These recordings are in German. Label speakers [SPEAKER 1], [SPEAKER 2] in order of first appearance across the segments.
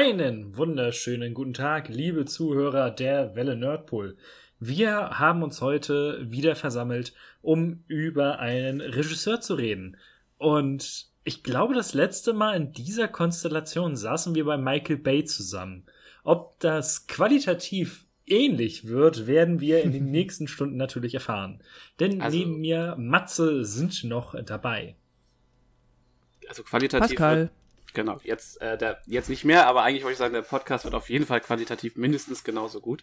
[SPEAKER 1] Einen wunderschönen guten Tag, liebe Zuhörer der Welle Nerdpool. Wir haben uns heute wieder versammelt, um über einen Regisseur zu reden. Und ich glaube, das letzte Mal in dieser Konstellation saßen wir bei Michael Bay zusammen. Ob das qualitativ ähnlich wird, werden wir in den nächsten Stunden natürlich erfahren. Denn
[SPEAKER 2] Also-
[SPEAKER 1] neben mir Matze sind noch dabei.
[SPEAKER 2] Also qualitativ.
[SPEAKER 3] Pascal.
[SPEAKER 2] Genau, jetzt, äh, der, jetzt nicht mehr, aber eigentlich wollte ich sagen, der Podcast wird auf jeden Fall qualitativ mindestens genauso gut.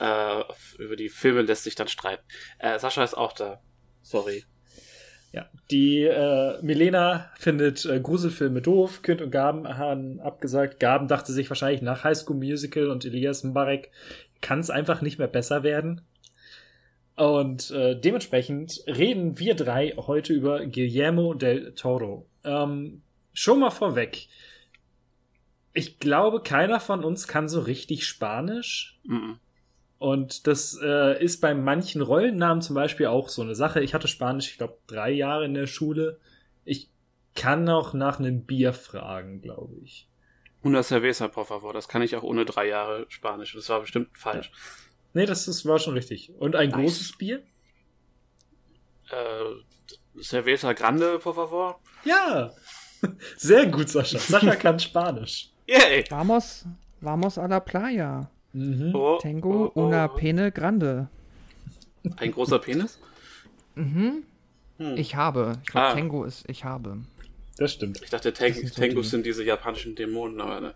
[SPEAKER 2] Äh, über die Filme lässt sich dann streiten. Äh, Sascha ist auch da. Sorry.
[SPEAKER 1] Ja, die äh, Milena findet äh, Gruselfilme doof. Kind und Gaben haben abgesagt. Gaben dachte sich wahrscheinlich nach High School Musical und Elias Mbarek kann es einfach nicht mehr besser werden. Und äh, dementsprechend reden wir drei heute über Guillermo del Toro. Ähm, schon mal vorweg. Ich glaube, keiner von uns kann so richtig Spanisch.
[SPEAKER 2] Mhm.
[SPEAKER 1] Und das äh, ist bei manchen Rollennamen zum Beispiel auch so eine Sache. Ich hatte Spanisch, ich glaube, drei Jahre in der Schule. Ich kann auch nach einem Bier fragen, glaube ich.
[SPEAKER 2] Una cerveza, por favor. Das kann ich auch ohne drei Jahre Spanisch. Das war bestimmt falsch.
[SPEAKER 1] Nee, das ist, war schon richtig. Und ein
[SPEAKER 2] Nice.
[SPEAKER 1] großes Bier?
[SPEAKER 2] Äh, cerveza grande, por favor.
[SPEAKER 1] Ja! Sehr gut, Sascha. Sascha kann Spanisch.
[SPEAKER 2] Yay!
[SPEAKER 3] Vamos, vamos a la playa.
[SPEAKER 1] Mhm.
[SPEAKER 2] Oh,
[SPEAKER 3] Tengo
[SPEAKER 2] oh, oh.
[SPEAKER 3] una pene grande.
[SPEAKER 2] Ein großer Penis?
[SPEAKER 3] Mhm.
[SPEAKER 2] Hm.
[SPEAKER 3] Ich habe. Ich glaube,
[SPEAKER 2] Ah.
[SPEAKER 3] Tango ist ich habe.
[SPEAKER 1] Das stimmt.
[SPEAKER 2] Ich dachte,
[SPEAKER 3] Das sind so die-
[SPEAKER 2] sind diese japanischen Dämonen, aber ne.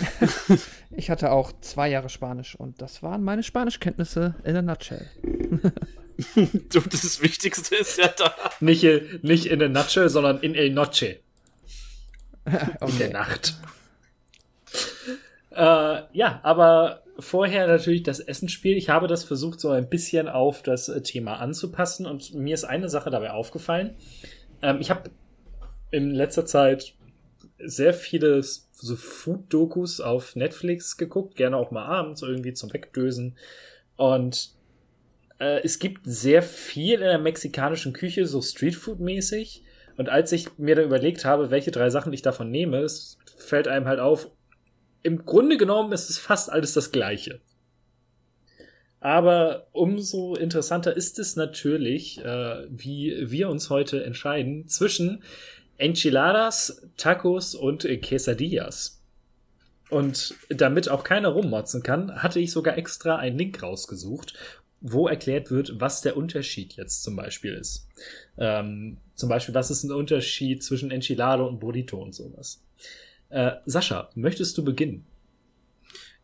[SPEAKER 3] Ich hatte auch zwei Jahre Spanisch und das waren meine Spanischkenntnisse in a nutshell.
[SPEAKER 2] Du, das Wichtigste ist ja da.
[SPEAKER 1] Nicht, nicht in der Nutshell, sondern in El Noche. In der
[SPEAKER 3] Okay.
[SPEAKER 1] Nacht. Äh, ja, aber vorher natürlich das Essensspiel. Ich habe das versucht, so ein bisschen auf das Thema anzupassen und mir ist eine Sache dabei aufgefallen. Ähm, ich habe in letzter Zeit sehr viele so Food-Dokus auf Netflix geguckt, gerne auch mal abends irgendwie zum Wegdösen. Und äh, es gibt sehr viel in der mexikanischen Küche, so Streetfood-mäßig. Und als ich mir dann überlegt habe, welche drei Sachen ich davon nehme, es fällt einem halt auf, im Grunde genommen ist es fast alles das Gleiche. Aber umso interessanter ist es natürlich, äh, wie wir uns heute entscheiden zwischen Enchiladas, Tacos und Quesadillas. Und damit auch keiner rummotzen kann, hatte ich sogar extra einen Link rausgesucht, wo erklärt wird, was der Unterschied jetzt zum Beispiel ist. Ähm, zum Beispiel, was ist ein Unterschied zwischen Enchilada und Burrito und sowas. Äh, Sascha, möchtest du beginnen?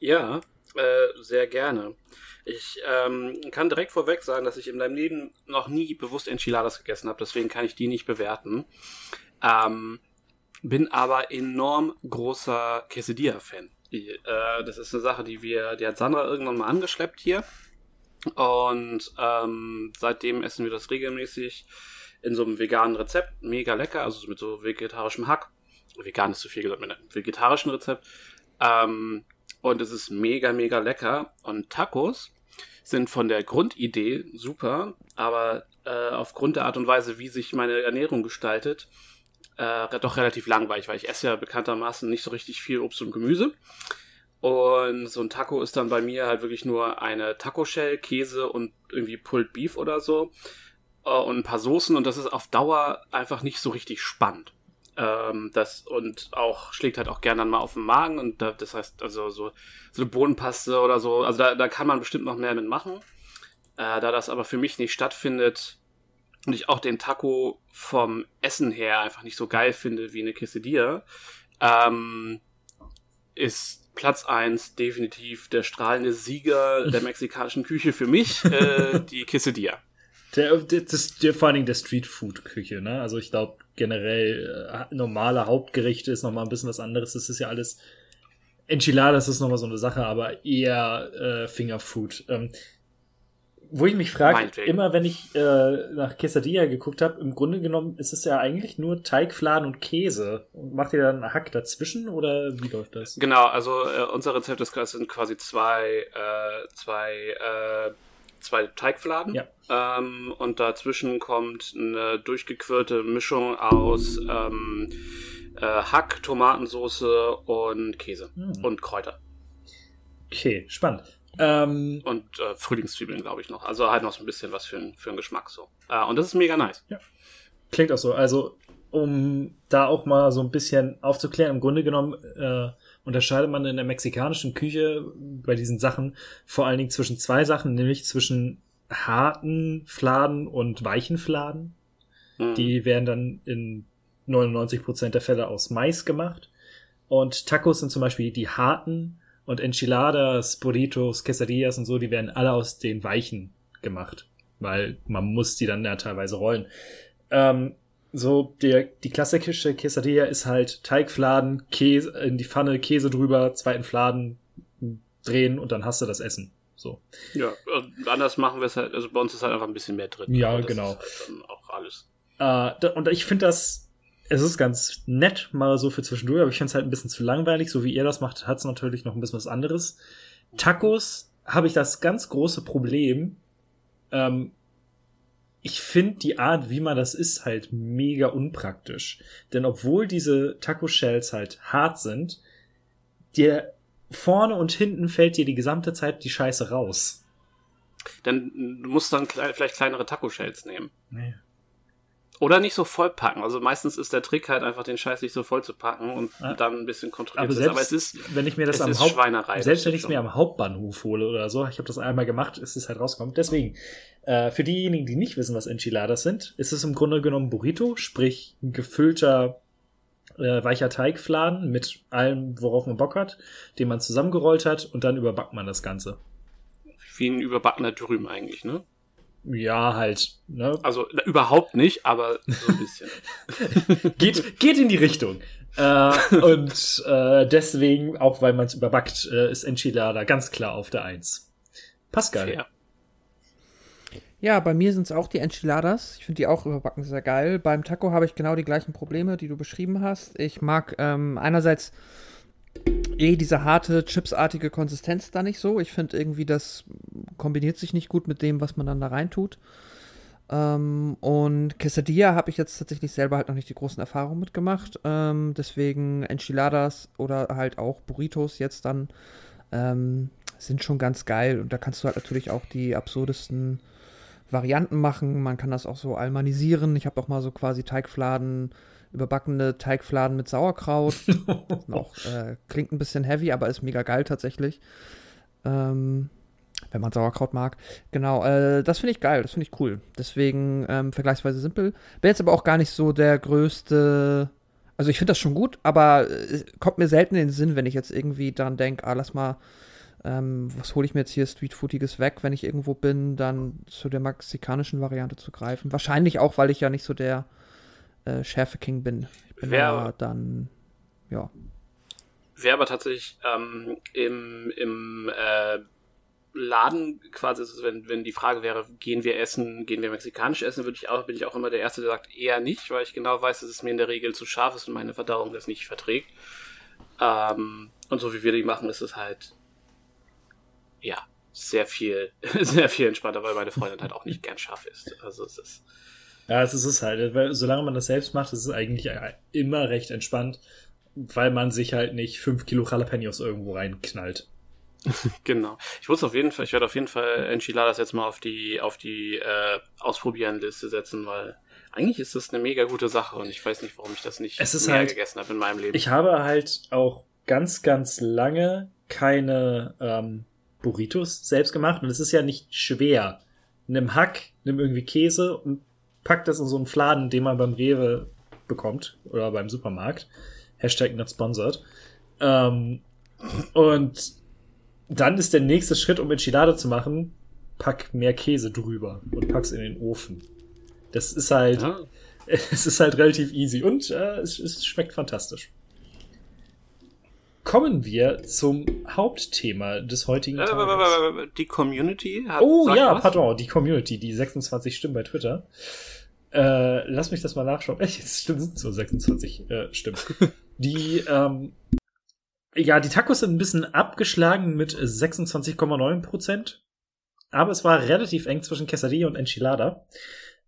[SPEAKER 2] Ja, äh, sehr gerne. Ich ähm, kann direkt vorweg sagen, dass ich in meinem Leben noch nie bewusst Enchiladas gegessen habe, deswegen kann ich die nicht bewerten. Ähm, bin aber enorm großer Quesadilla-Fan. Äh, das ist eine Sache, die wir, die hat Sandra irgendwann mal angeschleppt hier. Und ähm, seitdem essen wir das regelmäßig in so einem veganen Rezept. Mega lecker, also mit so vegetarischem Hack. Vegan ist zu viel gesagt, mit einem vegetarischen Rezept. Ähm, und es ist mega, mega lecker. Und Tacos sind von der Grundidee super, aber äh, aufgrund der Art und Weise, wie sich meine Ernährung gestaltet, äh, doch relativ langweilig, weil ich esse ja bekanntermaßen nicht so richtig viel Obst und Gemüse. Und so ein Taco ist dann bei mir halt wirklich nur eine Taco-Shell, Käse und irgendwie Pulled Beef oder so. Äh, und ein paar Soßen und das ist auf Dauer einfach nicht so richtig spannend. Ähm, das und auch schlägt halt auch gern dann mal auf den Magen und da, das heißt also so, so eine Bohnenpaste oder so, also da, da kann man bestimmt noch mehr mitmachen. Äh, da das aber für mich nicht stattfindet und ich auch den Taco vom Essen her einfach nicht so geil finde wie eine Quesadilla, ähm, ist Platz eins definitiv der strahlende Sieger der mexikanischen Küche für mich, äh, die Quesadilla.
[SPEAKER 1] Der, der, das, der, vor allen Dingen der Streetfood-Küche, ne? Also ich glaube generell äh, normale Hauptgerichte ist nochmal ein bisschen was anderes. Das ist ja alles Enchiladas ist nochmal so eine Sache, aber eher äh, Fingerfood. Ähm, wo ich mich frage, immer wenn ich äh, nach Quesadilla geguckt habe, im Grunde genommen ist es ja eigentlich nur Teig, Fladen und Käse. Und macht ihr dann einen Hack dazwischen oder wie läuft das?
[SPEAKER 2] Genau, also äh, unser Rezept ist das sind quasi zwei, äh, zwei, äh, zwei Teigfladen.
[SPEAKER 1] Ja.
[SPEAKER 2] Ähm, und dazwischen kommt eine durchgequirlte Mischung aus ähm, äh, Hack, Tomatensoße und Käse
[SPEAKER 1] Hm.
[SPEAKER 2] und Kräuter.
[SPEAKER 1] Okay, spannend. Ähm,
[SPEAKER 2] Und äh, Frühlingszwiebeln, glaube ich, noch. Also halt noch so ein bisschen was für, n- für einen Geschmack so. Äh, und das ist mega nice.
[SPEAKER 1] Klingt auch so. Also, um da auch mal so ein bisschen aufzuklären, im Grunde genommen äh, unterscheidet man in der mexikanischen Küche bei diesen Sachen vor allen Dingen zwischen zwei Sachen, nämlich zwischen harten Fladen und weichen Fladen.
[SPEAKER 2] Mhm.
[SPEAKER 1] Die werden dann in 99% der Fälle aus Mais gemacht. Und Tacos sind zum Beispiel die harten und Enchiladas, Burritos, Quesadillas und so, die werden alle aus den weichen gemacht. Weil man muss die dann ja teilweise rollen. Ähm, so, der, die klassische Quesadilla ist halt Teigfladen, Käse in die Pfanne, Käse drüber, zweiten Fladen drehen und dann hast du das Essen. So.
[SPEAKER 2] Ja, und anders machen wir es halt, also bei uns ist halt einfach ein bisschen mehr drin.
[SPEAKER 1] Ja, genau.
[SPEAKER 2] Halt auch alles.
[SPEAKER 1] Äh, da, und ich finde das, es ist ganz nett, mal so für zwischendurch, aber ich finde es halt ein bisschen zu langweilig. So wie ihr das macht, hat es natürlich noch ein bisschen was anderes. Tacos habe ich das ganz große Problem. Ähm, ich finde die Art, wie man das isst, halt mega unpraktisch. Denn obwohl diese Taco-Shells halt hart sind, dir vorne und hinten fällt dir die gesamte Zeit die Scheiße raus.
[SPEAKER 2] Dann du musst dann klei vielleicht kleinere Taco-Shells nehmen.
[SPEAKER 1] Nee.
[SPEAKER 2] Oder nicht so voll packen. Also meistens ist der Trick halt einfach, den Scheiß nicht so voll zu packen und
[SPEAKER 1] Ja.
[SPEAKER 2] dann ein bisschen kontrolliert
[SPEAKER 1] Aber selbst,
[SPEAKER 2] Aber es ist,
[SPEAKER 1] wenn ich mir das am Haupt selbst wenn ich es mir am Hauptbahnhof hole oder so, ich habe das einmal gemacht, ist es halt rausgekommen. Deswegen, äh, für diejenigen, die nicht wissen, was Enchiladas sind, ist es im Grunde genommen Burrito, sprich ein gefüllter äh, weicher Teigfladen mit allem, worauf man Bock hat, den man zusammengerollt hat und dann überbackt man das Ganze.
[SPEAKER 2] Wie ein überbackener Dürüm eigentlich, ne?
[SPEAKER 1] Ja, halt. Ne?
[SPEAKER 2] Also na, überhaupt nicht, aber so ein bisschen.
[SPEAKER 1] Geht, geht in die Richtung. Äh, und äh, deswegen, auch weil man es überbackt, äh, ist Enchilada ganz klar auf der Eins. Pascal.
[SPEAKER 2] Fair.
[SPEAKER 3] Ja, bei mir sind es auch die Enchiladas. Ich finde die auch überbacken sehr geil. Beim Taco habe ich genau die gleichen Probleme, die du beschrieben hast. Ich mag ähm, einerseits eh diese harte, chipsartige Konsistenz da nicht so. Ich finde irgendwie, das kombiniert sich nicht gut mit dem, was man dann da reintut. Ähm, und Quesadilla habe ich jetzt tatsächlich selber halt noch nicht die großen Erfahrungen mitgemacht. Ähm, deswegen Enchiladas oder halt auch Burritos jetzt dann ähm, sind schon ganz geil. Und da kannst du halt natürlich auch die absurdesten Varianten machen. Man kann das auch so almanisieren. Ich habe auch mal so quasi Teigfladen, überbackene Teigfladen mit Sauerkraut. auch, äh, klingt ein bisschen heavy, aber ist mega geil tatsächlich. Ähm, wenn man Sauerkraut mag. Genau, äh, das finde ich geil, das finde ich cool. Deswegen ähm, vergleichsweise simpel. Bin jetzt aber auch gar nicht so der größte. Also ich finde das schon gut, aber es kommt mir selten in den Sinn, wenn ich jetzt irgendwie daran denke, ah, lass mal ähm, was hole ich mir jetzt hier Streetfoodiges weg, wenn ich irgendwo bin, dann zu der mexikanischen Variante zu greifen. Wahrscheinlich auch, weil ich ja nicht so der äh, Schärfe-King bin. Ich bin
[SPEAKER 2] Wer-
[SPEAKER 3] ja dann, ja.
[SPEAKER 2] Wäre aber tatsächlich ähm, im, im äh, Laden quasi, also wenn, wenn die Frage wäre, gehen wir essen, gehen wir mexikanisch essen, würde ich auch, bin ich auch immer der Erste, der sagt, eher nicht, weil ich genau weiß, dass es mir in der Regel zu scharf ist und meine Verdauung das nicht verträgt. Ähm, und so wie wir die machen, ist es halt ja sehr viel, sehr viel entspannter, weil meine Freundin halt auch nicht gern scharf ist. Also es ist
[SPEAKER 1] Ja, es ist es halt. Weil, solange man das selbst macht, ist es eigentlich immer recht entspannt, weil man sich halt nicht fünf Kilo Jalapenos irgendwo reinknallt.
[SPEAKER 2] Genau. Ich muss auf jeden Fall, ich werde auf jeden Fall Enchiladas jetzt mal auf die, auf die äh, Ausprobieren-Liste setzen, weil eigentlich ist das eine mega gute Sache und ich weiß nicht, warum ich das nicht
[SPEAKER 1] Es ist
[SPEAKER 2] mehr
[SPEAKER 1] halt-
[SPEAKER 2] gegessen habe in meinem Leben.
[SPEAKER 1] Ich habe halt auch ganz, ganz lange keine ähm, Burritos selbst gemacht und es ist ja nicht schwer. Nimm Hack, nimm irgendwie Käse und pack das in so einen Fladen, den man beim Rewe bekommt oder beim Supermarkt. Hashtag not sponsored. Ähm, Und dann ist der nächste Schritt, um Enchilada zu machen, pack mehr Käse drüber und pack's in den Ofen. Das ist halt,
[SPEAKER 2] Ja.
[SPEAKER 1] es ist halt relativ easy und äh, es, es schmeckt fantastisch. Kommen wir zum Hauptthema des heutigen
[SPEAKER 2] Äh,
[SPEAKER 1] Tages.
[SPEAKER 2] Die Community hat.
[SPEAKER 1] Oh ja,
[SPEAKER 2] was?
[SPEAKER 1] pardon, die Community, die 26 Stimmen bei Twitter. Äh, lass mich das mal nachschauen. Echt, es sind so 26 äh, Stimmen. die, ähm, ja, die Tacos sind ein bisschen abgeschlagen mit 26,9 Prozent. Aber es war relativ eng zwischen Quesadilla und Enchilada.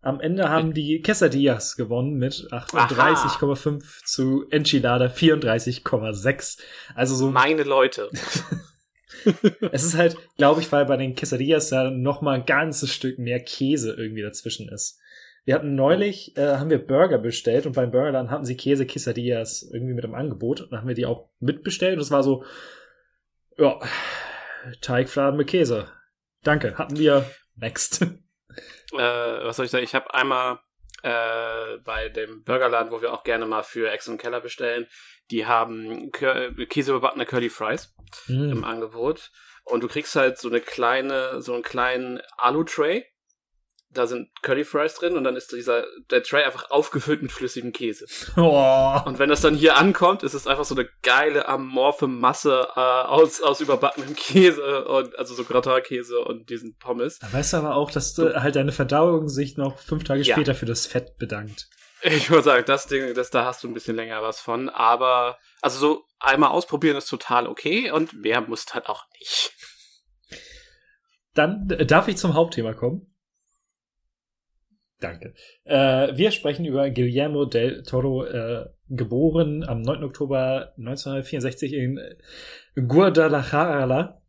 [SPEAKER 1] Am Ende haben die Quesadillas gewonnen mit 38,5 zu Enchilada 34,6. Also so
[SPEAKER 2] Meine Leute.
[SPEAKER 1] es ist halt, glaube ich, weil bei den Quesadillas da noch mal ein ganzes Stück mehr Käse irgendwie dazwischen ist. Wir hatten neulich, äh, haben wir Burger bestellt und beim Burgerland hatten sie Käse Quesadillas irgendwie mit im Angebot und dann haben wir die auch mitbestellt und es war so, ja, Teigfladen mit Käse. Danke, hatten wir. Next.
[SPEAKER 2] Äh, was soll ich sagen? Ich habe einmal äh, bei dem Burgerladen, wo wir auch gerne mal für Ex und Keller bestellen, die haben Kö käseüberbackene Curly Fries im
[SPEAKER 1] Hm.
[SPEAKER 2] Angebot. Und du kriegst halt so eine kleine, so einen kleinen Alu-Tray. Da sind Curly Fries drin und dann ist dieser, der Tray einfach aufgefüllt mit flüssigem Käse.
[SPEAKER 1] Oh.
[SPEAKER 2] Und wenn das dann hier ankommt, ist es einfach so eine geile amorphe Masse äh, aus, aus überbackenem Käse und also so Gratin-Käse und diesen Pommes.
[SPEAKER 1] Da weißt du aber auch, dass du halt deine Verdauung sich noch fünf Tage
[SPEAKER 2] Ja.
[SPEAKER 1] später für das Fett bedankt.
[SPEAKER 2] Ich würde sagen, das Ding, das, da hast du ein bisschen länger was von, aber also so einmal ausprobieren ist total okay und mehr muss halt auch nicht.
[SPEAKER 1] Dann äh, darf ich zum Hauptthema kommen. Danke. Äh, wir sprechen über Guillermo del Toro, äh, geboren am 9. Oktober 1964 in Guadalajara.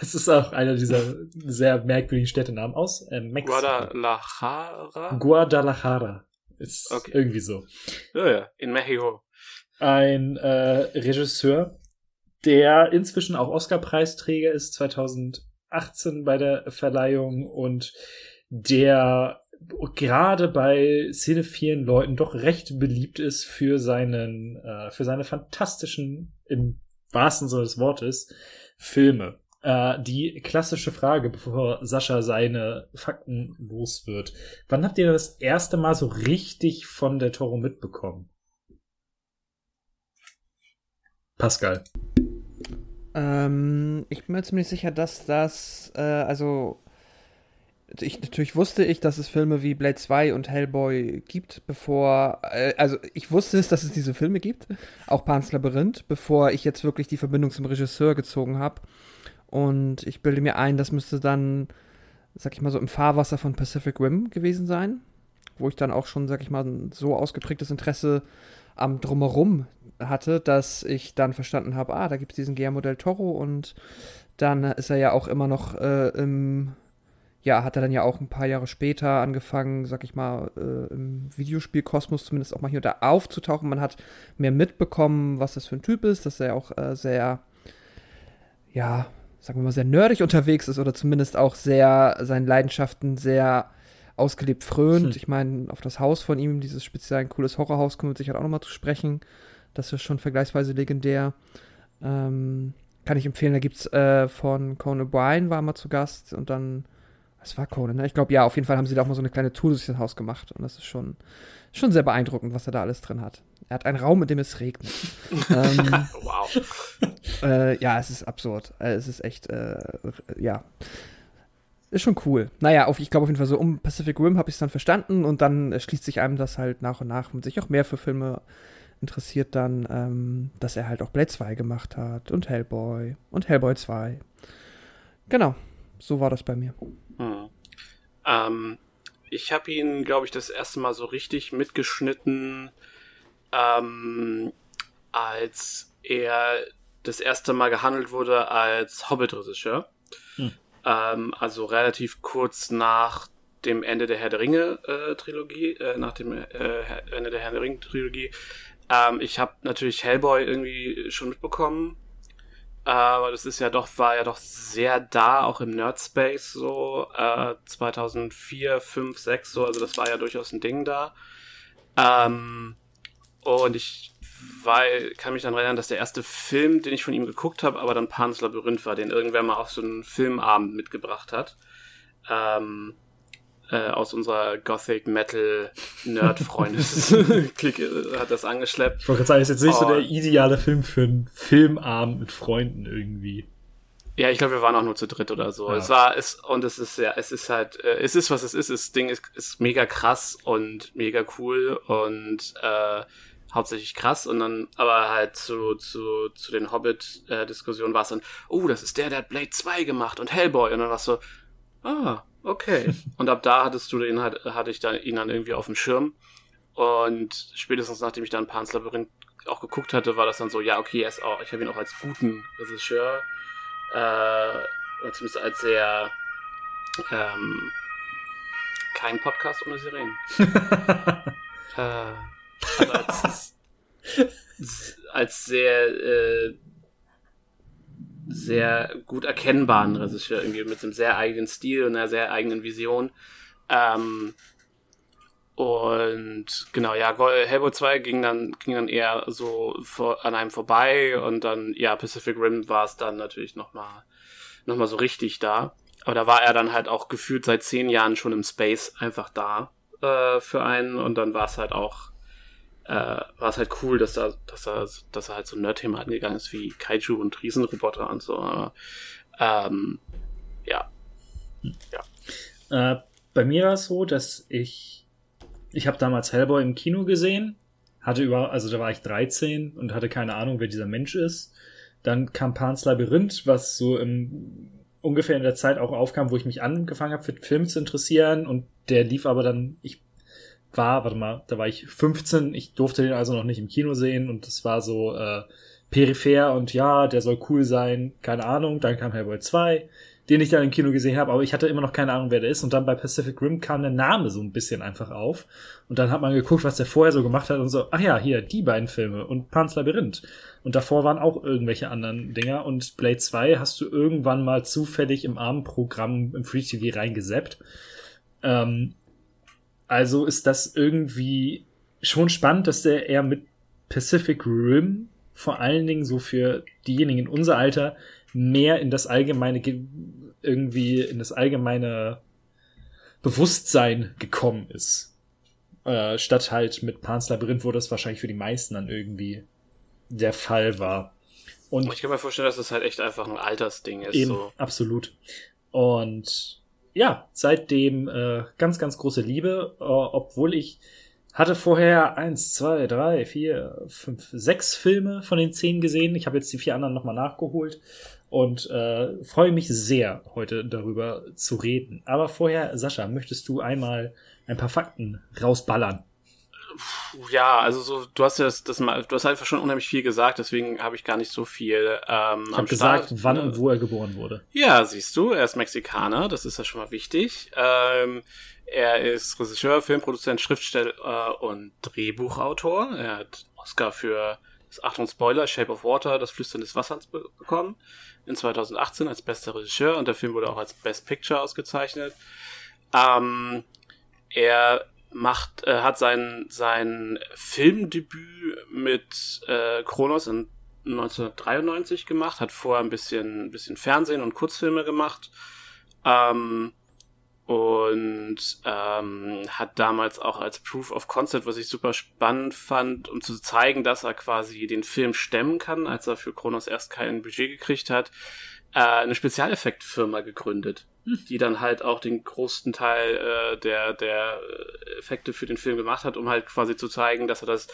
[SPEAKER 1] Das ist auch einer dieser sehr merkwürdigen Städtenamen aus äh, Mexiko.
[SPEAKER 2] Guadalajara?
[SPEAKER 1] Guadalajara. Ist
[SPEAKER 2] Okay.
[SPEAKER 1] irgendwie so.
[SPEAKER 2] Ja, ja, in Mexiko.
[SPEAKER 1] Ein äh, Regisseur, der inzwischen auch Oscar-Preisträger ist, 2018 bei der Verleihung und der gerade bei cinephilen Leuten doch recht beliebt ist für seinen, äh, für seine fantastischen, im wahrsten Sinne des Wortes, Filme. Äh, die klassische Frage, bevor Sascha seine Fakten los wird. Wann habt ihr das erste Mal so richtig von der Toro mitbekommen? Pascal.
[SPEAKER 3] Ähm, ich bin mir ziemlich sicher, dass das, äh, also, ich, natürlich wusste ich, dass es Filme wie Blade 2 und Hellboy gibt, bevor, äh, also ich wusste es, dass es diese Filme gibt, auch Pan's Labyrinth, bevor ich jetzt wirklich die Verbindung zum Regisseur gezogen habe. Und ich bilde mir ein, das müsste dann, sag ich mal so, im Fahrwasser von Pacific Rim gewesen sein, wo ich dann auch schon, sag ich mal, so ausgeprägtes Interesse am Drumherum hatte, dass ich dann verstanden habe, ah, da gibt es diesen Guillermo del Toro und dann ist er ja auch immer noch äh, im, ja, hat er dann ja auch ein paar Jahre später angefangen, sag ich mal, äh, im Videospielkosmos zumindest auch mal hier und da aufzutauchen. Man hat mehr mitbekommen, was das für ein Typ ist, dass er auch äh, sehr, ja, sagen wir mal, sehr nerdig unterwegs ist oder zumindest auch sehr seinen Leidenschaften sehr ausgelebt frönt.
[SPEAKER 1] Hm.
[SPEAKER 3] Ich meine, auf das Haus von ihm, dieses speziell ein cooles Horrorhaus, kommen wir sicher auch nochmal zu sprechen. Das ist schon vergleichsweise legendär. Ähm, kann ich empfehlen, da gibt's äh, von Conan O'Brien war mal zu Gast und dann, was war Conan, ne? Ich glaube, ja, auf jeden Fall haben sie da auch mal so eine kleine Tour durch das Haus gemacht und das ist schon, schon sehr beeindruckend, was er da alles drin hat. Er hat einen Raum, in dem es regnet. ähm,
[SPEAKER 2] Wow.
[SPEAKER 3] äh, ja, es ist absurd. Äh, es ist echt, äh, ja. Ist schon cool. Naja, auf, ich glaube auf jeden Fall so um Pacific Rim habe ich es dann verstanden und dann äh, schließt sich einem das halt nach und nach und sich auch mehr für Filme interessiert dann, ähm, dass er halt auch Blade 2 gemacht hat und Hellboy und Hellboy 2. Genau, so war das bei mir.
[SPEAKER 2] Hm. Ähm, ich habe ihn, glaube ich, das erste Mal so richtig mitgeschnitten, ähm, als er das erste Mal gehandelt wurde als Hobbit-Regisseur.
[SPEAKER 1] Hm.
[SPEAKER 2] Ähm, also relativ kurz nach dem Ende der Herr der Ringe-Trilogie, äh, nach dem äh, Ende der Herr der Ringe-Trilogie. Ähm, ich habe natürlich Hellboy irgendwie schon mitbekommen. Aber das ist ja doch, war ja doch sehr da, auch im Nerdspace so, äh, 2004, 5, 6 so, also das war ja durchaus ein Ding da. Ähm, und ich weil kann mich dann erinnern, dass der erste Film, den ich von ihm geguckt habe, aber dann Pans Labyrinth war, den irgendwer mal auf so einen Filmabend mitgebracht hat. Ähm, äh, aus unserer Gothic Metal Nerd Freundes Clique hat das angeschleppt.
[SPEAKER 1] Ich wollte gerade sagen, ist jetzt nicht so
[SPEAKER 2] Oh.
[SPEAKER 1] der ideale Film für einen Filmabend mit Freunden irgendwie.
[SPEAKER 2] Ja, ich glaube, wir waren auch nur zu dritt oder so.
[SPEAKER 1] Ja.
[SPEAKER 2] Es war es und es ist ja, es ist halt, äh, es ist was es ist. Das Ding ist, ist mega krass und mega cool und äh, hauptsächlich krass und dann, aber halt zu zu zu den Hobbit-Diskussionen war es dann, oh, das ist der, der hat Blade 2 gemacht und Hellboy und dann war es so, ah, okay. und ab da hattest du den halt, hatte ich dann ihn dann irgendwie auf dem Schirm und spätestens nachdem ich dann Pan's Labyrinth auch geguckt hatte, war das dann so, ja, okay, er ist auch, ich habe ihn auch als guten Regisseur äh, zumindest als sehr ähm, kein Podcast ohne Sirenen. äh, also als, als sehr äh, sehr gut erkennbaren Regisseur irgendwie mit einem sehr eigenen Stil und einer sehr eigenen Vision. Ähm, und genau, ja, Hellboy 2 ging dann, ging dann eher so vor, an einem vorbei und dann, ja, Pacific Rim war es dann natürlich nochmal noch mal so richtig da. Aber da war er dann halt auch gefühlt seit zehn Jahren schon im Space einfach da äh, für einen und dann war es halt auch, äh, war es halt cool, dass er, dass er, dass er halt so Nerd-Thema angegangen ist wie Kaiju und Riesenroboter und so. Aber, ähm, ja.
[SPEAKER 1] Äh, bei mir war es so, dass ich, ich habe damals Hellboy im Kino gesehen, hatte über, also da war ich 13 und hatte keine Ahnung, wer dieser Mensch ist. Dann kam Pan's Labyrinth, was so im, ungefähr in der Zeit auch aufkam, wo ich mich angefangen habe, für Film zu interessieren und der lief aber dann, ich war, warte mal, da war ich 15, ich durfte den also noch nicht im Kino sehen und das war so äh, peripher und ja, der soll cool sein, keine Ahnung. Dann kam Hellboy 2, den ich dann im Kino gesehen habe, aber ich hatte immer noch keine Ahnung, wer der ist. Und dann bei Pacific Rim kam der Name so ein bisschen einfach auf. Und dann hat man geguckt, was der vorher so gemacht hat und so, ach ja, hier, die beiden Filme und Pan's Labyrinth. Und davor waren auch irgendwelche anderen Dinger. Und Blade 2 hast du irgendwann mal zufällig im Abendprogramm im Free TV reingesappt. Ähm, also ist das irgendwie schon spannend, dass der eher mit Pacific Rim vor allen Dingen so für diejenigen in unser Alter mehr in das allgemeine ge- irgendwie in das allgemeine Bewusstsein gekommen ist. Äh, statt halt mit Pan's Labyrinth, wo das wahrscheinlich für die meisten dann irgendwie der Fall war. Und
[SPEAKER 2] Ich kann mir vorstellen, dass das halt echt einfach ein Altersding ist.
[SPEAKER 1] Eben,
[SPEAKER 2] So.
[SPEAKER 1] absolut. Und ja, seitdem äh, ganz, ganz große Liebe, äh, obwohl ich hatte vorher eins, zwei, drei, vier, fünf, sechs Filme von den zehn gesehen. Ich habe jetzt die vier anderen nochmal nachgeholt und äh, freue mich sehr, heute darüber zu reden. Aber vorher, Sascha, möchtest du einmal ein paar Fakten rausballern?
[SPEAKER 2] Ja, also so, du hast ja das, das mal, du hast einfach schon unheimlich viel gesagt, deswegen habe ich gar nicht so viel ähm,
[SPEAKER 1] Ich habe gesagt, wann und wo er geboren wurde.
[SPEAKER 2] Ja, siehst du, er ist Mexikaner, das ist ja schon mal wichtig. Ähm, er ist Regisseur, Filmproduzent, Schriftsteller und Drehbuchautor. Er hat Oscar für das Achtung Spoiler, Shape of Water, das Flüstern des Wassers be bekommen. In 2018 als bester Regisseur und der Film wurde auch als Best Picture ausgezeichnet. Ähm, er macht, äh, hat sein, sein Filmdebüt mit äh, Kronos in 1993 gemacht, hat vorher ein bisschen, ein bisschen Fernsehen und Kurzfilme gemacht. Ähm, und ähm, hat damals auch als Proof of Concept, was ich super spannend fand, um zu zeigen, dass er quasi den Film stemmen kann, als er für Kronos erst kein Budget gekriegt hat, äh, eine Spezialeffektfirma gegründet, die dann halt auch den größten Teil äh, der, der äh, Effekte für den Film gemacht hat, um halt quasi zu zeigen, dass er das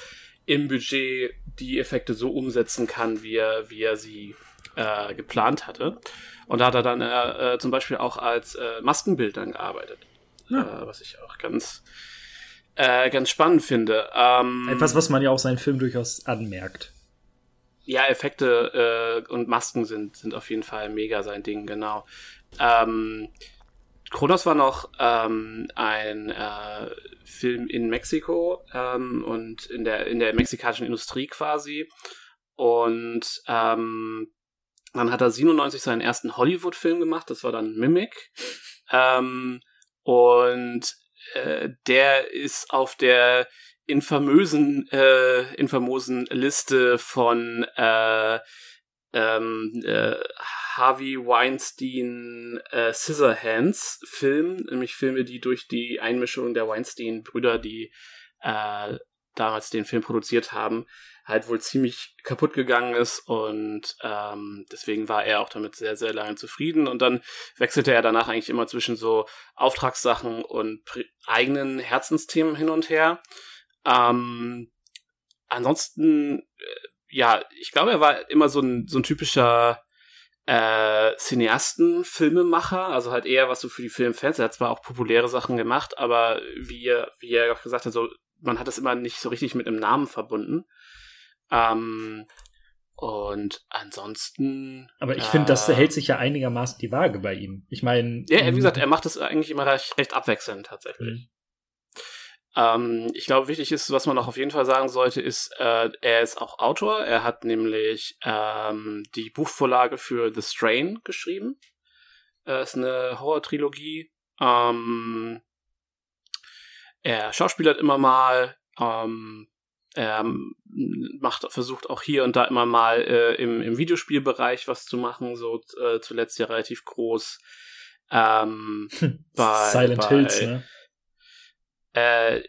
[SPEAKER 2] im Budget die Effekte so umsetzen kann, wie er, wie er sie äh, geplant hatte. Und da hat er dann äh, äh, zum Beispiel auch als äh, Maskenbild dann gearbeitet. Äh, was ich auch ganz, äh, ganz spannend finde. Ähm,
[SPEAKER 1] Etwas, was man ja auch seinen Film durchaus anmerkt.
[SPEAKER 2] ja, Effekte und Masken sind, sind auf jeden Fall mega sein Ding, genau. Ähm, Kronos war noch ähm, ein äh, Film in Mexiko ähm, und in der, in der mexikanischen Industrie quasi. Und ähm, dann hat er 97 seinen ersten Hollywood-Film gemacht, das war dann Mimic. Ähm, und äh, der ist auf der infamösen, äh, infamosen Liste von äh, ähm, äh, Harvey Weinstein äh, Scissorhands Film, nämlich Filme, die durch die Einmischung der Weinstein-Brüder, die äh, damals den Film produziert haben, halt wohl ziemlich kaputt gegangen ist und ähm, deswegen war er auch damit sehr, sehr lange zufrieden und dann wechselte er danach eigentlich immer zwischen so Auftragssachen und eigenen Herzensthemen hin und her. Ähm, ansonsten, äh, ja, ich glaube, er war immer so ein, so ein typischer äh, Cineasten, Filmemacher, also halt eher was so für die Filmfans. Er hat zwar auch populäre Sachen gemacht, aber wie er, wie er auch gesagt hat, so, man hat das immer nicht so richtig mit einem Namen verbunden. Ähm, und ansonsten.
[SPEAKER 1] Aber ich äh, finde, das hält sich ja einigermaßen die Waage bei ihm. Ich meine.
[SPEAKER 2] Ja, wie gesagt, er macht das eigentlich immer recht, recht abwechselnd tatsächlich. Ähm, ich glaube, wichtig ist, was man noch auf jeden Fall sagen sollte, ist, äh, er ist auch Autor. Er hat nämlich ähm, die Buchvorlage für The Strain geschrieben. Äh, ist eine Horror-Trilogie. Ähm, er schauspielert immer mal. Ähm, er macht, versucht auch hier und da immer mal äh, im, im Videospielbereich was zu machen, so äh, zuletzt ja relativ groß. Ähm,
[SPEAKER 1] bei, Silent bei, Hills, ne?
[SPEAKER 2] Äh,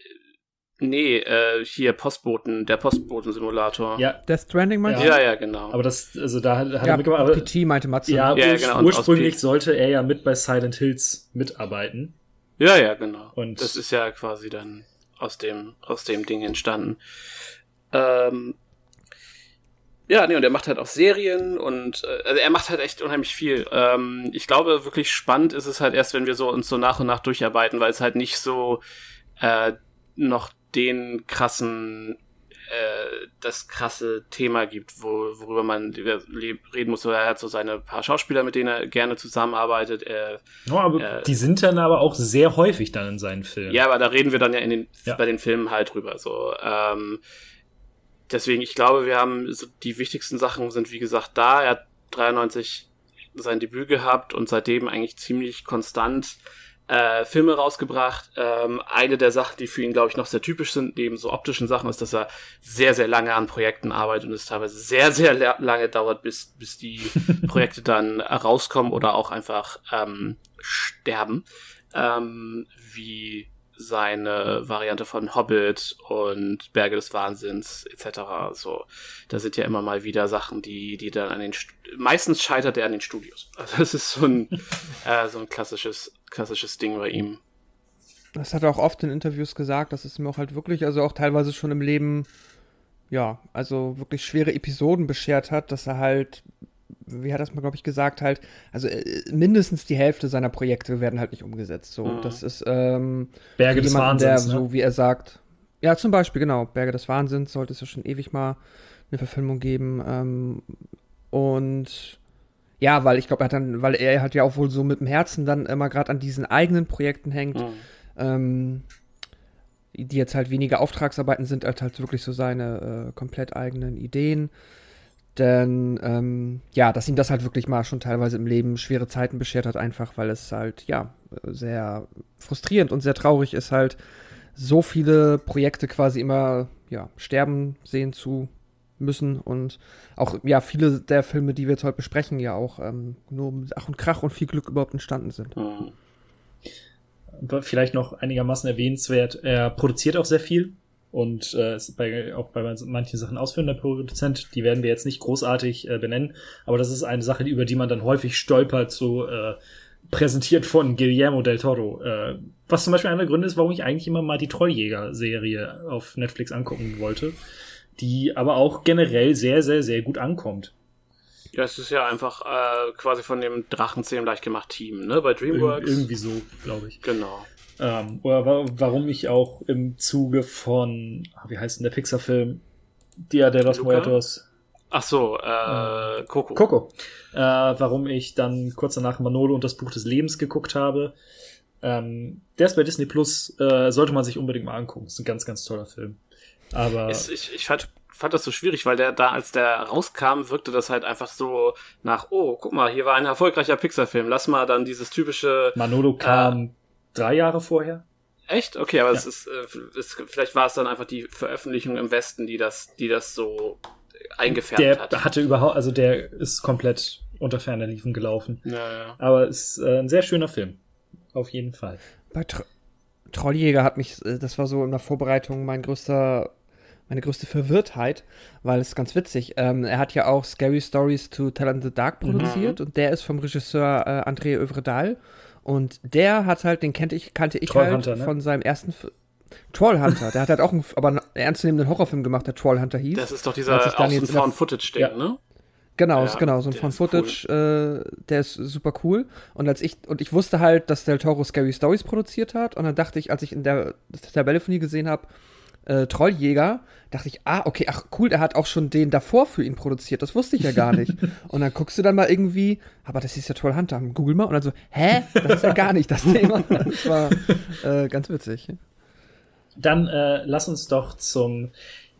[SPEAKER 2] nee, äh, hier Postboten, der Postboten-Simulator.
[SPEAKER 3] Ja. Death Stranding
[SPEAKER 2] meinst ja. du? Ja, ja, genau.
[SPEAKER 1] Aber das, also da hat
[SPEAKER 3] ja, er mitgemacht. Aber, PT meinte Matze.
[SPEAKER 1] Ja, ja genau, ursprünglich sollte er ja mit bei Silent Hills mitarbeiten.
[SPEAKER 2] Ja, ja, genau. Und das ist ja quasi dann aus dem, aus dem Ding entstanden. Ähm, ja, nee, und er macht halt auch Serien und äh, also er macht halt echt unheimlich viel. Ähm, ich glaube, wirklich spannend ist es halt erst, wenn wir so uns so nach und nach durcharbeiten, weil es halt nicht so äh, noch den krassen äh, das krasse Thema gibt, wo, worüber man reden muss. Er hat so seine paar Schauspieler, mit denen er gerne zusammenarbeitet. Er,
[SPEAKER 1] oh, aber er, die sind dann aber auch sehr häufig dann in seinen Filmen.
[SPEAKER 2] Ja, aber da reden wir dann ja in den, ja. bei den Filmen halt drüber. So, ähm, deswegen, ich glaube, wir haben so die wichtigsten Sachen sind wie gesagt da. Er hat 93 sein Debüt gehabt und seitdem eigentlich ziemlich konstant äh, Filme rausgebracht. Ähm, eine der Sachen, die für ihn, glaube ich, noch sehr typisch sind, neben so optischen Sachen, ist, dass er sehr, sehr lange an Projekten arbeitet und es teilweise sehr, sehr lange dauert, bis, bis die Projekte dann rauskommen oder auch einfach ähm, sterben. Ähm, wie seine Variante von Hobbit und Berge des Wahnsinns etc. So, da sind ja immer mal wieder Sachen, die, die dann an den St meistens scheitert er an den Studios. Also das ist so ein äh, so ein klassisches klassisches Ding bei ihm.
[SPEAKER 3] Das hat er auch oft in Interviews gesagt, dass es mir auch halt wirklich, also auch teilweise schon im Leben, ja, also wirklich schwere Episoden beschert hat, dass er halt wie hat das mal, glaube ich, gesagt, halt, also äh, mindestens die Hälfte seiner Projekte werden halt nicht umgesetzt. So, mhm. das ist ähm,
[SPEAKER 1] Berge des Wahnsinns,
[SPEAKER 3] der, ne? so wie er sagt, ja, zum Beispiel, genau, Berge des Wahnsinns sollte es ja schon ewig mal eine Verfilmung geben. Ähm, und ja, weil ich glaube, er hat dann, weil er hat ja auch wohl so mit dem Herzen dann immer gerade an diesen eigenen Projekten hängt, mhm. ähm, die jetzt halt weniger Auftragsarbeiten sind, als halt wirklich so seine äh, komplett eigenen Ideen. Denn ähm, ja, dass ihm das halt wirklich mal schon teilweise im Leben schwere Zeiten beschert hat, einfach weil es halt, ja, sehr frustrierend und sehr traurig ist, halt so viele Projekte quasi immer, ja, sterben sehen zu müssen und auch, ja, viele der Filme, die wir jetzt heute besprechen, ja auch ähm, nur mit Ach und Krach und viel Glück überhaupt entstanden sind. Mhm.
[SPEAKER 1] Vielleicht noch einigermaßen erwähnenswert, er produziert auch sehr viel und äh, ist bei, auch bei manchen Sachen ausführender Produzent, die werden wir jetzt nicht großartig äh, benennen, aber das ist eine Sache, über die man dann häufig stolpert, so äh, präsentiert von Guillermo del Toro. Äh, was zum Beispiel einer der Gründe ist, warum ich eigentlich immer mal die Trolljäger-Serie auf Netflix angucken wollte, die aber auch generell sehr, sehr, sehr gut ankommt.
[SPEAKER 2] Ja, es ist ja einfach äh, quasi von dem Drachenzähmen leicht gemacht Team, ne? Bei DreamWorks.
[SPEAKER 1] Ir irgendwie so, glaube ich.
[SPEAKER 2] Genau.
[SPEAKER 1] Ähm, oder warum ich auch im Zuge von, ah, wie heißt denn der Pixar-Film? Dia de los Luca? Muertos.
[SPEAKER 2] Ach so, äh, Coco.
[SPEAKER 1] Coco. Äh, warum ich dann kurz danach Manolo und das Buch des Lebens geguckt habe. Ähm, der ist bei Disney Plus, äh, sollte man sich unbedingt mal angucken. Ist ein ganz, ganz toller Film. Aber.
[SPEAKER 2] Ist, ich, ich fand, fand das so schwierig, weil der da, als der rauskam, wirkte das halt einfach so nach, oh, guck mal, hier war ein erfolgreicher Pixar-Film, lass mal dann dieses typische.
[SPEAKER 1] Manolo kam äh, drei Jahre vorher.
[SPEAKER 2] Echt? Okay, aber
[SPEAKER 1] Ja.
[SPEAKER 2] es ist, äh, es, vielleicht war es dann einfach die Veröffentlichung im Westen, die das, die das so eingefärbt
[SPEAKER 1] Der
[SPEAKER 2] hat.
[SPEAKER 1] hatte überhaupt, also der ist komplett unter ferner Liefen gelaufen.
[SPEAKER 2] Ja, ja.
[SPEAKER 1] Aber ist äh, ein sehr schöner Film. Auf jeden Fall.
[SPEAKER 3] Bei Tro Trolljäger hat mich, äh, das war so in der Vorbereitung mein größter, meine größte Verwirrtheit, weil es ist ganz witzig. Ähm, er hat ja auch Scary Stories to Tell in the Dark produziert und der ist vom Regisseur äh, André Övredal und der hat halt, den kannte ich, kannte ich halt
[SPEAKER 1] ne?
[SPEAKER 3] von seinem ersten F Trollhunter. Der hat halt auch einen, aber einen ernstzunehmenden Horrorfilm gemacht, der Trollhunter hieß.
[SPEAKER 2] Das ist doch dieser
[SPEAKER 3] sich dann
[SPEAKER 2] auch so ein Found-Footage-Ding,
[SPEAKER 1] Ja.
[SPEAKER 2] ne?
[SPEAKER 3] Genau,
[SPEAKER 2] Ja,
[SPEAKER 3] genau, so ein
[SPEAKER 2] ist
[SPEAKER 3] Footage, äh, der ist super cool. Und als ich, und ich wusste halt, dass Del Toro Scary Stories produziert hat. Und dann dachte ich, als ich in der Tabelle von ihm gesehen habe, äh, Trolljäger, dachte ich, ah, okay, ach cool, der hat auch schon den davor für ihn produziert. Das wusste ich ja gar nicht. und dann guckst du dann mal irgendwie, aber das ist ja Trollhunter, google mal. Und dann so, hä? Das ist ja gar nicht das Thema. Das war äh, ganz witzig.
[SPEAKER 1] Dann äh, lass uns doch zum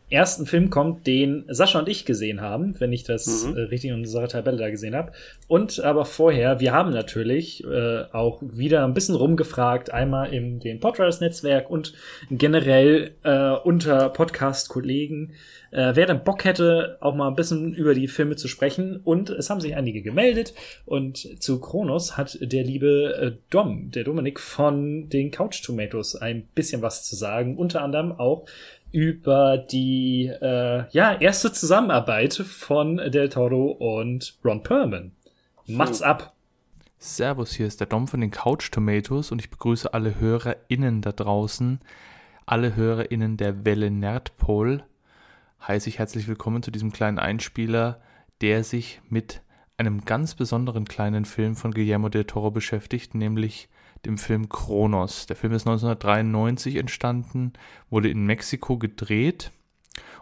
[SPEAKER 1] ersten Film kommen, den Sascha und ich gesehen haben, wenn ich das
[SPEAKER 2] Mhm.
[SPEAKER 1] äh, richtig in unserer Tabelle da gesehen habe. Und aber vorher, wir haben natürlich äh, auch wieder ein bisschen rumgefragt, einmal im den Podriders-Netzwerk und generell äh, unter Podcast-Kollegen, äh, wer dann Bock hätte, auch mal ein bisschen über die Filme zu sprechen. Und es haben sich einige gemeldet. Und zu Kronos hat der liebe äh, Dom, der Dominik von den Couch Tomatoes, ein bisschen was zu sagen. Unter anderem auch über die äh, ja erste Zusammenarbeit von Del Toro und Ron Perlman. Macht's ab.
[SPEAKER 4] Servus, hier ist der Dom von den Couch Tomatoes und ich begrüße alle HörerInnen da draußen, alle HörerInnen der Welle Nerdpol. Heiße ich herzlich willkommen zu diesem kleinen Einspieler, der sich mit einem ganz besonderen kleinen Film von Guillermo del Toro beschäftigt, nämlich dem Film Kronos. Der Film ist 1993 entstanden, wurde in Mexiko gedreht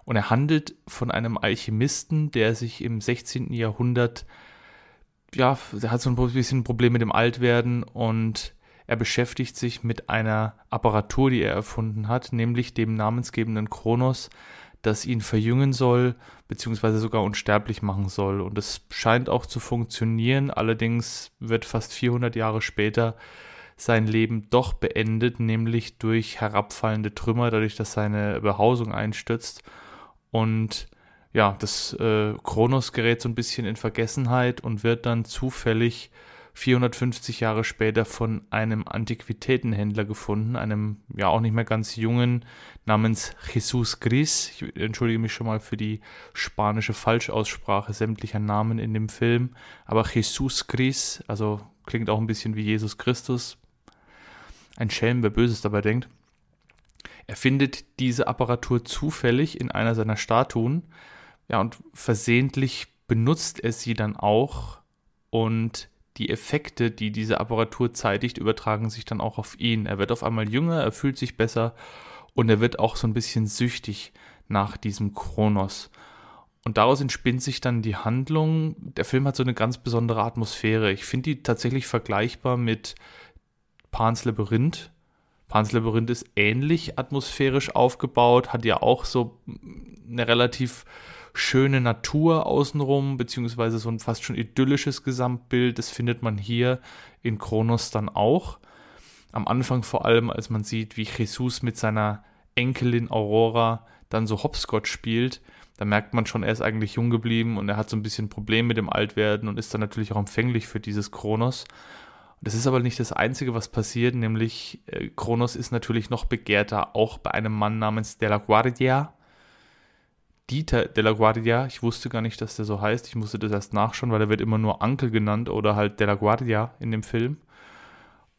[SPEAKER 4] und er handelt von einem Alchemisten, der sich im 16. Jahrhundert ja, er hat so ein bisschen ein Problem mit dem Altwerden und er beschäftigt sich mit einer Apparatur, die er erfunden hat, nämlich dem namensgebenden Kronos, das ihn verjüngen soll, beziehungsweise sogar unsterblich machen soll. Und es scheint auch zu funktionieren, allerdings wird fast 400 Jahre später sein Leben doch beendet, nämlich durch herabfallende Trümmer, dadurch, dass seine Behausung einstürzt. Und ja, das äh, Kronos gerät so ein bisschen in Vergessenheit und wird dann zufällig 450 Jahre später von einem Antiquitätenhändler gefunden, einem ja auch nicht mehr ganz jungen namens Jesus Gris. Ich entschuldige mich schon mal für die spanische Falschaussprache sämtlicher Namen in dem Film, aber Jesus Gris, also klingt auch ein bisschen wie Jesus Christus. Ein Schelm, wer Böses dabei denkt. Er findet diese Apparatur zufällig in einer seiner Statuen, ja, und versehentlich benutzt er sie dann auch und die Effekte, die diese Apparatur zeitigt, übertragen sich dann auch auf ihn. Er wird auf einmal jünger, er fühlt sich besser und er wird auch so ein bisschen süchtig nach diesem Kronos. Und daraus entspinnt sich dann die Handlung. Der Film hat so eine ganz besondere Atmosphäre. Ich finde die tatsächlich vergleichbar mit Pans Labyrinth. Pans Labyrinth ist ähnlich atmosphärisch aufgebaut, hat ja auch so eine relativ schöne Natur außenrum, beziehungsweise so ein fast schon idyllisches Gesamtbild. Das findet man hier in Kronos dann auch. Am Anfang vor allem, als man sieht, wie Jesus mit seiner Enkelin Aurora dann so Hopscotch spielt, da merkt man schon, er ist eigentlich jung geblieben und er hat so ein bisschen Problem mit dem Altwerden und ist dann natürlich auch empfänglich für dieses Kronos. Das ist aber nicht das Einzige, was passiert, nämlich äh, Kronos ist natürlich noch begehrter, auch bei einem Mann namens De La Guardia. Dieter De La Guardia, ich wusste gar nicht, dass der so heißt, ich musste das erst nachschauen, weil er wird immer nur Uncle genannt oder halt De La Guardia in dem Film.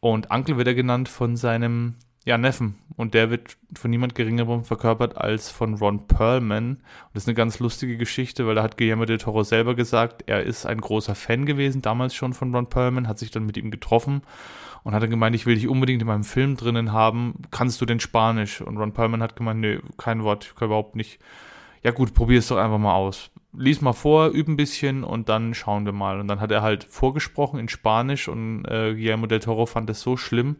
[SPEAKER 4] Und Uncle wird er genannt von seinem ja, Neffen und der wird von niemand geringerem verkörpert als von Ron Perlman. Und das ist eine ganz lustige Geschichte, weil da hat Guillermo del Toro selber gesagt, er ist ein großer Fan gewesen, damals schon von Ron Perlman, hat sich dann mit ihm getroffen und hat dann gemeint, ich will dich unbedingt in meinem Film drinnen haben, kannst du denn Spanisch? Und Ron Perlman hat gemeint, nee, kein Wort, ich kann überhaupt nicht. Ja gut, probier es doch einfach mal aus. Lies mal vor, üb ein bisschen und dann schauen wir mal. Und dann hat er halt vorgesprochen in Spanisch und äh, Guillermo del Toro fand das so schlimm,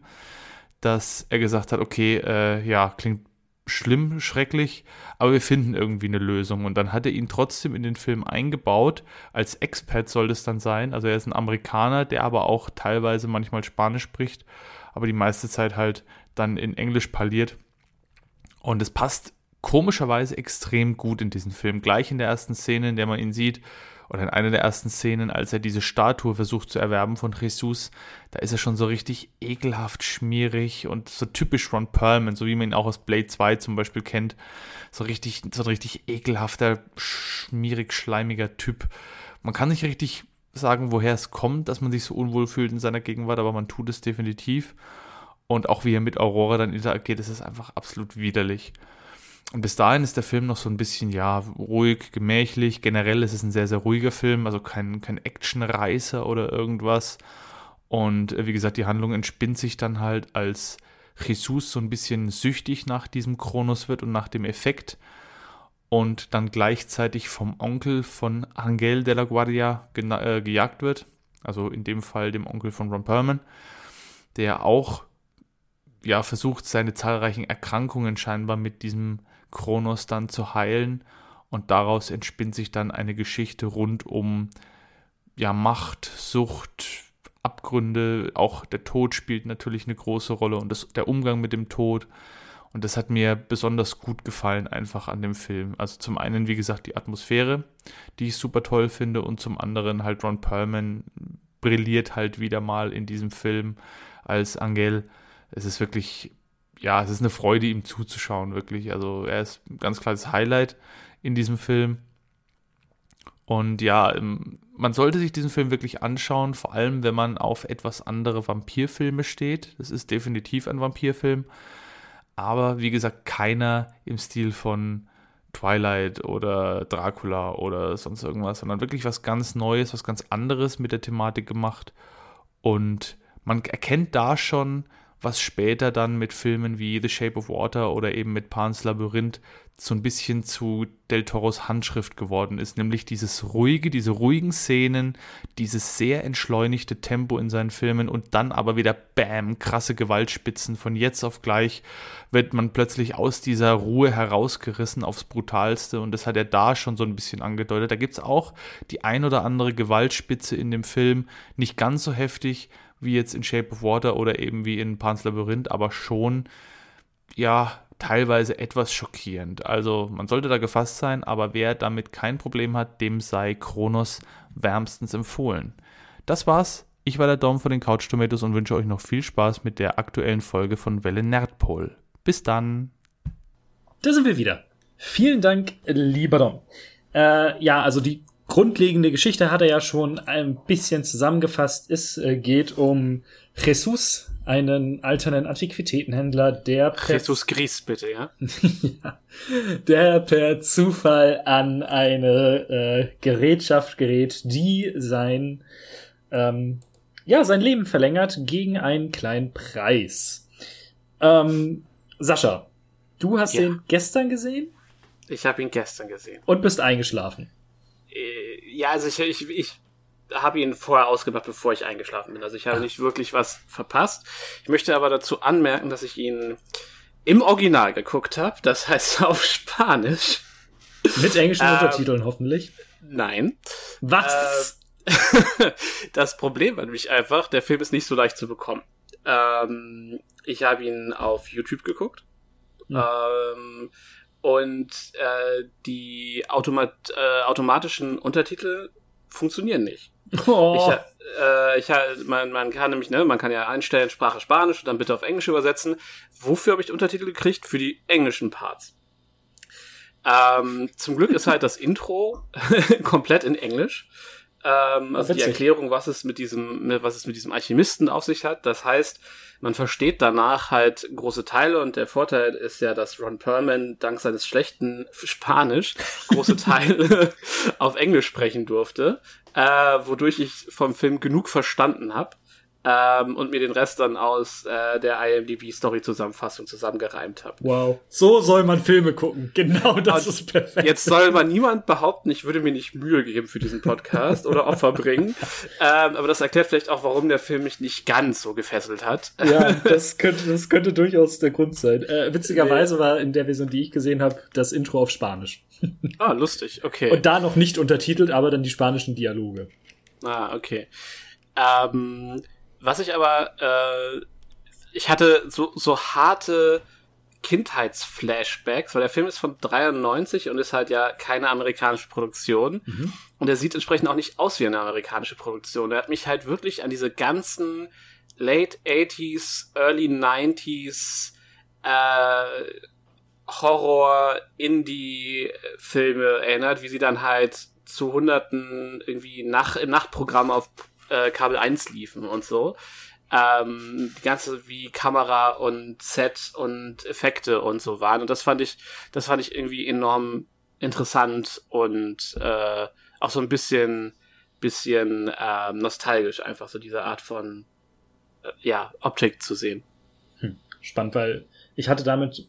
[SPEAKER 4] dass er gesagt hat, okay, äh, ja, klingt schlimm, schrecklich, aber wir finden irgendwie eine Lösung. Und dann hat er ihn trotzdem in den Film eingebaut. Als Expat soll das dann sein. Also er ist ein Amerikaner, der aber auch teilweise manchmal Spanisch spricht, aber die meiste Zeit halt dann in Englisch parliert. Und es passt komischerweise extrem gut in diesen Film. Gleich in der ersten Szene, in der man ihn sieht, oder in einer der ersten Szenen, als er diese Statue versucht zu erwerben von Jesus, da ist er schon so richtig ekelhaft schmierig und so typisch Ron Perlman, so wie man ihn auch aus Blade 2 zum Beispiel kennt. So richtig, so ein richtig ekelhafter, schmierig, schleimiger Typ. Man kann nicht richtig sagen, woher es kommt, dass man sich so unwohl fühlt in seiner Gegenwart, aber man tut es definitiv. Und auch wie er mit Aurora dann interagiert, ist es einfach absolut widerlich. Und bis dahin ist der Film noch so ein bisschen, ja, ruhig, gemächlich. Generell ist es ein sehr, sehr ruhiger Film, also kein, kein Actionreißer oder irgendwas. Und äh, wie gesagt, die Handlung entspinnt sich dann halt, als Jesus so ein bisschen süchtig nach diesem Kronos wird und nach dem Effekt. Und dann gleichzeitig vom Onkel von Angel de la Guardia äh, gejagt wird. Also in dem Fall dem Onkel von Ron Perlman, der auch ja, versucht, seine zahlreichen Erkrankungen scheinbar mit diesem Kronos dann zu heilen. Und daraus entspinnt sich dann eine Geschichte rund um ja, Macht, Sucht, Abgründe. Auch der Tod spielt natürlich eine große Rolle und das, der Umgang mit dem Tod. Und das hat mir besonders gut gefallen, einfach an dem Film. Also zum einen, wie gesagt, die Atmosphäre, die ich super toll finde, und zum anderen halt Ron Perlman brilliert halt wieder mal in diesem Film als Angel. Es ist wirklich ja, es ist eine Freude, ihm zuzuschauen, wirklich. Also er ist ein ganz klares Highlight in diesem Film. Und ja, man sollte sich diesen Film wirklich anschauen, vor allem wenn man auf etwas andere Vampirfilme steht. Das ist definitiv ein Vampirfilm. Aber wie gesagt, keiner im Stil von Twilight oder Dracula oder sonst irgendwas, sondern wirklich was ganz Neues, was ganz anderes mit der Thematik gemacht. Und man erkennt da schon, was später dann mit Filmen wie The Shape of Water oder eben mit Pan's Labyrinth so ein bisschen zu Del Toros Handschrift geworden ist, nämlich dieses ruhige, diese ruhigen Szenen, dieses sehr entschleunigte Tempo in seinen Filmen und dann aber wieder Bam, krasse Gewaltspitzen. Von jetzt auf gleich wird man plötzlich aus dieser Ruhe herausgerissen aufs Brutalste und das hat er da schon so ein bisschen angedeutet. Da gibt es auch die ein oder andere Gewaltspitze in dem Film, nicht ganz so heftig, wie jetzt in Shape of Water oder eben wie in Pan's Labyrinth, aber schon, ja, teilweise etwas schockierend. Also man sollte da gefasst sein, aber wer damit kein Problem hat, dem sei Kronos wärmstens empfohlen. Das war's. Ich war der Dom von den Couch Tomatoes und wünsche euch noch viel Spaß mit der aktuellen Folge von Welle Nerdpol. Bis dann.
[SPEAKER 1] Da sind wir wieder. Vielen Dank, lieber Dom. Äh, ja, also die grundlegende Geschichte hat er ja schon ein bisschen zusammengefasst. Es äh, geht um Jesus, einen alternden Antiquitätenhändler, der
[SPEAKER 2] per Jesus Gris, bitte, ja?
[SPEAKER 1] ja der per Zufall an eine äh, Gerätschaft gerät, die sein ähm, ja sein Leben verlängert gegen einen kleinen Preis. Ähm, Sascha, du hast ja. den gestern gesehen?
[SPEAKER 2] Ich habe ihn gestern gesehen.
[SPEAKER 1] Und bist eingeschlafen.
[SPEAKER 2] Äh, ja, also ich, ich, ich habe ihn vorher ausgemacht, bevor ich eingeschlafen bin. Also ich habe nicht wirklich was verpasst. Ich möchte aber dazu anmerken, dass ich ihn im Original geguckt habe. Das heißt auf Spanisch.
[SPEAKER 1] Mit englischen ähm, Untertiteln hoffentlich.
[SPEAKER 2] Nein.
[SPEAKER 1] Was?
[SPEAKER 2] Äh, das Problem war nämlich einfach, der Film ist nicht so leicht zu bekommen. Ähm, ich habe ihn auf YouTube geguckt. Hm. Ähm, und äh, die Automat äh, automatischen Untertitel funktionieren nicht. Oh. Ich, äh, ich, man, man kann nämlich, ne, man kann ja einstellen Sprache Spanisch und dann bitte auf Englisch übersetzen. Wofür habe ich Untertitel gekriegt? Für die englischen Parts. Ähm, zum Glück ist halt das Intro komplett in Englisch. Ähm, also die Erklärung, was es mit diesem, was es mit diesem Alchemisten auf sich hat. Das heißt, man versteht danach halt große Teile und der Vorteil ist ja, dass Ron Perlman dank seines schlechten Spanisch große Teile auf Englisch sprechen durfte, äh, wodurch ich vom Film genug verstanden habe. Ähm, und mir den Rest dann aus äh, der IMDb-Story-Zusammenfassung zusammengereimt habe.
[SPEAKER 1] Wow. So soll man Filme gucken. Genau das
[SPEAKER 2] Und
[SPEAKER 1] ist perfekt.
[SPEAKER 2] Jetzt soll mal niemand behaupten, ich würde mir nicht Mühe geben für diesen Podcast oder Opfer bringen. Ähm, aber das erklärt vielleicht auch, warum der Film mich nicht ganz so gefesselt hat.
[SPEAKER 1] Ja, das könnte, das könnte durchaus der Grund sein. Äh, witzigerweise war in der Version, die ich gesehen habe, das Intro auf Spanisch.
[SPEAKER 2] Ah, lustig, okay.
[SPEAKER 1] Und da noch nicht untertitelt, aber dann die spanischen Dialoge.
[SPEAKER 2] Ah, okay. Ähm, was ich aber, äh, ich hatte so, so harte Kindheitsflashbacks, weil der Film ist von 93 und ist halt ja keine amerikanische Produktion. Und er sieht entsprechend auch nicht aus wie eine amerikanische Produktion. Er hat mich halt wirklich an diese ganzen Late 80s, Early 90s, äh, Horror, Indie-Filme erinnert, wie sie dann halt zu Hunderten irgendwie nach, im Nachtprogramm auf äh, Kabel 1 liefen und so. Ähm, die ganze wie Kamera und Set und Effekte und so waren. Und das fand ich, das fand ich irgendwie enorm interessant und äh, auch so ein bisschen, bisschen ähm, nostalgisch, einfach so diese Art von äh, ja, Optik zu sehen.
[SPEAKER 1] Spannend, weil ich hatte damit,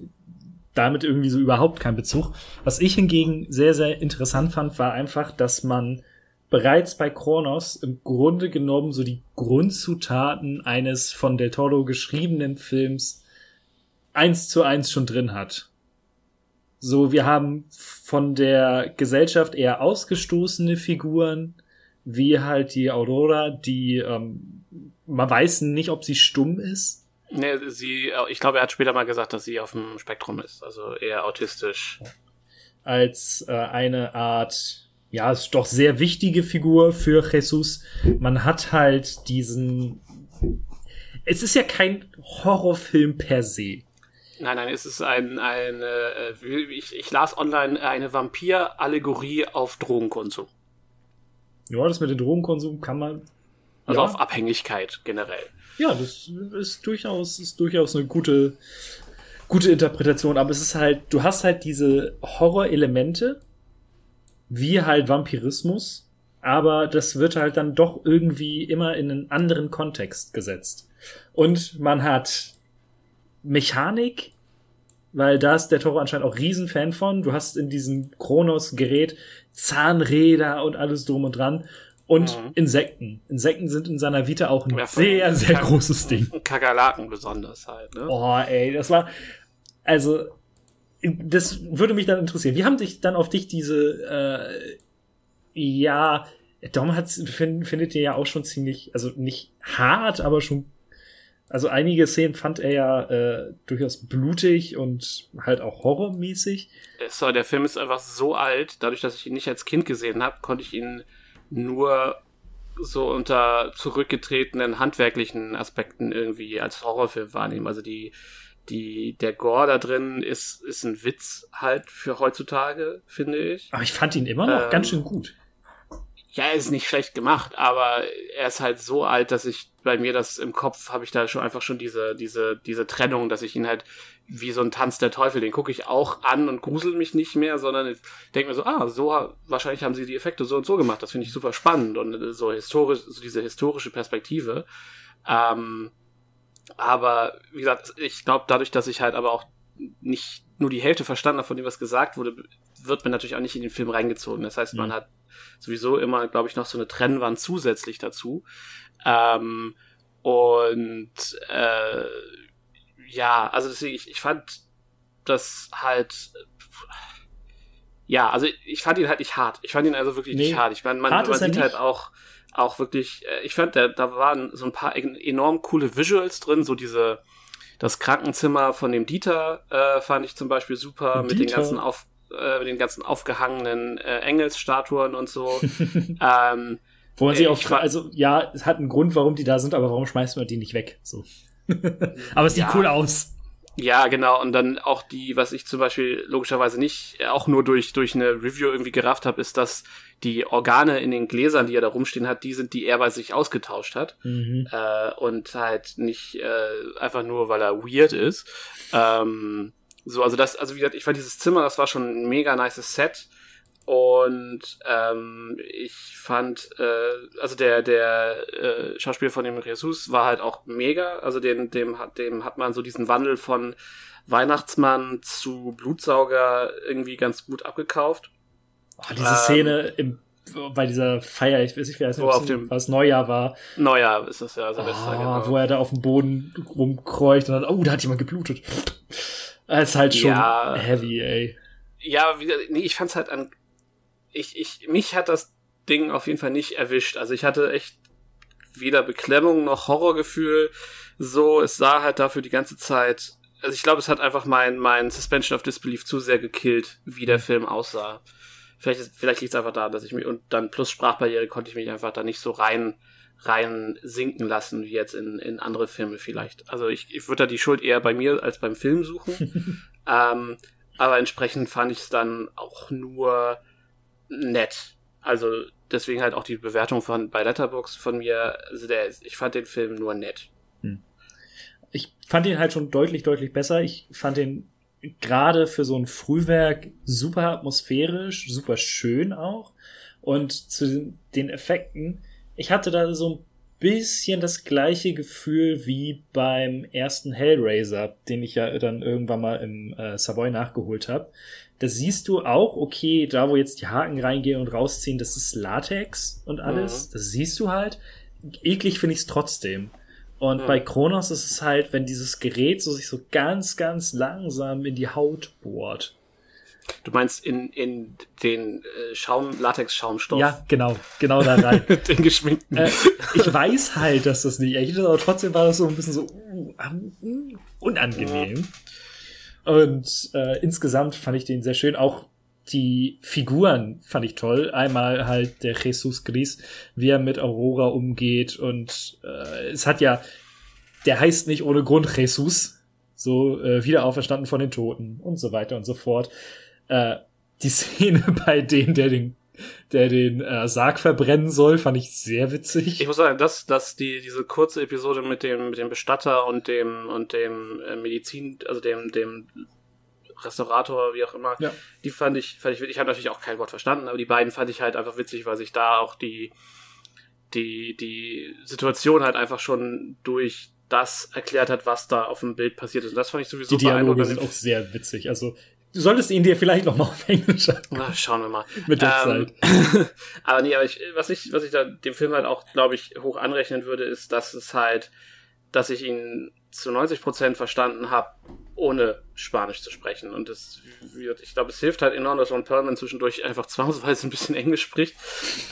[SPEAKER 1] damit irgendwie so überhaupt keinen Bezug. Was ich hingegen sehr, sehr interessant fand, war einfach, dass man bereits bei Kronos im Grunde genommen so die Grundzutaten eines von Del Toro geschriebenen Films eins zu eins schon drin hat. So, wir haben von der Gesellschaft eher ausgestoßene Figuren, wie halt die Aurora, die ähm, man weiß nicht, ob sie stumm ist.
[SPEAKER 2] Nee, sie, ich glaube, er hat später mal gesagt, dass sie auf dem Spektrum ist, also eher autistisch.
[SPEAKER 1] als äh, eine Art, ja, ist doch sehr wichtige Figur für Jesus. Man hat halt diesen. Es ist ja kein Horrorfilm per se.
[SPEAKER 2] Nein, nein, es ist ein, eine, äh, ich, ich las online eine Vampir-Allegorie auf Drogenkonsum.
[SPEAKER 1] Ja, das mit dem Drogenkonsum kann man.
[SPEAKER 2] Also
[SPEAKER 1] ja,
[SPEAKER 2] auf Abhängigkeit generell.
[SPEAKER 1] ja, das ist durchaus, ist durchaus eine gute, gute Interpretation. Aber es ist halt, du hast halt diese Horrorelemente, wie halt Vampirismus, aber das wird halt dann doch irgendwie immer in einen anderen Kontext gesetzt. Und man hat Mechanik, weil da ist der Toro anscheinend auch Riesenfan von. Du hast in diesem Kronos-Gerät Zahnräder und alles drum und dran. Und
[SPEAKER 2] Mhm.
[SPEAKER 1] Insekten. Insekten sind in seiner Vita auch ein
[SPEAKER 2] Ja,
[SPEAKER 1] sehr, sehr
[SPEAKER 2] Kak-
[SPEAKER 1] großes Ding.
[SPEAKER 2] Kakerlaken besonders halt, ne?
[SPEAKER 1] Oh, ey, das war, also, das würde mich dann interessieren. Wie haben dich dann auf dich diese, äh, ja, Dom hat, find, findet ihr ja auch schon ziemlich, also nicht hart, aber schon, also einige Szenen fand er ja äh, durchaus blutig und halt auch horrormäßig.
[SPEAKER 2] So, der Film ist einfach so alt, dadurch, dass ich ihn nicht als Kind gesehen habe, konnte ich ihn nur so unter zurückgetretenen handwerklichen Aspekten irgendwie als Horrorfilm wahrnehmen. Also die, die, der Gore da drin ist, ist ein Witz halt für heutzutage, finde ich.
[SPEAKER 1] Aber ich fand ihn immer noch
[SPEAKER 2] Ähm,
[SPEAKER 1] ganz schön gut.
[SPEAKER 2] Ja, er ist nicht schlecht gemacht, aber er ist halt so alt, dass ich bei mir das im Kopf habe ich da schon einfach schon diese diese diese Trennung, dass ich ihn halt wie so ein Tanz der Teufel, den gucke ich auch an und grusel mich nicht mehr, sondern denke mir so, ah, so wahrscheinlich haben sie die Effekte so und so gemacht. Das finde ich super spannend und äh, so historisch, so diese historische Perspektive. Ähm, aber wie gesagt, ich glaube, dadurch, dass ich halt aber auch nicht nur die Hälfte verstanden habe von dem, was gesagt wurde, wird man natürlich auch nicht in den Film reingezogen. Das heißt, man
[SPEAKER 1] Mhm.
[SPEAKER 2] hat sowieso immer, glaube ich, noch so eine Trennwand zusätzlich dazu. Ähm, und äh, ja, also deswegen, ich, ich fand das halt ja, also ich fand ihn halt nicht hart. Ich fand ihn also wirklich
[SPEAKER 1] Nee,
[SPEAKER 2] nicht hart. Ich meine, man, man sieht halt auch auch wirklich, äh, ich fand, da, da waren so ein paar en- enorm coole Visuals drin, so diese das Krankenzimmer von dem Dieter äh, fand ich zum Beispiel super mit den ganzen auf äh, mit den ganzen aufgehangenen äh, Engelsstatuen und so. ähm,
[SPEAKER 1] Wo man sich
[SPEAKER 2] ich
[SPEAKER 1] auch also ja, es hat einen Grund, warum die da sind, aber warum schmeißt man die nicht weg? So. aber es sieht
[SPEAKER 2] Ja.
[SPEAKER 1] cool aus.
[SPEAKER 2] Ja, genau. Und dann auch die, was ich zum Beispiel logischerweise nicht, äh, auch nur durch, durch eine Review irgendwie gerafft habe, ist, dass die Organe in den Gläsern, die er da rumstehen hat, die sind, die er bei sich ausgetauscht hat.
[SPEAKER 1] Mhm.
[SPEAKER 2] Äh, und halt nicht äh, einfach nur, weil er weird ist. Ähm, so, also das, also wie gesagt, ich fand dieses Zimmer, das war schon ein mega nices Set. und ähm, ich fand, äh, also der der äh, Schauspieler von dem Jesus war halt auch mega. Also den, dem hat dem hat man so diesen Wandel von Weihnachtsmann zu Blutsauger irgendwie ganz gut abgekauft.
[SPEAKER 1] Oh, diese Szene im, bei dieser Feier, ich weiß nicht, das
[SPEAKER 2] Wo auf dem-
[SPEAKER 1] was Neujahr war,
[SPEAKER 2] Neujahr ist das ja Silvester,
[SPEAKER 1] oh,
[SPEAKER 2] genau.
[SPEAKER 1] wo er da auf dem Boden rumkreucht und dann, oh, da hat jemand geblutet. Das ist halt schon
[SPEAKER 2] Ja.
[SPEAKER 1] heavy, ey.
[SPEAKER 2] Ja, wieder, nee, ich fand's halt an. Ich, ich, mich hat das Ding auf jeden Fall nicht erwischt. Also ich hatte echt weder Beklemmung noch Horrorgefühl. So, es sah halt dafür die ganze Zeit. Also ich glaube, es hat einfach mein, mein Suspension of Disbelief zu sehr gekillt, wie der Film aussah. Vielleicht, ist- vielleicht liegt es einfach daran, dass ich mich, und dann plus Sprachbarriere konnte ich mich einfach da nicht so rein, rein sinken lassen, wie jetzt in, in andere Filme vielleicht. Also ich, ich würde da die Schuld eher bei mir als beim Film suchen. ähm, aber entsprechend fand ich es dann auch nur nett. Also deswegen halt auch die Bewertung von bei Letterboxd von mir. Also der, ich fand den Film nur nett.
[SPEAKER 1] Ich fand ihn halt schon deutlich, deutlich besser. Ich fand ihn gerade für so ein Frühwerk super atmosphärisch, super schön auch. Und zu den- Effekten, ich hatte da so ein bisschen das gleiche Gefühl wie beim ersten Hellraiser, den ich ja dann irgendwann mal im äh, Savoy nachgeholt habe. Da siehst du auch, okay, da wo jetzt die Haken reingehen und rausziehen, das ist Latex und alles. Das siehst du halt. Eklig finde ich es trotzdem. Und
[SPEAKER 2] Mhm.
[SPEAKER 1] bei Kronos ist es halt, wenn dieses Gerät so sich so ganz, ganz langsam in die Haut bohrt.
[SPEAKER 2] Du meinst in, in den äh, Schaum, Latex-Schaumstoff.
[SPEAKER 1] Ja, genau, genau da rein.
[SPEAKER 2] den geschminkten.
[SPEAKER 1] äh, ich weiß halt, dass das nicht echt ist, aber trotzdem war das so ein bisschen so uh, uh, unangenehm. Und äh, insgesamt fand ich den sehr schön. Auch die Figuren fand ich toll. Einmal halt der Jesus Gris, wie er mit Aurora umgeht. Und äh, es hat ja, der heißt nicht ohne Grund Jesus. So äh, wieder auferstanden von den Toten und so weiter und so fort. Äh, die Szene bei dem, der den der den äh, Sarg verbrennen soll, fand ich sehr witzig.
[SPEAKER 2] Ich muss sagen, dass, dass die, diese kurze Episode mit dem, mit dem Bestatter und dem, und dem äh, Medizin, also dem, dem Restaurator, wie auch immer,
[SPEAKER 1] Ja.
[SPEAKER 2] die fand ich, fand ich, ich habe natürlich auch kein Wort verstanden, aber die beiden fand ich halt einfach witzig, weil sich da auch die, die, die Situation halt einfach schon durch das erklärt hat, was da auf dem Bild passiert ist. Und das fand ich sowieso
[SPEAKER 1] die Dialoge sind auch sehr witzig. Also, du solltest ihn dir vielleicht noch mal auf Englisch
[SPEAKER 2] Na, schauen wir mal.
[SPEAKER 1] mit der
[SPEAKER 2] Ähm,
[SPEAKER 1] Zeit.
[SPEAKER 2] aber nee, aber ich, was ich, was ich da dem Film halt auch, glaube ich, hoch anrechnen würde, ist, dass es halt, dass ich ihn zu 90 Prozent verstanden habe, ohne Spanisch zu sprechen. Und das wird, ich glaube, es hilft halt enorm, dass Ron Perlman zwischendurch einfach zwangsweise ein bisschen Englisch spricht.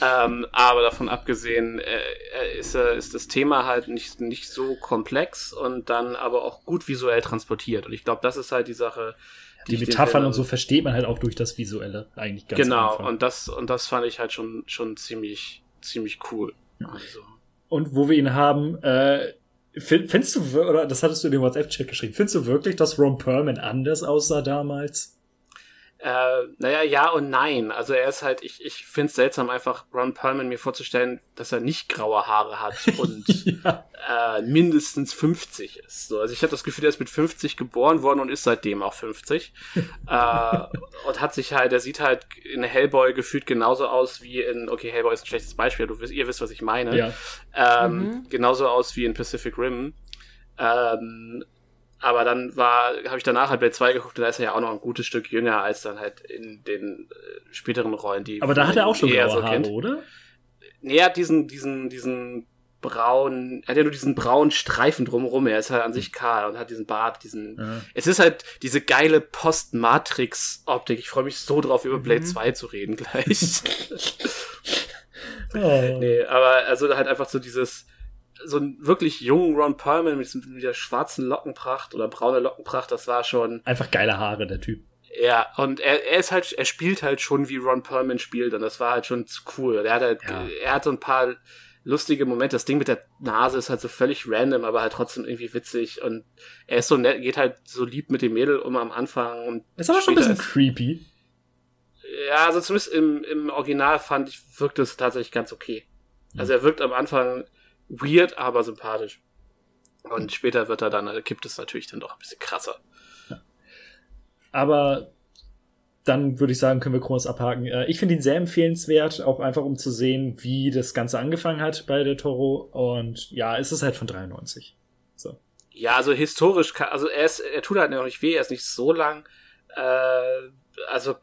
[SPEAKER 2] Ähm, aber davon abgesehen, äh, ist, äh, ist das Thema halt nicht, nicht so komplex und dann aber auch gut visuell transportiert. Und ich glaube, das ist halt die Sache.
[SPEAKER 1] Die
[SPEAKER 2] den
[SPEAKER 1] Metaphern und so versteht man halt auch durch das Visuelle eigentlich ganz
[SPEAKER 2] Genau, und das, und das fand ich halt schon, schon ziemlich, ziemlich cool. Also.
[SPEAKER 1] Und wo wir ihn haben, äh, findest du, oder das hattest du in dem WhatsApp-Chat geschrieben, findest du wirklich, dass Ron Perlman anders aussah damals?
[SPEAKER 2] Äh, naja, ja und nein. Also er ist halt, ich, ich finde es seltsam, einfach Ron Perlman mir vorzustellen, dass er nicht graue Haare hat und
[SPEAKER 1] ja.
[SPEAKER 2] äh, mindestens 50 ist. So, also ich habe das Gefühl, er ist mit 50 geboren worden und ist seitdem auch 50. äh, und hat sich halt, er sieht halt in Hellboy gefühlt genauso aus wie in, okay, Hellboy ist ein schlechtes Beispiel, du wisst, ihr wisst, was ich meine.
[SPEAKER 1] ja.
[SPEAKER 2] Ähm, Genauso aus wie in Pacific Rim. Ähm, aber dann war, habe ich danach halt Blade 2 geguckt und da ist er ja auch noch ein gutes Stück jünger als dann halt in den äh, späteren Rollen, die
[SPEAKER 1] Aber da hat er auch schon graue Haare, oder?
[SPEAKER 2] Nee, er hat diesen, diesen, diesen braunen, er hat ja nur diesen braunen Streifen drumherum. Er ist halt an sich kahl und hat diesen Bart, diesen.
[SPEAKER 1] Ja.
[SPEAKER 2] Es ist halt diese geile Post-Matrix-Optik. Ich freue mich so drauf, über Blade 2 zu reden gleich.
[SPEAKER 1] Oh.
[SPEAKER 2] nee, aber also halt einfach so dieses, so einen wirklich jungen Ron Perlman mit, mit der schwarzen Lockenpracht oder braune Lockenpracht, das war schon,
[SPEAKER 1] Einfach geile Haare, der Typ.
[SPEAKER 2] ja, und er, er ist halt, er spielt halt schon wie Ron Perlman spielt und das war halt schon cool. Er hat halt,
[SPEAKER 1] Ja.
[SPEAKER 2] er hat so ein paar lustige Momente. Das Ding mit der Nase ist halt so völlig random, aber halt trotzdem irgendwie witzig und er ist so nett, geht halt so lieb mit dem Mädel um am Anfang und
[SPEAKER 1] Ist aber schon ein bisschen creepy.
[SPEAKER 2] ja, also zumindest im, im Original fand ich, wirkt es tatsächlich ganz okay. Also er wirkt am Anfang weird, aber sympathisch. Und später wird er dann, kippt es natürlich dann doch ein bisschen krasser.
[SPEAKER 1] Aber dann würde ich sagen, können wir Kronos abhaken. Äh, ich finde ihn sehr empfehlenswert, auch einfach um zu sehen, wie das Ganze angefangen hat bei der Toro. Und ja, es ist halt von 93. So.
[SPEAKER 2] Ja, also historisch, kann, also er ist, er tut halt nicht weh, er ist nicht so lang. Äh, also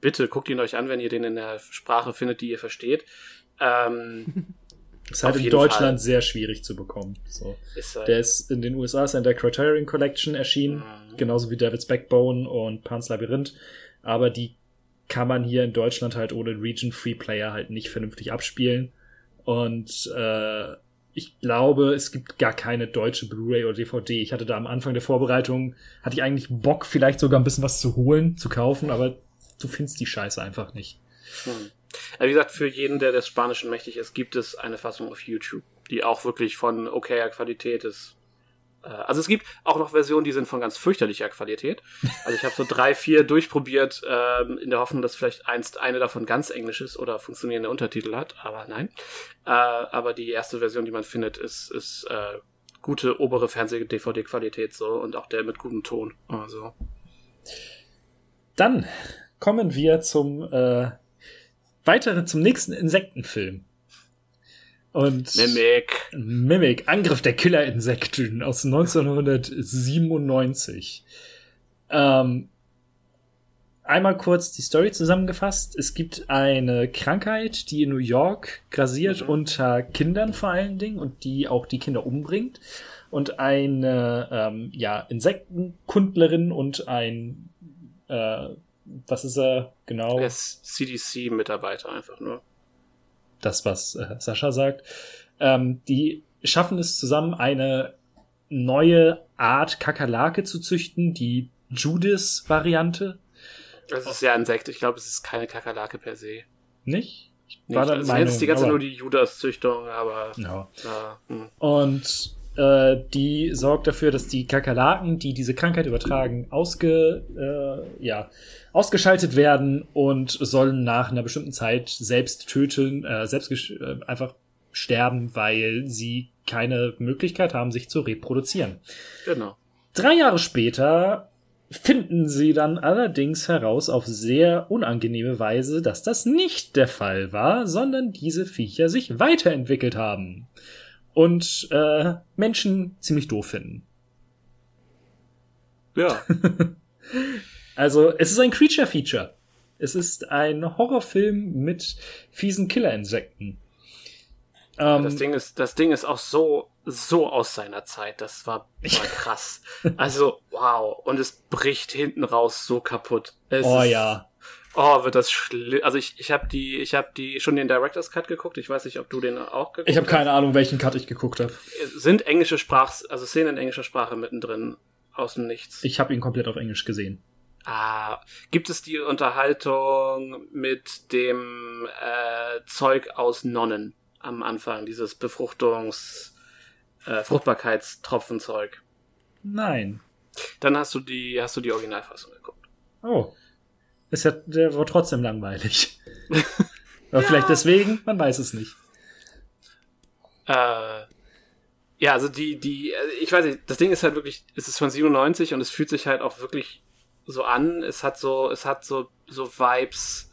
[SPEAKER 2] bitte guckt ihn euch an, wenn ihr den in der Sprache findet, die ihr versteht. Ähm,
[SPEAKER 1] Ist halt
[SPEAKER 2] Auf
[SPEAKER 1] in Deutschland
[SPEAKER 2] Fall.
[SPEAKER 1] sehr schwierig zu bekommen. So.
[SPEAKER 2] ist halt,
[SPEAKER 1] Der ist in den USA ist in der Criterion Collection erschienen,
[SPEAKER 2] Mhm.
[SPEAKER 1] genauso wie David's Backbone und Pan's Labyrinth. Aber die kann man hier in Deutschland halt ohne Region Free Player halt nicht vernünftig abspielen. Und äh, ich glaube, es gibt gar keine deutsche Blu-ray oder DVD. Ich hatte da am Anfang der Vorbereitung, hatte ich eigentlich Bock, vielleicht sogar ein bisschen was zu holen, zu kaufen, aber du findest die Scheiße einfach nicht.
[SPEAKER 2] Hm. Also wie gesagt, für jeden, der des Spanischen mächtig ist, gibt es eine Fassung auf YouTube, die auch wirklich von okayer Qualität ist. Äh, Also es gibt auch noch Versionen, die sind von ganz fürchterlicher Qualität. Also ich habe so drei, vier durchprobiert, ähm, in der Hoffnung, dass vielleicht einst eine davon ganz englisch ist oder funktionierende Untertitel hat, aber nein. Äh, aber die erste Version, die man findet, ist, ist äh, gute obere Fernseh-DVD-Qualität so und auch der mit gutem Ton. Also.
[SPEAKER 1] Dann kommen wir zum äh, weiteren, zum nächsten Insektenfilm. Und
[SPEAKER 2] Mimic.
[SPEAKER 1] Mimic, Angriff der Killerinsekten aus 1997. Ähm, einmal kurz die Story zusammengefasst. Es gibt eine Krankheit, die in New York grasiert
[SPEAKER 2] Mhm.
[SPEAKER 1] unter Kindern vor allen Dingen und die auch die Kinder umbringt. Und eine ähm, ja, Insektenkundlerin und ein äh, was ist er genau?
[SPEAKER 2] Er ist CDC-Mitarbeiter einfach nur.
[SPEAKER 1] das, was äh, Sascha sagt. Ähm, die schaffen es zusammen, eine neue Art Kakerlake zu züchten, die Judas-Variante.
[SPEAKER 2] Das ist ja ein Insekt. Ich glaube, es ist keine Kakerlake per se.
[SPEAKER 1] Nicht? Ich
[SPEAKER 2] Nicht.
[SPEAKER 1] war der
[SPEAKER 2] also
[SPEAKER 1] Meinung,
[SPEAKER 2] jetzt die ganze nur die Judas-Züchtung, aber
[SPEAKER 1] Ja.
[SPEAKER 2] äh, hm.
[SPEAKER 1] Und äh, die sorgt dafür, dass die Kakerlaken, die diese Krankheit übertragen, ausge, äh, ja, ausgeschaltet werden und sollen nach einer bestimmten Zeit selbst töten, äh, selbst äh, einfach sterben, weil sie keine Möglichkeit haben, sich zu reproduzieren.
[SPEAKER 2] genau.
[SPEAKER 1] Drei Jahre später finden sie dann allerdings heraus auf sehr unangenehme Weise, dass das nicht der Fall war, sondern diese Viecher sich weiterentwickelt haben und äh, Menschen ziemlich doof finden.
[SPEAKER 2] Ja.
[SPEAKER 1] Also es ist ein Creature-Feature. Es ist ein Horrorfilm mit fiesen Killerinsekten. Ähm,
[SPEAKER 2] Das Ding ist, das Ding ist auch so, so aus seiner Zeit. Das war, war krass. Also, wow. Und es bricht hinten raus so kaputt. Es
[SPEAKER 1] oh
[SPEAKER 2] ist,
[SPEAKER 1] ja.
[SPEAKER 2] Oh, wird das schlimm. Also ich, ich habe die, ich habe die schon den Director's Cut geguckt. Ich weiß nicht, ob du den auch geguckt
[SPEAKER 1] Ich habe
[SPEAKER 2] hast.
[SPEAKER 1] keine Ahnung, welchen Cut ich geguckt habe.
[SPEAKER 2] Sind englische Sprach, also Szenen in englischer Sprache mittendrin aus dem Nichts.
[SPEAKER 1] Ich habe ihn komplett auf Englisch gesehen.
[SPEAKER 2] Ah, gibt es die Unterhaltung mit dem äh, Zeug aus Nonnen am Anfang, dieses Befruchtungs äh, Fruchtbarkeitstropfenzeug?
[SPEAKER 1] Nein.
[SPEAKER 2] Dann hast du die hast du die Originalfassung geguckt.
[SPEAKER 1] Oh. Ist ja, der war trotzdem langweilig. Aber vielleicht deswegen, man weiß es nicht.
[SPEAKER 2] Äh, ja, also die die äh, ich weiß nicht, das Ding ist halt wirklich, es ist von 97 und es fühlt sich halt auch wirklich so an. Es hat so es hat so so Vibes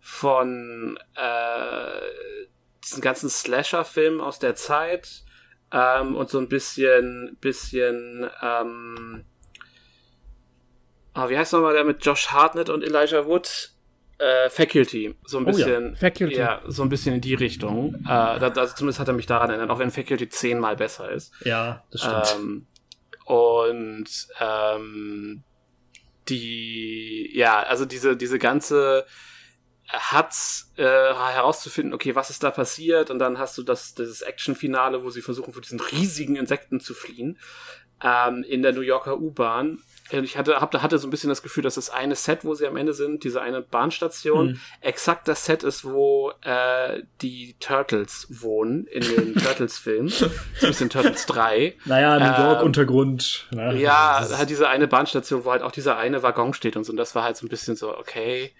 [SPEAKER 2] von äh, diesen ganzen Slasher-Filmen aus der Zeit ähm, und so ein bisschen, bisschen, ähm, ah, wie heißt nochmal der mit Josh Hartnett und Elijah Wood? Äh, Faculty, so ein
[SPEAKER 1] Oh ja,
[SPEAKER 2] bisschen.
[SPEAKER 3] Faculty.
[SPEAKER 2] Ja, so ein bisschen in die Richtung. Äh, also zumindest hat er mich daran erinnert, auch wenn Faculty zehnmal besser ist.
[SPEAKER 1] Ja, das stimmt.
[SPEAKER 2] Ähm, und ähm, die, ja, also diese, diese ganze hat's äh, herauszufinden, okay, was ist da passiert? Und dann hast du das, dieses Action-Finale, wo sie versuchen, vor diesen riesigen Insekten zu fliehen, ähm, in der New Yorker U-Bahn. Und ich hatte, hab, hatte so ein bisschen das Gefühl, dass das eine Set, wo sie am Ende sind, diese eine Bahnstation,
[SPEAKER 1] Hm.
[SPEAKER 2] exakt das Set ist, wo äh, die Turtles wohnen, in den Turtles-Filmen. So ein bisschen Turtles 3.
[SPEAKER 1] naja, New York
[SPEAKER 2] ähm,
[SPEAKER 1] Untergrund. Ne?
[SPEAKER 2] Ja, halt diese eine Bahnstation, wo halt auch dieser eine Waggon steht und so. Und das war halt so ein bisschen so, okay.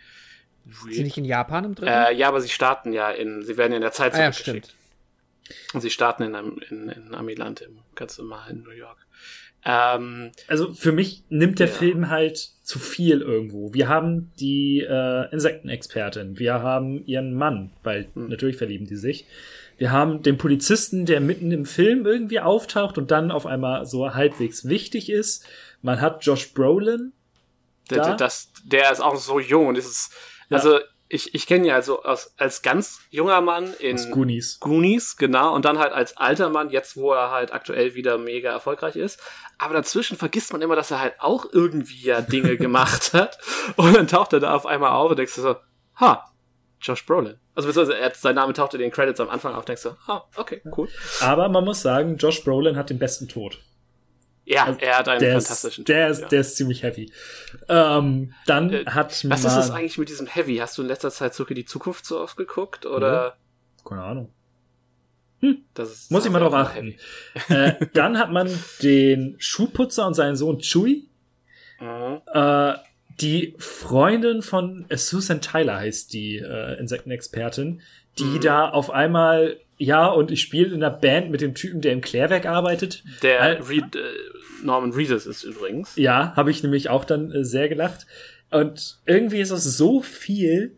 [SPEAKER 3] Ist sie nicht in Japan im dritten?
[SPEAKER 2] Äh, ja, aber sie starten ja in, sie werden ja in der Zeit
[SPEAKER 3] ah, ja,
[SPEAKER 2] zurückgeschickt.
[SPEAKER 3] stimmt.
[SPEAKER 2] Und sie starten in, einem, in, in Amiland, im ganz normalen New York. Ähm,
[SPEAKER 1] Also für mich nimmt der
[SPEAKER 2] Ja.
[SPEAKER 1] Film halt zu viel irgendwo. Wir haben die äh, Insektenexpertin, wir haben ihren Mann, weil
[SPEAKER 2] Hm.
[SPEAKER 1] natürlich verlieben die sich. Wir haben den Polizisten, der mitten im Film irgendwie auftaucht und dann auf einmal so halbwegs wichtig ist. Man hat Josh Brolin.
[SPEAKER 2] der,
[SPEAKER 1] Da?
[SPEAKER 2] das, der ist auch so jung und das ist, also ich, ich kenne ihn ja also als, als ganz junger Mann in
[SPEAKER 1] Aus Goonies.
[SPEAKER 2] Goonies, genau, und dann halt als alter Mann, jetzt wo er halt aktuell wieder mega erfolgreich ist. Aber dazwischen vergisst man immer, dass er halt auch irgendwie ja Dinge gemacht hat. Und dann taucht er da auf einmal auf und denkst du so, ha, Josh Brolin. Also beziehungsweise er, sein Name taucht in den Credits am Anfang auf, denkst du, ah, okay, cool.
[SPEAKER 1] Aber man muss sagen, Josh Brolin hat den besten Tod.
[SPEAKER 2] Ja, er hat einen
[SPEAKER 1] Der ist,
[SPEAKER 2] fantastischen
[SPEAKER 1] der, ist,
[SPEAKER 2] ja.
[SPEAKER 1] der ist ziemlich heavy. Ähm, dann
[SPEAKER 2] Äh,
[SPEAKER 1] hat man.
[SPEAKER 2] Was ist es eigentlich mit diesem Heavy? Hast du in letzter Zeit zurück in die Zukunft so oft geguckt? Oder
[SPEAKER 1] Keine Ahnung.
[SPEAKER 2] das ist,
[SPEAKER 1] Muss ich mal
[SPEAKER 2] das
[SPEAKER 1] drauf achten. äh, dann hat man den Schuhputzer und seinen Sohn Chewie.
[SPEAKER 2] Mhm.
[SPEAKER 1] Äh, die Freundin von Susan Tyler heißt die äh, Insektenexpertin, die
[SPEAKER 2] Mhm.
[SPEAKER 1] da auf einmal, ja, und ich spiele in einer Band mit dem Typen, der im Klärwerk arbeitet.
[SPEAKER 2] Der
[SPEAKER 1] Äh,
[SPEAKER 2] Reed, äh, Norman Reedus ist übrigens.
[SPEAKER 1] Ja, habe ich nämlich auch dann äh, sehr gelacht. Und irgendwie ist es so viel,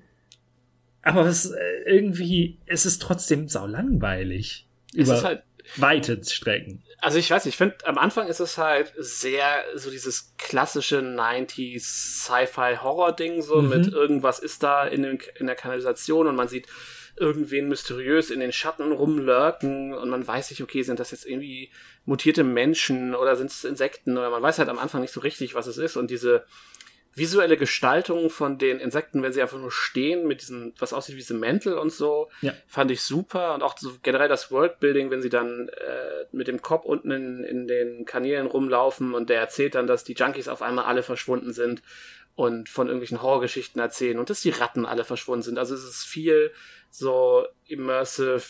[SPEAKER 1] aber es äh, irgendwie, es ist trotzdem sau langweilig.
[SPEAKER 2] Es
[SPEAKER 1] Über
[SPEAKER 2] halt,
[SPEAKER 1] weite Strecken.
[SPEAKER 2] also ich weiß nicht, ich finde, am Anfang ist es halt sehr so dieses klassische 90s Sci-Fi-Horror-Ding, so
[SPEAKER 1] Mhm.
[SPEAKER 2] mit irgendwas ist da in, den, in der Kanalisation und man sieht irgendwen mysteriös in den Schatten rumlurken und man weiß nicht, okay, sind das jetzt irgendwie mutierte Menschen oder sind es Insekten oder man weiß halt am Anfang nicht so richtig, was es ist und diese visuelle Gestaltung von den Insekten, wenn sie einfach nur stehen mit diesen, was aussieht wie diese Mäntel und so,
[SPEAKER 1] Ja.
[SPEAKER 2] fand ich super und auch so generell das Worldbuilding, wenn sie dann äh, mit dem Kopf unten in, in den Kanälen rumlaufen und der erzählt dann, dass die Junkies auf einmal alle verschwunden sind und von irgendwelchen Horrorgeschichten erzählen und dass die Ratten alle verschwunden sind. Also es ist viel so immersive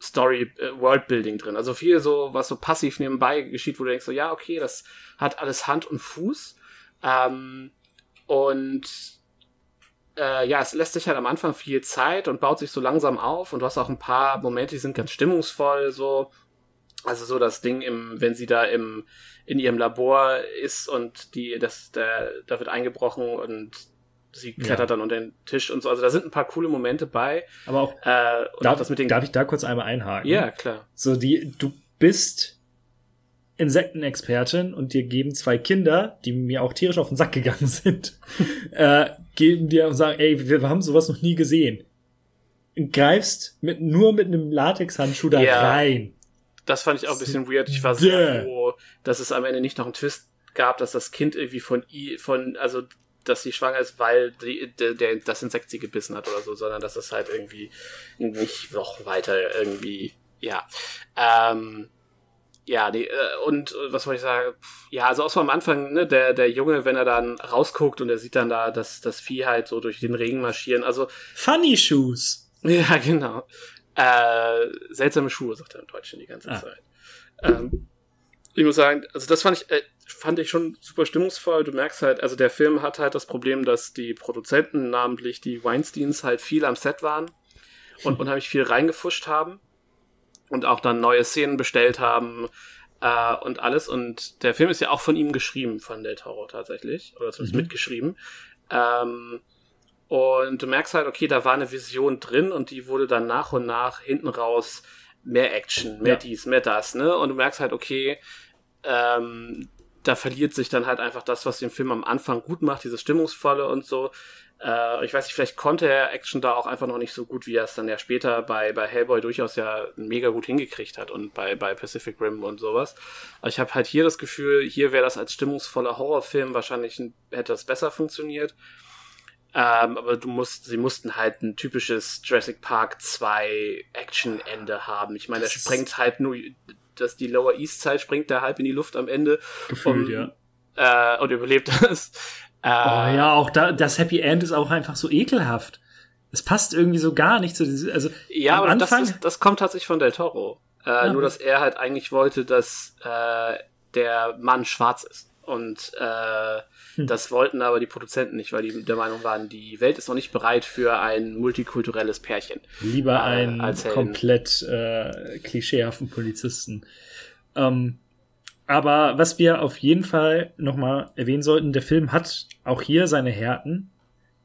[SPEAKER 2] Story, äh, Worldbuilding drin. Also viel so, was so passiv nebenbei geschieht, wo du denkst so, ja, okay, das hat alles Hand und Fuß. Ähm, und äh, ja, es lässt sich halt am Anfang viel Zeit und baut sich so langsam auf und du hast auch ein paar Momente, die sind ganz stimmungsvoll, so. Also so das Ding im, wenn sie da im, in ihrem Labor ist und die, das, der, da wird eingebrochen und sie klettert
[SPEAKER 1] Ja.
[SPEAKER 2] dann unter den Tisch und so. Also da sind ein paar coole Momente bei.
[SPEAKER 1] Aber auch,
[SPEAKER 2] Äh, und auch
[SPEAKER 1] darf, darf ich da kurz einmal einhaken?
[SPEAKER 2] ja, klar.
[SPEAKER 1] So, die, du bist Insektenexpertin und dir geben zwei Kinder, die mir auch tierisch auf den Sack gegangen sind, äh, geben dir und sagen, ey, wir haben sowas noch nie gesehen. Und greifst mit, nur mit einem Latexhandschuh da
[SPEAKER 2] Ja.
[SPEAKER 1] rein.
[SPEAKER 2] Das fand ich auch ein bisschen weird. Ich war sehr froh, dass es am Ende nicht noch einen Twist gab, dass das Kind irgendwie von i, von, also, dass sie schwanger ist, weil die, der, der, das Insekt sie gebissen hat oder so, sondern dass es halt irgendwie nicht noch weiter irgendwie, ja. Ähm, ja, die, äh, und äh, was wollte ich sagen? Ja, also auch so am Anfang, ne, der, der Junge, wenn er dann rausguckt und er sieht dann da das, das Vieh halt so durch den Regen marschieren, also
[SPEAKER 1] Funny Shoes.
[SPEAKER 2] ja, genau. Äh, seltsame Schuhe, sagt er im Deutschen die ganze
[SPEAKER 1] Ah.
[SPEAKER 2] Zeit. Ähm, ich muss sagen, also das fand ich, äh, fand ich schon super stimmungsvoll. Du merkst halt, also der Film hat halt das Problem, dass die Produzenten, namentlich die Weinsteins, halt viel am Set waren und unheimlich viel reingefuscht haben und auch dann neue Szenen bestellt haben äh, und alles. Und der Film ist ja auch von ihm geschrieben, von Del Toro tatsächlich, oder zumindest
[SPEAKER 1] Mhm.
[SPEAKER 2] mitgeschrieben. Ähm, und du merkst halt, okay, da war eine Vision drin und die wurde dann nach und nach hinten raus mehr Action, mehr
[SPEAKER 1] Ja.
[SPEAKER 2] dies, mehr das, ne? Und du merkst halt, okay, ähm, da verliert sich dann halt einfach das, was den Film am Anfang gut macht, dieses Stimmungsvolle und so. Äh, ich weiß nicht, vielleicht konnte er Action da auch einfach noch nicht so gut, wie er es dann ja später bei, bei Hellboy durchaus ja mega gut hingekriegt hat und bei, bei Pacific Rim und sowas. Aber ich habe halt hier das Gefühl, hier wäre das als stimmungsvoller Horrorfilm wahrscheinlich ein, hätte das besser funktioniert. Ähm, aber du musst, sie mussten halt ein typisches Jurassic Park 2 Action-Ende haben. Ich meine, er sprengt halt nur, dass die Lower East Side springt da halb in die Luft am Ende
[SPEAKER 1] Gefühlt,
[SPEAKER 2] Um,
[SPEAKER 1] ja.
[SPEAKER 2] äh, und überlebt das. Äh,
[SPEAKER 1] Oh ja, auch da, das Happy End ist auch einfach so ekelhaft. Es passt irgendwie so gar nicht zu diesem, also
[SPEAKER 2] Ja,
[SPEAKER 1] am
[SPEAKER 2] aber
[SPEAKER 1] Anfang,
[SPEAKER 2] das, ist, das kommt tatsächlich von Del Toro. Äh,
[SPEAKER 1] Ja.
[SPEAKER 2] Nur, dass er halt eigentlich wollte, dass äh, der Mann schwarz ist. Und äh,
[SPEAKER 1] Hm.
[SPEAKER 2] das wollten aber die Produzenten nicht, weil die der Meinung waren, die Welt ist noch nicht bereit für ein multikulturelles Pärchen.
[SPEAKER 1] lieber
[SPEAKER 2] äh,
[SPEAKER 1] einen
[SPEAKER 2] als Helden.
[SPEAKER 1] komplett äh, klischeehaften Polizisten. Ähm, aber was wir auf jeden Fall nochmal erwähnen sollten, der Film hat auch hier seine Härten.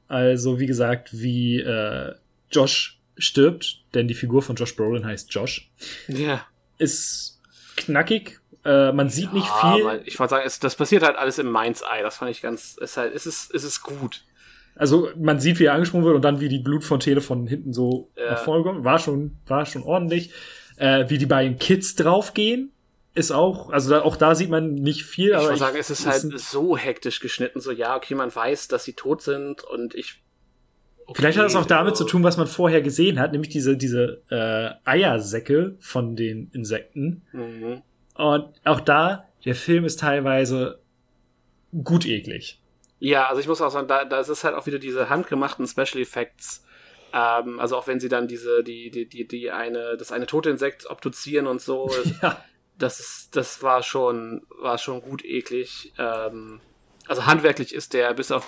[SPEAKER 1] Also, wie gesagt, wie äh, Josh stirbt, denn die Figur von Josh Brolin heißt Josh,
[SPEAKER 2] Ja.
[SPEAKER 1] ist knackig. Äh, man sieht nicht
[SPEAKER 2] Ja,
[SPEAKER 1] viel.
[SPEAKER 2] aber Ich wollte sagen, es, das passiert halt alles im Mainz Eye. Das fand ich ganz, es ist halt, es ist, es ist gut.
[SPEAKER 1] Also man sieht, wie er angesprungen wird und dann wie die Blutfontäne von hinten so
[SPEAKER 2] Ja.
[SPEAKER 1] nach vorne kommt. War schon, war schon ordentlich. Äh, wie die beiden Kids draufgehen, ist auch, also da, auch da sieht man nicht viel,
[SPEAKER 2] Ich
[SPEAKER 1] aber
[SPEAKER 2] wollte sagen, es ist halt
[SPEAKER 1] ein-
[SPEAKER 2] so hektisch geschnitten, so ja, okay, man weiß, dass sie tot sind und ich. Okay,
[SPEAKER 1] Vielleicht hat es auch damit zu tun, was man vorher gesehen hat, nämlich diese, diese äh, Eiersäcke von den Insekten.
[SPEAKER 2] Mhm.
[SPEAKER 1] Und auch da, der Film ist teilweise gut eklig.
[SPEAKER 2] Ja, also ich muss auch sagen, da, da ist es halt auch wieder diese handgemachten Special Effects. Ähm, also auch wenn sie dann diese, die, die, die, die eine, das eine tote Insekt obduzieren und so,
[SPEAKER 1] Ja.
[SPEAKER 2] das ist, das war schon, war schon gut eklig. Ähm, also handwerklich ist der bis auf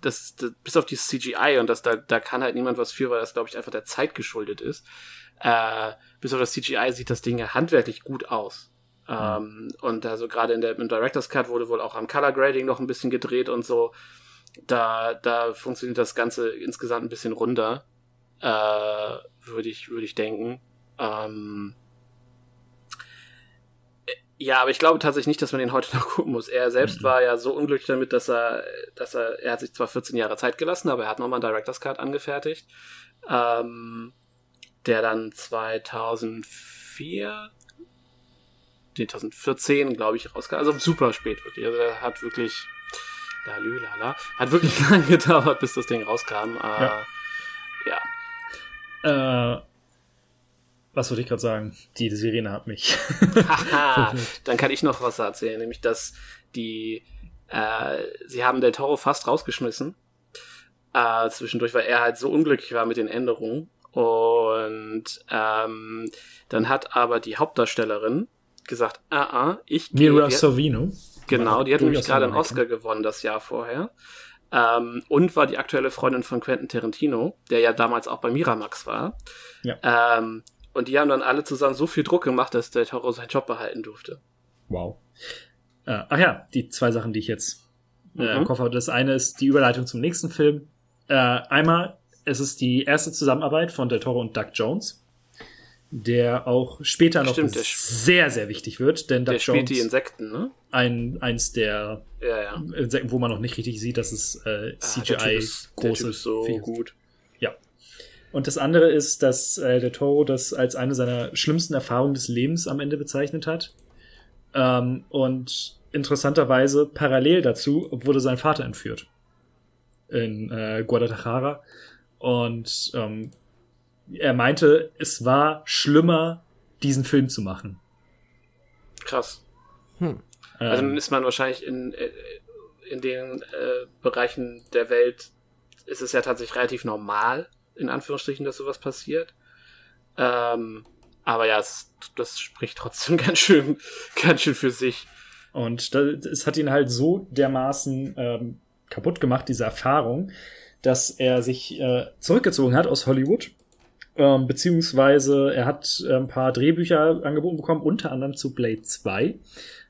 [SPEAKER 2] das, das bis auf die CGI und das da, da kann halt niemand was für, weil das glaube ich einfach der Zeit geschuldet ist. Äh, bis auf das CGI sieht das Ding ja handwerklich gut aus. Ähm, und also gerade in der im Director's Cut wurde wohl auch am Color Grading noch ein bisschen gedreht und so. Da, da funktioniert das Ganze insgesamt ein bisschen runder, äh, würde ich, würde ich denken. Ähm, ja, aber ich glaube tatsächlich nicht, dass man den heute noch gucken muss. Er selbst war ja so unglücklich damit, dass er, dass er, er hat sich zwar 14 Jahre Zeit gelassen, aber er hat nochmal einen Director's Cut angefertigt, ähm, der dann 2004, nee, 2014, glaube ich, rauskam. Also super spät wirklich. Also hat wirklich, lalü, lala, hat wirklich lange gedauert, bis das Ding rauskam. Äh,
[SPEAKER 1] Ja.
[SPEAKER 2] ja.
[SPEAKER 1] Äh, was wollte ich gerade sagen? Die Sirene hat mich.
[SPEAKER 2] Haha, dann kann ich noch was erzählen, nämlich dass die, äh, sie haben Del Toro fast rausgeschmissen äh, zwischendurch, weil er halt so unglücklich war mit den Änderungen. Und ähm, dann hat aber die Hauptdarstellerin gesagt, ah, ah, ich gehe.
[SPEAKER 1] Mira Sorvino.
[SPEAKER 2] Genau, die hat nämlich gerade einen. Oscar gewonnen das Jahr vorher. Ähm, und war die aktuelle Freundin von Quentin Tarantino, der ja damals auch bei Miramax war.
[SPEAKER 1] Ja.
[SPEAKER 2] Ähm, und die haben dann alle zusammen so viel Druck gemacht, dass der Toro seinen Job behalten durfte.
[SPEAKER 1] Wow. Äh, ach ja, die zwei Sachen, die ich jetzt äh,
[SPEAKER 2] Mhm.
[SPEAKER 1] im Kopf habe. Das eine ist die Überleitung zum nächsten Film. Äh, einmal, es ist die erste Zusammenarbeit von Del Toro und Doug Jones, der auch später noch
[SPEAKER 2] Stimmt,
[SPEAKER 1] sehr, sehr wichtig wird, denn Doug
[SPEAKER 2] Der spielt
[SPEAKER 1] Jones,
[SPEAKER 2] die Insekten, ne?
[SPEAKER 1] ein, eins der
[SPEAKER 2] Ja, ja.
[SPEAKER 1] Insekten, wo man noch nicht richtig sieht, dass es äh,
[SPEAKER 2] Ah,
[SPEAKER 1] CGI
[SPEAKER 2] ist, der
[SPEAKER 1] große
[SPEAKER 2] ist so
[SPEAKER 1] Viecher-
[SPEAKER 2] gut.
[SPEAKER 1] Ja. Und das andere ist, dass äh, der Toro das als eine seiner schlimmsten Erfahrungen des Lebens am Ende bezeichnet hat. Ähm, und interessanterweise parallel dazu wurde sein Vater entführt in äh, Guadalajara. Und ähm, er meinte, es war schlimmer, diesen Film zu machen.
[SPEAKER 2] Krass.
[SPEAKER 3] Hm.
[SPEAKER 2] Also dann
[SPEAKER 1] Ähm,
[SPEAKER 2] ist man wahrscheinlich in, äh, in den äh, Bereichen der Welt ist es ja tatsächlich relativ normal, in Anführungsstrichen, dass sowas passiert. Ähm, aber ja, es, das spricht trotzdem ganz schön, ganz schön für sich.
[SPEAKER 1] Und es hat ihn halt so dermaßen ähm, kaputt gemacht, diese Erfahrung, dass er sich äh, zurückgezogen hat aus Hollywood. Ähm, beziehungsweise er hat äh, ein paar Drehbücher angeboten bekommen, unter anderem zu Blade 2.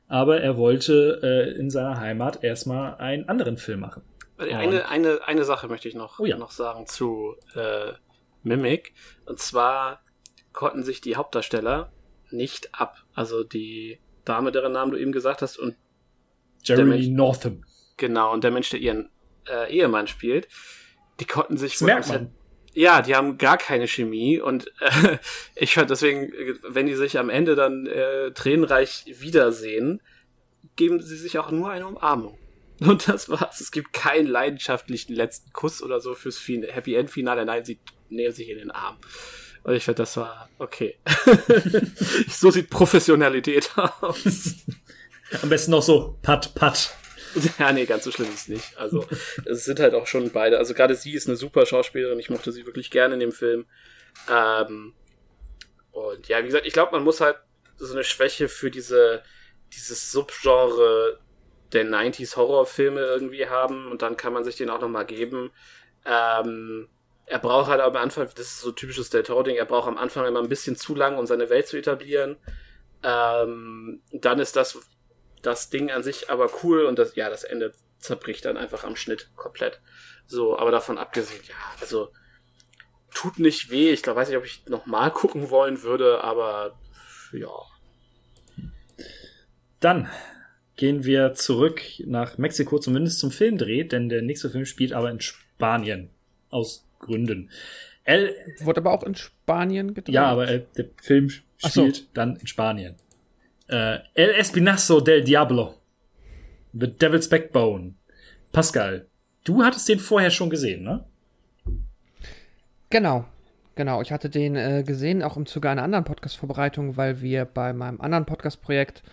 [SPEAKER 1] Aber er wollte äh, in seiner Heimat erstmal einen anderen Film machen.
[SPEAKER 2] Eine, eine, eine Sache möchte ich noch,
[SPEAKER 1] Oh ja.
[SPEAKER 2] noch sagen zu äh, Mimic. Und zwar konnten sich die Hauptdarsteller nicht ab. Also die Dame, deren Namen du eben gesagt hast, und
[SPEAKER 1] Jeremy
[SPEAKER 2] Mensch-
[SPEAKER 1] Northam.
[SPEAKER 2] genau, und der Mensch, der ihren äh, Ehemann spielt, die konnten sich
[SPEAKER 1] Das merkt man.
[SPEAKER 2] Ja, die haben gar keine Chemie und äh, ich fand deswegen, wenn die sich am Ende dann äh, tränenreich wiedersehen, geben sie sich auch nur eine Umarmung. Und das war's. Es gibt keinen leidenschaftlichen letzten Kuss oder so fürs fin Happy End Finale. Nein, sie nehmen sich in den Arm. Und ich fand, das war okay. so sieht Professionalität aus.
[SPEAKER 1] Am besten noch so Pat, Pat.
[SPEAKER 2] Ja, nee, ganz so schlimm ist es nicht. Also, es sind halt auch schon beide. Also, gerade sie ist eine super Schauspielerin. Ich mochte sie wirklich gerne in dem Film. Ähm, und ja, wie gesagt, ich glaube, man muss halt so eine Schwäche für diese, dieses Subgenre der 90s Horrorfilme irgendwie haben und dann kann man sich den auch nochmal geben. Ähm, er braucht halt am Anfang, das ist so typisches Del Toro-Ding, er braucht am Anfang immer ein bisschen zu lang, um seine Welt zu etablieren. Ähm, dann ist das, das Ding an sich aber cool und das, ja, das Ende zerbricht dann einfach am Schnitt komplett. So, aber davon abgesehen, ja, also tut nicht weh. Ich glaube, weiß nicht, ob ich nochmal gucken wollen würde, aber ja.
[SPEAKER 1] Dann gehen wir zurück nach Mexiko, zumindest zum Filmdreh, denn der nächste Film spielt aber in Spanien. Aus Gründen. El
[SPEAKER 3] Wurde aber auch in Spanien gedreht.
[SPEAKER 1] ja, aber äh, der Film
[SPEAKER 3] Ach so.
[SPEAKER 1] spielt dann in Spanien. Äh, El Espinazo del Diablo. The Devil's Backbone. Pascal, du hattest den vorher schon gesehen, ne?
[SPEAKER 3] Genau, genau. Ich hatte den äh, gesehen, auch im Zuge einer anderen Podcast-Vorbereitung, weil wir bei meinem anderen Podcast-Projekt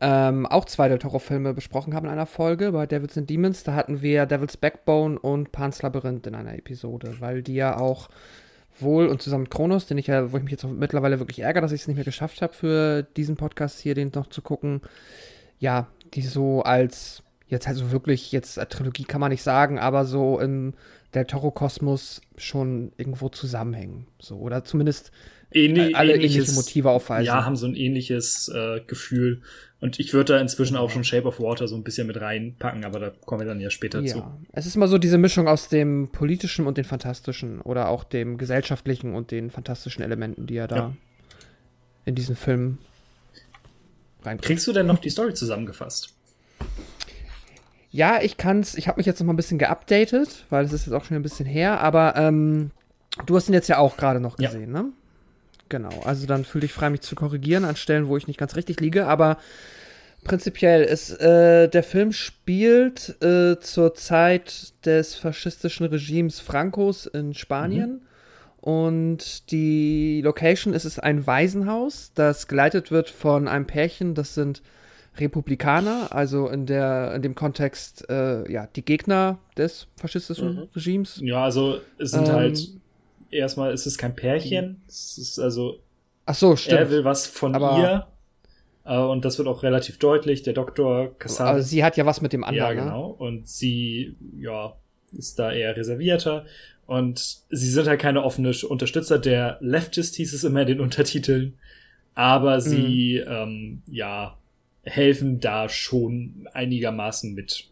[SPEAKER 3] ähm, auch zwei der Horrorfilme besprochen haben in einer Folge bei Devils and Demons. Da hatten wir Devil's Backbone und Pan's Labyrinth in einer Episode, weil die ja auch wohl und zusammen mit Kronos, den ich ja, wo ich mich jetzt mittlerweile wirklich ärgere, dass ich es nicht mehr geschafft habe, für diesen Podcast hier den noch zu gucken, ja, die so als jetzt also wirklich jetzt Trilogie kann man nicht sagen, aber so im der Toro-Kosmos schon irgendwo zusammenhängen. So, oder zumindest
[SPEAKER 1] Ähnlich,
[SPEAKER 3] alle
[SPEAKER 1] ähnliches-
[SPEAKER 3] ähnliche Motive aufweisen.
[SPEAKER 1] Ja, haben so ein ähnliches äh, Gefühl. Und ich würde da inzwischen auch schon Shape of Water so ein bisschen mit reinpacken, aber da kommen wir dann ja später zu.
[SPEAKER 3] Ja, es ist mal so diese Mischung aus dem politischen und den fantastischen oder auch dem gesellschaftlichen und den fantastischen Elementen, die er da
[SPEAKER 1] Ja.
[SPEAKER 3] in diesen Film reinbringt.
[SPEAKER 1] Kriegst du denn noch die Story zusammengefasst?
[SPEAKER 3] Ja, ich kann's, ich habe mich jetzt noch mal ein bisschen geupdatet, weil es ist jetzt auch schon ein bisschen her, aber ähm, du hast ihn jetzt ja auch gerade noch
[SPEAKER 1] Ja.
[SPEAKER 3] gesehen, ne? Genau, also dann fühl dich frei, mich zu korrigieren an Stellen, wo ich nicht ganz richtig liege, aber prinzipiell ist, äh, der Film spielt äh, zur Zeit des faschistischen Regimes Francos in Spanien. Und die Location ist, ist ein Waisenhaus, das geleitet wird von einem Pärchen, das sind Republikaner, also in der in dem Kontext äh, ja die Gegner des faschistischen
[SPEAKER 2] Mhm.
[SPEAKER 3] Regimes.
[SPEAKER 1] Ja, also es sind
[SPEAKER 3] Ähm,
[SPEAKER 1] halt erstmal ist es kein Pärchen. Es ist also
[SPEAKER 3] Ach so,
[SPEAKER 1] er
[SPEAKER 3] stimmt.
[SPEAKER 1] will was von
[SPEAKER 3] Aber-
[SPEAKER 1] ihr. Äh, und das wird auch relativ deutlich. Der Doktor Casado.
[SPEAKER 3] Aber sie hat ja was mit dem anderen.
[SPEAKER 1] ja,
[SPEAKER 3] Ne?
[SPEAKER 1] genau. Und sie, ja, ist da eher reservierter. Und sie sind halt keine offene Unterstützer der Leftist, hieß es immer in den Untertiteln. Aber sie,
[SPEAKER 3] Mhm.
[SPEAKER 1] ähm, ja, helfen da schon einigermaßen mit.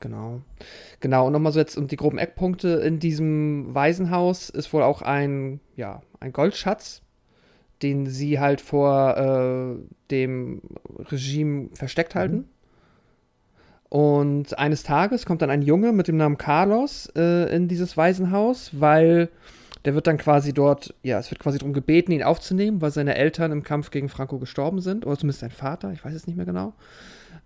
[SPEAKER 3] Genau. Genau, und nochmal so jetzt um die groben Eckpunkte. In diesem Waisenhaus ist wohl auch ein, ja, ein Goldschatz, den sie halt vor äh, dem Regime versteckt halten. Und eines Tages kommt dann ein Junge mit dem Namen Carlos äh, in dieses Waisenhaus, weil der wird dann quasi dort, ja, es wird quasi darum gebeten, ihn aufzunehmen, weil seine Eltern im Kampf gegen Franco gestorben sind, oder zumindest sein Vater, ich weiß es nicht mehr genau.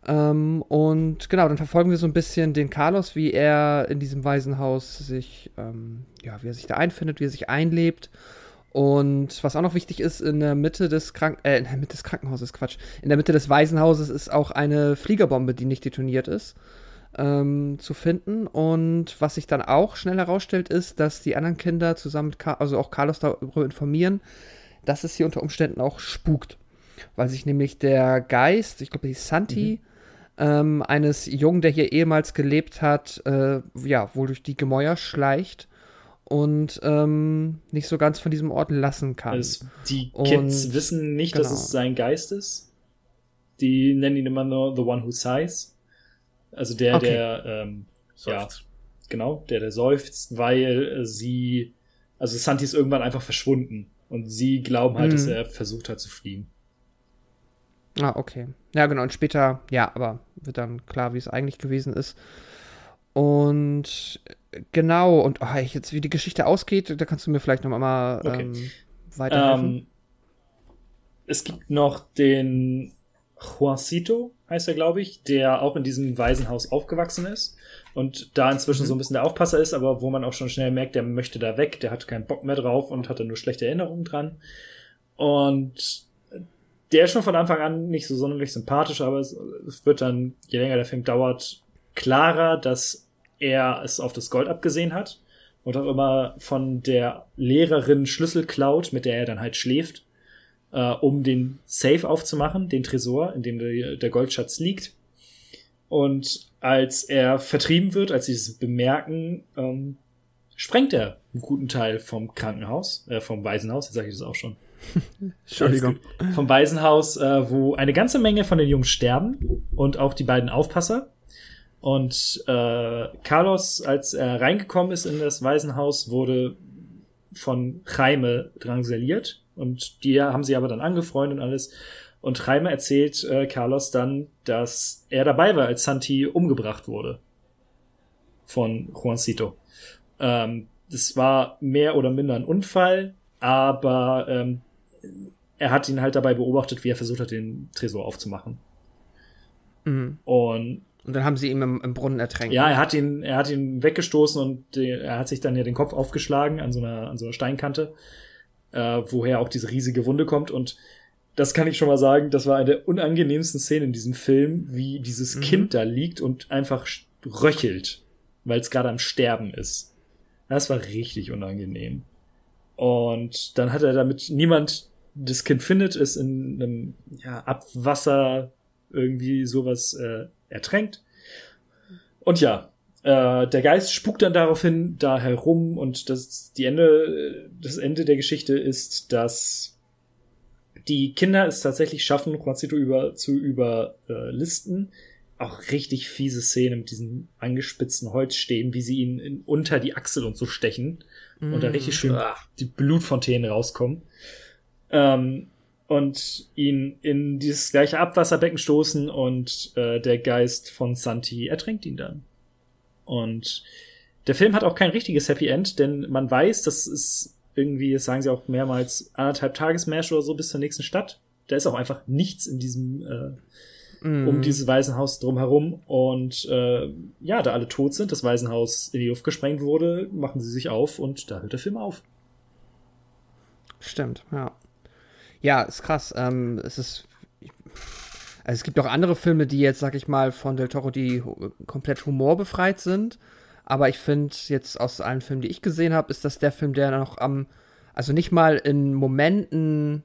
[SPEAKER 3] Ähm, und genau, dann verfolgen wir so ein bisschen den Carlos, wie er in diesem Waisenhaus sich, ähm, ja, wie er sich da einfindet, wie er sich einlebt. Und was auch noch wichtig ist, in der Mitte des Krank äh, in der Mitte des Krankenhauses, Quatsch, in der Mitte des Waisenhauses ist auch eine Fliegerbombe, die nicht detoniert ist, ähm, zu finden. Und was sich dann auch schnell herausstellt, ist, dass die anderen Kinder zusammen mit, Ka also auch Carlos darüber informieren, dass es hier unter Umständen auch spukt. Weil sich nämlich der Geist, ich glaube, die Santi, ähm, eines Jungen, der hier ehemals gelebt hat, äh, ja, wohl durch die Gemäuer schleicht und ähm, nicht so ganz von diesem Ort lassen kann.
[SPEAKER 1] Es, die
[SPEAKER 3] Und-
[SPEAKER 1] Kids wissen nicht, dass
[SPEAKER 3] genau.
[SPEAKER 1] es sein Geist ist. Die nennen ihn immer nur The One Who Sighs. Also der,
[SPEAKER 3] Okay.
[SPEAKER 1] der, ähm, ja,
[SPEAKER 2] Seufzt.
[SPEAKER 1] genau, der, der seufzt, weil sie, also Santi ist irgendwann einfach verschwunden. Und sie glauben halt, dass
[SPEAKER 3] Mhm.
[SPEAKER 1] er versucht hat zu fliehen.
[SPEAKER 3] Ah, okay. Ja, genau. Und später, ja, aber wird dann klar, wie es eigentlich gewesen ist. Und äh, genau, und oh, ich jetzt, wie die Geschichte ausgeht, da kannst du mir vielleicht noch mal
[SPEAKER 1] Okay.
[SPEAKER 3] ähm, weiterhelfen.
[SPEAKER 1] Ähm, es gibt noch den Juancito, heißt er, glaube ich, der auch in diesem Waisenhaus aufgewachsen ist und da inzwischen
[SPEAKER 3] Mhm.
[SPEAKER 1] so ein bisschen der Aufpasser ist, aber wo man auch schon schnell merkt, der möchte da weg, der hat keinen Bock mehr drauf und hatte nur schlechte Erinnerungen dran. Und der ist schon von Anfang an nicht so sonderlich sympathisch, aber es, es wird dann, je länger der Film dauert, klarer, dass er es auf das Gold abgesehen hat und auch immer von der Lehrerin Schlüssel klaut, mit der er dann halt schläft, äh, um den Safe aufzumachen, den Tresor, in dem der, der Goldschatz liegt. Und als er vertrieben wird, als sie es bemerken, ähm, sprengt er einen guten Teil vom Krankenhaus, äh, vom Waisenhaus, jetzt sage ich das auch schon.
[SPEAKER 3] Entschuldigung.
[SPEAKER 1] Vom Waisenhaus, äh, wo eine ganze Menge von den Jungs sterben und auch die beiden Aufpasser. Und äh, Carlos, als er reingekommen ist in das Waisenhaus, wurde von Jaime drangsaliert. Und die haben sie aber dann angefreundet und alles. Und Jaime erzählt äh, Carlos dann, dass er dabei war, als Santi umgebracht wurde. Von Juancito. Ähm, das war mehr oder minder ein Unfall, aber ähm, er hat ihn halt dabei beobachtet, wie er versucht hat, den Tresor aufzumachen.
[SPEAKER 3] Mhm.
[SPEAKER 1] Und
[SPEAKER 3] Und dann haben sie ihn im, im Brunnen ertränkt.
[SPEAKER 1] ja, er hat ihn, er hat ihn weggestoßen und äh, er hat sich dann ja den Kopf aufgeschlagen an so einer, an so einer Steinkante, äh, woher auch diese riesige Wunde kommt. Und das kann ich schon mal sagen, das war eine der unangenehmsten Szenen in diesem Film, wie dieses
[SPEAKER 3] Mhm.
[SPEAKER 1] Kind da liegt und einfach röchelt, weil es gerade am Sterben ist. Das war richtig unangenehm. Und dann hat er damit niemand das Kind findet, es in einem ja, Abwasser irgendwie sowas äh, ertränkt. Und ja, äh, der Geist spukt dann daraufhin da herum und das, die Ende, das Ende der Geschichte ist, dass die Kinder es tatsächlich schaffen, Juancito über, zu überlisten. Auch richtig fiese Szene mit diesen angespitzten Holzstäben, wie sie ihn in, unter die Achsel und so stechen und da richtig schön
[SPEAKER 2] Ah.
[SPEAKER 1] die Blutfontänen rauskommen. Ähm, und ihn in dieses gleiche Abwasserbecken stoßen und äh, der Geist von Santi ertränkt ihn dann. Und der Film hat auch kein richtiges Happy End, denn man weiß, das ist irgendwie, das sagen sie auch mehrmals, anderthalb Tagesmarsch oder so bis zur nächsten Stadt. Da ist auch einfach nichts in diesem äh,
[SPEAKER 3] Mhm.
[SPEAKER 1] um dieses Waisenhaus drumherum. Und äh, ja, da alle tot sind, das Waisenhaus in die Luft gesprengt wurde, machen sie sich auf und da hört der Film auf.
[SPEAKER 3] Stimmt, ja. Ja, ist krass. Ähm, es ist. Also es gibt auch andere Filme, die jetzt, sag ich mal, von Del Toro, die komplett humorbefreit sind. Aber ich finde jetzt aus allen Filmen, die ich gesehen habe, ist das der Film, der noch am, also nicht mal in Momenten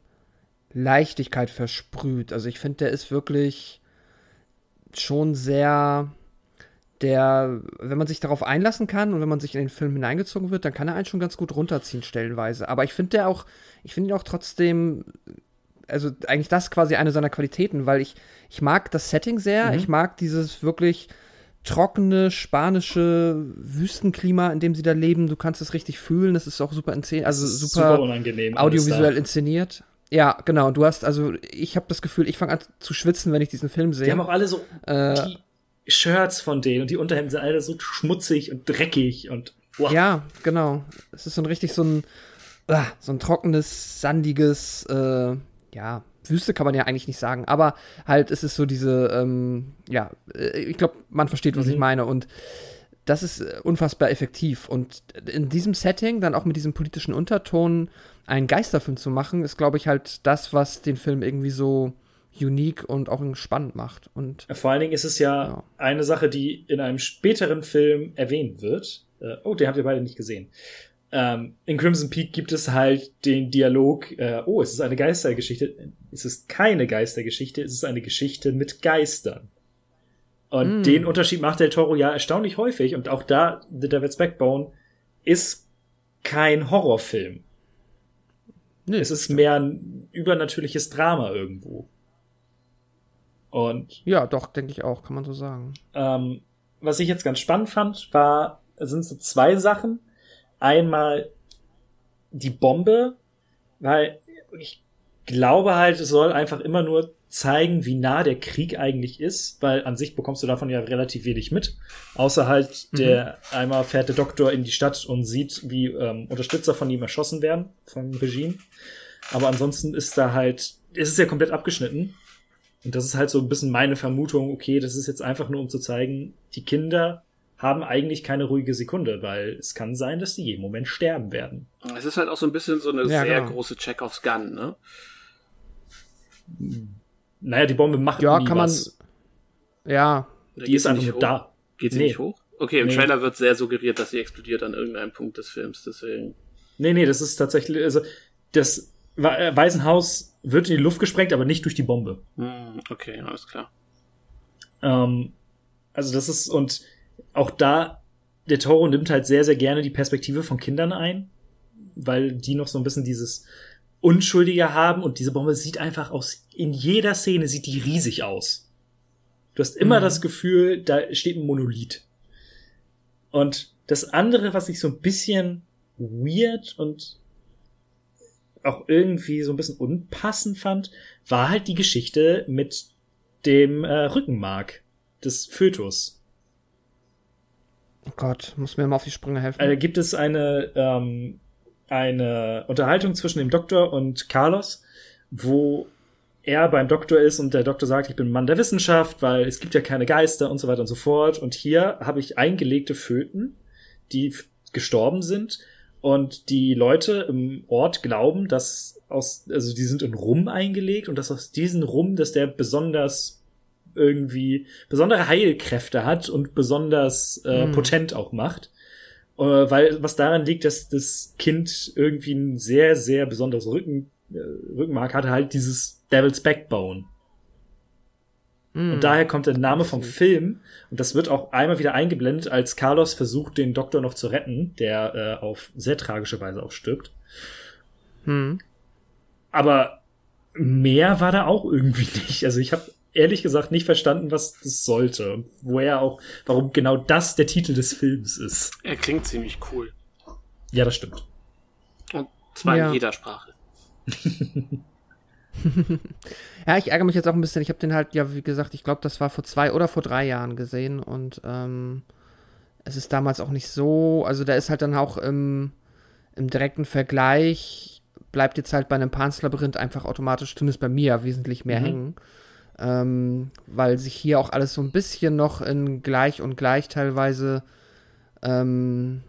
[SPEAKER 3] Leichtigkeit versprüht. Also ich finde, der ist wirklich schon sehr, der, wenn man sich darauf einlassen kann und wenn man sich in den Film hineingezogen wird, dann kann er einen schon ganz gut runterziehen, stellenweise. Aber ich finde der auch, ich finde ihn auch trotzdem, also eigentlich das quasi eine seiner Qualitäten, weil ich, ich mag das Setting sehr, ich mag dieses wirklich trockene spanische Wüstenklima, in dem sie da leben. Du kannst es richtig fühlen, es ist auch super inszeniert, also
[SPEAKER 1] Das
[SPEAKER 3] super,
[SPEAKER 1] unangenehm. alles
[SPEAKER 3] audiovisuell inszeniert. Ja, genau. Du hast, also ich habe das Gefühl, ich fange an zu schwitzen, wenn ich diesen Film sehe.
[SPEAKER 1] Die haben auch alle so
[SPEAKER 3] Äh,
[SPEAKER 1] Shirts von denen und die Unterhemden sind alle so schmutzig und dreckig und boah.
[SPEAKER 3] Ja, genau. Es ist so ein richtig so ein, ah, so ein trockenes, sandiges, äh, ja, Wüste kann man ja eigentlich nicht sagen, aber halt, es ist so diese, ähm, ja, äh, ich glaube, man versteht, was
[SPEAKER 1] Mhm.
[SPEAKER 3] ich meine und das ist äh, unfassbar effektiv und in diesem Setting, dann auch mit diesem politischen Unterton, einen Geisterfilm zu machen, ist, glaube ich, halt das, was den Film irgendwie so unique und auch spannend macht und
[SPEAKER 1] Vor allen Dingen ist es ja,
[SPEAKER 3] Ja.
[SPEAKER 1] eine Sache, die in einem späteren Film erwähnt wird. Äh, oh, den habt ihr beide nicht gesehen. Ähm, in Crimson Peak gibt es halt den Dialog, äh, oh, es ist eine Geistergeschichte. Es ist keine Geistergeschichte, es ist eine Geschichte mit Geistern. Und
[SPEAKER 3] Mm.
[SPEAKER 1] den Unterschied macht Del Toro ja erstaunlich häufig. Und auch da, The Devil's Backbone ist kein Horrorfilm.
[SPEAKER 3] Nö,
[SPEAKER 1] Es ist mehr ein übernatürliches Drama irgendwo. Und
[SPEAKER 3] ja, doch, denke ich auch, kann man so sagen.
[SPEAKER 1] ähm, was ich jetzt ganz spannend fand, war, sind so zwei Sachen. Einmal die Bombe, weil ich glaube halt, es soll einfach immer nur zeigen, wie nah der Krieg eigentlich ist, weil an sich bekommst du davon ja relativ wenig mit. Außer halt der, einmal fährt der Doktor in die Stadt und sieht, wie ähm, Unterstützer von ihm erschossen werden, vom Regime. Aber ansonsten ist da halt, ist es ja komplett abgeschnitten. Und das ist halt so ein bisschen meine Vermutung, okay, das ist jetzt einfach nur, um zu zeigen, die Kinder haben eigentlich keine ruhige Sekunde, weil es kann sein, dass die jeden Moment sterben werden.
[SPEAKER 2] Es ist halt auch so ein bisschen so eine
[SPEAKER 3] Ja,
[SPEAKER 2] sehr
[SPEAKER 3] genau.
[SPEAKER 2] große Chekhovs Gun, ne?
[SPEAKER 1] Naja, die Bombe macht
[SPEAKER 3] Ja,
[SPEAKER 1] nie
[SPEAKER 3] kann man-
[SPEAKER 1] was.
[SPEAKER 3] Ja,
[SPEAKER 2] Oder
[SPEAKER 1] Die
[SPEAKER 2] geht
[SPEAKER 1] ist
[SPEAKER 2] sie
[SPEAKER 1] einfach
[SPEAKER 2] nicht
[SPEAKER 1] nur
[SPEAKER 2] hoch?
[SPEAKER 1] da.
[SPEAKER 2] Geht sie
[SPEAKER 1] Nee.
[SPEAKER 2] nicht hoch? Okay, im
[SPEAKER 1] Nee.
[SPEAKER 2] Trailer wird sehr suggeriert, dass sie explodiert an irgendeinem Punkt des Films, deswegen.
[SPEAKER 1] Nee, nee, das ist tatsächlich, also das Waisenhaus wird in die Luft gesprengt, aber nicht durch die Bombe.
[SPEAKER 2] Hm, okay, alles klar.
[SPEAKER 1] Ähm, also das ist, und auch da, der Toro nimmt halt sehr, sehr gerne die Perspektive von Kindern ein, weil die noch so ein bisschen dieses Unschuldige haben und diese Bombe sieht einfach aus, in jeder Szene sieht die riesig aus. Du hast immer
[SPEAKER 3] Mhm.
[SPEAKER 1] das Gefühl, da steht ein Monolith. Und das andere, was ich so ein bisschen weird und auch irgendwie so ein bisschen unpassend fand, war halt die Geschichte mit dem äh, Rückenmark des Fötus.
[SPEAKER 3] Oh Gott, muss mir mal auf die Sprünge helfen.
[SPEAKER 1] Also gibt es eine, ähm, eine Unterhaltung zwischen dem Doktor und Carlos, wo er beim Doktor ist und der Doktor sagt, ich bin Mann der Wissenschaft, weil es gibt ja keine Geister und so weiter und so fort. Und hier habe ich eingelegte Föten, die gestorben sind und die Leute im Ort glauben, dass aus, also die sind in Rum eingelegt und dass aus diesen Rum, dass der besonders irgendwie besondere Heilkräfte hat und besonders äh,
[SPEAKER 3] Hm.
[SPEAKER 1] potent auch macht. Äh, weil was daran liegt, dass das Kind irgendwie ein sehr, sehr besonderes Rücken, äh, Rückenmark hatte, halt dieses Devil's Backbone.
[SPEAKER 3] Hm.
[SPEAKER 1] Und daher kommt der Name vom Film. Und das wird auch einmal wieder eingeblendet, als Carlos versucht, den Doktor noch zu retten, der äh, auf sehr tragische Weise auch stirbt.
[SPEAKER 3] Hm.
[SPEAKER 1] Aber mehr war da auch irgendwie nicht. Also ich habe ehrlich gesagt nicht verstanden, was das sollte. Und woher auch, warum genau das der Titel des Films ist.
[SPEAKER 2] Er klingt ziemlich cool.
[SPEAKER 1] Ja, das stimmt.
[SPEAKER 2] Und zwar
[SPEAKER 3] Ja.
[SPEAKER 2] in jeder Sprache.
[SPEAKER 3] Ja, ich ärgere mich jetzt auch ein bisschen. Ich habe den halt, ja, wie gesagt, ich glaube, das war vor zwei oder vor drei Jahren gesehen und ähm, es ist damals auch nicht so, also da ist halt dann auch im, im direkten Vergleich, bleibt jetzt halt bei einem Panslabyrinth einfach automatisch, zumindest bei mir, wesentlich mehr
[SPEAKER 1] Mhm.
[SPEAKER 3] hängen. Ähm, weil sich hier auch alles so ein bisschen noch in gleich und gleich teilweise ähm,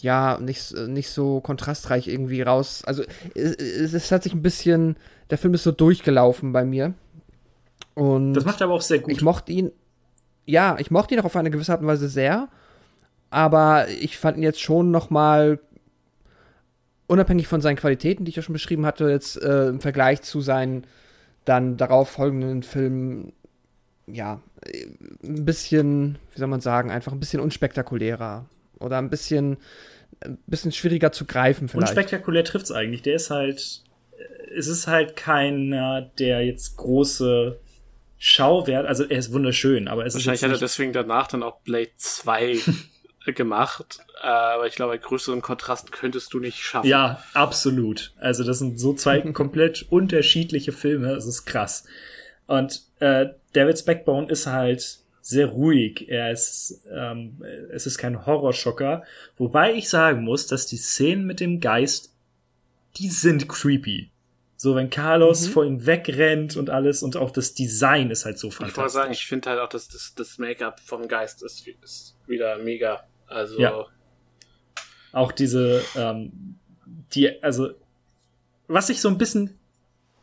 [SPEAKER 3] ja, nicht, nicht so kontrastreich irgendwie raus. Also es, es, es hat sich ein bisschen, der Film ist so durchgelaufen bei mir. Und
[SPEAKER 1] Das macht er aber auch sehr gut.
[SPEAKER 3] ich mochte ihn, ja, ich mochte ihn auch auf eine gewisse Art und Weise sehr, aber ich fand ihn jetzt schon noch mal unabhängig von seinen Qualitäten, die ich ja schon beschrieben hatte, jetzt äh, im Vergleich zu seinen dann darauf folgenden Filmen, ja, äh, ein bisschen, wie soll man sagen, einfach ein bisschen unspektakulärer oder ein bisschen, ein bisschen schwieriger zu greifen vielleicht.
[SPEAKER 1] Unspektakulär trifft's eigentlich. Der ist halt, es ist halt keiner, der jetzt große Schauwert, also er ist wunderschön, aber es
[SPEAKER 2] Wahrscheinlich
[SPEAKER 1] ist
[SPEAKER 2] hat er deswegen danach dann auch Blade 2 gemacht. Äh, Aber ich glaube, einen größeren Kontrast könntest du nicht schaffen.
[SPEAKER 1] ja, absolut. Also das sind so zwei komplett unterschiedliche Filme, es ist krass. Und äh, David's Backbone ist halt sehr ruhig. Er ist, ähm, es ist kein Horrorschocker. Wobei ich sagen muss, dass die Szenen mit dem Geist, die sind creepy. So, wenn Carlos
[SPEAKER 3] Mhm.
[SPEAKER 1] vor ihm wegrennt und alles und auch das Design ist halt so
[SPEAKER 2] Ich wollte
[SPEAKER 1] fantastisch.
[SPEAKER 2] sagen, ich finde halt auch, dass das, das Make-up vom Geist ist, ist wieder mega. Also,
[SPEAKER 1] Ja. Auch diese, ähm, die, also, was ich so ein bisschen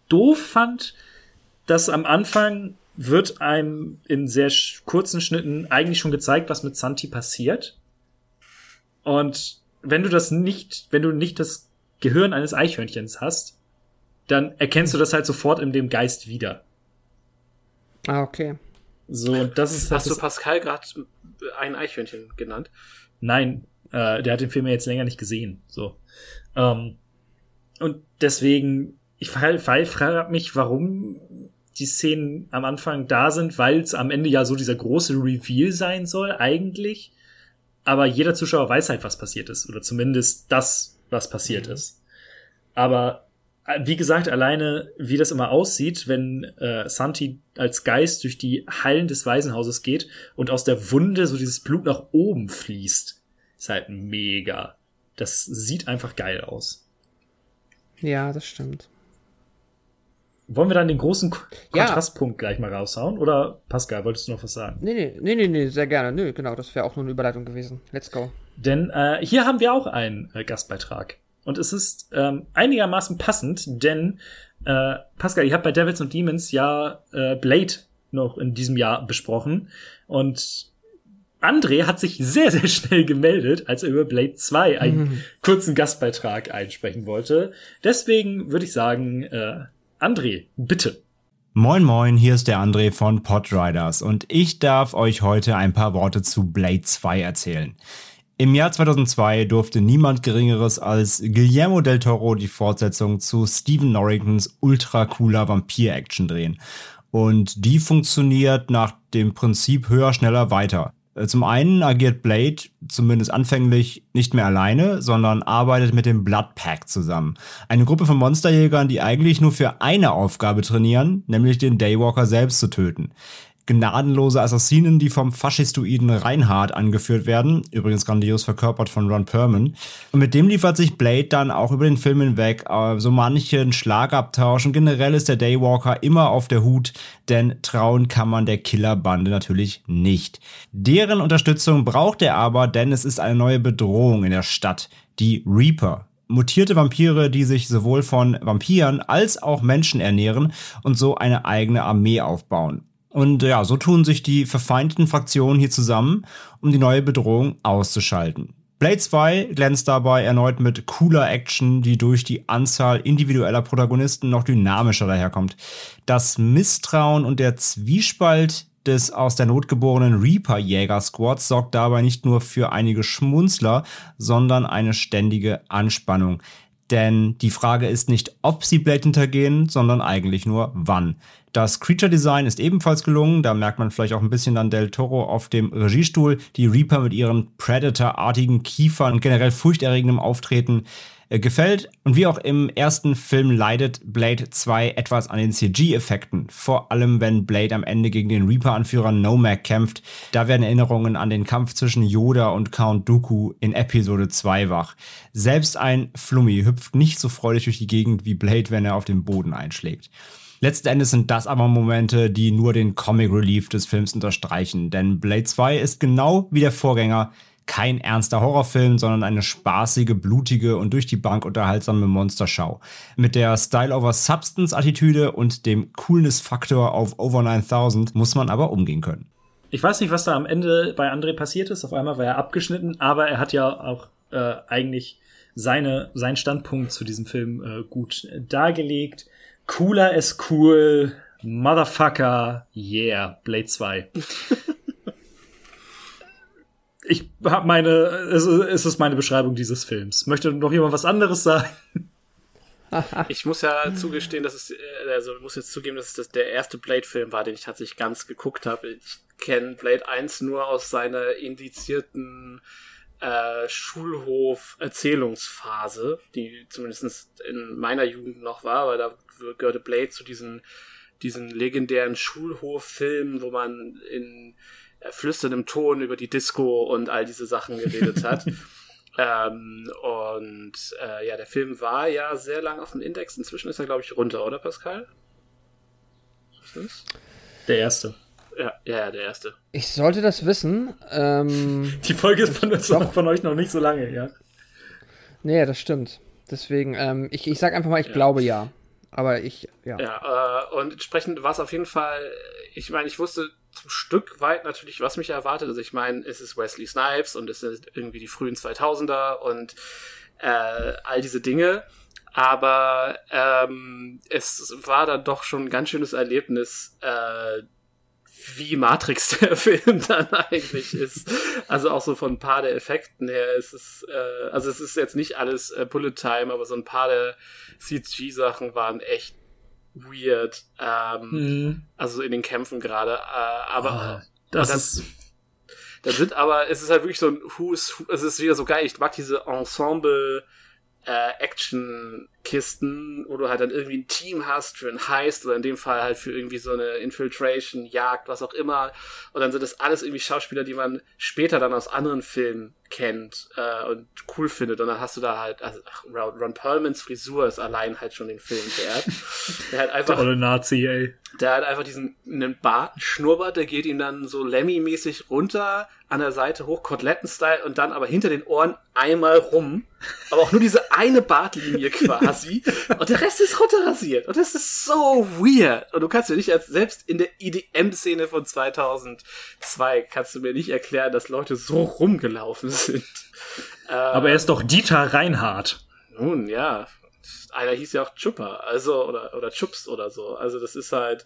[SPEAKER 1] doof fand, dass am Anfang wird einem in sehr sch- kurzen Schnitten eigentlich schon gezeigt, was mit Santi passiert. Und wenn du das nicht, wenn du nicht das Gehirn eines Eichhörnchens hast, dann erkennst du das halt sofort in dem Geist wieder.
[SPEAKER 3] Ah, okay.
[SPEAKER 1] So, und das ist
[SPEAKER 2] hast du
[SPEAKER 1] das,
[SPEAKER 2] Pascal gerade ein Eichhörnchen genannt?
[SPEAKER 1] Nein, äh, der hat den Film ja jetzt länger nicht gesehen. So. Ähm, und deswegen, ich frage frag mich, warum die Szenen am Anfang da sind, weil es am Ende ja so dieser große Reveal sein soll, eigentlich. Aber jeder Zuschauer weiß halt, was passiert ist. Oder zumindest das, was passiert ist. Aber äh, wie gesagt, alleine, wie das immer aussieht, wenn äh, Santi als Geist durch die Hallen des Waisenhauses geht und aus der Wunde so dieses Blut nach oben fließt, ist halt mega. Das sieht einfach geil aus.
[SPEAKER 3] Ja, das stimmt.
[SPEAKER 1] Wollen wir dann den großen Ko-
[SPEAKER 3] Ja.
[SPEAKER 1] Kontrastpunkt gleich mal raushauen? Oder Pascal, wolltest du noch was sagen?
[SPEAKER 3] Nee, nee, nee, nee, nee, sehr gerne. Nö, genau, das wäre auch nur eine Überleitung gewesen. Let's go.
[SPEAKER 1] Denn äh, hier haben wir auch einen äh, Gastbeitrag. Und es ist ähm, einigermaßen passend, denn äh, Pascal, ich habe bei Devils und Demons ja äh, Blade noch in diesem Jahr besprochen. Und André hat sich sehr, sehr schnell gemeldet, als er über Blade 2 einen kurzen Gastbeitrag einsprechen wollte. Deswegen würde ich sagen, äh, André, bitte.
[SPEAKER 5] Moin moin, hier ist der André von Podriders und ich darf euch heute ein paar Worte zu Blade 2 erzählen. Im Jahr 2002 durfte niemand Geringeres als Guillermo del Toro die Fortsetzung zu Stephen Norringtons ultra cooler Vampir-Action drehen. Und die funktioniert nach dem Prinzip höher, schneller, weiter. Äh, zum einen agiert Blade, zumindest anfänglich, nicht mehr alleine, sondern arbeitet mit dem Blood Pack zusammen. Eine Gruppe von Monsterjägern, die eigentlich nur für eine Aufgabe trainieren, nämlich den Daywalker selbst zu töten gnadenlose Assassinen, die vom faschistoiden Reinhard angeführt werden, übrigens grandios verkörpert von Ron Perlman. Und mit dem liefert sich Blade dann auch über den Film hinweg äh, so manchen Schlagabtausch und generell ist der Daywalker immer auf der Hut, denn trauen kann man der Killerbande natürlich nicht. Deren Unterstützung braucht er aber, denn es ist eine neue Bedrohung in der Stadt, die Reaper mutierte Vampire, die sich sowohl von Vampiren als auch Menschen ernähren und so eine eigene Armee aufbauen. Und ja, so tun sich die verfeindeten Fraktionen hier zusammen, um die neue Bedrohung auszuschalten. Blade 2 glänzt dabei erneut mit cooler Action, die durch die Anzahl individueller Protagonisten noch dynamischer daherkommt. Das Misstrauen und der Zwiespalt des aus der Not geborenen Reaper-Jäger-Squads sorgt dabei nicht nur für einige Schmunzler, sondern eine ständige Anspannung. Denn die Frage ist nicht, ob sie Blade hintergehen, sondern eigentlich nur wann. Das Creature Design ist ebenfalls gelungen. Da merkt man vielleicht auch ein bisschen dann Del Toro auf dem Regiestuhl. Die Reaper mit ihren Predator-artigen Kiefern und generell furchterregendem Auftreten äh, gefällt. Und wie auch im ersten Film leidet Blade 2 etwas an den CG-Effekten. Vor allem, wenn Blade am Ende gegen den Reaper-Anführer Nomad kämpft. Da werden Erinnerungen an den Kampf zwischen Yoda und Count Dooku in Episode 2 wach. Selbst ein Flummi hüpft nicht so freudig durch die Gegend wie Blade, wenn er auf den Boden einschlägt. Letzten Endes sind das aber Momente, die nur den Comic Relief des Films unterstreichen, denn Blade 2 ist genau wie der Vorgänger kein ernster Horrorfilm, sondern eine spaßige, blutige und durch die Bank unterhaltsame Monsterschau. Mit der Style over Substance Attitüde und dem Coolness Faktor auf Over 9000 muss man aber umgehen können.
[SPEAKER 1] Ich weiß nicht, was da am Ende bei André passiert ist. Auf einmal war er abgeschnitten, aber er hat ja auch äh, eigentlich seine, seinen Standpunkt zu diesem Film äh, gut dargelegt. Cooler ist cool. Motherfucker. Yeah. Blade 2. ich habe meine, es, es ist meine Beschreibung dieses Films. Möchte noch jemand was anderes sagen?
[SPEAKER 2] ich muss ja zugestehen, dass es, äh, also muss jetzt zugeben, dass es das der erste Blade-Film war, den ich tatsächlich ganz geguckt habe. Ich kenne Blade 1 nur aus seiner indizierten äh, Schulhof-Erzählungsphase, die zumindest in meiner Jugend noch war, weil da gehörte Blade zu diesen, diesen legendären Schulhof-Filmen, wo man in flüsterndem Ton über die Disco und all diese Sachen geredet hat. ähm, und äh, ja, der Film war ja sehr lang auf dem Index. Inzwischen ist er, glaube ich, runter, oder Pascal?
[SPEAKER 1] Was ist? Der erste.
[SPEAKER 2] Ja, ja, der erste.
[SPEAKER 3] Ich sollte das wissen. Ähm,
[SPEAKER 1] Die Folge ist von, uns, von euch noch nicht so lange, ja.
[SPEAKER 3] Nee, das stimmt. Deswegen, ähm, ich, ich sag einfach mal, ich ja. glaube ja. Aber ich, ja.
[SPEAKER 2] Ja, äh, und entsprechend war es auf jeden Fall, ich meine, ich wusste zum Stück weit natürlich, was mich erwartet. Also ich meine, es ist Wesley Snipes und es sind irgendwie die frühen 2000er und äh, all diese Dinge. Aber ähm, es war dann doch schon ein ganz schönes Erlebnis, äh, wie Matrix der Film dann eigentlich ist. Also auch so von ein paar der Effekten her ist es, äh, also es ist jetzt nicht alles äh, Bullet Time, aber so ein paar der CG-Sachen waren echt weird. Ähm, mhm. Also in den Kämpfen gerade. Äh, aber
[SPEAKER 1] oh, das, das ist.
[SPEAKER 2] Das sind aber, es ist halt wirklich so ein Who's, es ist wieder so geil. Ich mag diese Ensemble äh, Action-Kisten, wo du halt dann irgendwie ein Team hast für ein Heist oder in dem Fall halt für irgendwie so eine Infiltration, Jagd, was auch immer. Und dann sind das alles irgendwie Schauspieler, die man später dann aus anderen Filmen kennt äh, und cool findet. Und dann hast du da halt, also ach, Ron Perlmans Frisur ist allein halt schon den Film wert.
[SPEAKER 1] der hat einfach. Der Nazi, ey.
[SPEAKER 2] Der hat einfach diesen einen Bart, einen Schnurrbart, der geht ihm dann so Lemmy-mäßig runter, an der Seite hoch, Koteletten-Style und dann aber hinter den Ohren einmal rum. Aber auch nur diese eine Bartlinie quasi. und der Rest ist runterrasiert. Und das ist so weird. Und du kannst dir nicht, als, selbst in der EDM-Szene von 2002, kannst du mir nicht erklären, dass Leute so rumgelaufen sind.
[SPEAKER 1] aber er ist doch Dieter Reinhardt.
[SPEAKER 2] Nun, ja. Einer hieß ja auch Chupper, also, oder, oder Chups oder so. Also, das ist halt,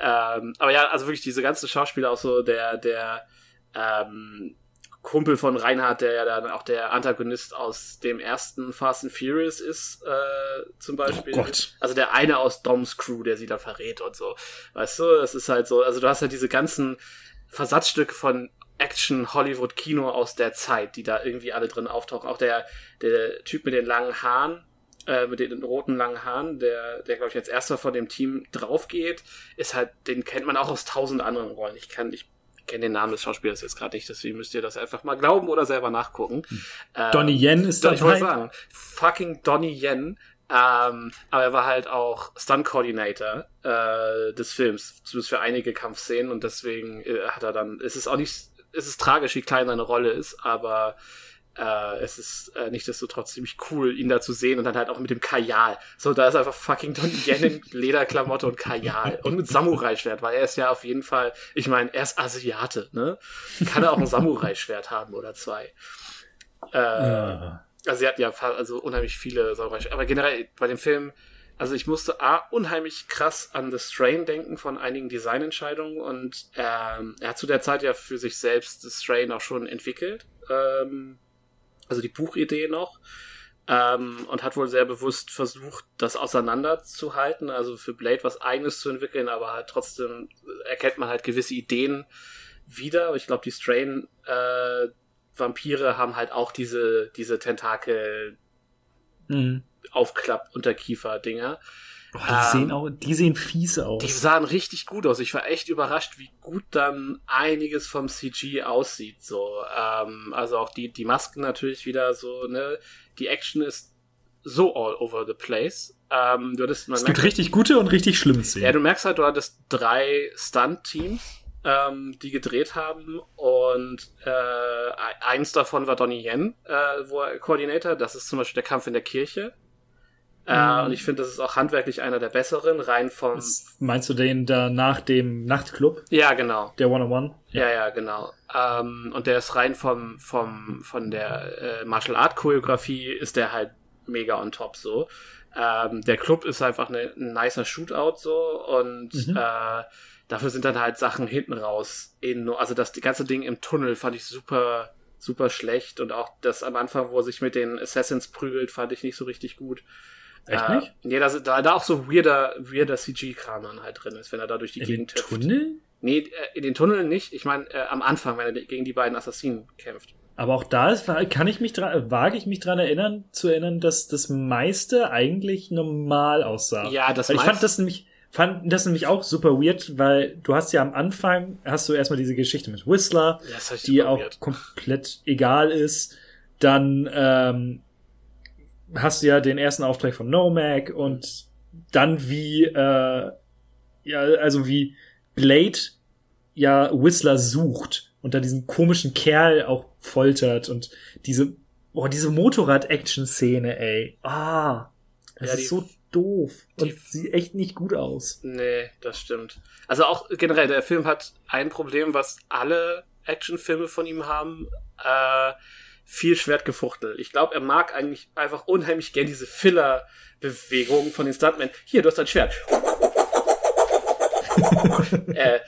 [SPEAKER 2] ähm, aber ja, also wirklich diese ganzen Schauspieler auch so, der, der, ähm, Kumpel von Reinhard, der ja dann auch der Antagonist aus dem ersten Fast and Furious ist, äh, zum Beispiel.
[SPEAKER 1] Oh Gott.
[SPEAKER 2] Also der eine aus Doms Crew, der sie da verrät und so. Weißt du, das ist halt so, also du hast halt diese ganzen Versatzstücke von Action Hollywood Kino aus der Zeit, die da irgendwie alle drin auftauchen. Auch der, der Typ mit den langen Haaren, äh, mit den roten langen Haaren, der, der glaube ich als erster von dem Team draufgeht, ist halt, den kennt man auch aus tausend anderen Rollen. Ich kann, ich kenne den Namen des Schauspielers jetzt gerade nicht, deswegen müsst ihr das einfach mal glauben oder selber nachgucken. Ähm,
[SPEAKER 1] Donnie Yen ist
[SPEAKER 2] doch, ich wollte
[SPEAKER 1] dabei.
[SPEAKER 2] sagen, fucking Donnie Yen. Ähm, aber er war halt auch Stunt Coordinator äh, des Films, zumindest für einige Kampfszenen und deswegen äh, hat er dann, es ist auch nicht, es ist tragisch, wie klein seine Rolle ist, aber äh, es ist äh, nichtsdestotrotz ziemlich cool, ihn da zu sehen und dann halt auch mit dem Kajal. So, da ist einfach fucking Donnie Yen in Lederklamotte und Kajal und mit Samurai-Schwert, weil er ist ja auf jeden Fall, ich meine, er ist Asiate, ne? Kann er auch ein Samurai-Schwert haben oder zwei. Äh,
[SPEAKER 1] Ja.
[SPEAKER 2] also sie hat ja also unheimlich viele Samurai. Aber generell bei dem Film, also ich musste A, unheimlich krass an The Strain denken von einigen Designentscheidungen und ähm, er hat zu der Zeit ja für sich selbst The Strain auch schon entwickelt. Ähm, also die Buchidee noch. Ähm, und hat wohl sehr bewusst versucht, das auseinanderzuhalten, also für Blade was eigenes zu entwickeln, aber halt trotzdem erkennt man halt gewisse Ideen wieder. Ich glaube, die Strain äh, Vampire haben halt auch diese, diese Tentakel
[SPEAKER 1] Mhm. Oh, die, sehen auch, die sehen fies aus.
[SPEAKER 2] Die sahen richtig gut aus. Ich war echt überrascht, wie gut dann einiges vom CG aussieht. So, ähm, also auch die die Masken natürlich wieder so. Ne, die Action ist so all over the place. Ähm, du hattest, man
[SPEAKER 1] es gibt richtig gute und richtig schlimme Szenen.
[SPEAKER 2] Ja, du merkst halt, du hattest drei Stunt-Teams, ähm, die gedreht haben und äh, eins davon war Donnie Yen, äh, wo er Koordinator. Das ist zum Beispiel der Kampf in der Kirche. Äh, und ich finde, das ist auch handwerklich einer der besseren, rein vom.
[SPEAKER 1] Was meinst du den da nach dem Nachtclub,
[SPEAKER 2] Ja, genau.
[SPEAKER 1] der One-on-One?
[SPEAKER 2] Ja, ja, genau. Ähm, und der ist rein vom, vom, von der äh, Martial Art Choreografie ist der halt mega on top so. Ähm, der Club ist einfach ne, ein nicer Shootout so und
[SPEAKER 1] Mhm.
[SPEAKER 2] äh, dafür sind dann halt Sachen hinten raus. In, also das die ganze Ding im Tunnel fand ich super, super schlecht und auch das am Anfang, wo er sich mit den Assassins prügelt, fand ich nicht so richtig gut.
[SPEAKER 1] Echt
[SPEAKER 2] äh,
[SPEAKER 1] nicht?
[SPEAKER 2] Nee, da, sind- da, da auch so weirder, weirder CG-Kram dann halt drin ist, wenn er da durch die
[SPEAKER 1] In den
[SPEAKER 2] Gegend hüpft.
[SPEAKER 1] Tunnel?
[SPEAKER 2] Nee, äh, in den Tunneln nicht. Ich meine, äh, am Anfang, wenn er gegen die beiden Assassinen kämpft.
[SPEAKER 1] Aber auch da ist, kann ich mich dran, wage ich mich dran erinnern, zu erinnern, dass das meiste eigentlich normal aussah.
[SPEAKER 2] Ja, das
[SPEAKER 1] Weil ich fand das nämlich, fand das nämlich auch super weird, weil du hast ja am Anfang, hast du erstmal diese Geschichte mit Whistler,
[SPEAKER 2] das
[SPEAKER 1] die auch
[SPEAKER 2] weird.
[SPEAKER 1] komplett egal ist. Dann ähm, hast du ja den ersten Auftrag von Nomad und dann wie, äh, ja, also wie Blade ja Whistler sucht und da diesen komischen Kerl auch foltert und diese, oh, diese Motorrad-Action-Szene, ey. Ah, das
[SPEAKER 2] Ja,
[SPEAKER 1] ist so doof und
[SPEAKER 2] die-
[SPEAKER 1] sieht echt nicht gut aus.
[SPEAKER 2] Nee, das stimmt. Also auch generell, der Film hat ein Problem, was alle Actionfilme von ihm haben. Äh, viel Schwertgefuchtel. Ich glaube, er mag eigentlich einfach unheimlich gern diese Filler-Bewegungen von den Stuntmen. Hier, du hast ein Schwert. äh,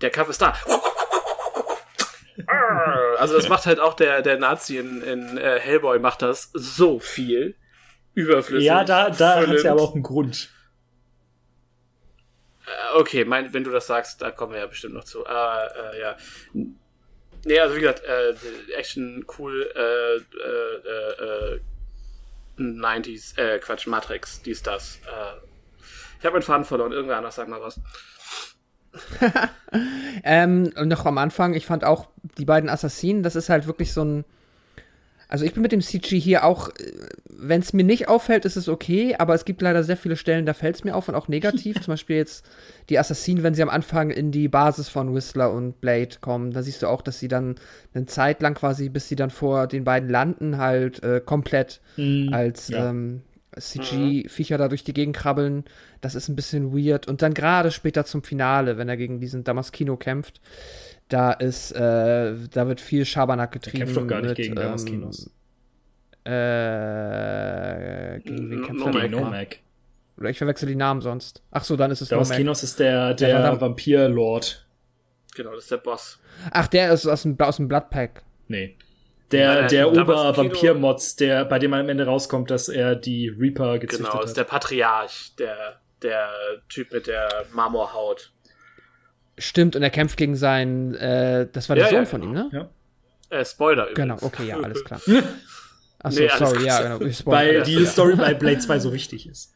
[SPEAKER 2] der Kampf ist da. Also das macht halt auch der, der Nazi in, in äh, Hellboy macht das so viel. Überflüssig.
[SPEAKER 1] Ja, da, da hat ja aber auch einen Grund.
[SPEAKER 2] Äh, Okay, mein, wenn du das sagst, da kommen wir ja bestimmt noch zu. Ah, äh, ja. Nee, also wie gesagt, äh, Action cool, äh, äh, äh, 90s, äh, Quatsch, Matrix, dies, das. Äh, ich habe meinen Faden verloren, irgendwer anders sag mal was.
[SPEAKER 3] Ähm, noch am Anfang, ich fand auch die beiden Assassinen, das ist halt wirklich so ein. Also ich bin mit dem CG hier auch, wenn es mir nicht auffällt, ist es okay, aber es gibt leider sehr viele Stellen, da fällt es mir auf und auch negativ. Zum Beispiel jetzt die Assassinen, wenn sie am Anfang in die Basis von Whistler und Blade kommen, da siehst du auch, dass sie dann eine Zeit lang quasi, bis sie dann vor den beiden landen, halt äh, komplett als
[SPEAKER 1] ja.
[SPEAKER 3] ähm, CG-Viecher da durch die Gegend krabbeln. Das ist ein bisschen weird. Und dann gerade später zum Finale, wenn er gegen diesen Damaskino kämpft, da ist, äh, da wird viel Schabernack getrieben.
[SPEAKER 1] kämpft doch gar nicht
[SPEAKER 3] mit,
[SPEAKER 1] gegen
[SPEAKER 3] ähm,
[SPEAKER 1] Damaskinos.
[SPEAKER 3] Äh, gegen wen kämpft nochmal?
[SPEAKER 1] Nomad.
[SPEAKER 3] Oder ich verwechsel die Namen sonst. Ach so, dann ist es Nomak.
[SPEAKER 1] Damaskinos ist der,
[SPEAKER 3] Der
[SPEAKER 1] der Vampir-Lord.
[SPEAKER 2] Genau, das ist der Boss.
[SPEAKER 3] Ach, der ist aus dem, aus dem Bloodpack.
[SPEAKER 1] Nee. Der,
[SPEAKER 2] Ja, der hat
[SPEAKER 1] Ober-Vampir-Mods, der, bei dem am Ende rauskommt, dass er die Reaper gezüchtet
[SPEAKER 2] Genau, ist
[SPEAKER 1] hat.
[SPEAKER 2] der Patriarch, der, der Typ mit der Marmorhaut.
[SPEAKER 3] Stimmt, und er kämpft gegen seinen, äh, das war der
[SPEAKER 2] Ja,
[SPEAKER 3] Sohn
[SPEAKER 2] ja,
[SPEAKER 3] von
[SPEAKER 2] genau.
[SPEAKER 3] ihm, ne?
[SPEAKER 2] Äh, Spoiler übrigens.
[SPEAKER 3] Genau, okay, ja, alles klar. Achso,
[SPEAKER 2] Nee,
[SPEAKER 3] sorry, ja, genau. Ich spoil-
[SPEAKER 1] Weil
[SPEAKER 2] Ja,
[SPEAKER 1] die
[SPEAKER 2] ja.
[SPEAKER 1] Story bei Blade 2 so wichtig ist.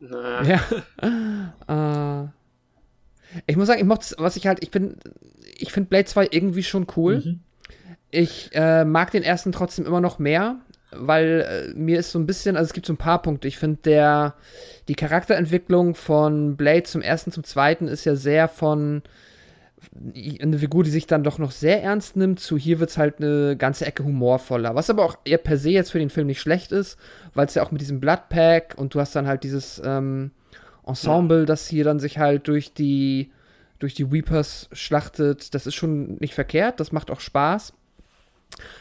[SPEAKER 2] Na,
[SPEAKER 3] Ja. Äh, ich muss sagen, ich mochte, was ich halt, ich bin, ich finde Blade 2 irgendwie schon cool.
[SPEAKER 1] Mhm.
[SPEAKER 3] Ich äh, mag den ersten trotzdem immer noch mehr, weil äh, mir ist so ein bisschen, also es gibt so ein paar Punkte. Ich finde der, die Charakterentwicklung von Blade zum ersten zum zweiten ist ja sehr von eine Figur, die sich dann doch noch sehr ernst nimmt, zu hier wird's halt eine ganze Ecke humorvoller. Was aber auch eher per se jetzt für den Film nicht schlecht ist, weil es ja auch mit diesem Bloodpack und du hast dann halt dieses ähm, Ensemble, das hier dann sich halt durch die durch die Weepers schlachtet. Das ist schon nicht verkehrt, das macht auch Spaß.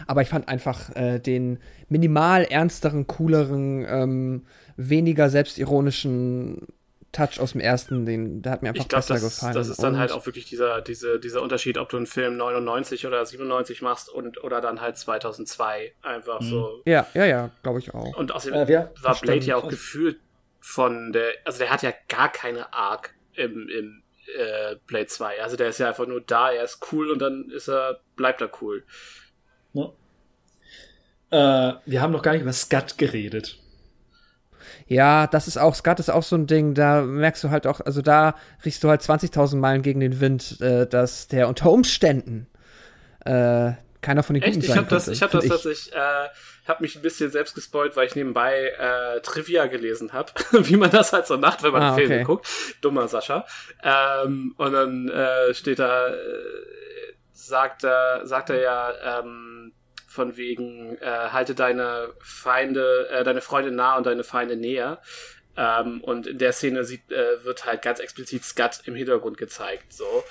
[SPEAKER 3] Aber ich fand einfach äh, den minimal ernsteren, cooleren, ähm, weniger selbstironischen Touch aus dem ersten, den, der hat mir einfach
[SPEAKER 2] ich glaube,
[SPEAKER 3] besser
[SPEAKER 2] das,
[SPEAKER 3] gefallen.
[SPEAKER 2] das ist dann
[SPEAKER 3] Und-
[SPEAKER 2] halt auch wirklich dieser, diese, dieser Unterschied, ob du einen Film 99 oder 97 machst und oder dann halt 2002 einfach so.
[SPEAKER 3] Ja, ja, ja, glaube ich auch.
[SPEAKER 2] Und außerdem
[SPEAKER 1] Äh, ja,
[SPEAKER 2] war Blade ja auch gefühlt von der, also der hat ja gar keine Arc im, im äh, Blade 2. Also der ist ja einfach nur da, er ist cool und dann ist er, bleibt er cool.
[SPEAKER 1] Äh, wir haben noch gar nicht über Scut geredet.
[SPEAKER 3] Ja, das ist auch, Skat ist auch so ein Ding, da merkst du halt auch, also da riechst du halt 20.000 Meilen gegen den Wind, äh, dass der unter Umständen äh, keiner von den
[SPEAKER 2] Echt?
[SPEAKER 3] Guten
[SPEAKER 2] Ich
[SPEAKER 3] sein
[SPEAKER 2] das,
[SPEAKER 3] könnte,
[SPEAKER 2] ich habe das
[SPEAKER 3] find
[SPEAKER 2] tatsächlich, äh, habe mich ein bisschen selbst gespoilt, weil ich nebenbei äh, Trivia gelesen habe, wie man das halt so macht, wenn man
[SPEAKER 3] Ah,
[SPEAKER 2] Filme
[SPEAKER 3] okay.
[SPEAKER 2] guckt. Dummer Sascha. Ähm, und dann äh, steht da, äh, sagt er, sagt er ja ähm, von wegen, äh, halte deine Feinde, äh, deine Freunde nah und deine Feinde näher. Ähm, und in der Szene sieht, äh, wird halt ganz explizit Scut im Hintergrund gezeigt. So.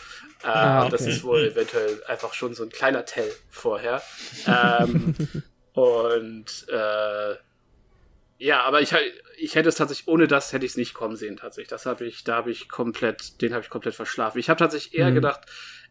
[SPEAKER 2] Äh,
[SPEAKER 3] Ah,
[SPEAKER 2] und Das
[SPEAKER 3] okay.
[SPEAKER 2] ist wohl eventuell einfach schon so ein kleiner Tell vorher. Ähm, und äh, ja, aber ich, ich hätte es tatsächlich, ohne das hätte ich es nicht kommen sehen, tatsächlich. Das habe ich, da habe ich komplett, den habe ich komplett verschlafen. Ich habe tatsächlich eher
[SPEAKER 3] Mhm.
[SPEAKER 2] gedacht,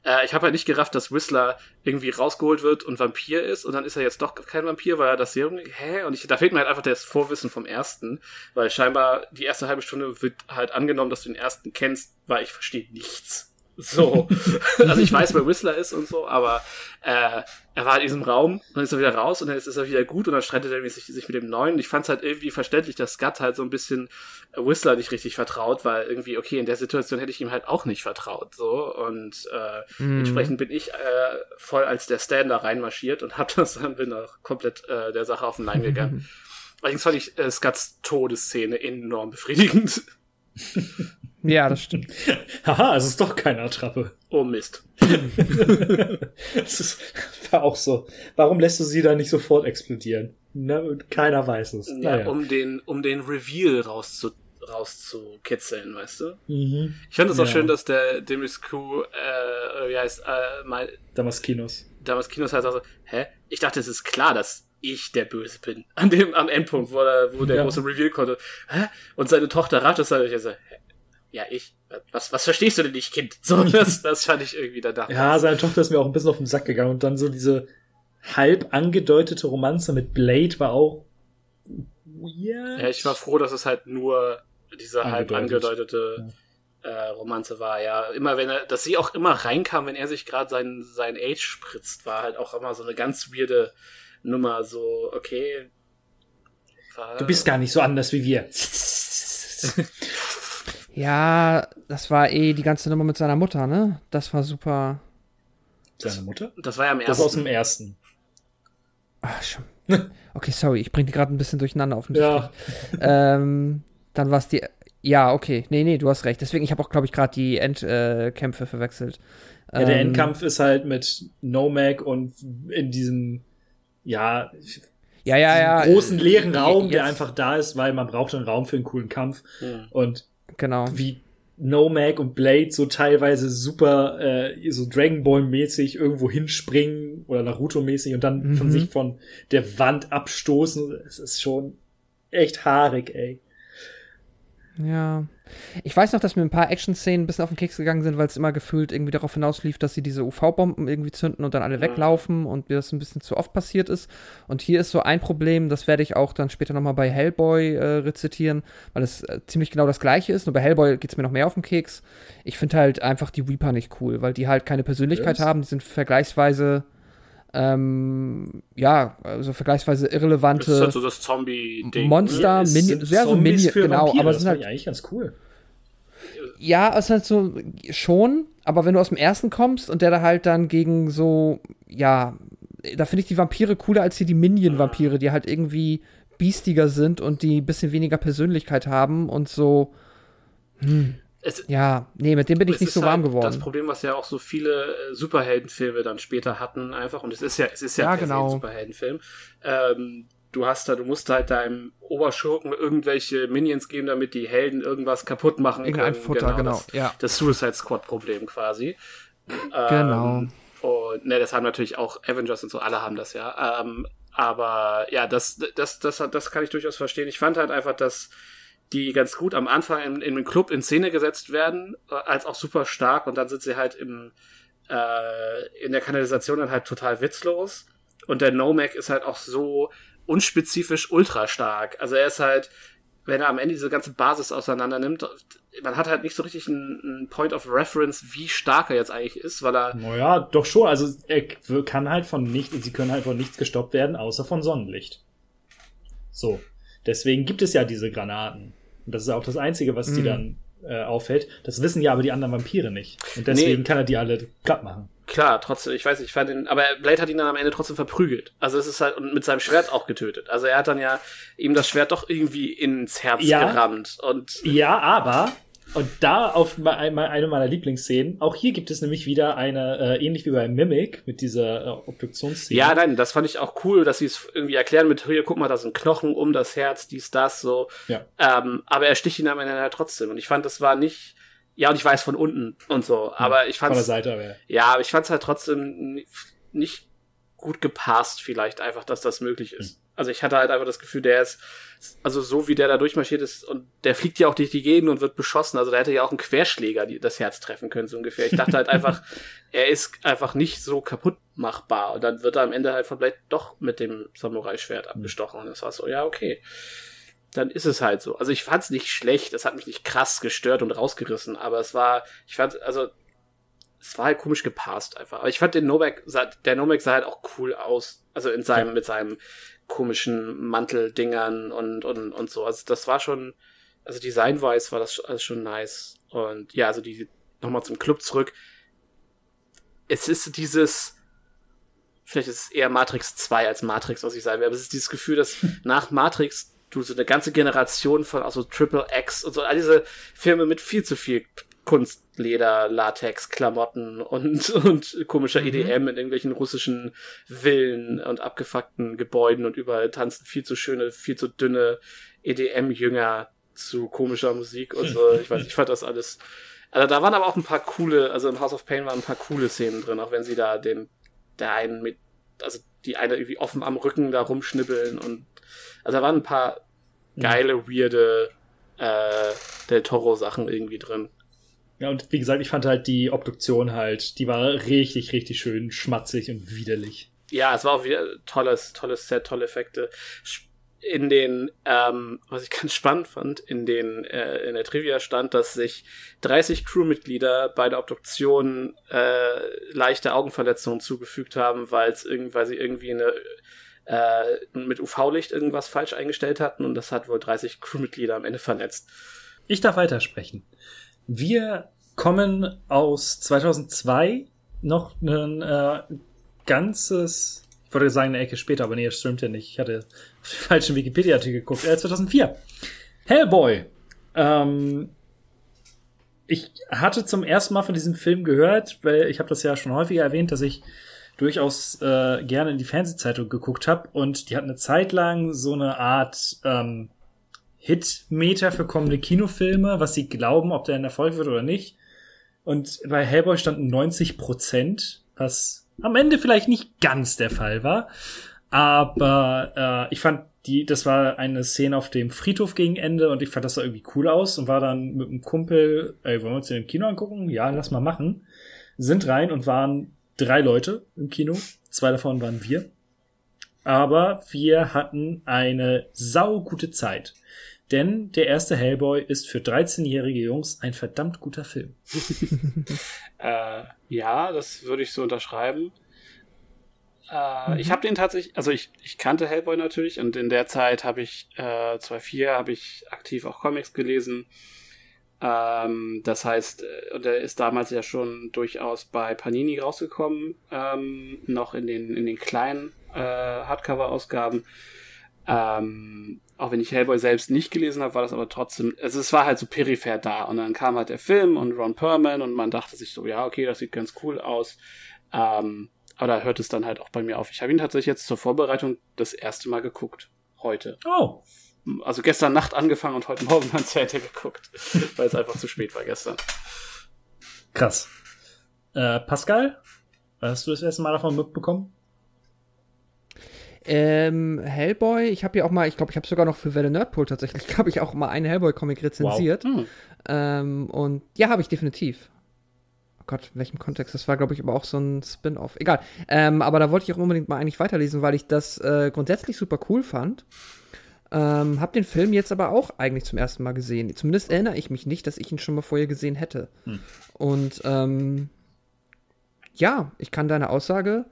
[SPEAKER 2] äh, ich habe halt nicht gerafft, dass Whistler irgendwie rausgeholt wird und Vampir ist und dann ist er jetzt doch kein Vampir, weil er das Serum, hä? Und ich, da fehlt mir halt einfach das Vorwissen vom ersten, weil scheinbar die erste halbe Stunde wird halt angenommen, dass du den ersten kennst, weil ich verstehe nichts. So. also ich weiß, wer Whistler ist und so, aber äh, er war in diesem Raum, dann ist er wieder raus und dann ist, ist er wieder gut und dann streitet er sich, sich mit dem Neuen. Und ich fand es halt irgendwie verständlich, dass Scott halt so ein bisschen Whistler nicht richtig vertraut, weil irgendwie, okay, in der Situation hätte ich ihm halt auch nicht vertraut. So. Und äh,
[SPEAKER 3] Mhm.
[SPEAKER 2] entsprechend bin ich äh, voll als der Stan da reinmarschiert und hab das dann bin auch komplett äh, der Sache auf den Leim gegangen. Allerdings fand ich äh, Scotts Todesszene enorm befriedigend.
[SPEAKER 3] Ja, das stimmt.
[SPEAKER 1] Haha, es ist doch keine Attrappe.
[SPEAKER 2] Oh Mist.
[SPEAKER 1] Das ist, war auch so. Warum lässt du sie da nicht sofort explodieren? Ne, und keiner weiß es.
[SPEAKER 2] Ja,
[SPEAKER 1] Naja.
[SPEAKER 2] um den, um den Reveal rauszu, rauszukitzeln, weißt du?
[SPEAKER 1] mhm.
[SPEAKER 2] Ich fand es auch
[SPEAKER 1] Ja.
[SPEAKER 2] schön, dass der Demiscu, äh, wie heißt, äh, mal,
[SPEAKER 1] Damaskinos.
[SPEAKER 2] damals Kinos halt so, hä? Ich dachte, es ist klar, dass ich der Böse bin. An dem, am Endpunkt, wo, er, wo der
[SPEAKER 1] Ja.
[SPEAKER 2] große Reveal konnte. Hä? Und seine Tochter ratet es halt, ich so? Ja, ich? Was, was verstehst du denn nicht, Kind? So, das, das fand ich irgendwie da dachte.
[SPEAKER 1] Ja, seine Tochter ist mir auch ein bisschen auf den Sack gegangen und dann so diese halb angedeutete Romanze mit Blade war auch weird.
[SPEAKER 2] Ja, ich war froh, dass es halt nur diese halb
[SPEAKER 1] Angedeutet.
[SPEAKER 2] angedeutete äh, Romanze war. Ja, immer wenn er, dass sie auch immer reinkam, wenn er sich gerade sein, sein Age spritzt, war halt auch immer so eine ganz weirde Nummer. So, okay. War,
[SPEAKER 1] Du bist gar nicht so anders wie wir.
[SPEAKER 3] Ja, das war eh die ganze Nummer mit seiner Mutter, ne? Das war super.
[SPEAKER 1] Seine Mutter?
[SPEAKER 2] Das war ja am
[SPEAKER 1] Das aus
[SPEAKER 2] ersten.
[SPEAKER 1] dem ersten.
[SPEAKER 3] Ach, schon. Okay, sorry, ich bring die gerade ein bisschen durcheinander auf
[SPEAKER 1] Ja.
[SPEAKER 3] ähm, dann war es die. Ja, okay. Nee, nee, du hast recht. Deswegen, ich habe auch, glaube ich, gerade die Endkämpfe äh, verwechselt.
[SPEAKER 1] ja der
[SPEAKER 3] Ähm,
[SPEAKER 1] Endkampf ist halt mit Nomag und in diesem, ja,
[SPEAKER 3] Ja, ja, ja.
[SPEAKER 1] diesem großen leeren
[SPEAKER 3] äh,
[SPEAKER 1] Raum, der einfach da ist, weil man braucht einen Raum für einen coolen Kampf.
[SPEAKER 2] Hm.
[SPEAKER 1] Und
[SPEAKER 3] Genau.
[SPEAKER 1] wie Nomag und Blade so teilweise super äh, so Dragon Ball mäßig irgendwo hinspringen oder Naruto mäßig und dann von
[SPEAKER 3] Mhm.
[SPEAKER 1] sich von der Wand abstoßen. Es ist schon echt haarig, ey.
[SPEAKER 3] Ja. Ich weiß noch, dass mir ein paar Action-Szenen ein bisschen auf den Keks gegangen sind, weil es immer gefühlt irgendwie darauf hinauslief, dass sie diese UV-Bomben irgendwie zünden und dann alle weglaufen und mir das ein bisschen zu oft passiert ist. Und hier ist so ein Problem, das werde ich auch dann später nochmal bei Hellboy äh, rezitieren, weil es äh, ziemlich genau das gleiche ist. Nur bei Hellboy geht es mir noch mehr auf den Keks. Ich finde halt einfach die Reaper nicht cool, weil die halt keine Persönlichkeit
[SPEAKER 1] Was?
[SPEAKER 3] haben. Die sind vergleichsweise, ähm, ja, also vergleichsweise irrelevante.
[SPEAKER 2] Das ist halt so das Zombie-Ding.
[SPEAKER 3] Monster,
[SPEAKER 1] sind
[SPEAKER 3] sehr so
[SPEAKER 1] für
[SPEAKER 3] genau,
[SPEAKER 1] Vampire,
[SPEAKER 3] aber es
[SPEAKER 1] das
[SPEAKER 3] sind halt
[SPEAKER 1] ich eigentlich ganz cool.
[SPEAKER 3] Ja, es ist halt so, schon, aber wenn du aus dem ersten kommst und der da halt dann gegen so, ja, da finde ich die Vampire cooler als hier die Minion-Vampire, die halt irgendwie biestiger sind und die ein bisschen weniger Persönlichkeit haben und so,
[SPEAKER 2] Es,
[SPEAKER 3] ja, nee, mit dem bin ich nicht so warm
[SPEAKER 2] halt
[SPEAKER 3] geworden.
[SPEAKER 2] Das Problem, was ja auch so viele äh, Superheldenfilme dann später hatten, einfach, und es ist ja, es ist ja,
[SPEAKER 3] Ja, genau.
[SPEAKER 2] ein Superheldenfilm. Ähm, du hast da, du musst halt deinem Oberschurken irgendwelche Minions geben, damit die Helden irgendwas kaputt machen
[SPEAKER 3] Irgendein
[SPEAKER 2] können.
[SPEAKER 3] Futter, genau,
[SPEAKER 2] Das,
[SPEAKER 3] ja.
[SPEAKER 2] das Suicide Squad-Problem quasi.
[SPEAKER 3] Genau.
[SPEAKER 2] Ähm, und ne, das haben natürlich auch Avengers und so, alle haben das ja. Ähm, aber ja, das, das, das, das kann ich durchaus verstehen. Ich fand halt einfach, dass die ganz gut am Anfang in, in den Club in Szene gesetzt werden, äh, als auch super stark und dann sind sie halt im, äh, in der Kanalisation dann halt total witzlos. Und der Nomac ist halt auch so unspezifisch ultra stark. Also er ist halt, wenn er am Ende diese ganze Basis auseinander nimmt, man hat halt nicht so richtig einen, einen Point of Reference, wie stark er jetzt eigentlich ist, weil er
[SPEAKER 1] Naja, doch schon. Also er kann halt von nichts, sie können halt von nichts gestoppt werden, außer von Sonnenlicht. So. Deswegen gibt es ja diese Granaten. Und das ist auch das Einzige, was die
[SPEAKER 3] Mhm.
[SPEAKER 1] dann äh, auffällt. Das wissen ja aber die anderen Vampire nicht. Und deswegen
[SPEAKER 2] Nee.
[SPEAKER 1] kann er die alle platt machen.
[SPEAKER 2] Klar, trotzdem, ich weiß nicht, ich fand ihn, aber Blade hat ihn dann am Ende trotzdem verprügelt. Also es ist halt, und mit seinem Schwert auch getötet. Also er hat dann ja ihm das Schwert doch irgendwie ins Herz
[SPEAKER 1] Ja.
[SPEAKER 2] gerammt. Und
[SPEAKER 1] Ja, aber, und da auf eine meiner Lieblingsszenen, auch hier gibt es nämlich wieder eine, äh, ähnlich wie bei Mimic, mit dieser äh, Obduktionsszene.
[SPEAKER 2] ja, nein, das fand ich auch cool, dass sie es irgendwie erklären mit, hier, guck mal, da sind Knochen um das Herz, dies, das, so.
[SPEAKER 1] Ja.
[SPEAKER 2] Ähm, aber er sticht ihn am Ende halt trotzdem. Und ich fand, das war nicht, ja, und ich weiß von unten und so, aber ich
[SPEAKER 1] Von der
[SPEAKER 2] fand
[SPEAKER 1] Seite, aber
[SPEAKER 2] Ja, aber ich fand es halt trotzdem ni- nicht gut gepasst, vielleicht einfach, dass das möglich ist. Also ich hatte halt einfach das Gefühl, der ist, also so wie der da durchmarschiert ist und der fliegt ja auch durch die Gegend und wird beschossen. Also da hätte ja auch ein Querschläger die, das Herz treffen können, so ungefähr. Ich dachte halt einfach, er ist einfach nicht so kaputt machbar. Und dann wird er am Ende halt von Blade doch mit dem Samurai-Schwert abgestochen. Und das war so, ja, okay. Dann ist es halt so. Also ich fand es nicht schlecht, es hat mich nicht krass gestört und rausgerissen, aber es war, ich fand, also es war halt komisch gepasst einfach. Aber ich fand den Novak, der Novak sah halt auch cool aus. Also in seinem, mit seinem komischen Manteldingern und, und, und so. Also das war schon, also designwise war das schon nice. Und ja, also die, nochmal zum Club zurück. Es ist dieses, vielleicht ist es eher Matrix 2 als Matrix, was ich sagen will, aber es ist dieses Gefühl, dass nach Matrix du so eine ganze Generation von auch so Triple X und so, all diese Filme mit viel zu viel Kunstleder, Latex, Klamotten und, und komischer EDM in irgendwelchen russischen Villen und abgefuckten Gebäuden und überall tanzen viel zu schöne, viel zu dünne EDM-Jünger zu komischer Musik und so. Ich weiß, ich fand das alles. Also da waren aber auch ein paar coole, also im House of Pain waren ein paar coole Szenen drin, auch wenn sie da den, der einen mit, also die eine irgendwie offen am Rücken da rumschnibbeln und also da waren ein paar geile, weirde äh, Del Toro-Sachen irgendwie drin.
[SPEAKER 1] Ja, und wie gesagt, ich fand halt die Obduktion halt, die war richtig, richtig schön schmatzig und widerlich.
[SPEAKER 2] Ja, es war auch wieder tolles, tolles Set, tolle Effekte. In den, ähm, was ich ganz spannend fand, in den, äh, in der Trivia stand, dass sich 30 Crewmitglieder bei der Obduktion äh, leichte Augenverletzungen zugefügt haben, weil es irgendwie, weil sie irgendwie eine äh, mit UV-Licht irgendwas falsch eingestellt hatten und das hat wohl 30 Crewmitglieder am Ende verletzt.
[SPEAKER 1] Ich darf weitersprechen. Wir kommen aus 2002 noch ein äh, ganzes, ich wollte sagen eine Ecke später, aber nee, das stimmt ja nicht. Ich hatte auf den falschen Wikipedia-Artikel geguckt. Äh, 2004. Hellboy. Ähm, ich hatte zum ersten Mal von diesem Film gehört, weil ich habe das ja schon häufiger erwähnt, dass ich durchaus äh, gerne in die Fernsehzeitung geguckt habe und die hat eine Zeit lang so eine Art ähm, Hitmeter für kommende Kinofilme, was sie glauben, ob der ein Erfolg wird oder nicht. Und bei Hellboy standen 90 Prozent, was am Ende vielleicht nicht ganz der Fall war. Aber äh, ich fand die, das war eine Szene auf dem Friedhof gegen Ende und ich fand das sah irgendwie cool aus und war dann mit einem Kumpel, ey, wollen wir uns den im Kino angucken? Ja, lass mal machen. Sind rein und waren drei Leute im Kino. Zwei davon waren wir. Aber wir hatten eine saugute Zeit. Denn der erste Hellboy ist für 13-jährige Jungs ein verdammt guter Film.
[SPEAKER 2] Äh, ja, das würde ich so unterschreiben. Äh, Ich habe den tatsächlich, also ich, ich kannte Hellboy natürlich und in der Zeit habe ich, äh, 2004 habe ich aktiv auch Comics gelesen. Ähm, das heißt, äh, und er ist damals ja schon durchaus bei Panini rausgekommen, ähm, noch in den, in den kleinen äh, Hardcover-Ausgaben. Ähm, auch wenn ich Hellboy selbst nicht gelesen habe, war das aber trotzdem, also es war halt so peripher da. Und dann kam halt der Film und Ron Perlman und man dachte sich so, ja, okay, das sieht ganz cool aus. Ähm, aber da hört es dann halt auch bei mir auf. Ich habe ihn tatsächlich jetzt zur Vorbereitung das erste Mal geguckt. Heute.
[SPEAKER 1] Oh,
[SPEAKER 2] Also gestern Nacht angefangen und heute Morgen dann zu Ende geguckt. weil es einfach zu spät war gestern.
[SPEAKER 1] krass. Äh, Pascal, hast du das erste Mal davon mitbekommen?
[SPEAKER 3] Ähm, Hellboy, ich habe ja auch mal, ich glaube, ich habe sogar noch für Welle Nerdpool tatsächlich, glaube ich, auch mal einen Hellboy-Comic rezensiert.
[SPEAKER 2] Hm.
[SPEAKER 3] Ähm, und ja, habe ich definitiv. Oh Gott, in welchem Kontext? Das war, glaube ich, aber auch so ein Spin-off. Egal. Ähm, aber da wollte ich auch unbedingt mal eigentlich weiterlesen, weil ich das äh, grundsätzlich super cool fand. Ähm, hab den Film jetzt aber auch eigentlich zum ersten Mal gesehen. Zumindest erinnere ich mich nicht, dass ich ihn schon mal vorher gesehen hätte.
[SPEAKER 1] Hm.
[SPEAKER 3] Und ähm, ja, ich kann deine Aussage,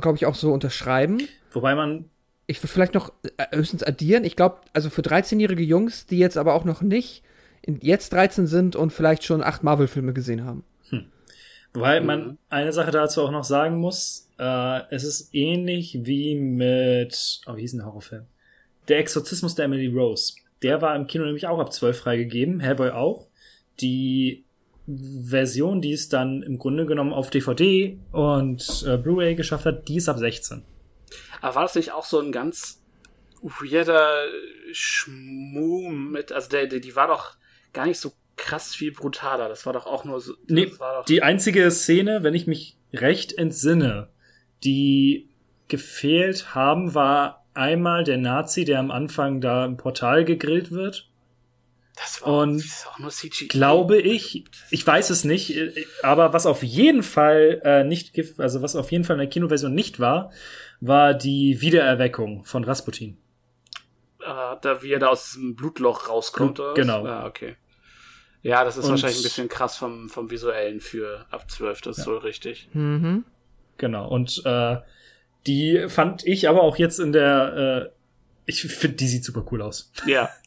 [SPEAKER 3] glaube ich, auch so unterschreiben.
[SPEAKER 1] Wobei man
[SPEAKER 3] Ich würde vielleicht noch äh, höchstens addieren. Ich glaube, also für 13-jährige Jungs, die jetzt aber auch noch nicht in, jetzt 13 sind und vielleicht schon acht Marvel-Filme gesehen haben.
[SPEAKER 1] Wobei
[SPEAKER 2] Mhm.
[SPEAKER 1] man eine Sache dazu auch noch sagen muss, äh, es ist ähnlich wie mit, oh, wie hieß denn der Horrorfilm? Der Exorzismus der Emily Rose. Der war im Kino nämlich auch ab 12 freigegeben, Hellboy auch. Die Version, die es dann im Grunde genommen auf DVD und äh, Blu-ray geschafft hat, die ist ab 16.
[SPEAKER 2] Aber war das nicht auch so ein ganz weirder Schmuh mit, also der, der, die war doch gar nicht so krass viel brutaler. Das war doch auch nur so.
[SPEAKER 1] Nee, die einzige Szene, wenn ich mich recht entsinne, die gefehlt haben, war einmal der Nazi, der am Anfang da im Portal gegrillt wird.
[SPEAKER 2] Das war
[SPEAKER 1] und
[SPEAKER 2] das ist auch nur CGI.
[SPEAKER 1] Glaube ich, ich weiß es nicht, äh, aber was auf jeden Fall äh, nicht, also was auf jeden Fall in der Kinoversion nicht war, war die Wiedererweckung von Rasputin.
[SPEAKER 2] Äh, da wie er da aus diesem Blutloch rauskommt. was?
[SPEAKER 1] Genau.
[SPEAKER 2] Ah, okay. Ja, das ist
[SPEAKER 1] Und-
[SPEAKER 2] wahrscheinlich ein bisschen krass vom, vom Visuellen für ab 12, das ist so richtig.
[SPEAKER 3] Mhm.
[SPEAKER 1] Genau. Und äh, die fand ich aber auch jetzt in der, äh, ich finde, die sieht super cool aus.
[SPEAKER 2] Ja.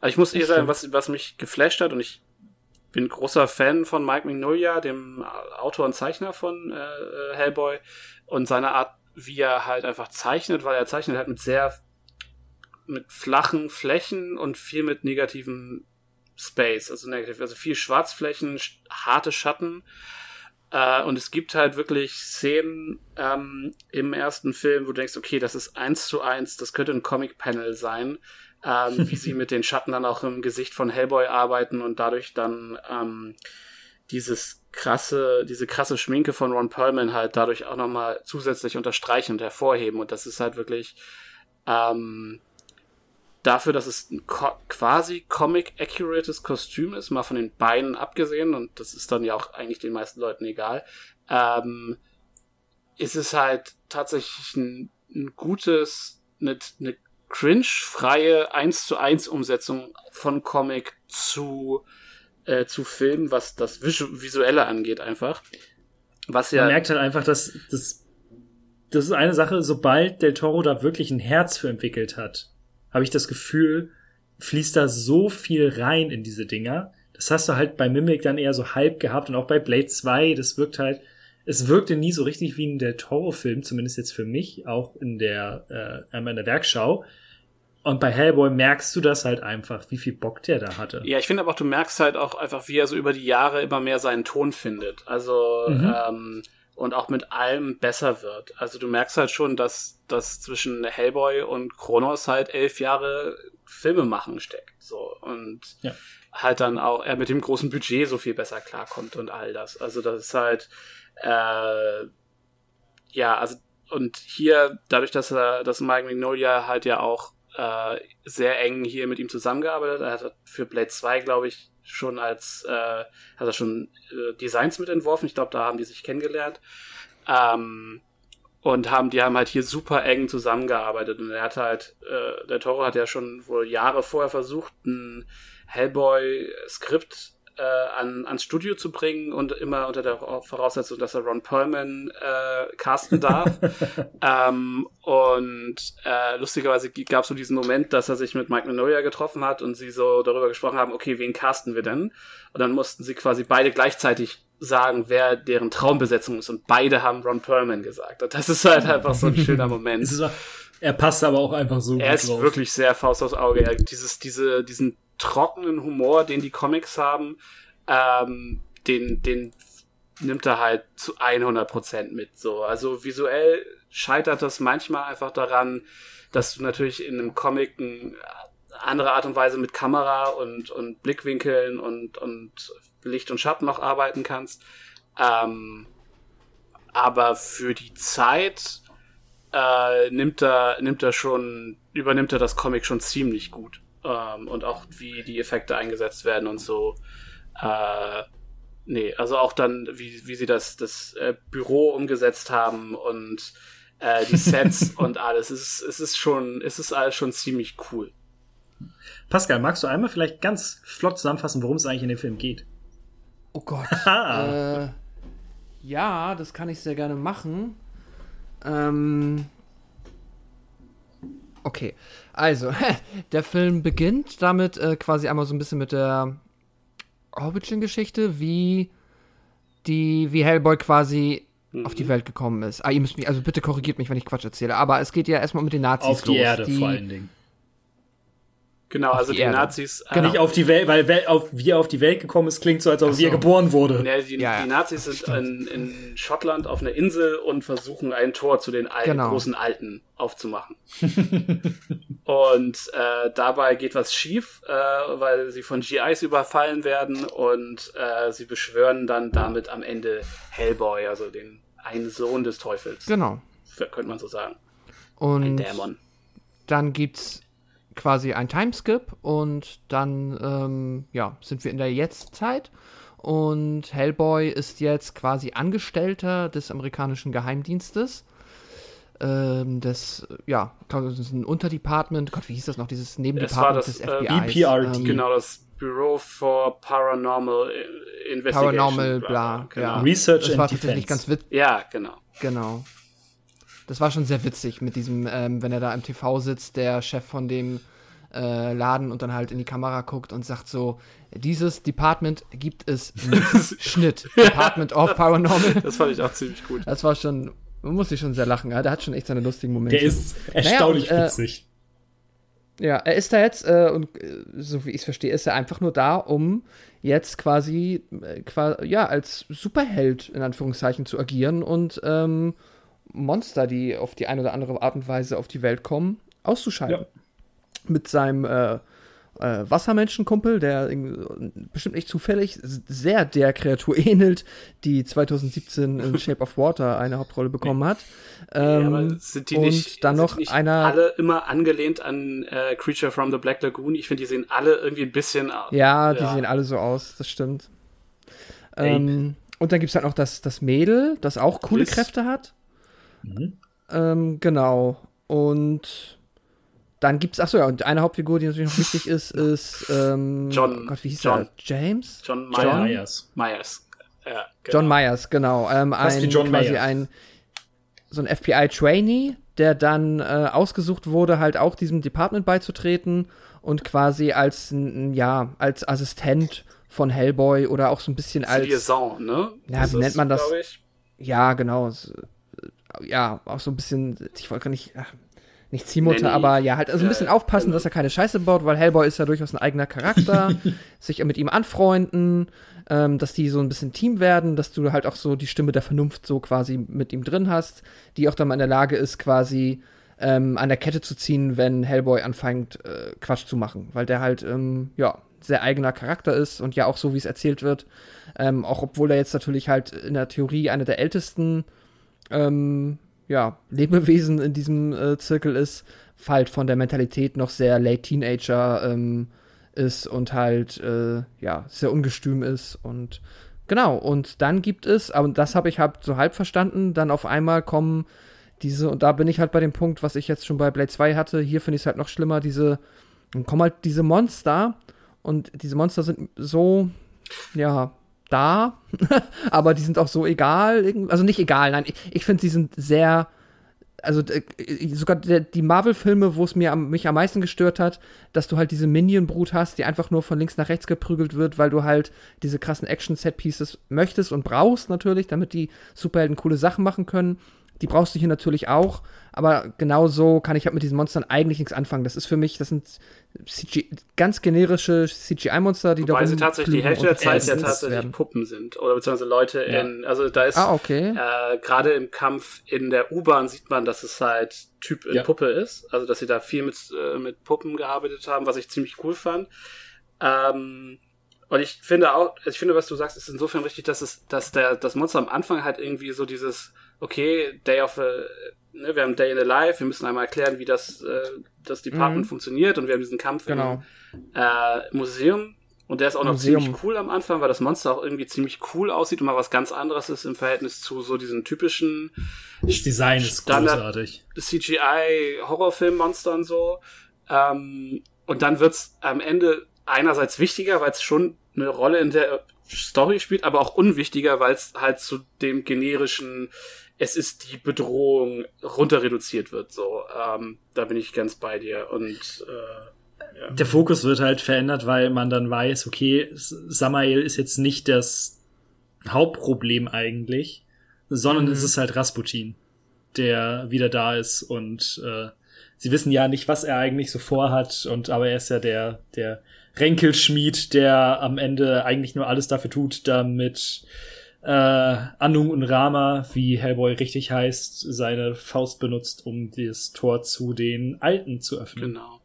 [SPEAKER 2] Also ich muss eher sagen, was, was mich geflasht hat und ich bin großer Fan von Mike Mignola, dem Autor und Zeichner von äh, Hellboy und seiner Art, wie er halt einfach zeichnet, weil er zeichnet halt mit sehr mit flachen Flächen und viel mit negativen Space, also negativ, also viel Schwarzflächen, sch- harte Schatten. Äh, und es gibt halt wirklich Szenen ähm, im ersten Film, wo du denkst, okay, das ist eins zu eins, das könnte ein Comic-Panel sein, ähm, wie sie mit den Schatten dann auch im Gesicht von Hellboy arbeiten und dadurch dann ähm, dieses krasse, diese krasse Schminke von Ron Perlman halt dadurch auch nochmal zusätzlich unterstreichen und hervorheben. Und das ist halt wirklich ähm, dafür, dass es ein co quasi comic-accurates Kostüm ist, mal von den Beinen abgesehen, und das ist dann ja auch eigentlich den meisten Leuten egal, ähm, ist es halt tatsächlich ein, ein gutes, eine, eine cringe-freie 1 zu 1 Umsetzung von Comic zu, äh, zu Film, was das Visu Visuelle angeht einfach. Was ja
[SPEAKER 1] Man merkt halt einfach, dass das, das ist eine Sache, sobald Del Toro da wirklich ein Herz für entwickelt hat, habe ich das Gefühl, fließt da so viel rein in diese Dinger. Das hast du halt bei Mimic dann eher so halb gehabt und auch bei Blade 2, das wirkt halt, es wirkte nie so richtig wie ein Del Toro-Film, zumindest jetzt für mich, auch in der, äh, einmal in der Werkschau. Und bei Hellboy merkst du das halt einfach, wie viel Bock der da hatte.
[SPEAKER 2] Ja, ich finde aber auch, du merkst halt auch einfach, wie er so über die Jahre immer mehr seinen Ton findet. Also,
[SPEAKER 1] Mhm.
[SPEAKER 2] ähm, und auch mit allem besser wird. Also du merkst halt schon, dass, dass zwischen Hellboy und Kronos halt elf Jahre Filme machen steckt. So. Und
[SPEAKER 1] Ja.
[SPEAKER 2] halt dann auch er mit dem großen Budget so viel besser klarkommt und all das. Also das ist halt, äh, ja, also und hier, dadurch, dass er, dass Mike Mignola halt ja auch äh, sehr eng hier mit ihm zusammengearbeitet, er hat für Blade 2, glaube ich, schon als, äh, hat er schon äh, Designs mitentworfen. Ich glaube, da haben die sich kennengelernt. Ähm, und haben, die haben halt hier super eng zusammengearbeitet. Und er hat halt, äh, der Toro hat ja schon wohl Jahre vorher versucht, ein Hellboy-Skript äh, an, ans Studio zu bringen und immer unter der Voraussetzung, dass er Ron Perlman äh, casten darf. ähm, und äh, lustigerweise gab es so diesen Moment, dass er sich mit Mike Minoya getroffen hat und sie so darüber gesprochen haben, okay, wen casten wir denn? Und dann mussten sie quasi beide gleichzeitig sagen, wer deren Traumbesetzung ist. Und beide haben Ron Perlman gesagt. Und das ist halt einfach so ein schöner Moment.
[SPEAKER 1] Er passt aber auch einfach so
[SPEAKER 2] er ist
[SPEAKER 1] drauf.
[SPEAKER 2] wirklich sehr Faust aufs Auge. Er, dieses, diese, diesen trockenen Humor, den die Comics haben, ähm, den, den nimmt er halt zu 100% mit. So, also visuell scheitert das manchmal einfach daran, dass du natürlich in einem Comic eine andere Art und Weise mit Kamera und, und Blickwinkeln und, und Licht und Schatten noch arbeiten kannst. Ähm, aber für die Zeit äh, nimmt er nimmt er schon übernimmt er das Comic schon ziemlich gut ähm, und auch wie die Effekte eingesetzt werden und so. Äh, nee, also auch dann wie wie sie das das äh, Büro umgesetzt haben und äh, die Sets und alles. Es ist, es ist schon es ist alles schon ziemlich cool.
[SPEAKER 1] Pascal, magst du einmal vielleicht ganz flott zusammenfassen, worum es eigentlich in dem Film geht?
[SPEAKER 3] Oh Gott. Äh, ja, das kann ich sehr gerne machen. Ähm, okay, also, der Film beginnt damit äh, quasi einmal so ein bisschen mit der Origin-Geschichte, wie die, wie Hellboy quasi auf die Welt gekommen ist. Ah, ihr müsst mich, also bitte korrigiert mich, wenn ich Quatsch erzähle, aber es geht ja erstmal mit den Nazis
[SPEAKER 1] Auf die
[SPEAKER 3] los.
[SPEAKER 1] Erde
[SPEAKER 3] die,
[SPEAKER 1] vor allen Dingen.
[SPEAKER 2] Genau, also
[SPEAKER 3] die
[SPEAKER 2] die. Nazis äh,
[SPEAKER 3] Genau.
[SPEAKER 1] Nicht auf die Welt, weil Wel- auf, wie er auf die Welt gekommen ist, klingt so, als ob wie er
[SPEAKER 3] so.
[SPEAKER 1] geboren wurde.
[SPEAKER 2] Ne, die,
[SPEAKER 3] Ja, ja.
[SPEAKER 2] die Nazis sind in, in Schottland auf einer Insel und versuchen ein Tor zu den Al
[SPEAKER 3] Genau.
[SPEAKER 2] großen Alten aufzumachen. und äh, dabei geht was schief, äh, weil sie von GIs überfallen werden und äh, sie beschwören dann damit am Ende Hellboy, also den einen Sohn des Teufels,
[SPEAKER 3] Genau.
[SPEAKER 2] könnte man so sagen. Ein
[SPEAKER 3] Und
[SPEAKER 2] Dämon.
[SPEAKER 3] dann gibt's quasi ein Timeskip und dann ähm, ja, sind wir in der Jetztzeit und Hellboy ist jetzt quasi Angestellter des amerikanischen Geheimdienstes. Ähm, des, ja, das ist ein Unterdepartment, Gott, wie hieß das noch, dieses
[SPEAKER 2] Es war
[SPEAKER 3] Nebendepartment
[SPEAKER 2] das,
[SPEAKER 3] des
[SPEAKER 2] äh,
[SPEAKER 3] FBIs.
[SPEAKER 1] BPRD.
[SPEAKER 3] ähm,
[SPEAKER 2] Genau, das Bureau for Paranormal Investigation.
[SPEAKER 3] Paranormal, bla,
[SPEAKER 2] genau.
[SPEAKER 3] ja.
[SPEAKER 1] Research
[SPEAKER 3] Das
[SPEAKER 1] and
[SPEAKER 3] war tatsächlich
[SPEAKER 1] Defense.
[SPEAKER 3] ganz witzig.
[SPEAKER 2] Ja, genau.
[SPEAKER 3] Genau. Das war schon sehr witzig mit diesem, ähm, wenn er da im TV sitzt, der Chef von dem äh, Laden und dann halt in die Kamera guckt und sagt so, dieses Department gibt es nicht. Schnitt. Department of Paranormal.
[SPEAKER 2] Das fand ich auch ziemlich gut.
[SPEAKER 3] Das war schon, man muss sich schon sehr lachen. Ja, der hat schon echt seine lustigen Momente.
[SPEAKER 1] Der ist erstaunlich
[SPEAKER 3] und, äh,
[SPEAKER 1] witzig.
[SPEAKER 3] Ja, er ist da jetzt, äh, und äh, so wie ich es verstehe, ist er einfach nur da, um jetzt quasi, äh, qua ja, als Superheld in Anführungszeichen zu agieren und ähm, Monster, die auf die eine oder andere Art und Weise auf die Welt kommen, auszuschalten.
[SPEAKER 1] Ja.
[SPEAKER 3] Mit seinem äh, äh, Wassermenschenkumpel, der bestimmt nicht zufällig sehr der Kreatur ähnelt, die 2017 in Shape of Water eine Hauptrolle bekommen hat.
[SPEAKER 2] Ja,
[SPEAKER 3] Ähm,
[SPEAKER 2] aber sind die
[SPEAKER 3] und
[SPEAKER 2] nicht,
[SPEAKER 3] dann
[SPEAKER 2] sind
[SPEAKER 3] noch
[SPEAKER 2] nicht
[SPEAKER 3] einer.
[SPEAKER 2] alle immer angelehnt an äh, Creature from the Black Lagoon? Ich finde, die sehen alle irgendwie ein bisschen aus.
[SPEAKER 3] Ja, die
[SPEAKER 2] Ja.
[SPEAKER 3] sehen alle so aus, das stimmt. Ähm, und dann gibt es halt noch das, das Mädel, das auch coole
[SPEAKER 2] Liz.
[SPEAKER 3] Kräfte hat.
[SPEAKER 1] Mhm.
[SPEAKER 3] Ähm, genau. Und dann gibt's, achso, ja, und eine Hauptfigur, die natürlich noch wichtig ist, ist, ähm,
[SPEAKER 2] John-
[SPEAKER 3] Gott, wie hieß
[SPEAKER 2] John.
[SPEAKER 3] er? James?
[SPEAKER 2] John
[SPEAKER 1] John
[SPEAKER 2] Myers.
[SPEAKER 1] Myers.
[SPEAKER 2] Ja, genau.
[SPEAKER 3] John Myers, genau. Ähm, ein,
[SPEAKER 1] wie John
[SPEAKER 3] quasi
[SPEAKER 1] Myers.
[SPEAKER 3] ein, so ein FBI-Trainee, der dann äh, ausgesucht wurde, halt auch diesem Department beizutreten und quasi als, n- ja, als Assistent von Hellboy oder auch so ein bisschen als,
[SPEAKER 2] Liaison, ne?
[SPEAKER 3] Ja, wie nennt man das? ja, genau, ja, auch so ein bisschen, ich wollte gar nicht, ach, nicht Ziehmutter,
[SPEAKER 2] Nanny.
[SPEAKER 3] aber ja, halt also ein
[SPEAKER 2] Ja,
[SPEAKER 3] bisschen aufpassen,
[SPEAKER 2] genau.
[SPEAKER 3] dass er keine Scheiße baut, weil Hellboy ist ja durchaus ein eigener Charakter, sich mit ihm anfreunden, ähm, dass die so ein bisschen Team werden, dass du halt auch so die Stimme der Vernunft so quasi mit ihm drin hast, die auch dann mal in der Lage ist, quasi ähm, an der Kette zu ziehen, wenn Hellboy anfängt, äh, Quatsch zu machen, weil der halt, ähm, ja, sehr eigener Charakter ist und ja auch so, wie es erzählt wird, ähm, auch obwohl er jetzt natürlich halt in der Theorie einer der ältesten ähm, ja, Lebewesen in diesem äh, Zirkel ist, halt von der Mentalität noch sehr late Teenager ähm, ist und halt, äh, ja, sehr ungestüm ist und genau, und dann gibt es, aber das habe ich halt so halb verstanden, dann auf einmal kommen diese, und da bin ich halt bei dem Punkt, was ich jetzt schon bei Blade 2 hatte, hier finde ich es halt noch schlimmer, diese, dann kommen halt diese Monster und diese Monster sind so, ja, da, aber die sind auch so egal, also nicht egal, nein, ich, ich finde, sie sind sehr, also äh, sogar die Marvel-Filme, wo es mich am meisten gestört hat, dass du halt diese Minion-Brut hast, die einfach nur von links nach rechts geprügelt wird, weil du halt diese krassen Action-Set-Pieces möchtest und brauchst natürlich, damit die Superhelden coole Sachen machen können. Die brauchst du hier natürlich auch, aber genau so kann ich halt mit diesen Monstern eigentlich nichts anfangen. Das ist für mich, das sind CG, ganz generische CGI-Monster, die da
[SPEAKER 2] sie tatsächlich die Hälfte der Zeit ja tatsächlich
[SPEAKER 3] werden.
[SPEAKER 2] Puppen sind. Oder beziehungsweise Leute
[SPEAKER 1] Ja.
[SPEAKER 2] in, also da ist
[SPEAKER 3] Ah, okay.
[SPEAKER 2] äh, gerade im Kampf in der U-Bahn sieht man, dass es halt Typ in
[SPEAKER 1] Ja.
[SPEAKER 2] Puppe ist. Also dass sie da viel mit, äh, mit Puppen gearbeitet haben, was ich ziemlich cool fand. Ähm, und ich finde auch, ich finde, was du sagst, ist insofern richtig, dass es, dass der, das Monster am Anfang halt irgendwie so dieses, okay, Day of, a, ne, wir haben Day in the Life, wir müssen einmal erklären, wie das, äh, das Department
[SPEAKER 3] Mhm.
[SPEAKER 2] funktioniert und wir haben diesen Kampf
[SPEAKER 3] Genau.
[SPEAKER 2] im äh, Museum. Und der ist auch noch
[SPEAKER 3] Museum.
[SPEAKER 2] ziemlich cool am Anfang, weil das Monster auch irgendwie ziemlich cool aussieht und mal was ganz anderes ist im Verhältnis zu so diesen typischen
[SPEAKER 1] Das Design ist
[SPEAKER 2] Standard-
[SPEAKER 1] großartig.
[SPEAKER 2] CGI-Horrorfilm-Monstern so. Ähm, und dann wird's am Ende einerseits wichtiger, weil es schon eine Rolle in der Story spielt, aber auch unwichtiger, weil es halt zu dem generischen, es ist die Bedrohung runter reduziert wird. So, ähm, da bin ich ganz bei dir. Und äh,
[SPEAKER 1] Der Fokus wird halt verändert, weil man dann weiß, okay, Samael ist jetzt nicht das Hauptproblem eigentlich, sondern
[SPEAKER 3] Mhm.
[SPEAKER 1] es ist halt Rasputin, der wieder da ist und äh, sie wissen ja nicht, was er eigentlich so vorhat und aber er ist ja der der Ränkelschmied, der am Ende eigentlich nur alles dafür tut, damit äh, Anung und Rama, wie Hellboy richtig heißt, seine Faust benutzt, um das Tor zu den Alten zu öffnen.
[SPEAKER 2] Genau.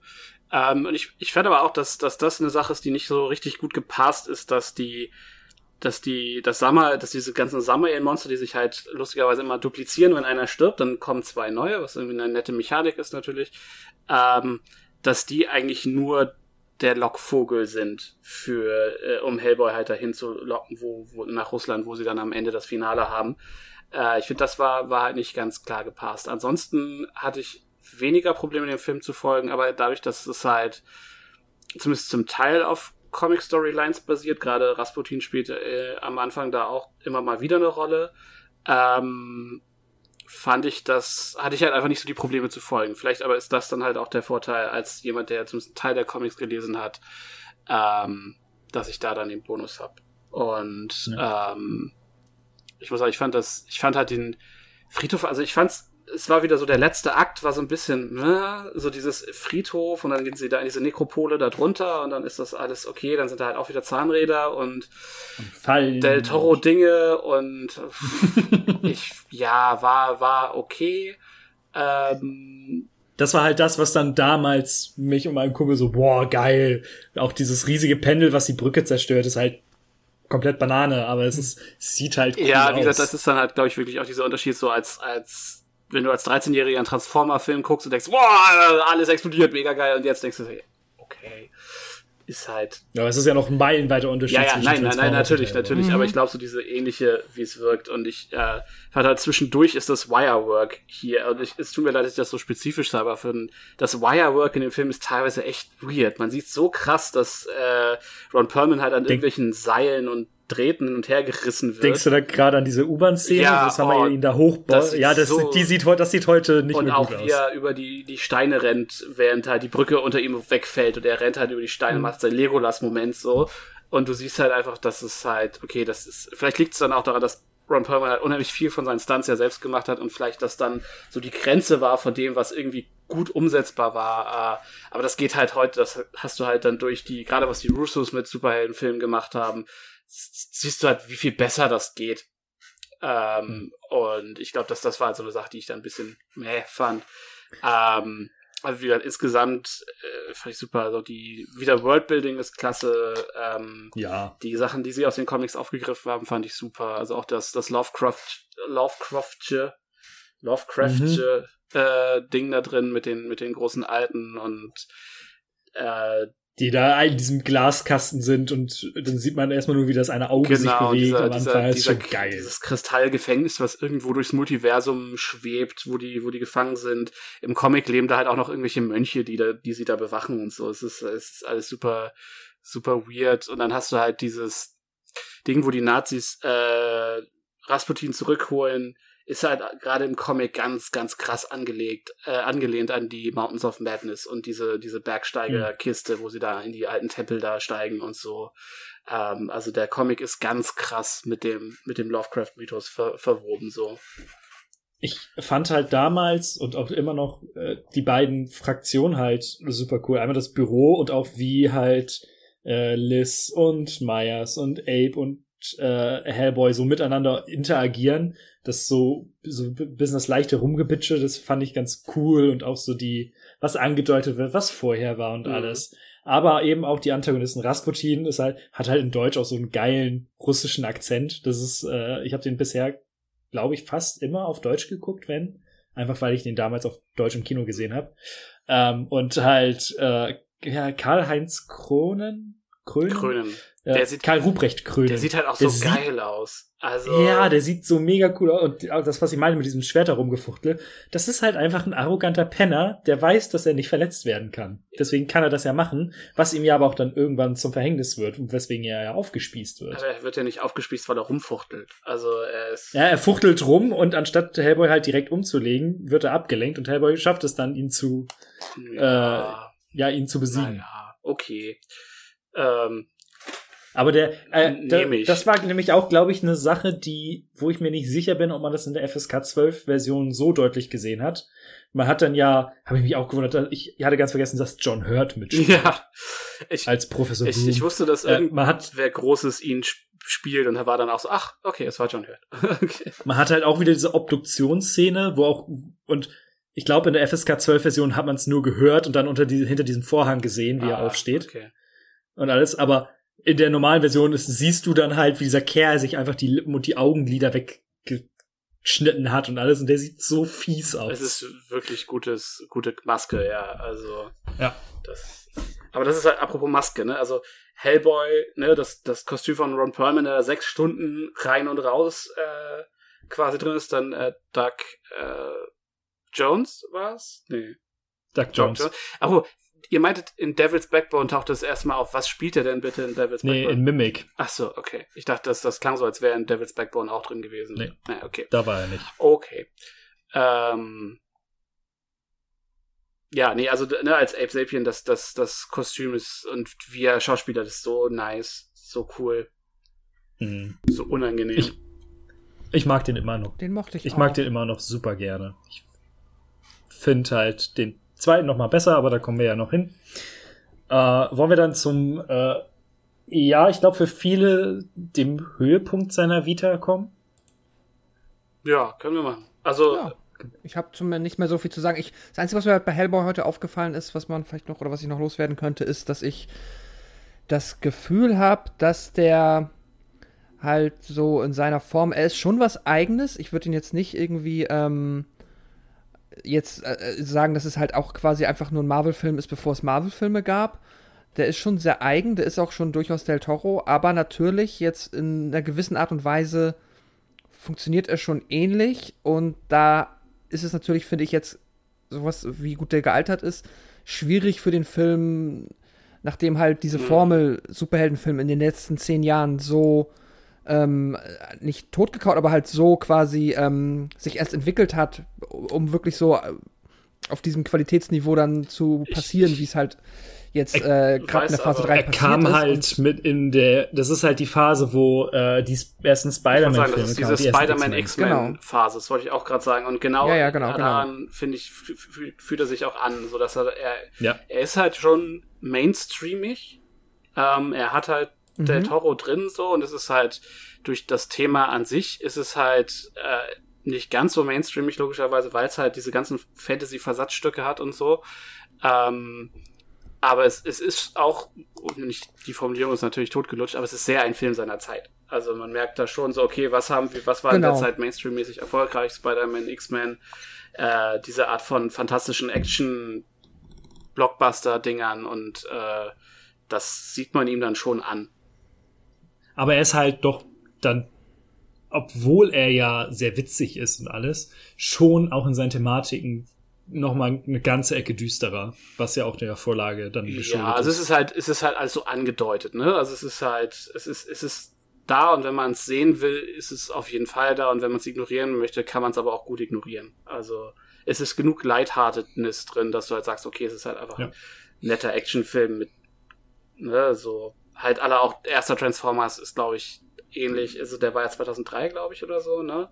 [SPEAKER 2] Ähm, und ich, ich fand aber auch, dass, dass das eine Sache ist, die nicht so richtig gut gepasst ist, dass die, dass die, das Summer, dass diese ganzen Summer-Monster, die sich halt lustigerweise immer duplizieren, wenn einer stirbt, dann kommen zwei neue, was irgendwie eine nette Mechanik ist natürlich, ähm, dass die eigentlich nur der Lockvogel sind für, äh, um Hellboy halt dahin zu locken, wo, wo, nach Russland, wo sie dann am Ende das Finale haben. Äh, ich finde, das war, war halt nicht ganz klar gepasst. Ansonsten hatte ich weniger Probleme, dem Film zu folgen, aber dadurch, dass es halt zumindest zum Teil auf Comic-Storylines basiert, gerade Rasputin spielt äh, am Anfang da auch immer mal wieder eine Rolle, ähm, fand ich das, hatte ich halt einfach nicht so die Probleme zu folgen. Vielleicht aber ist das dann halt auch der Vorteil als jemand, der zumindest einen Teil der Comics gelesen hat, ähm, dass ich da dann den Bonus habe. Und ähm, ich muss sagen, ich fand das, ich fand halt den Friedhof, also ich fand's, es war wieder so der letzte Akt, war so ein bisschen, ne, so dieses Friedhof und dann gehen sie da in diese Nekropole da drunter und dann ist das alles okay, dann sind da halt auch wieder Zahnräder und
[SPEAKER 1] Fallen.
[SPEAKER 2] Del Toro Dinge und ich, ja, war, war okay. Ähm,
[SPEAKER 1] Das war halt das, was dann damals mich und meinen Kumpel so, boah, geil. Auch dieses riesige Pendel, was die Brücke zerstört, ist halt komplett Banane, aber es ist, es sieht halt cool
[SPEAKER 2] ja,
[SPEAKER 1] aus.
[SPEAKER 2] wie gesagt, das ist dann halt, glaube ich, wirklich auch dieser Unterschied so als, als, wenn du als 13-Jähriger einen Transformer-Film guckst und denkst, boah, alles explodiert, mega geil, und jetzt denkst du, hey, okay, ist halt,
[SPEAKER 1] ja, aber es ist ja noch ein meilenweiter Unterschied.
[SPEAKER 2] Ja, ja,
[SPEAKER 1] zwischen
[SPEAKER 2] nein, nein, nein, natürlich, natürlich.
[SPEAKER 3] Mhm.
[SPEAKER 2] Aber ich glaube, so diese ähnliche, wie es wirkt. Und ich äh, fand halt zwischendurch ist das Wirework hier. Und ich, es tut mir leid, dass ich das so spezifisch sage, aber für ein, das Wirework in dem Film ist teilweise echt weird. Man sieht so krass, dass äh, Ron Perlman halt an
[SPEAKER 1] Denk-
[SPEAKER 2] irgendwelchen Seilen und Drähten hin und her gerissen wird.
[SPEAKER 1] Denkst du da gerade an diese U-Bahn-Szene,
[SPEAKER 2] Ja,
[SPEAKER 1] wo Samael
[SPEAKER 2] oh,
[SPEAKER 1] ihn da hochbaut? Ja, das,
[SPEAKER 2] so-
[SPEAKER 1] die sieht, das sieht heute nicht
[SPEAKER 2] und
[SPEAKER 1] mehr
[SPEAKER 2] auch
[SPEAKER 1] gut
[SPEAKER 2] wie
[SPEAKER 1] aus.
[SPEAKER 2] er über die, die Steine rennt, während halt die Brücke unter ihm wegfällt und er rennt halt über die Steine,
[SPEAKER 1] Mhm.
[SPEAKER 2] macht sein Legolas-Moment so. Und du siehst halt einfach, dass es halt, okay, das ist, vielleicht liegt es dann auch daran, dass Ron Perlman halt unheimlich viel von seinen Stunts ja selbst gemacht hat und vielleicht das dann so die Grenze war von dem, was irgendwie gut umsetzbar war. Äh, Aber das geht halt heute, das hast du halt dann durch die, gerade was die Russos mit Superheldenfilmen gemacht haben, siehst du halt, wie viel besser das geht. Ähm, Und ich glaube, dass das war halt so eine Sache, die ich dann ein bisschen meh fand. Ähm, also wie gesagt, insgesamt äh, fand ich super. Also die wieder Worldbuilding ist klasse. Ähm,
[SPEAKER 1] Ja.
[SPEAKER 2] die Sachen, die sie aus den Comics aufgegriffen haben, fand ich super. Also auch das, das Lovecraft, Lovecraftsche Lovecraftsche äh, Ding da drin mit den, mit den großen Alten und äh,
[SPEAKER 1] die da in diesem Glaskasten sind und dann sieht man erstmal nur, wie das eine Auge sich
[SPEAKER 2] genau,
[SPEAKER 1] bewegt.
[SPEAKER 2] dieser,
[SPEAKER 1] am
[SPEAKER 2] dieser,
[SPEAKER 1] Anfang ist
[SPEAKER 2] dieser,
[SPEAKER 1] schon geil.
[SPEAKER 2] dieses Kristallgefängnis, was irgendwo durchs Multiversum schwebt, wo die, wo die gefangen sind. Im Comic leben da halt auch noch irgendwelche Mönche, die da, die sie da bewachen und so. Es ist, es ist alles super, super weird. Und dann hast du halt dieses Ding, wo die Nazis äh, Rasputin zurückholen, ist halt gerade im Comic ganz, ganz krass angelegt, äh, angelehnt an die Mountains of Madness und diese, diese Bergsteigerkiste, wo sie da in die alten Tempel da steigen und so. Ähm, also der Comic ist ganz krass mit dem, mit dem Lovecraft-Mythos ver verwoben, so.
[SPEAKER 1] Ich fand halt damals und auch immer noch äh, die beiden Fraktionen halt super cool. Einmal das Büro und auch wie halt äh, Liz und Myers und Abe und äh, Hellboy so miteinander interagieren. Das so, so ein bisschen das leichte Rumgebitsche, das fand ich ganz cool und auch so die, was angedeutet wird, was vorher war und
[SPEAKER 2] Mhm.
[SPEAKER 1] alles. Aber eben auch die Antagonisten. Rasputin ist halt, hat halt in Deutsch auch so einen geilen russischen Akzent. Das ist, äh, ich habe den bisher, glaube ich, fast immer auf Deutsch geguckt, wenn. Einfach weil ich den damals auf Deutsch im Kino gesehen habe. Ähm, und halt, äh, ja, Karl-Heinz Kronen? Krönen?
[SPEAKER 2] Krönen.
[SPEAKER 1] Äh,
[SPEAKER 2] Der sieht-
[SPEAKER 1] Karl Ruprecht Krönen.
[SPEAKER 2] Der sieht halt auch
[SPEAKER 1] Der
[SPEAKER 2] so
[SPEAKER 1] sieht-
[SPEAKER 2] geil aus. Also.
[SPEAKER 1] Ja, der sieht so mega cool aus. Und das, was ich meine mit diesem Schwert herumgefuchtel, das ist halt einfach ein arroganter Penner, der weiß, dass er nicht verletzt werden kann. Deswegen kann er das ja machen, was ihm ja aber auch dann irgendwann zum Verhängnis wird und weswegen er ja aufgespießt wird.
[SPEAKER 2] Aber er wird ja nicht aufgespießt, weil er rumfuchtelt. Also er ist.
[SPEAKER 1] Ja, er fuchtelt rum und anstatt Hellboy halt direkt umzulegen, wird er abgelenkt und Hellboy schafft es dann, ihn zu,
[SPEAKER 2] ja,
[SPEAKER 1] ja, ihn zu besiegen.
[SPEAKER 2] naja, okay. Ähm,
[SPEAKER 1] Aber der, äh,
[SPEAKER 2] ich.
[SPEAKER 1] das war nämlich auch, glaube ich, eine Sache, die, wo ich mir nicht sicher bin, ob man das in der FSK 12 Version so deutlich gesehen hat. Man hat dann ja, habe ich mich auch gewundert, ich, hatte ganz vergessen, dass John Hurt mitspielt
[SPEAKER 2] ja. Ich,
[SPEAKER 1] als Professor
[SPEAKER 2] ich, ich wusste, dass
[SPEAKER 1] Äh,
[SPEAKER 2] irgendwer
[SPEAKER 1] man hat,
[SPEAKER 2] Großes ihn sp- spielt und er war dann auch so, ach, okay, es war John Hurt. okay.
[SPEAKER 1] man hat halt auch wieder diese Obduktionsszene, wo auch, und ich glaube, in der FSK 12 Version hat man es nur gehört und dann unter die, hinter diesem Vorhang gesehen, wie er
[SPEAKER 2] Ah,
[SPEAKER 1] aufsteht.
[SPEAKER 2] Okay.
[SPEAKER 1] und alles, aber in der normalen Version ist, siehst du dann halt, wie dieser Kerl sich einfach die Lippen und die Augenlider weggeschnitten hat und alles und der sieht so fies aus.
[SPEAKER 2] Es ist wirklich gutes, gute Maske, ja. Also.
[SPEAKER 1] Ja.
[SPEAKER 2] Das, aber das ist halt apropos Maske, ne? Also Hellboy, ne, das, das Kostüm von Ron Perlman, der sechs Stunden rein und raus äh, quasi drin ist, dann äh, Doug äh, Jones war's? Nee.
[SPEAKER 1] Doug Jones.
[SPEAKER 2] Aber ihr meintet, in Devil's Backbone taucht das erstmal auf. Was spielt er denn bitte in Devil's
[SPEAKER 1] Nee,
[SPEAKER 2] Backbone?
[SPEAKER 1] in Mimic.
[SPEAKER 2] Ach so, okay. Ich dachte, das, das klang so, als wäre in Devil's Backbone auch drin gewesen.
[SPEAKER 1] Nee.
[SPEAKER 2] Naja, okay.
[SPEAKER 1] Da war er nicht.
[SPEAKER 2] Okay. Ähm, ja, nee, also ne, als Ape Sapien, das, das, das Kostüm ist und wie er Schauspieler, das ist so nice, so cool,
[SPEAKER 1] Hm.
[SPEAKER 2] so unangenehm.
[SPEAKER 1] Ich- Ich mag den immer noch.
[SPEAKER 3] Den mochte ich
[SPEAKER 1] Ich
[SPEAKER 3] auch.
[SPEAKER 1] mag den immer noch super gerne. Ich finde halt den zweiten noch mal besser, aber da kommen wir ja noch hin. Äh, wollen wir dann zum, äh, ja, ich glaube für viele dem Höhepunkt seiner Vita kommen?
[SPEAKER 2] ja, können wir machen. Also,
[SPEAKER 3] Ja. Ich habe zumindest nicht mehr so viel zu sagen. Ich, das Einzige, was mir halt bei Hellboy heute aufgefallen ist, was man vielleicht noch oder was ich noch loswerden könnte, ist, dass ich das Gefühl habe, dass der halt so in seiner Form, er ist schon was Eigenes. Ich würde ihn jetzt nicht irgendwie ähm, jetzt äh, sagen, dass es halt auch quasi einfach nur ein Marvel-Film ist, bevor es Marvel-Filme gab. Der ist schon sehr eigen, der ist auch schon durchaus Del Toro, aber natürlich jetzt in einer gewissen Art und Weise funktioniert er schon ähnlich und da ist es natürlich, finde ich jetzt, sowas wie gut der gealtert ist, schwierig für den Film, nachdem halt diese
[SPEAKER 2] Mhm.
[SPEAKER 3] Formel Superheldenfilm in den letzten zehn Jahren so ähm, nicht totgekaut, aber halt so quasi ähm, sich erst entwickelt hat, um wirklich so äh, auf diesem Qualitätsniveau dann zu passieren, wie es halt jetzt äh, gerade in der Phase
[SPEAKER 2] aber-
[SPEAKER 3] 3
[SPEAKER 1] Er
[SPEAKER 3] passiert
[SPEAKER 1] kam
[SPEAKER 3] ist.
[SPEAKER 1] halt mit in der, das ist halt die Phase, wo äh, die ersten Spider-Man-Filme
[SPEAKER 2] das ist diese
[SPEAKER 1] die ersten
[SPEAKER 2] Spider-Man
[SPEAKER 1] X-Men.
[SPEAKER 2] X-Men-Phase, das wollte ich auch gerade sagen. Und genau,
[SPEAKER 3] Ja, ja, genau,
[SPEAKER 2] daran, finde ich, fü- fü- fühlt er sich auch an, so dass er, er,
[SPEAKER 1] Ja.
[SPEAKER 2] er ist halt schon mainstreamig. Ähm, er hat halt
[SPEAKER 3] Mhm.
[SPEAKER 2] Del Toro drin so und es ist halt durch das Thema an sich ist es halt äh, nicht ganz so mainstreamig logischerweise, weil es halt diese ganzen Fantasy-Versatzstücke hat und so. Ähm, aber es, es ist auch, nicht, die Formulierung ist natürlich totgelutscht, aber es ist sehr ein Film seiner Zeit. Also man merkt da schon so, okay, was haben wir, was war in
[SPEAKER 3] Genau.
[SPEAKER 2] der Zeit Mainstream-mäßig erfolgreich, Spider-Man, X-Men, äh, diese Art von fantastischen Action-Blockbuster-Dingern und äh, das sieht man ihm dann schon an.
[SPEAKER 1] Aber er ist halt doch dann, obwohl er ja sehr witzig ist und alles, schon auch in seinen Thematiken noch mal eine ganze Ecke düsterer, was ja auch der Vorlage dann geschuldet
[SPEAKER 2] Ja, also
[SPEAKER 1] ist.
[SPEAKER 2] es ist halt, es ist halt alles so angedeutet, ne? Also es ist halt, es ist, es ist da und wenn man es sehen will, ist es auf jeden Fall da und wenn man es ignorieren möchte, kann man es aber auch gut ignorieren. Also es ist genug Lightheartedness drin, dass du halt sagst, okay, es ist halt einfach
[SPEAKER 1] Ja.
[SPEAKER 2] ein netter Actionfilm mit, ne, so halt alle auch erster Transformers ist, glaube ich, ähnlich. Also der war ja 2003, glaube ich, oder so, ne?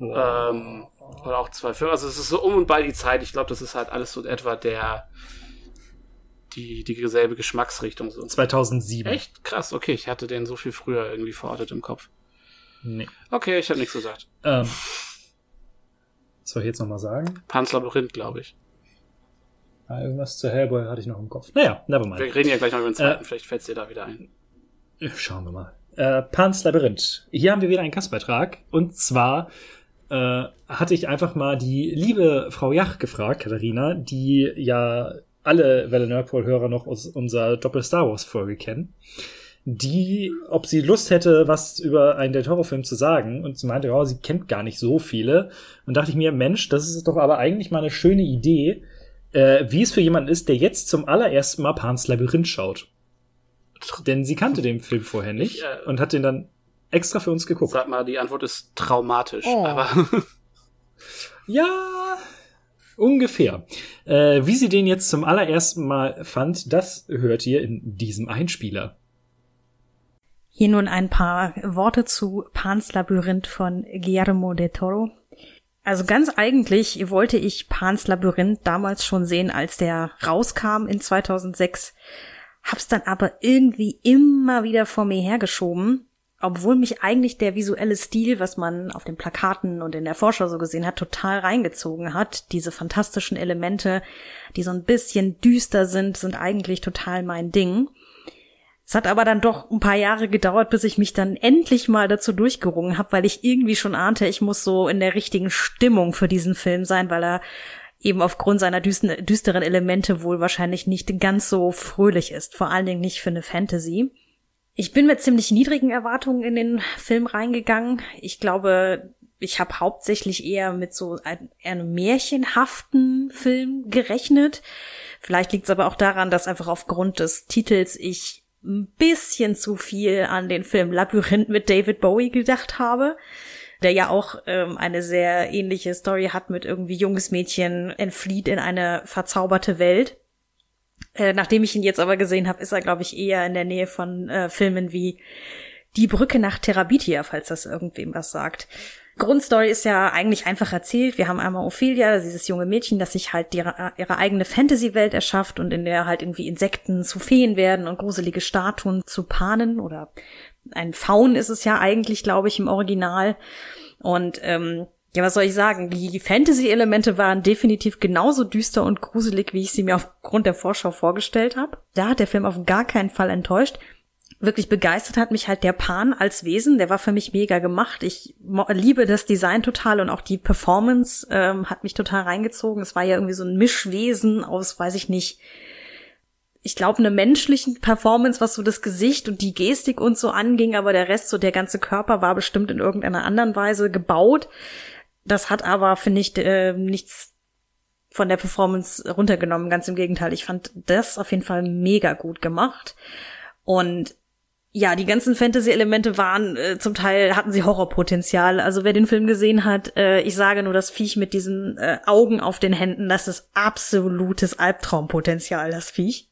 [SPEAKER 2] Ähm, oder auch 2005. Also es ist so um und bei die Zeit. Ich glaube, das ist halt alles so etwa der die dieselbe Geschmacksrichtung so.
[SPEAKER 1] 2007.
[SPEAKER 2] Echt? Krass, okay, ich hatte den so viel früher irgendwie verortet im Kopf.
[SPEAKER 1] Nee.
[SPEAKER 2] Okay, ich habe nichts gesagt.
[SPEAKER 1] Ähm, was soll ich jetzt noch mal sagen?
[SPEAKER 2] Pans Labyrinth, glaube ich.
[SPEAKER 1] Ah, irgendwas zu Hellboy hatte ich noch im Kopf. Naja, nevermind.
[SPEAKER 2] Wir reden ja gleich noch über den zweiten,
[SPEAKER 1] Äh,
[SPEAKER 2] vielleicht fällt's dir da wieder ein.
[SPEAKER 1] Schauen wir mal. Äh, Pans Labyrinth. Hier haben wir wieder einen Gastbeitrag. Und zwar äh, hatte ich einfach mal die liebe Frau Jach gefragt, Katharina, die ja alle Welle Nerdpol-Hörer noch aus unserer Doppel-Star Wars-Folge kennen, die, ob sie Lust hätte, was über einen Del Toro-Film zu sagen. Und sie meinte, ja, sie kennt gar nicht so viele. Und dachte ich mir, Mensch, das ist doch aber eigentlich mal eine schöne Idee, äh, wie es für jemanden ist, der jetzt zum allerersten Mal Pans Labyrinth schaut. Denn sie kannte den Film vorher nicht
[SPEAKER 2] Ich, äh,
[SPEAKER 1] und hat den dann extra für uns geguckt.
[SPEAKER 2] Sag mal, die Antwort ist traumatisch.
[SPEAKER 3] Oh.
[SPEAKER 2] Aber
[SPEAKER 1] Ja, ungefähr. Äh, wie sie den jetzt zum allerersten Mal fand, das hört ihr in diesem Einspieler.
[SPEAKER 6] Hier nun ein paar Worte zu Pans Labyrinth von Guillermo del Toro. Also ganz eigentlich wollte ich Pans Labyrinth damals schon sehen, als der rauskam in 2006. Hab's dann aber irgendwie immer wieder vor mir hergeschoben, obwohl mich eigentlich der visuelle Stil, was man auf den Plakaten und in der Vorschau so gesehen hat, total reingezogen hat. Diese fantastischen Elemente, die so ein bisschen düster sind, sind eigentlich total mein Ding. Es hat aber dann doch ein paar Jahre gedauert, bis ich mich dann endlich mal dazu durchgerungen habe, weil ich irgendwie schon ahnte, ich muss so in der richtigen Stimmung für diesen Film sein, weil er eben aufgrund seiner düsteren Elemente wohl wahrscheinlich nicht ganz so fröhlich ist, vor allen Dingen nicht für eine Fantasy. Ich bin mit ziemlich niedrigen Erwartungen in den Film reingegangen. Ich glaube, ich habe hauptsächlich eher mit so ein- einem märchenhaften Film gerechnet. Vielleicht liegt es aber auch daran, dass einfach aufgrund des Titels ich ein bisschen zu viel an den Film Labyrinth mit David Bowie gedacht habe, der ja auch ähm, eine sehr ähnliche Story hat mit irgendwie junges Mädchen entflieht in eine verzauberte Welt. Äh, nachdem ich ihn jetzt aber gesehen habe, ist er, glaube ich, eher in der Nähe von äh, Filmen wie Die Brücke nach Terabithia, falls das irgendwem was sagt. Grundstory ist ja eigentlich einfach erzählt. Wir haben einmal Ophelia, dieses junge Mädchen, das sich halt ihre, ihre eigene Fantasy-Welt erschafft und in der halt irgendwie Insekten zu Feen werden und gruselige Statuen zu Panen oder ein Faun ist es ja eigentlich, glaube ich, im Original. Und ähm, ja, was soll ich sagen? Die Fantasy-Elemente waren definitiv genauso düster und gruselig, wie ich sie mir aufgrund der Vorschau vorgestellt habe. Da hat der Film auf gar keinen Fall enttäuscht. Wirklich begeistert hat mich halt der Pan als Wesen. Der war für mich mega gemacht. Ich liebe das Design total und auch die Performance ähm, hat mich total reingezogen. Es war ja irgendwie so ein Mischwesen aus, weiß ich nicht, ich glaube, eine menschlichen Performance, was so das Gesicht und die Gestik und so anging, aber der Rest, so der ganze Körper war bestimmt in irgendeiner anderen Weise gebaut. Das hat aber, finde ich, äh, nichts von der Performance runtergenommen. Ganz im Gegenteil. Ich fand das auf jeden Fall mega gut gemacht. Und ja, die ganzen Fantasy-Elemente waren äh, zum Teil hatten sie Horrorpotenzial. Also wer den Film gesehen hat, äh, ich sage nur das Viech mit diesen äh, Augen auf den Händen, das ist absolutes Albtraumpotenzial, das Viech.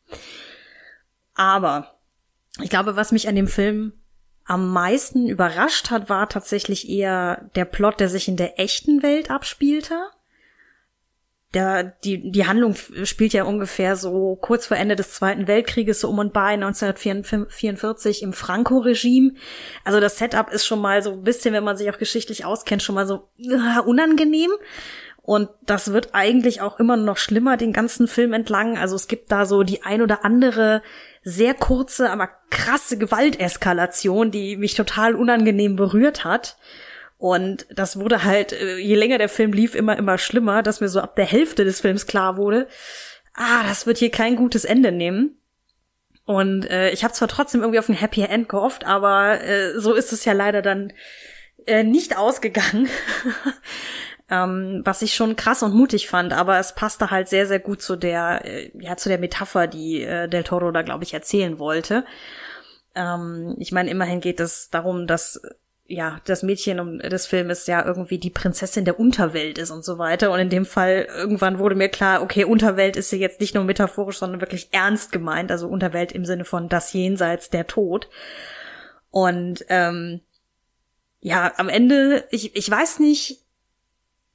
[SPEAKER 6] Aber ich glaube, was mich an dem Film am meisten überrascht hat, war tatsächlich eher der Plot, der sich in der echten Welt abspielte. Der, die, die Handlung spielt ja ungefähr so kurz vor Ende des Zweiten Weltkrieges, so um und bei 1944 im Franco-Regime. Also das Setup ist schon mal so ein bisschen, wenn man sich auch geschichtlich auskennt, schon mal so äh, unangenehm. Und das wird eigentlich auch immer noch schlimmer den ganzen Film entlang. Also es gibt da so die ein oder andere sehr kurze, aber krasse Gewalteskalation, die mich total unangenehm berührt hat. Und das wurde halt, äh, je länger der Film lief, immer, immer schlimmer, dass mir so ab der Hälfte des Films klar wurde, ah, das wird hier kein gutes Ende nehmen. Und äh, ich habe zwar trotzdem irgendwie auf ein Happy End gehofft, aber äh, so ist es ja leider dann äh, nicht ausgegangen. ähm, was ich schon krass und mutig fand, aber es passte halt sehr, sehr gut zu der, äh, ja, zu der Metapher, die äh, Del Toro da, glaube ich, erzählen wollte. Ähm, ich meine, immerhin geht es darum, dass ja, das Mädchen des Filmes ja irgendwie die Prinzessin der Unterwelt ist und so weiter. Und in dem Fall irgendwann wurde mir klar, okay, Unterwelt ist ja jetzt nicht nur metaphorisch, sondern wirklich ernst gemeint. Also Unterwelt im Sinne von das Jenseits, der Tod. Und ähm, ja, am Ende, ich, ich weiß nicht,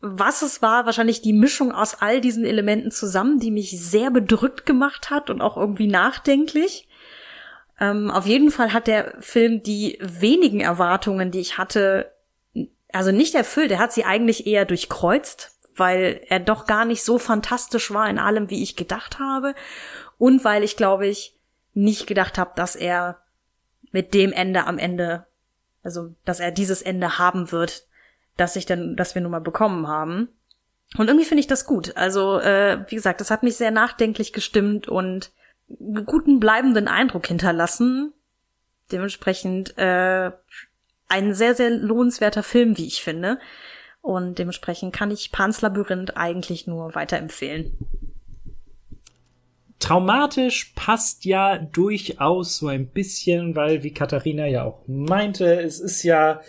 [SPEAKER 6] was es war, wahrscheinlich die Mischung aus all diesen Elementen zusammen, die mich sehr bedrückt gemacht hat und auch irgendwie nachdenklich. Ähm, auf jeden Fall hat der Film die wenigen Erwartungen, die ich hatte, also nicht erfüllt. Er hat sie eigentlich eher durchkreuzt, weil er doch gar nicht so fantastisch war in allem, wie ich gedacht habe. Und weil ich, glaube ich, nicht gedacht habe, dass er mit dem Ende am Ende, also dass er dieses Ende haben wird, dass ich dann, dass wir nun mal bekommen haben. Und irgendwie finde ich das gut. Also, äh, wie gesagt, das hat mich sehr nachdenklich gestimmt und guten bleibenden Eindruck hinterlassen. Dementsprechend äh, ein sehr, sehr lohnenswerter Film, wie ich finde. Und dementsprechend kann ich Pans Labyrinth eigentlich nur weiterempfehlen.
[SPEAKER 1] Traumatisch passt ja durchaus so ein bisschen, weil, wie Katharina ja auch meinte, es ist ja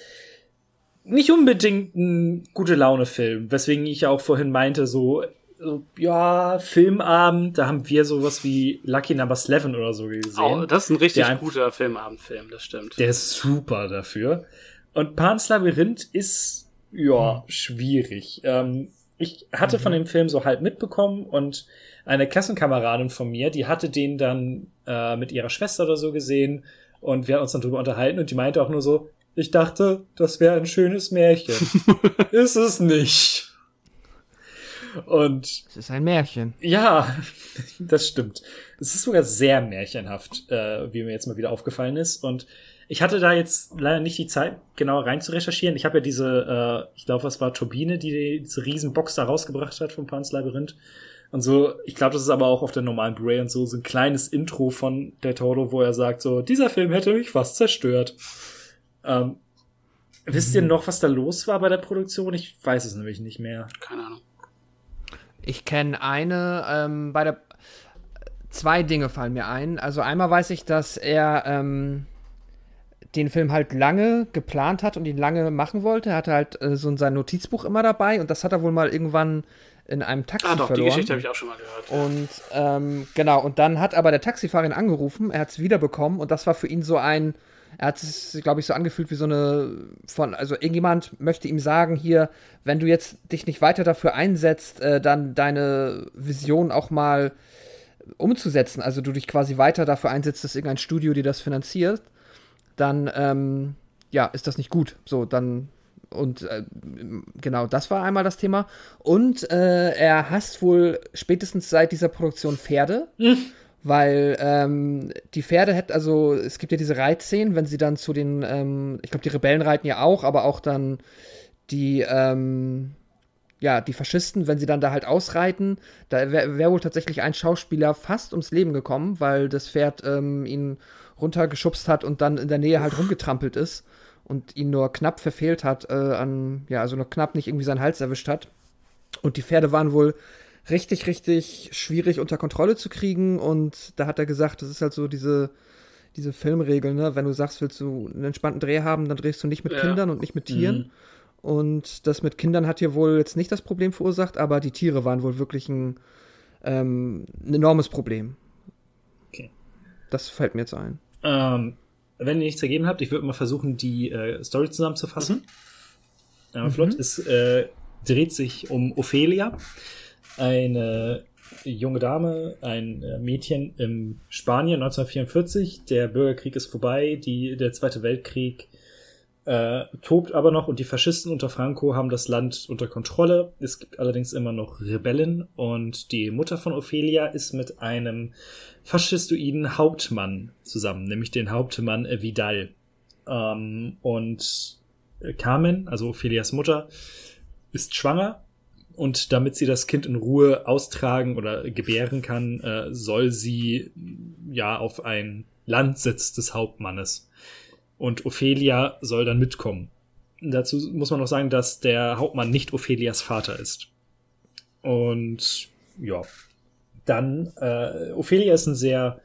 [SPEAKER 1] nicht unbedingt ein gute Laune-Film, weswegen ich auch vorhin meinte, so, so, ja, Filmabend, da haben wir sowas wie Lucky Number 11 oder so gesehen.
[SPEAKER 2] Oh, das ist ein richtig guter Filmabendfilm, das stimmt.
[SPEAKER 1] Der ist super dafür. Und Pans Labyrinth ist, ja, hm. schwierig. Ähm, ich hatte mhm. von dem Film so halb mitbekommen und eine Klassenkameradin von mir, die hatte den dann äh, mit ihrer Schwester oder so gesehen und wir haben uns dann drüber unterhalten und die meinte auch nur so, ich dachte, das wäre ein schönes Märchen. ist es nicht. Und.
[SPEAKER 3] Es ist ein Märchen.
[SPEAKER 1] Ja, das stimmt. Es ist sogar sehr märchenhaft, äh, wie mir jetzt mal wieder aufgefallen ist. Und ich hatte da jetzt leider nicht die Zeit, genau rein zu recherchieren. Ich habe ja diese, äh, ich glaube, was war Turbine, die diese riesen Box da rausgebracht hat vom Pans Labyrinth. Und so, ich glaube, das ist aber auch auf der normalen Blu-ray und so, so ein kleines Intro von Del Toro, wo er sagt so, dieser Film hätte mich fast zerstört. Ähm, wisst ihr mhm. noch, was da los war bei der Produktion? Ich weiß es nämlich nicht mehr.
[SPEAKER 2] Keine Ahnung.
[SPEAKER 3] Ich kenne eine, ähm, bei der. Zwei Dinge fallen mir ein. Also einmal weiß ich, dass er ähm, den Film halt lange geplant hat und ihn lange machen wollte. Er hatte halt äh, so sein Notizbuch immer dabei und das hat er wohl mal irgendwann in einem Taxi ah, doch, verloren.
[SPEAKER 2] die Geschichte habe ich auch schon mal gehört.
[SPEAKER 3] Und ähm, genau, und dann hat aber der Taxifahrer ihn angerufen, er hat es wiederbekommen und das war für ihn so ein, er hat es, glaube ich, so angefühlt wie so eine von, also irgendjemand möchte ihm sagen, hier, wenn du jetzt dich nicht weiter dafür einsetzt, äh, dann deine Vision auch mal umzusetzen, also du dich quasi weiter dafür einsetzt, dass irgendein Studio dir das finanziert, dann, ähm, ja, ist das nicht gut. So, dann und äh, genau, das war einmal das Thema. Und äh, er hasst wohl spätestens seit dieser Produktion Pferde. Weil ähm, die Pferde hätten, also es gibt ja diese Reitszenen, wenn sie dann zu den, ähm, ich glaube, die Rebellen reiten ja auch, aber auch dann die, ähm, ja, die Faschisten, wenn sie dann da halt ausreiten, da wäre wär wohl tatsächlich ein Schauspieler fast ums Leben gekommen, weil das Pferd ähm, ihn runtergeschubst hat und dann in der Nähe halt rumgetrampelt ist und ihn nur knapp verfehlt hat, äh, an, ja, also nur knapp nicht irgendwie seinen Hals erwischt hat. Und die Pferde waren wohl richtig, richtig schwierig unter Kontrolle zu kriegen. Und da hat er gesagt, das ist halt so diese, diese Filmregel, ne? Wenn du sagst, willst du einen entspannten Dreh haben, dann drehst du nicht mit ja. Kindern und nicht mit Tieren. Mhm. Und das mit Kindern hat hier wohl jetzt nicht das Problem verursacht, aber die Tiere waren wohl wirklich ein, ähm, ein enormes Problem.
[SPEAKER 1] Okay.
[SPEAKER 3] Das fällt mir jetzt ein.
[SPEAKER 1] Ähm, wenn ihr nichts ergeben habt, ich würde mal versuchen, die äh, Story zusammenzufassen. Mhm. Ja, flott. Mhm. Es äh, dreht sich um Ophelia eine junge Dame, ein äh, Mädchen im Spanien 1944. Der Bürgerkrieg ist vorbei, die, der Zweite Weltkrieg äh, tobt aber noch und die Faschisten unter Franco haben das Land unter Kontrolle. Es gibt allerdings immer noch Rebellen und die Mutter von Ophelia ist mit einem faschistoiden Hauptmann zusammen, nämlich den Hauptmann Vidal. Ähm, und Carmen, also Ophelias Mutter, ist schwanger und damit sie das Kind in Ruhe austragen oder gebären kann, äh, soll sie ja auf ein Landsitz des Hauptmannes. Und Ophelia soll dann mitkommen. Dazu muss man noch sagen, dass der Hauptmann nicht Ophelias Vater ist. Und ja, dann, äh, Ophelia ist ein sehr,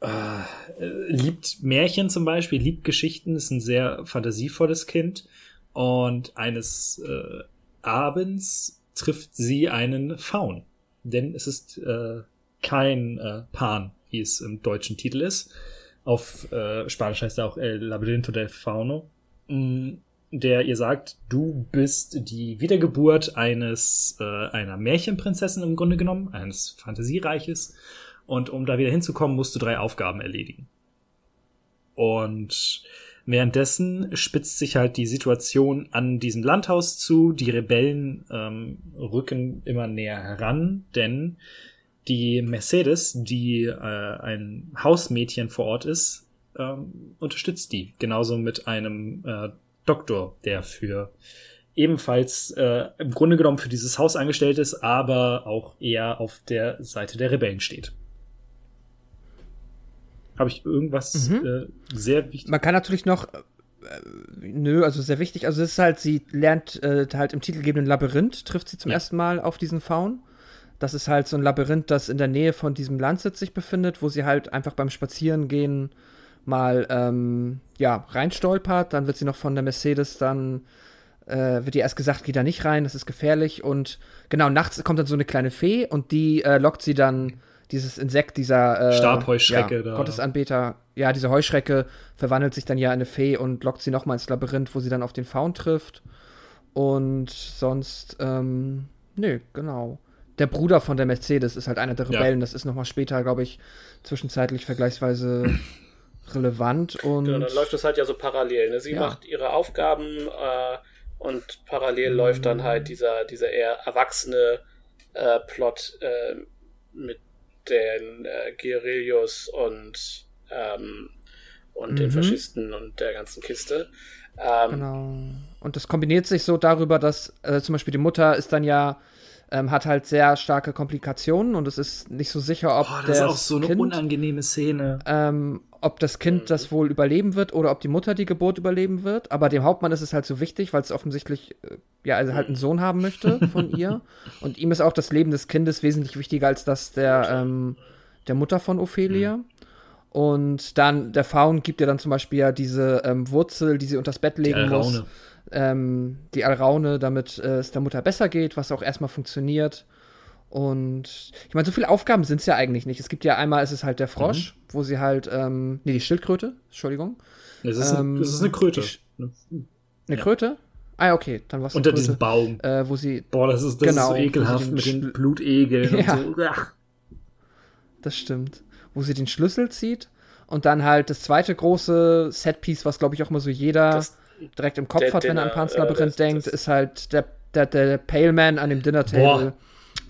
[SPEAKER 1] äh, liebt Märchen zum Beispiel, liebt Geschichten, ist ein sehr fantasievolles Kind. Und eines äh, Abends trifft sie einen Faun. Denn es ist äh, kein äh, Pan, wie es im deutschen Titel ist. Auf äh, Spanisch heißt er auch El Laberinto del Fauno. Mm, der ihr sagt, du bist die Wiedergeburt eines äh, einer Märchenprinzessin im Grunde genommen, eines Fantasiereiches. Und um da wieder hinzukommen, musst du drei Aufgaben erledigen. Und Währenddessen spitzt sich halt die Situation an diesem Landhaus zu. Die Rebellen ähm, rücken immer näher heran, denn die Mercedes, die äh, ein Hausmädchen vor Ort ist, ähm, unterstützt die. Genauso mit einem äh, Doktor, der für ebenfalls äh, im Grunde genommen für dieses Haus angestellt ist, aber auch eher auf der Seite der Rebellen steht. Habe ich irgendwas
[SPEAKER 3] Mhm.
[SPEAKER 1] äh, sehr wichtig?
[SPEAKER 3] Man kann natürlich noch. Äh, nö, also sehr wichtig. Also es ist halt, sie lernt äh, halt im titelgebenden Labyrinth, trifft sie zum
[SPEAKER 1] Ja.
[SPEAKER 3] ersten Mal auf diesen Faun. Das ist halt so ein Labyrinth, das in der Nähe von diesem Landsitz sich befindet, wo sie halt einfach beim Spazierengehen mal ähm, ja, reinstolpert. Dann wird sie noch von der Mercedes dann äh, wird ihr erst gesagt, geh da nicht rein, das ist gefährlich. Und genau, nachts kommt dann so eine kleine Fee und die äh, lockt sie dann, dieses Insekt, dieser äh,
[SPEAKER 1] Stabheuschrecke
[SPEAKER 3] ja,
[SPEAKER 1] da.
[SPEAKER 3] Gottesanbeter, ja, diese Heuschrecke verwandelt sich dann ja in eine Fee und lockt sie nochmal ins Labyrinth, wo sie dann auf den Faun trifft. Und sonst, ähm, nö, genau. Der Bruder von der Mercedes ist halt einer der
[SPEAKER 1] Ja.
[SPEAKER 3] Rebellen. Das ist nochmal später, glaube ich, zwischenzeitlich vergleichsweise relevant. Und
[SPEAKER 2] Genau, dann läuft das halt ja so parallel. Ne? Sie
[SPEAKER 3] Ja.
[SPEAKER 2] macht ihre Aufgaben äh, und parallel läuft dann halt dieser, dieser eher erwachsene äh, Plot äh, mit den äh, Guerillos und, ähm, und den
[SPEAKER 3] Mhm.
[SPEAKER 2] Faschisten und der ganzen Kiste. Ähm,
[SPEAKER 3] Genau. Und das kombiniert sich so darüber, dass äh, zum Beispiel die Mutter ist dann ja, ähm, hat halt sehr starke Komplikationen und es ist nicht so sicher, ob
[SPEAKER 1] Boah, das ist auch so eine
[SPEAKER 3] kind,
[SPEAKER 1] unangenehme Szene.
[SPEAKER 3] ähm, ob das Kind das wohl überleben wird oder ob die Mutter die Geburt überleben wird. Aber dem Hauptmann ist es halt so wichtig, weil es offensichtlich, äh, ja, also halt einen Sohn haben möchte von ihr. Und ihm ist auch das Leben des Kindes wesentlich wichtiger als das der, ähm, der Mutter von Ophelia. Und dann, der Faun gibt ihr dann zum Beispiel ja diese ähm, Wurzel, die sie unters Bett legen muss. Ähm, die Alraune, damit äh, es der Mutter besser geht, was auch erstmal funktioniert. Und ich meine, so viele Aufgaben sind es ja eigentlich nicht. Es gibt ja einmal, ist es halt der Frosch, wo sie halt, ähm, nee, die Schildkröte, Entschuldigung.
[SPEAKER 1] Es ist,
[SPEAKER 3] ähm,
[SPEAKER 1] ein, es ist eine Kröte.
[SPEAKER 3] die Eine Kröte? Ah, ja, okay, dann war es
[SPEAKER 1] Unter diesem Baum.
[SPEAKER 3] Äh, wo sie,
[SPEAKER 1] Boah, das ist, das
[SPEAKER 3] Genau,
[SPEAKER 1] ist so
[SPEAKER 3] sie
[SPEAKER 1] ekelhaft
[SPEAKER 3] den
[SPEAKER 1] mit den Blutegeln
[SPEAKER 3] Ja.
[SPEAKER 1] und so. Ach.
[SPEAKER 3] das stimmt, wo sie den Schlüssel zieht. Und dann halt das zweite große Setpiece, was glaube ich auch mal so jeder
[SPEAKER 2] Das-
[SPEAKER 3] direkt im Kopf
[SPEAKER 2] der
[SPEAKER 3] hat, wenn er an
[SPEAKER 2] Dinner,
[SPEAKER 3] Pans
[SPEAKER 2] äh,
[SPEAKER 3] denkt,
[SPEAKER 2] das-
[SPEAKER 3] ist halt der, der, der Pale Man an dem Dinner Table,
[SPEAKER 1] Boah.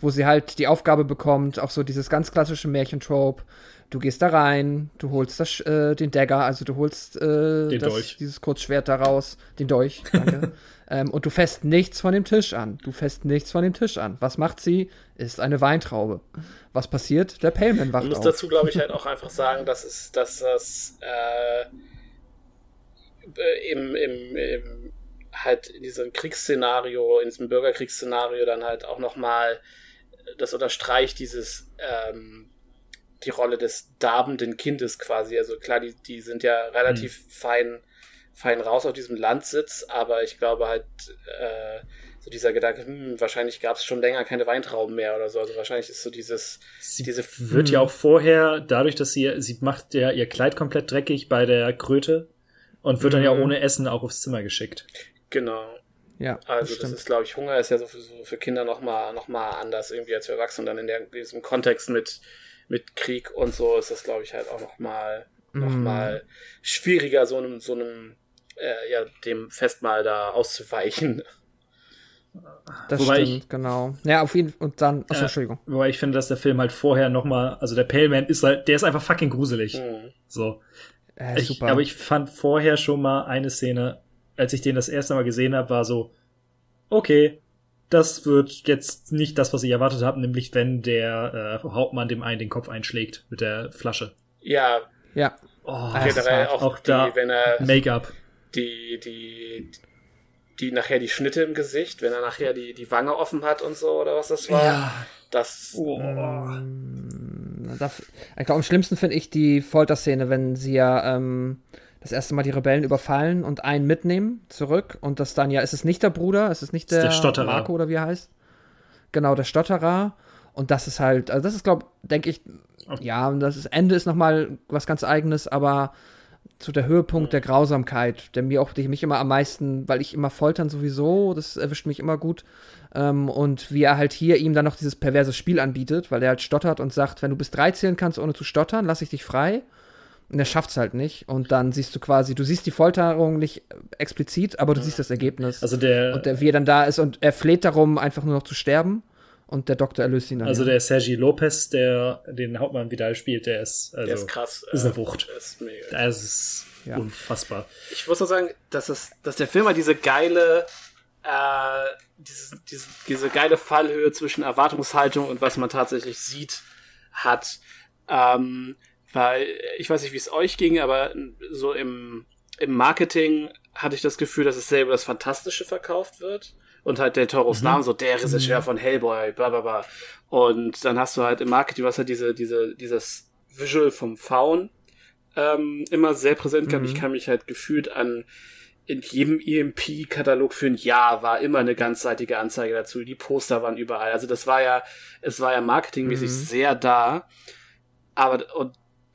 [SPEAKER 3] wo sie halt die Aufgabe bekommt, auch so dieses ganz klassische Märchentrope. Du gehst da rein, du holst das, äh, den Dagger, also du holst äh,
[SPEAKER 1] Den
[SPEAKER 3] das,
[SPEAKER 1] Dolch.
[SPEAKER 3] dieses Kurzschwert da raus, den Dolch, danke. ähm, und du fässt nichts von dem Tisch an. Du fässt nichts von dem Tisch an. Was macht sie? Ist eine Weintraube. Was passiert? Der Pale Man wacht
[SPEAKER 2] Man muss
[SPEAKER 3] auf.
[SPEAKER 2] dazu, glaube ich, halt auch einfach sagen, dass es, dass das äh, äh, im, im, im halt in diesem Kriegsszenario, in diesem Bürgerkriegsszenario dann halt auch nochmal, das unterstreicht dieses ähm, die Rolle des darbenden Kindes quasi. Also klar, die, die sind ja relativ fein, fein raus auf diesem Landsitz, aber ich glaube halt, äh, so dieser Gedanke, hm, wahrscheinlich gab es schon länger keine Weintrauben mehr oder so. Also wahrscheinlich ist so dieses,
[SPEAKER 1] Sie
[SPEAKER 2] diese
[SPEAKER 1] wird ja auch vorher, dadurch, dass sie, sie macht ja ihr Kleid komplett dreckig bei der Kröte und wird dann ja
[SPEAKER 3] Mhm.
[SPEAKER 1] ohne Essen auch aufs Zimmer geschickt.
[SPEAKER 2] Genau.
[SPEAKER 3] Ja,
[SPEAKER 2] Also das
[SPEAKER 3] stimmt.
[SPEAKER 2] ist, glaube ich, Hunger ist ja so für, so für Kinder nochmal noch mal anders irgendwie als für Erwachsene. Und dann in, der, in diesem Kontext mit, mit Krieg und so ist das, glaube ich, halt auch nochmal noch
[SPEAKER 3] Mhm.
[SPEAKER 2] mal schwieriger, so einem, so einem äh, ja, dem Festmahl da auszuweichen.
[SPEAKER 3] Das
[SPEAKER 1] Wobei
[SPEAKER 3] stimmt, genau. Ja, auf jeden Fall. Und dann, achso,
[SPEAKER 1] Äh,
[SPEAKER 3] Entschuldigung.
[SPEAKER 1] Wobei ich finde, dass der Film halt vorher noch mal, also der Pale Man ist halt, der ist einfach fucking gruselig.
[SPEAKER 2] Mhm.
[SPEAKER 1] So.
[SPEAKER 3] Äh,
[SPEAKER 1] Ich,
[SPEAKER 3] super.
[SPEAKER 1] aber ich fand vorher schon mal eine Szene, als ich den das erste Mal gesehen habe, war so, okay, das wird jetzt nicht das, was ich erwartet habe, nämlich wenn der äh, Hauptmann dem einen den Kopf einschlägt mit der Flasche.
[SPEAKER 2] Ja,
[SPEAKER 3] ja.
[SPEAKER 1] Oh,
[SPEAKER 3] das ist
[SPEAKER 2] generell
[SPEAKER 3] hart.
[SPEAKER 2] auch,
[SPEAKER 1] Auch
[SPEAKER 2] die,
[SPEAKER 1] da
[SPEAKER 2] wenn er
[SPEAKER 1] Make-up.
[SPEAKER 2] die, die, die nachher die Schnitte im Gesicht, wenn er nachher die, die Wange offen hat und so, oder was das war.
[SPEAKER 1] Ja.
[SPEAKER 2] Das,
[SPEAKER 1] Oh.
[SPEAKER 3] Da- Ich glaube, am schlimmsten finde ich die Folterszene, wenn sie ja ähm, das erste Mal die Rebellen überfallen und einen mitnehmen zurück und das dann ja, ist es nicht der Bruder, ist es nicht
[SPEAKER 1] Ist
[SPEAKER 3] der,
[SPEAKER 1] der Stotterer.
[SPEAKER 3] Marco oder wie er heißt? Genau, der Stotterer. Und das ist halt, also das ist, glaube denke ich, ja, und das ist, Ende ist nochmal was ganz eigenes, aber so der Höhepunkt der Grausamkeit, der mir auch, der mich immer am meisten, weil ich immer foltern sowieso, das erwischt mich immer gut. Ähm, und wie er halt hier ihm dann noch dieses perverse Spiel anbietet, weil er halt stottert und sagt, wenn du bis drei zählen kannst, ohne zu stottern, lass ich dich frei. Und er schafft's halt nicht. Und dann siehst du quasi, du siehst die Folterung nicht explizit, aber du siehst das Ergebnis.
[SPEAKER 1] Also der,
[SPEAKER 3] und der, wie er dann da ist und er fleht darum, einfach nur noch zu sterben. Und der Doktor erlöst ihn dann.
[SPEAKER 1] also
[SPEAKER 3] ja.
[SPEAKER 1] der Sergi Lopez, der den Hauptmann Vidal spielt, der ist, also,
[SPEAKER 2] der ist krass.
[SPEAKER 1] ist eine Wucht.
[SPEAKER 2] Ist mega.
[SPEAKER 1] Das ist
[SPEAKER 3] Ja.
[SPEAKER 1] unfassbar.
[SPEAKER 2] Ich muss auch sagen, dass, es, dass der Film halt diese geile, äh, diese, diese, diese geile Fallhöhe zwischen Erwartungshaltung und was man tatsächlich sieht, hat. Ähm, weil ich weiß nicht, wie es euch ging, aber so im, im Marketing hatte ich das Gefühl, dass es selber das Fantastische verkauft wird. Und halt der Toros Name, so der Regisseur von Hellboy, bla bla bla. Und dann hast du halt im Marketing, was halt diese, diese, dieses Visual vom Faun ähm, immer sehr präsent gehabt. Ich kann mich halt gefühlt an in jedem EMP-Katalog für ein Jahr war immer eine ganzseitige Anzeige dazu. Die Poster waren überall. Also das war ja, es war ja marketingmäßig
[SPEAKER 3] Mhm.
[SPEAKER 2] sehr da. Aber und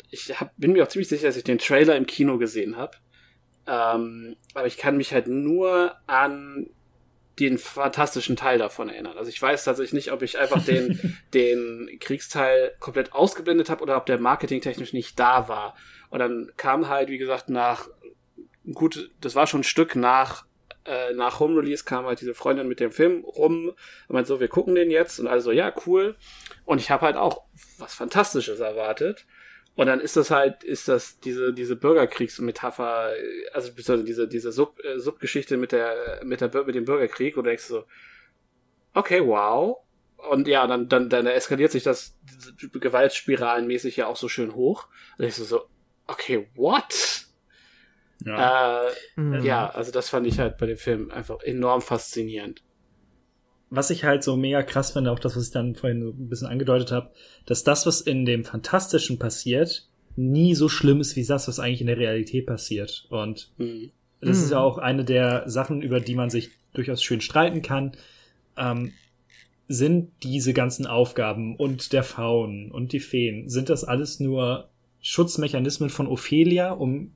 [SPEAKER 2] ich hab, bin mir auch ziemlich sicher, dass ich den Trailer im Kino gesehen habe. Ähm, aber ich kann mich halt nur an den fantastischen Teil davon erinnern. Also ich weiß tatsächlich nicht, ob ich einfach den, den Kriegsteil komplett ausgeblendet habe oder ob der marketingtechnisch nicht da war. Und dann kam halt, wie gesagt, nach gut, das war schon ein Stück nach äh, nach Home Release kam halt diese Freundin mit dem Film rum und meinte so, wir gucken den jetzt und also ja, cool. Und ich habe halt auch was Fantastisches erwartet. Und dann ist das halt, ist das diese, diese Bürgerkriegsmetapher, also beziehungsweise diese, diese Sub, äh, Subgeschichte mit der, mit der, Bür- mit dem Bürgerkrieg, und du denkst so, okay, wow. Und ja, dann, dann, dann eskaliert sich das gewaltspiralenmäßig ja auch so schön hoch. Und ich so, so, okay, what?
[SPEAKER 1] Ja.
[SPEAKER 2] Äh,
[SPEAKER 3] Mhm.
[SPEAKER 2] ja, also das fand ich halt bei dem Film einfach enorm faszinierend.
[SPEAKER 1] Was ich halt so mega krass finde, auch das, was ich dann vorhin so ein bisschen angedeutet habe, dass das, was in dem Fantastischen passiert, nie so schlimm ist wie das, was eigentlich in der Realität passiert. Und
[SPEAKER 2] Mhm.
[SPEAKER 1] das ist
[SPEAKER 3] Mhm.
[SPEAKER 1] ja auch eine der Sachen, über die man sich durchaus schön streiten kann. Ähm, sind diese ganzen Aufgaben und der Faun und die Feen, sind das alles nur Schutzmechanismen von Ophelia, um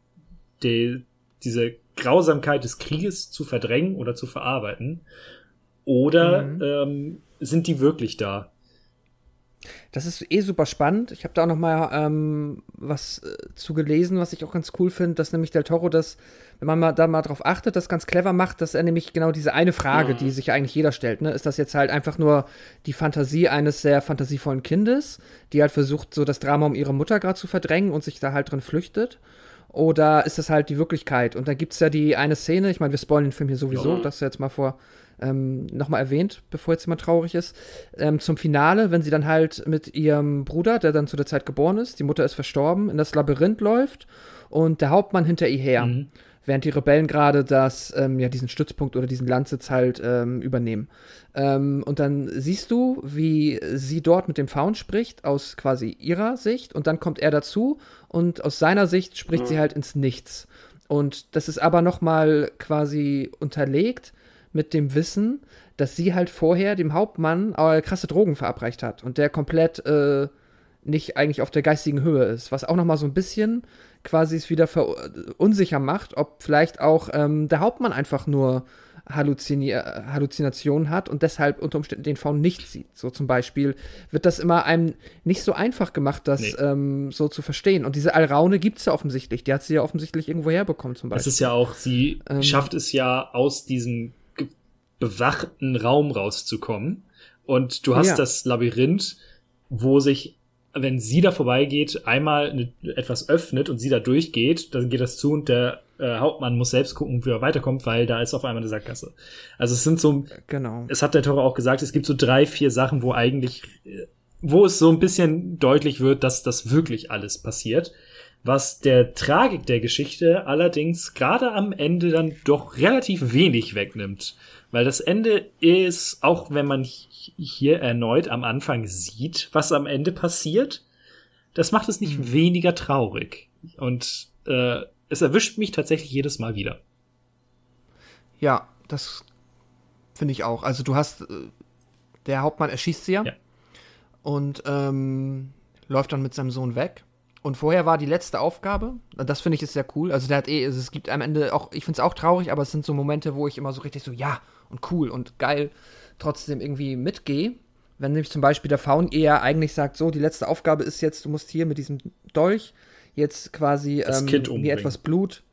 [SPEAKER 1] die, diese Grausamkeit des Krieges zu verdrängen oder zu verarbeiten? Oder
[SPEAKER 3] Mhm.
[SPEAKER 1] ähm, sind die wirklich da?
[SPEAKER 3] Das ist eh super spannend. Ich habe da auch noch mal ähm, was äh, zu gelesen, was ich auch ganz cool finde, dass nämlich Del Toro das, wenn man mal da mal drauf achtet, das ganz clever macht, dass er nämlich genau diese eine Frage,
[SPEAKER 2] Mhm.
[SPEAKER 3] die sich eigentlich jeder stellt, ne, ist das jetzt halt einfach nur die Fantasie eines sehr fantasievollen Kindes, die halt versucht, so das Drama um ihre Mutter gerade zu verdrängen und sich da halt drin flüchtet? Oder ist das halt die Wirklichkeit? Und da gibt es ja die eine Szene, ich meine, wir spoilen den Film hier sowieso,
[SPEAKER 2] Ja.
[SPEAKER 3] das jetzt mal vor ähm, nochmal erwähnt, bevor jetzt jemand traurig ist, ähm, zum Finale, wenn sie dann halt mit ihrem Bruder, der dann zu der Zeit geboren ist, die Mutter ist verstorben, in das Labyrinth läuft und der Hauptmann hinter ihr her,
[SPEAKER 1] Mhm.
[SPEAKER 3] während die Rebellen gerade das, ähm, ja, diesen Stützpunkt oder diesen Landsitz halt ähm, übernehmen. Ähm, und dann siehst du, wie sie dort mit dem Faun spricht, aus quasi ihrer Sicht, und dann kommt er dazu und aus seiner Sicht spricht sie halt ins Nichts. Und das ist aber noch mal quasi unterlegt mit dem Wissen, dass sie halt vorher dem Hauptmann äh, krasse Drogen verabreicht hat und der komplett äh, nicht eigentlich auf der geistigen Höhe ist, was auch noch mal so ein bisschen quasi es wieder unsicher macht, ob vielleicht auch ähm, der Hauptmann einfach nur Halluzini Halluzinationen hat und deshalb unter Umständen den Faun nicht sieht. So zum Beispiel wird das immer einem nicht so einfach gemacht, das
[SPEAKER 1] Nee.
[SPEAKER 3] ähm, so zu verstehen. Und diese Alraune gibt es ja offensichtlich. Die hat sie ja offensichtlich irgendwo herbekommen zum Beispiel.
[SPEAKER 1] ist ja auch, sie
[SPEAKER 3] Ähm.
[SPEAKER 1] schafft es ja aus diesem bewachten Raum rauszukommen. Und du hast
[SPEAKER 3] Ja.
[SPEAKER 1] das Labyrinth, wo sich, wenn sie da vorbeigeht, einmal eine, etwas öffnet und sie da durchgeht, dann geht das zu und der äh, Hauptmann muss selbst gucken, wie er weiterkommt, weil da ist auf einmal eine Sackgasse. Also es sind so,
[SPEAKER 3] genau.
[SPEAKER 1] es hat der Toro auch gesagt, es gibt so drei, vier Sachen, wo eigentlich, wo es so ein bisschen deutlich wird, dass das wirklich alles passiert. Was der Tragik der Geschichte allerdings gerade am Ende dann doch relativ wenig wegnimmt. Weil das Ende ist, auch wenn man hi- hier erneut am Anfang sieht, was am Ende passiert, das macht es nicht weniger traurig. Und äh, es erwischt mich tatsächlich jedes Mal wieder.
[SPEAKER 3] Ja, das finde ich auch. Also du hast, äh, der Hauptmann erschießt sie ja,
[SPEAKER 1] Ja.
[SPEAKER 3] und ähm, läuft dann mit seinem Sohn weg. Und vorher war die letzte Aufgabe, das finde ich ist sehr cool. Also der hat eh, also es gibt am Ende auch, ich finde es auch traurig, aber es sind so Momente, wo ich immer so richtig so, ja, und cool und geil trotzdem irgendwie mitgehe. Wenn nämlich zum Beispiel der Faun eher eigentlich sagt, so, die letzte Aufgabe ist jetzt, du musst hier mit diesem Dolch jetzt quasi
[SPEAKER 1] Das
[SPEAKER 3] ähm,
[SPEAKER 1] Kind
[SPEAKER 3] mir
[SPEAKER 1] umbringen.
[SPEAKER 3] etwas Blut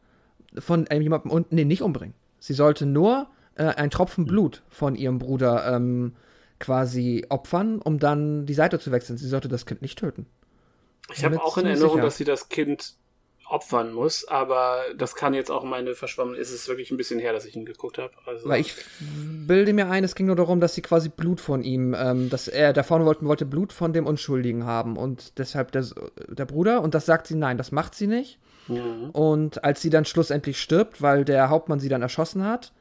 [SPEAKER 3] von jemandem und nee, nicht umbringen. Sie sollte nur äh, ein Tropfen
[SPEAKER 1] Hm.
[SPEAKER 3] Blut von ihrem Bruder ähm, quasi opfern, um dann die Seite zu wechseln. Sie sollte das Kind nicht töten.
[SPEAKER 2] Ich habe auch in Erinnerung,
[SPEAKER 3] sicher.
[SPEAKER 2] dass sie das Kind opfern muss, aber das kann jetzt auch meine verschwommen. Ist es wirklich ein bisschen her, dass ich ihn geguckt habe. Also,
[SPEAKER 3] Weil ich bilde mir ein, es ging nur darum, dass sie quasi Blut von ihm, ähm, dass er, der vorne wollte, wollte Blut von dem Unschuldigen haben und deshalb der, der Bruder und das sagt sie, nein, das macht sie nicht.
[SPEAKER 2] Mhm.
[SPEAKER 3] Und als sie dann schlussendlich stirbt, weil der Hauptmann sie dann erschossen hat,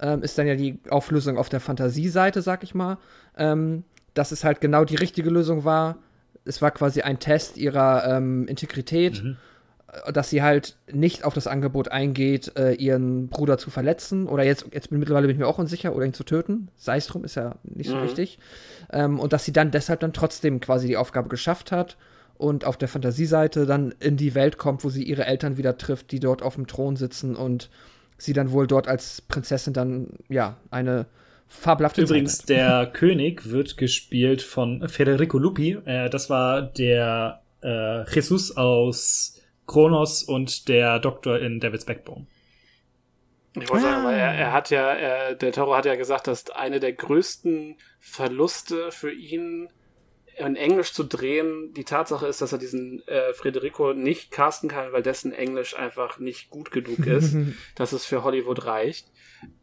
[SPEAKER 3] ähm, ist dann ja die Auflösung auf der Fantasieseite, sag ich mal, ähm, dass es halt genau die richtige Lösung war. Es war quasi ein Test ihrer ähm, Integrität, äh, dass sie halt nicht auf das Angebot eingeht, äh, ihren Bruder zu verletzen oder jetzt, jetzt bin, mittlerweile bin ich mir auch unsicher oder ihn zu töten. Sei es drum, ist ja nicht so
[SPEAKER 2] Mhm.
[SPEAKER 3] wichtig. Ähm, und dass sie dann deshalb dann trotzdem quasi die Aufgabe geschafft hat und auf der Fantasieseite dann in die Welt kommt, wo sie ihre Eltern wieder trifft, die dort auf dem Thron sitzen und sie dann wohl dort als Prinzessin dann, ja, eine fabelhafte
[SPEAKER 1] Übrigens,
[SPEAKER 3] Zeit
[SPEAKER 1] der König wird gespielt von Federico Lupi. Äh, das war der äh, Jesus aus Kronos und der Doktor in Devil's Backbone.
[SPEAKER 2] Ich wollte sagen,
[SPEAKER 3] Ah.
[SPEAKER 2] weil er, er hat ja, er, der Toro hat ja gesagt, dass eine der größten Verluste für ihn in Englisch zu drehen, die Tatsache ist, dass er diesen äh, Federico nicht casten kann, weil dessen Englisch einfach nicht gut genug ist, dass es für Hollywood reicht.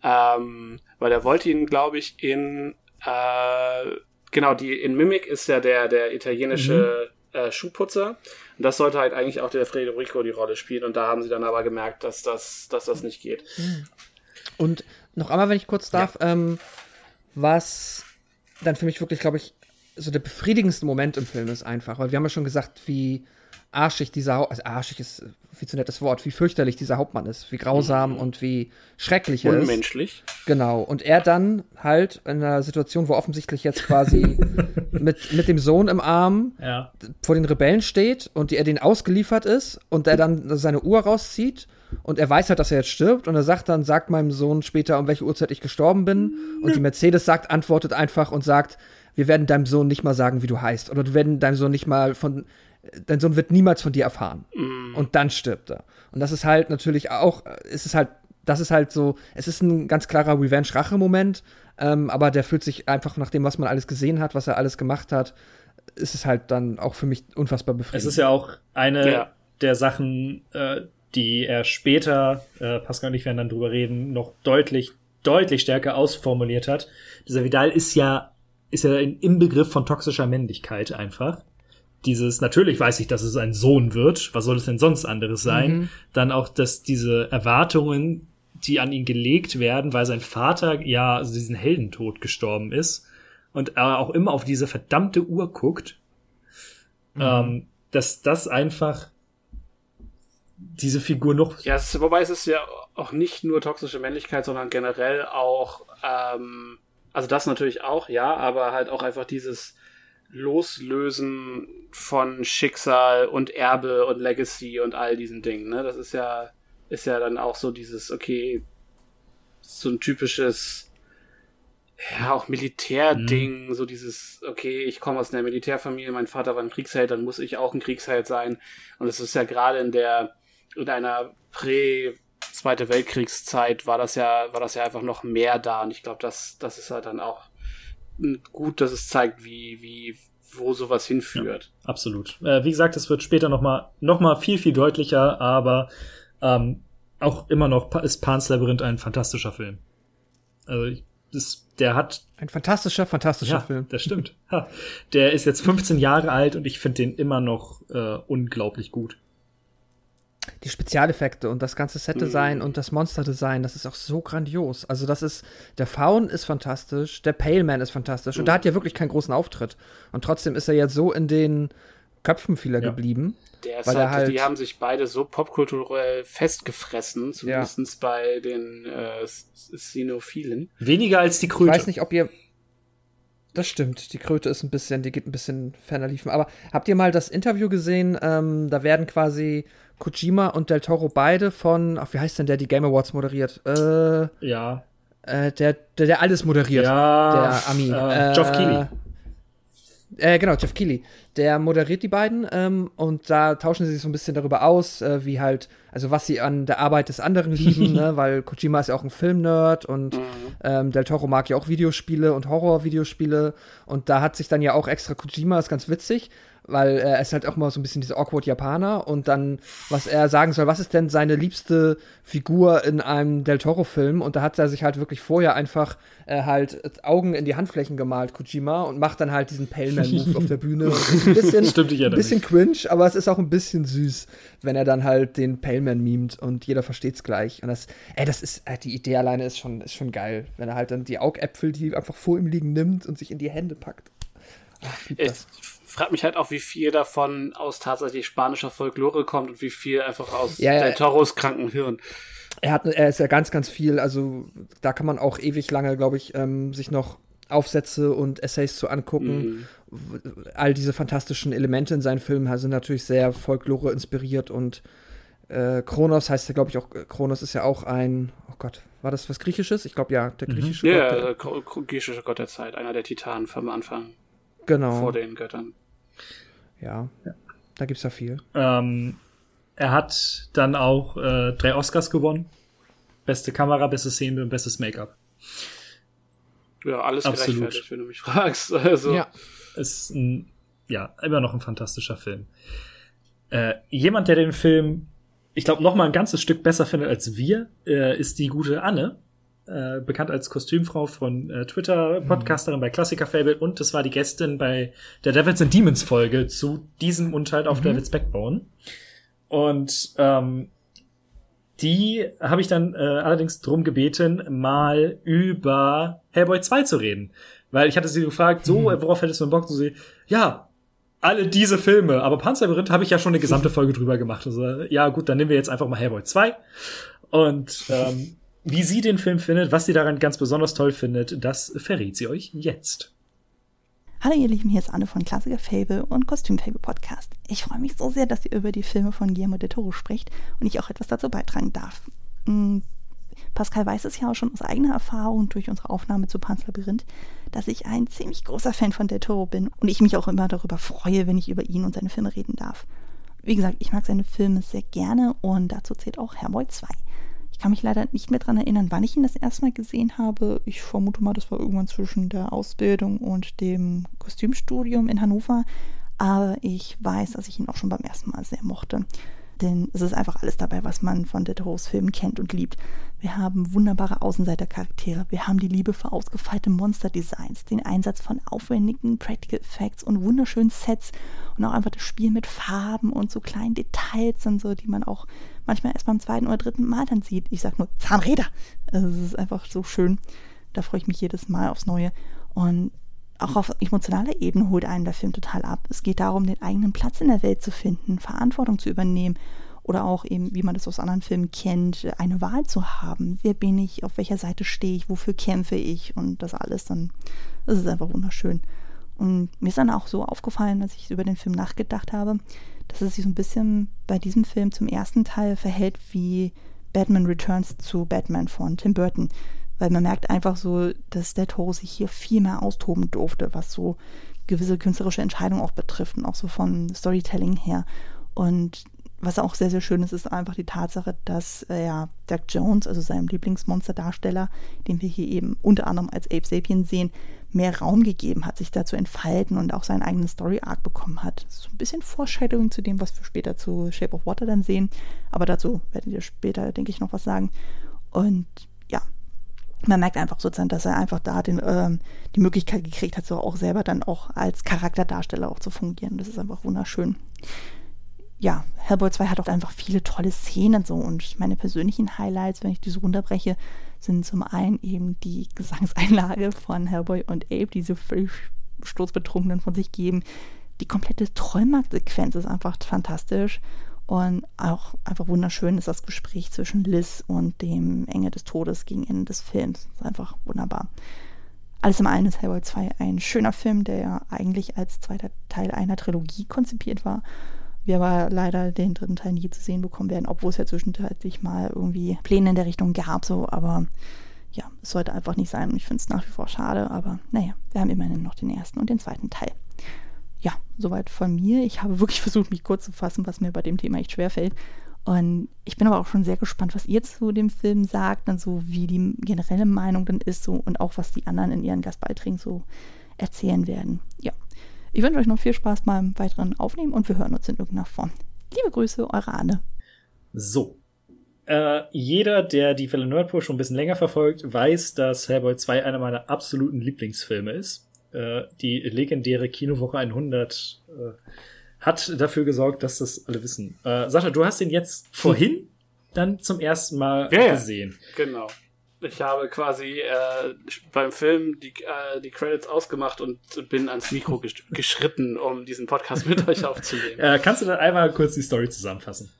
[SPEAKER 2] Ähm, weil er wollte ihn, glaube ich, in äh, genau, die in Mimic ist ja der, der italienische äh, Schuhputzer. Und das sollte halt eigentlich auch der Federico die Rolle spielen. Und da haben sie dann aber gemerkt, dass das, dass das nicht geht.
[SPEAKER 3] Und noch einmal, wenn ich kurz darf, ähm, was dann für mich wirklich, glaube ich, so der befriedigendste Moment im Film ist einfach, weil wir haben ja schon gesagt, wie arschig dieser, Hau also arschig ist viel zu nettes Wort, wie fürchterlich dieser Hauptmann ist, wie grausam und wie schrecklich er ist.
[SPEAKER 2] Unmenschlich.
[SPEAKER 3] Genau. Und er dann halt in einer Situation, wo offensichtlich jetzt quasi mit, mit dem Sohn im Arm
[SPEAKER 1] Ja.
[SPEAKER 3] vor den Rebellen steht und die, er den ausgeliefert ist und er dann seine Uhr rauszieht und er weiß halt, dass er jetzt stirbt und er sagt dann, sagt meinem Sohn später, um welche Uhrzeit ich gestorben bin und die Mercedes sagt, antwortet einfach und sagt, wir werden deinem Sohn nicht mal sagen, wie du heißt oder wir werden deinem Sohn nicht mal von, dein Sohn wird niemals von dir erfahren und dann stirbt er und das ist halt natürlich auch, es ist halt, das ist halt so, es ist ein ganz klarer Revenge-Rache-Moment, ähm, aber der fühlt sich einfach nach dem, was man alles gesehen hat, was er alles gemacht hat, ist es halt dann auch für mich unfassbar befriedigend.
[SPEAKER 1] Es ist ja auch eine
[SPEAKER 2] Ja.
[SPEAKER 1] der Sachen, äh, die er später, äh, Pascal und ich werden dann drüber reden, noch deutlich, deutlich stärker ausformuliert hat. Dieser Vidal ist ja, ist ja ein Inbegriff von toxischer Männlichkeit einfach. Dieses, natürlich weiß ich, dass es ein Sohn wird, was soll es denn sonst anderes sein? Dann auch, dass diese Erwartungen, die an ihn gelegt werden, weil sein Vater ja also diesen Heldentod gestorben ist und er auch immer auf diese verdammte Uhr guckt, ähm, dass das einfach diese Figur noch
[SPEAKER 2] Ja, es ist, wobei es ist ja auch nicht nur toxische Männlichkeit, sondern generell auch, ähm, also das natürlich auch, ja, aber halt auch einfach dieses Loslösen von Schicksal und Erbe und Legacy und all diesen Dingen, ne? Das ist ja, ist ja dann auch so dieses, okay, so ein typisches, ja, auch Militärding, mhm. so dieses, okay, ich komme aus einer Militärfamilie, mein Vater war ein Kriegsheld, dann muss ich auch ein Kriegsheld sein. Und es ist ja gerade in der, in einer Prä- Zweite Weltkriegszeit war das ja, war das ja einfach noch mehr da. Und ich glaube, das, das ist halt dann auch gut, dass es zeigt, wie, wie, wo sowas hinführt.
[SPEAKER 1] Ja, absolut. Äh, wie gesagt, es wird später noch mal, noch mal viel, viel deutlicher, aber ähm, auch immer noch ist Pan's Labyrinth ein fantastischer Film. Also ich, das, der hat
[SPEAKER 3] ein fantastischer, fantastischer
[SPEAKER 1] ja,
[SPEAKER 3] Film.
[SPEAKER 1] Das stimmt. Ha. Der ist jetzt 15 Jahre alt und ich finde den immer noch äh, unglaublich gut
[SPEAKER 3] die Spezialeffekte und das ganze Set-Design mhm. und das Monster-Design, das ist auch so grandios. Also das ist, der Faun ist fantastisch, der Pale Man ist fantastisch mhm. und da hat ja wirklich keinen großen Auftritt. Und trotzdem ist er jetzt so in den Köpfen vieler ja. geblieben.
[SPEAKER 2] Der ist halt, halt, die haben sich beide so popkulturell festgefressen, zumindest ja. bei den äh, Sinophilen.
[SPEAKER 1] Weniger als die Kröte.
[SPEAKER 3] Ich weiß nicht, ob ihr, das stimmt. Die Kröte ist ein bisschen, die geht ein bisschen ferner liefen. Aber habt ihr mal das Interview gesehen? Ähm, da werden quasi Kojima und Del Toro beide von, ach, wie heißt denn der, die Game Awards moderiert? Äh,
[SPEAKER 1] ja.
[SPEAKER 3] Äh, der, der, der alles moderiert.
[SPEAKER 1] Ja.
[SPEAKER 3] Der Ami.
[SPEAKER 1] Äh, Geoff Keighley.
[SPEAKER 3] Äh, genau, Jeff Keighley. Der moderiert die beiden ähm, und da tauschen sie sich so ein bisschen darüber aus, äh, wie halt, also was sie an der Arbeit des anderen lieben, ne? weil Kojima ist ja auch ein Filmnerd und mhm. ähm, Del Toro mag ja auch Videospiele und Horror-Videospiele und da hat sich dann ja auch extra Kojima, ist ganz witzig, weil er ist halt auch mal so ein bisschen dieser awkward Japaner und dann, was er sagen soll, was ist denn seine liebste Figur in einem Del Toro-Film? Und da hat er sich halt wirklich vorher einfach äh, halt Augen in die Handflächen gemalt, Kojima, und macht dann halt diesen Pellman-Move auf der Bühne. ein bisschen,
[SPEAKER 1] Stimmt, ich
[SPEAKER 3] ein bisschen cringe, aber es ist auch ein bisschen süß, wenn er dann halt den Pellman mimt und jeder versteht's gleich. Und das, ey, das ist, äh, die Idee alleine ist schon, ist schon geil, wenn er halt dann die Augäpfel, die einfach vor ihm liegen, nimmt und sich in die Hände packt.
[SPEAKER 2] Ach, ich frage mich halt auch, wie viel davon aus tatsächlich spanischer Folklore kommt und wie viel einfach aus ja, Del Toros kranken Hirn.
[SPEAKER 3] Er hat, er ist ja ganz, ganz viel, also da kann man auch ewig lange, glaube ich, ähm, sich noch Aufsätze und Essays zu angucken. Mhm. All diese fantastischen Elemente in seinen Filmen sind natürlich sehr Folklore inspiriert und äh, Kronos heißt ja, glaube ich, auch, Kronos ist ja auch ein, oh Gott, war das was Griechisches? Ich glaube ja, der mhm. griechische
[SPEAKER 2] mhm. Gott. Ja, der, griechische Gott der Zeit, einer der Titanen vom Anfang.
[SPEAKER 3] Genau.
[SPEAKER 2] Vor den Göttern.
[SPEAKER 3] Ja, ja. da gibt's ja viel.
[SPEAKER 1] Ähm, er hat dann auch äh, drei Oscars gewonnen. Beste Kamera, beste Szene und bestes Make-up.
[SPEAKER 2] Ja, alles Absolut. gerechtfertigt, wenn du mich fragst. Also.
[SPEAKER 1] Ja, ist ein, ja, immer noch ein fantastischer Film. Äh, jemand, der den Film, ich glaube, noch mal ein ganzes Stück besser findet als wir, äh, ist die gute Anne. Äh, bekannt als Kostümfrau von äh, Twitter. Podcasterin mhm. bei Klassiker Fable und das war die Gästin bei der Devils and Demons Folge zu diesem und halt auf mhm. Devil's Backbone. Und ähm, die habe ich dann äh, allerdings drum gebeten, mal über Hellboy 2 zu reden. Weil ich hatte sie gefragt, so, mhm. worauf hättest du einen Bock? Und sie, ja, alle diese Filme, aber Panzerlabyrinth habe ich ja schon eine gesamte Folge drüber gemacht. Also, ja, gut, dann nehmen wir jetzt einfach mal Hellboy 2. Und ähm, wie sie den Film findet, was sie daran ganz besonders toll findet, das verrät sie euch jetzt.
[SPEAKER 7] Hallo ihr Lieben, hier ist Anne von Klassiker Fable und Kostüm Fable Podcast. Ich freue mich so sehr, dass ihr über die Filme von Guillermo del Toro spricht und ich auch etwas dazu beitragen darf. Hm, Pascal weiß es ja auch schon aus eigener Erfahrung durch unsere Aufnahme zu Pans Labyrinth, dass ich ein ziemlich großer Fan von Del Toro bin und ich mich auch immer darüber freue, wenn ich über ihn und seine Filme reden darf. Wie gesagt, ich mag seine Filme sehr gerne und dazu zählt auch Hellboy 2. Ich kann mich leider nicht mehr daran erinnern, wann ich ihn das erste Mal gesehen habe. Ich vermute mal, das war irgendwann zwischen der Ausbildung und dem Kostümstudium in Hannover. Aber ich weiß, dass ich ihn auch schon beim ersten Mal sehr mochte. Denn es ist einfach alles dabei, was man von der Toros Filmen kennt und liebt. Wir haben wunderbare Außenseitercharaktere, wir haben die Liebe für ausgefeilte Monster-Designs, den Einsatz von aufwendigen Practical Effects und wunderschönen Sets und auch einfach das Spiel mit Farben und so kleinen Details und so, die man auch manchmal erst beim zweiten oder dritten Mal dann sieht. Ich sag nur Zahnräder. Also es ist einfach so schön. Da freue ich mich jedes Mal aufs Neue. Und auch auf emotionaler Ebene holt einen der Film total ab. Es geht darum, den eigenen Platz in der Welt zu finden, Verantwortung zu übernehmen oder auch eben, wie man das aus anderen Filmen kennt, eine Wahl zu haben. Wer bin ich, auf welcher Seite stehe ich, wofür kämpfe ich und das alles dann, das ist einfach wunderschön. Und mir ist dann auch so aufgefallen, als ich über den Film nachgedacht habe, dass es sich so ein bisschen bei diesem Film zum ersten Teil verhält wie Batman Returns zu Batman von Tim Burton. Weil man merkt einfach so, dass der Toro sich hier viel mehr austoben durfte, was so gewisse künstlerische Entscheidungen auch betrifft und auch so vom Storytelling her. Und was auch sehr, sehr schön ist, ist einfach die Tatsache, dass äh, ja, Doug Jones, also seinem Lieblingsmonsterdarsteller, den wir hier eben unter anderem als Ape Sapien sehen, mehr Raum gegeben hat, sich da zu entfalten und auch seinen eigenen Story-Arc bekommen hat. So ein bisschen Vorstellung zu dem, was wir später zu Shape of Water dann sehen. Aber dazu werdet ihr später, denke ich, noch was sagen. Und ja, man merkt einfach sozusagen, dass er einfach da den, ähm, die Möglichkeit gekriegt hat, so auch selber dann auch als Charakterdarsteller auch zu fungieren. Das ist einfach wunderschön. Ja, Hellboy 2 hat auch einfach viele tolle Szenen so und meine persönlichen Highlights, wenn ich die so runterbreche, sind zum einen eben die Gesangseinlage von Hellboy und Abe, die so völlig sturzbetrunkenen von sich geben. Die komplette Trollmarkt-Sequenz ist einfach fantastisch und auch einfach wunderschön ist das Gespräch zwischen Liz und dem Engel des Todes gegen Ende des Films. Das ist einfach wunderbar. Alles im einen ist Hellboy 2 ein schöner Film, der ja eigentlich als zweiter Teil einer Trilogie konzipiert war. Wir aber leider den dritten Teil nie zu sehen bekommen werden, obwohl es ja zwischenzeitlich mal irgendwie Pläne in der Richtung gab, so, aber ja, es sollte einfach nicht sein und ich finde es nach wie vor schade, aber naja, wir haben immerhin noch den ersten und den zweiten Teil ja, soweit von mir. Ich habe wirklich versucht, mich kurz zu fassen, was mir bei dem Thema echt schwerfällt. Und ich bin aber auch schon sehr gespannt, was ihr zu dem Film sagt und so, wie die generelle Meinung dann ist so und auch, was die anderen in ihren Gastbeiträgen so erzählen werden. Ja, ich wünsche euch noch viel Spaß beim weiteren Aufnehmen und wir hören uns in irgendeiner Form. Liebe Grüße, eure Anne.
[SPEAKER 1] So. Äh, jeder, der die Fälle Nerdpool schon ein bisschen länger verfolgt, weiß, dass Hellboy 2 einer meiner absoluten Lieblingsfilme ist äh, die legendäre Kinowoche 100 äh, hat dafür gesorgt, dass das alle wissen. Äh, Sascha, du hast ihn jetzt vorhin dann zum ersten Mal ja, gesehen.
[SPEAKER 2] Genau. Ich habe quasi äh, beim Film die, äh, die Credits ausgemacht und bin ans Mikro geschritten, um diesen Podcast mit euch aufzunehmen.
[SPEAKER 1] Äh, kannst du dann einmal kurz die Story zusammenfassen?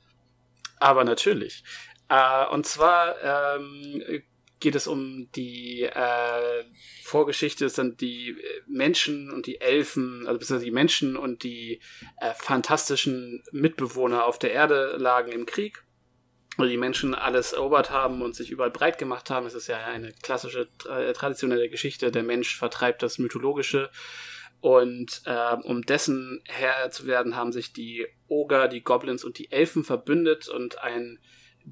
[SPEAKER 2] Aber natürlich. Äh, und zwar ähm, geht es um die äh, Vorgeschichte, es sind die äh, Menschen und die Elfen, also beziehungsweise die Menschen und die fantastischen Mitbewohner auf der Erde lagen im Krieg. Weil die Menschen alles erobert haben und sich überall breit gemacht haben. Es ist ja eine klassische äh, traditionelle Geschichte. Der Mensch vertreibt das Mythologische. Und äh, um dessen Herr zu werden, haben sich die Oger, die Goblins und die Elfen verbündet und ein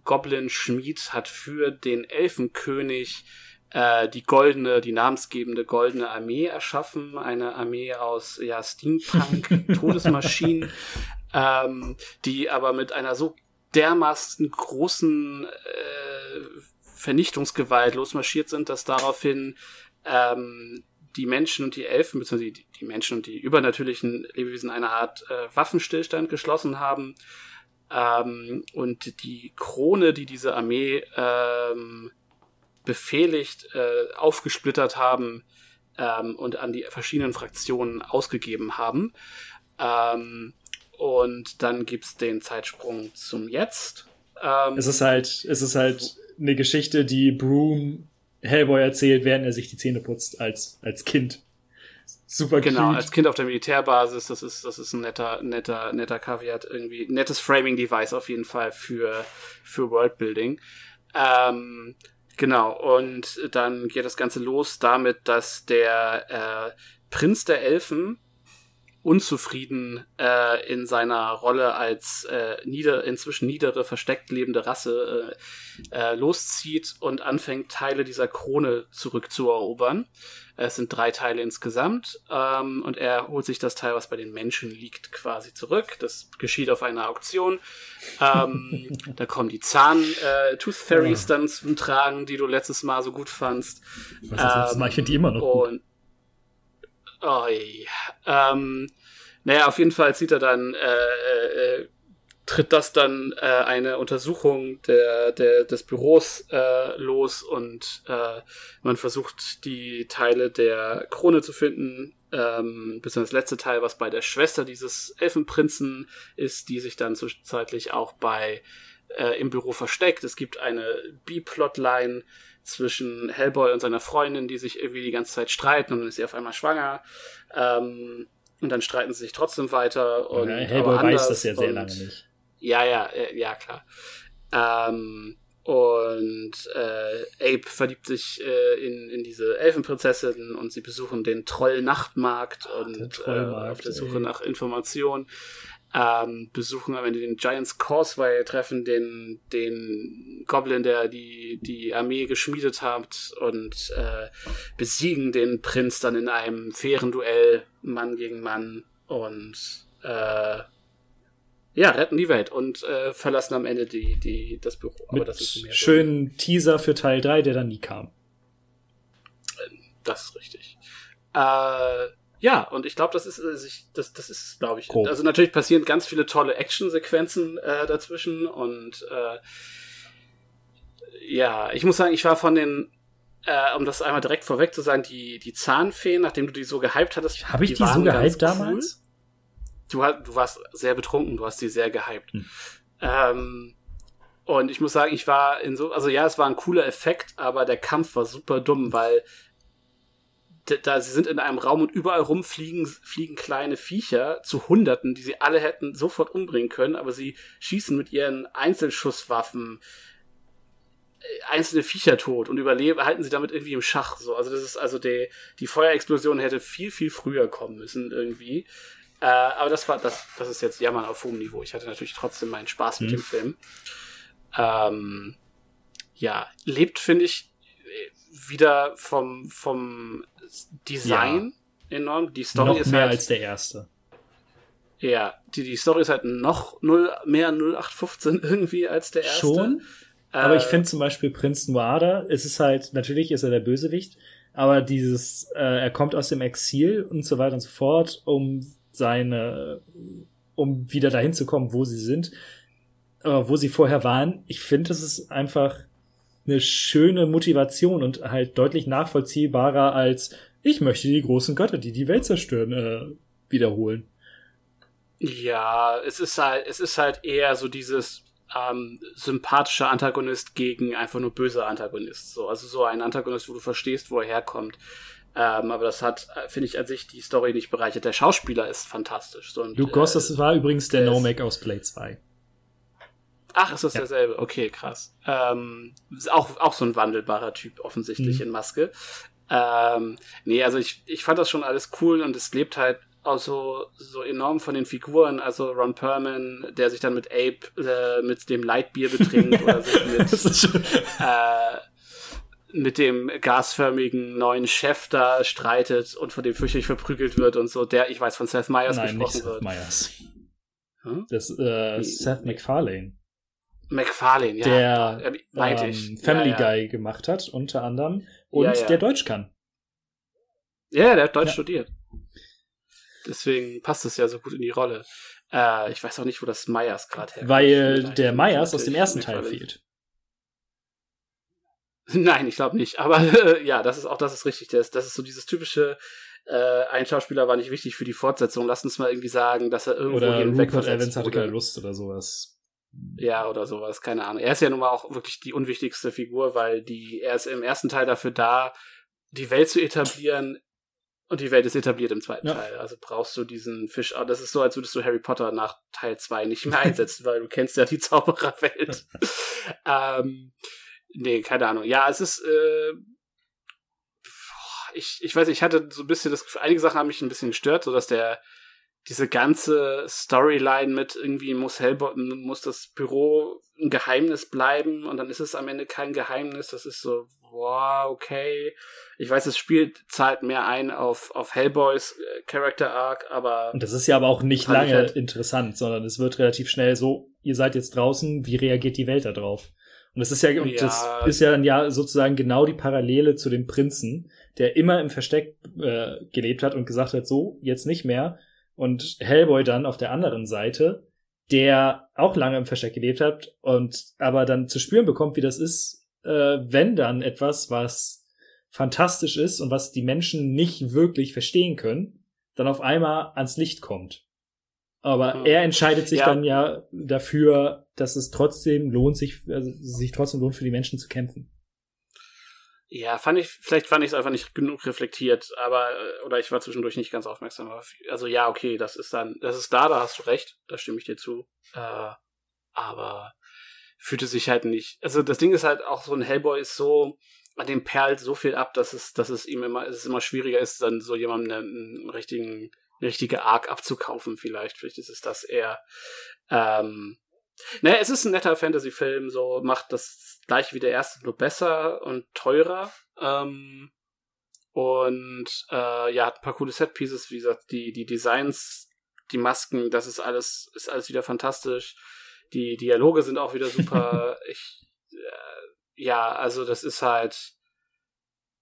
[SPEAKER 2] Goblin-Schmied hat für den Elfenkönig äh, die goldene, die namensgebende goldene Armee erschaffen. Eine Armee aus ja, Steampunk-Todesmaschinen, ähm, die aber mit einer so dermaßen großen äh, Vernichtungsgewalt losmarschiert sind, dass daraufhin ähm, die Menschen und die Elfen, beziehungsweise die, die Menschen und die übernatürlichen Lebewesen eine Art äh, Waffenstillstand geschlossen haben ähm, und die Krone, die diese Armee ähm, befehligt, äh, aufgesplittert haben ähm, und an die verschiedenen Fraktionen ausgegeben haben. Ähm, und dann gibt's den Zeitsprung zum Jetzt.
[SPEAKER 1] Ähm, es ist halt, es ist halt eine Geschichte, die Broom Hellboy erzählt, während er sich die Zähne putzt als, als Kind.
[SPEAKER 2] Super Genau, cute. als Kind auf der Militärbasis, das ist, das ist ein netter, netter, netter Kaviat, irgendwie, nettes Framing-Device auf jeden Fall für, für Worldbuilding. Ähm, genau, und dann geht das Ganze los damit, dass der äh, Prinz der Elfen unzufrieden äh, in seiner Rolle als äh, nieder, inzwischen niedere, versteckt lebende Rasse äh, äh, loszieht und anfängt, Teile dieser Krone zurückzuerobern. Es sind drei Teile insgesamt ähm, und er holt sich das Teil, was bei den Menschen liegt, quasi zurück. Das geschieht auf einer Auktion. Ähm, da kommen die Zahn äh, Fairies ja. dann zum Tragen, die du letztes Mal so gut fandst.
[SPEAKER 1] Was ist letztes Mal? Ich finde die immer noch gut.
[SPEAKER 2] Oh, ähm, naja, auf jeden Fall zieht er dann, äh, äh, tritt das dann äh, eine Untersuchung der, der, des Büros äh, los und äh, man versucht die Teile der Krone zu finden, ähm, bis das letzte Teil, was bei der Schwester dieses Elfenprinzen ist, die sich dann zwischenzeitlich auch bei äh, im Büro versteckt. Es gibt eine B-Plotline, zwischen Hellboy und seiner Freundin, die sich irgendwie die ganze Zeit streiten und dann ist sie auf einmal schwanger. Ähm, und dann streiten sie sich trotzdem weiter. Und,
[SPEAKER 1] ja, Hellboy weiß das ja sehr lange nicht.
[SPEAKER 2] Ja, ja, äh, ja, klar. Ähm, und äh, Abe verliebt sich äh, in, in diese Elfenprinzessin und sie besuchen den Troll-Nachtmarkt und
[SPEAKER 1] Trollmarkt,
[SPEAKER 2] äh, auf der Suche
[SPEAKER 1] ey.
[SPEAKER 2] nach Informationen. Ähm, besuchen am Ende den Giants Causeway, treffen den, den Goblin, der die, die Armee geschmiedet hat und äh, besiegen den Prinz dann in einem fairen Duell, Mann gegen Mann und äh, ja, retten die Welt und äh, verlassen am Ende die, die, das Büro. Aber
[SPEAKER 1] Mit
[SPEAKER 2] das ist mehr so-
[SPEAKER 1] schönen Teaser für Teil 3, der dann nie kam.
[SPEAKER 2] Das ist richtig. Äh, ja, und ich glaube, das ist, äh, sich- das, das ist, glaube ich.
[SPEAKER 1] Grob.
[SPEAKER 2] Also natürlich passieren ganz viele tolle Actionsequenzen äh, dazwischen und äh, ja, ich muss sagen, ich war von den, äh, um das einmal direkt vorweg zu sagen, die, die Zahnfeen, nachdem du die so gehypt hattest.
[SPEAKER 1] Habe ich die, so gehypt damals?
[SPEAKER 2] Du, ha- du warst sehr betrunken, du hast die sehr gehypt.
[SPEAKER 1] Hm.
[SPEAKER 2] Ähm, und ich muss sagen, ich war in so, also ja, es war ein cooler Effekt, aber der Kampf war super dumm, weil da sie sind in einem Raum und überall rumfliegen fliegen kleine Viecher zu Hunderten, die sie alle hätten sofort umbringen können, aber sie schießen mit ihren Einzelschusswaffen äh, einzelne Viecher tot und überleben, halten sie damit irgendwie im Schach. So, also das ist also die die Feuerexplosion hätte viel viel früher kommen müssen irgendwie. Äh, aber das war das das ist jetzt Jammern auf hohem Niveau. Ich hatte natürlich trotzdem meinen Spaß mit
[SPEAKER 1] Mhm.
[SPEAKER 2] dem Film. Ähm, ja, lebt finde ich wieder vom vom Design enorm. Die Story
[SPEAKER 1] Noch
[SPEAKER 2] ist
[SPEAKER 1] mehr
[SPEAKER 2] halt
[SPEAKER 1] als der erste.
[SPEAKER 2] ja, die, die Story ist halt noch null, mehr 0815 irgendwie als der erste.
[SPEAKER 1] Schon? Aber
[SPEAKER 2] Äh,
[SPEAKER 1] ich finde zum Beispiel Prinz Noada, es ist halt, natürlich ist er der Bösewicht, aber dieses, äh, er kommt aus dem Exil und so weiter und so fort, um seine, um wieder dahin zu kommen, wo sie sind, äh, wo sie vorher waren. Ich finde, das ist einfach eine schöne Motivation und halt deutlich nachvollziehbarer als ich möchte die großen Götter, die die Welt zerstören, äh, wiederholen.
[SPEAKER 2] Ja, es ist halt, es ist halt eher so dieses ähm, sympathische Antagonist gegen einfach nur böser Antagonist. So, also so ein Antagonist, wo du verstehst, wo er herkommt. Ähm, aber das hat, äh, finde ich, an sich die Story nicht bereichert. Der Schauspieler ist fantastisch. So, und,
[SPEAKER 1] Luke Goss,
[SPEAKER 2] äh,
[SPEAKER 1] das war übrigens der Nomec aus Play 2.
[SPEAKER 2] Ach, ist das
[SPEAKER 1] Ja.
[SPEAKER 2] derselbe? Okay, krass. Ähm, ist auch, auch so ein wandelbarer Typ offensichtlich
[SPEAKER 1] Mhm.
[SPEAKER 2] in Maske. Ähm, nee, also ich, ich fand das schon alles cool und es lebt halt auch so, so enorm von den Figuren. Also Ron Perlman, der sich dann mit Abe, äh, mit dem Lightbier betrinkt oder sich mit, äh, mit dem gasförmigen neuen Chef da streitet und von dem fürchterlich verprügelt wird und so. Der, ich weiß, von Seth Meyers
[SPEAKER 1] Nein, nicht
[SPEAKER 2] gesprochen
[SPEAKER 1] Seth
[SPEAKER 2] wird.
[SPEAKER 1] Meyers.
[SPEAKER 2] Hm?
[SPEAKER 1] Das äh, Seth MacFarlane,
[SPEAKER 2] McFarlane, ja.
[SPEAKER 1] der
[SPEAKER 2] äh, meinte
[SPEAKER 1] ähm,
[SPEAKER 2] ich.
[SPEAKER 1] Family
[SPEAKER 2] ja, ja.
[SPEAKER 1] Guy gemacht hat, unter anderem, und
[SPEAKER 2] Ja,
[SPEAKER 1] der Deutsch kann.
[SPEAKER 2] Ja, der hat Deutsch studiert. Deswegen passt es ja so gut in die Rolle. Äh, ich weiß auch nicht, wo das Meyers gerade herkommt.
[SPEAKER 1] Weil der Meyers aus dem ersten Teil fehlt.
[SPEAKER 2] Nein, ich glaube nicht. Aber äh, ja, das ist auch das ist richtig. Das, das ist so dieses typische, äh, ein Schauspieler war nicht wichtig für die Fortsetzung. Lass uns mal irgendwie sagen, dass er irgendwo
[SPEAKER 1] Oder
[SPEAKER 2] hin
[SPEAKER 1] Rupert Evans hatte keine Lust oder sowas.
[SPEAKER 2] Ja, oder sowas, keine Ahnung. Er ist ja nun mal auch wirklich die unwichtigste Figur, weil die, er ist im ersten Teil dafür da, die Welt zu etablieren und die Welt ist etabliert im zweiten
[SPEAKER 1] Ja.
[SPEAKER 2] Teil. Also brauchst du diesen Fisch. Das ist so, als würdest du Harry Potter nach Teil 2 nicht mehr einsetzen, weil du kennst ja die Zaubererwelt. ähm, nee, keine Ahnung. Ja, es ist, äh, ich, ich weiß, ich hatte so ein bisschen das Gefühl, einige Sachen haben mich ein bisschen gestört, so dass der, diese ganze Storyline mit irgendwie muss Hellboy, muss das Büro ein Geheimnis bleiben und dann ist es am Ende kein Geheimnis. Das ist so, wow, okay. Ich weiß, das Spiel zahlt mehr ein auf, auf Hellboys äh, Character Arc, aber
[SPEAKER 1] Und das ist ja aber auch nicht lange
[SPEAKER 2] halt-
[SPEAKER 1] interessant, sondern es wird relativ schnell so, ihr seid jetzt draußen, wie reagiert die Welt da drauf? Und das ist ja, und
[SPEAKER 2] Ja.
[SPEAKER 1] das ist ja dann ja sozusagen genau die Parallele zu dem Prinzen, der immer im Versteck äh, gelebt hat und gesagt hat, so, jetzt nicht mehr. Und Hellboy dann auf der anderen Seite, der auch lange im Versteck gelebt hat und aber dann zu spüren bekommt, wie das ist, äh, wenn dann etwas, was fantastisch ist und was die Menschen nicht wirklich verstehen können, dann auf einmal ans Licht kommt. Aber
[SPEAKER 2] Hm.
[SPEAKER 1] er entscheidet sich
[SPEAKER 2] Ja.
[SPEAKER 1] dann ja dafür, dass es trotzdem lohnt, sich, also sich trotzdem lohnt, für die Menschen zu kämpfen.
[SPEAKER 2] Ja, fand ich, vielleicht fand ich es einfach nicht genug reflektiert, aber, äh, oder ich war zwischendurch nicht ganz aufmerksam. Also ja, okay, das ist dann, das ist da, da hast du recht, da stimme ich dir zu. Äh, aber fühlte sich halt nicht. Also das Ding ist halt auch so ein Hellboy ist so, an dem perlt so viel ab, dass es, dass es ihm immer, es immer schwieriger ist, dann so jemandem einen, einen richtigen, eine richtige Arc abzukaufen, vielleicht. Vielleicht ist es das eher. Ähm, naja, es ist ein netter Fantasy-Film, so macht das gleich wie der erste, nur besser und teurer. Ähm, und äh, ja, hat ein paar coole Set-Pieces, wie gesagt, die, die Designs, die Masken, das ist alles, ist alles wieder fantastisch. Die Dialoge sind auch wieder super. ich, äh, ja, also das ist halt,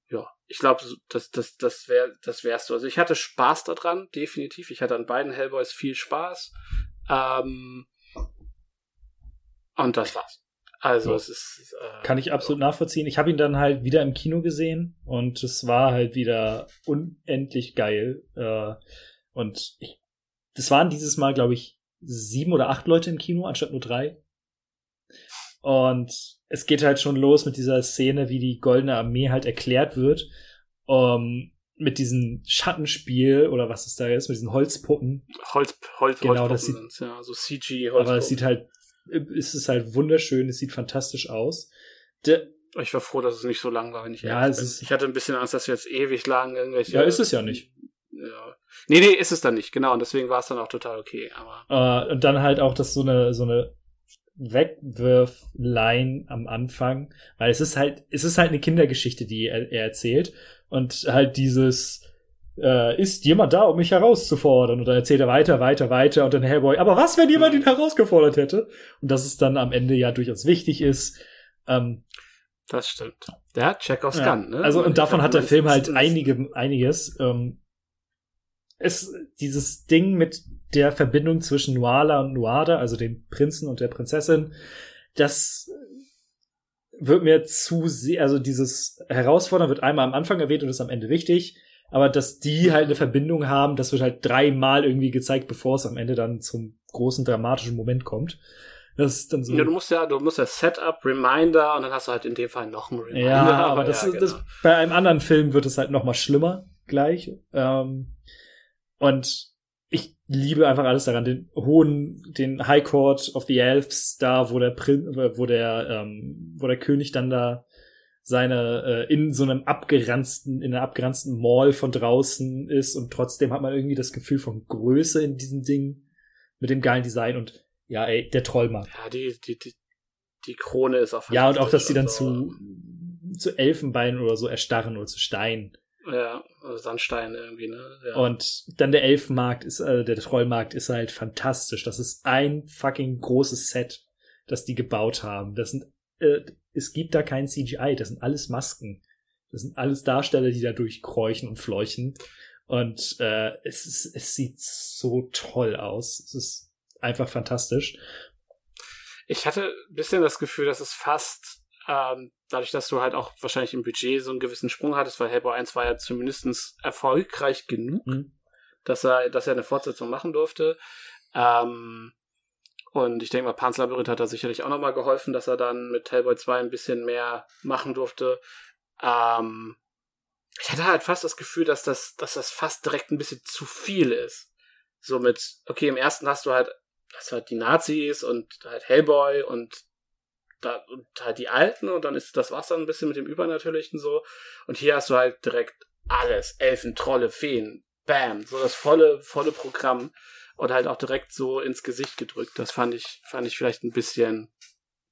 [SPEAKER 2] ja, ich glaube, das, das, das wär, das wärst du. Also ich hatte Spaß daran, definitiv. Ich hatte an beiden Hellboys viel Spaß. Ähm, und das war's. Also
[SPEAKER 1] Ja.
[SPEAKER 2] es ist. Äh,
[SPEAKER 1] Kann ich absolut nachvollziehen. Ich habe ihn dann halt wieder im Kino gesehen und es war halt wieder unendlich geil. Äh, und ich, das waren dieses Mal, glaube ich, sieben oder acht Leute im Kino, anstatt nur drei. Und es geht halt schon los mit dieser Szene, wie die Goldene Armee halt erklärt wird. Um, mit diesem Schattenspiel oder was es da ist, mit diesen Holzpuppen.
[SPEAKER 2] Holz, Holz,
[SPEAKER 1] Genau, das
[SPEAKER 2] Holzpuppen
[SPEAKER 1] sieht-
[SPEAKER 2] sind's, ja, so CG Holz.
[SPEAKER 1] Aber es sieht halt, es ist halt wunderschön, es sieht fantastisch aus. Der,
[SPEAKER 2] Ich war froh, dass es nicht so lang war, wenn ich
[SPEAKER 1] Ja, es
[SPEAKER 2] bin.
[SPEAKER 1] ist-
[SPEAKER 2] Ich hatte ein bisschen Angst, dass wir jetzt ewig lang irgendwelche.
[SPEAKER 1] ja, ist es ja nicht.
[SPEAKER 2] Ja. Nee, nee, ist es dann nicht, genau. Und deswegen war es dann auch total okay. Aber
[SPEAKER 1] Äh, und dann halt auch das so eine, so eine Wegwirf-Line am Anfang, weil es ist halt, es ist halt eine Kindergeschichte, die er, er erzählt. Und halt dieses, äh, ist jemand da, um mich herauszufordern? Und dann erzählt er weiter, weiter, weiter und dann Hellboy, aber was, wenn jemand ihn herausgefordert hätte? Und dass es dann am Ende ja durchaus wichtig ist. Ähm,
[SPEAKER 2] das stimmt. Der hat Chekhovs
[SPEAKER 1] ja,
[SPEAKER 2] Gun, ne?
[SPEAKER 1] Also, und davon hat der Film halt einige, einiges. Ähm, es, dieses Ding mit der Verbindung zwischen Nuala und Nuada, also dem Prinzen und der Prinzessin, das wird mir zu sehr, also dieses Herausfordern wird einmal am Anfang erwähnt und ist am Ende wichtig, aber dass die halt eine Verbindung haben, das wird halt dreimal irgendwie gezeigt, bevor es am Ende dann zum großen dramatischen Moment kommt. Das ist dann so.
[SPEAKER 2] Ja, du musst ja, du musst ja Setup, Reminder und dann hast du halt in dem Fall noch einen Reminder.
[SPEAKER 1] Ja, aber das,
[SPEAKER 2] ja,
[SPEAKER 1] ist, das
[SPEAKER 2] genau.
[SPEAKER 1] bei einem anderen Film wird es halt noch mal schlimmer gleich. Ähm, und ich liebe einfach alles daran, den hohen, den High Court of the Elves, da wo der Prin wo der, ähm, wo der König dann da seine äh, in so einem abgeranzten, in einer abgeranzten Mall von draußen ist und trotzdem hat man irgendwie das Gefühl von Größe in diesem Ding mit dem geilen Design und ja, ey, der Trollmann.
[SPEAKER 2] Ja, die, die, die, die Krone ist auch
[SPEAKER 1] Ja, und auch, dass die dann zu, zu Elfenbein oder so erstarren oder zu Stein.
[SPEAKER 2] Ja, also Sandstein irgendwie, ne? Ja.
[SPEAKER 1] Und dann der Elfenmarkt ist, äh, der Trollmarkt ist halt fantastisch. Das ist ein fucking großes Set, das die gebaut haben. Das sind, äh, es gibt da kein CGI, das sind alles Masken. Das sind alles Darsteller, die da durchkräuchen und fleuchen. Und äh, es, ist, es sieht so toll aus. Es ist einfach fantastisch.
[SPEAKER 2] Ich hatte ein bisschen das Gefühl, dass es fast, ähm, dadurch, dass du halt auch wahrscheinlich im Budget so einen gewissen Sprung hattest, weil Hellboy 1 war ja zumindest erfolgreich genug,
[SPEAKER 1] Mhm.
[SPEAKER 2] dass er, dass er eine Fortsetzung machen durfte. Ähm, und ich denke mal, Pan's Labyrinth hat da sicherlich auch nochmal geholfen, dass er dann mit Hellboy 2 ein bisschen mehr machen durfte. Ähm, ich hatte halt fast das Gefühl, dass das, dass das fast direkt ein bisschen zu viel ist. So mit, okay, im ersten hast du halt, hast du halt die Nazis und halt Hellboy und da, und halt die Alten und dann ist, das dann ein bisschen mit dem Übernatürlichen so. Und hier hast du halt direkt alles. Elfen, Trolle, Feen, bam, so das volle, volle Programm und halt auch direkt so ins Gesicht gedrückt. Das fand ich, fand ich vielleicht ein bisschen,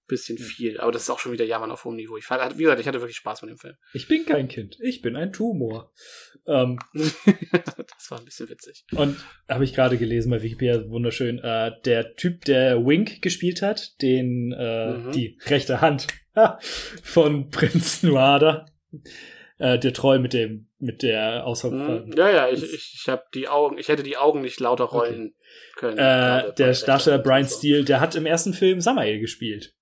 [SPEAKER 2] bisschen viel. Aber das ist auch schon wieder Jammern auf hohem Niveau. Ich fand, wie gesagt, ich hatte wirklich Spaß mit dem Film.
[SPEAKER 1] Ich bin kein Kind, ich bin ein Tumor. Ähm,
[SPEAKER 2] das war ein bisschen witzig.
[SPEAKER 1] Und habe ich gerade gelesen bei Wikipedia, wunderschön, äh, der Typ, der Wink gespielt hat, den äh,
[SPEAKER 2] Mhm.
[SPEAKER 1] die rechte Hand von Prinz Nuada, äh, der Troll mit dem mit der Aushauptfall.
[SPEAKER 2] Mhm. Ja, ja, ich, ich, ich habe die Augen, ich hätte die Augen nicht lauter rollen können.
[SPEAKER 1] Äh, der Darsteller Brian
[SPEAKER 2] so.
[SPEAKER 1] Steele, der hat im ersten Film Samael gespielt.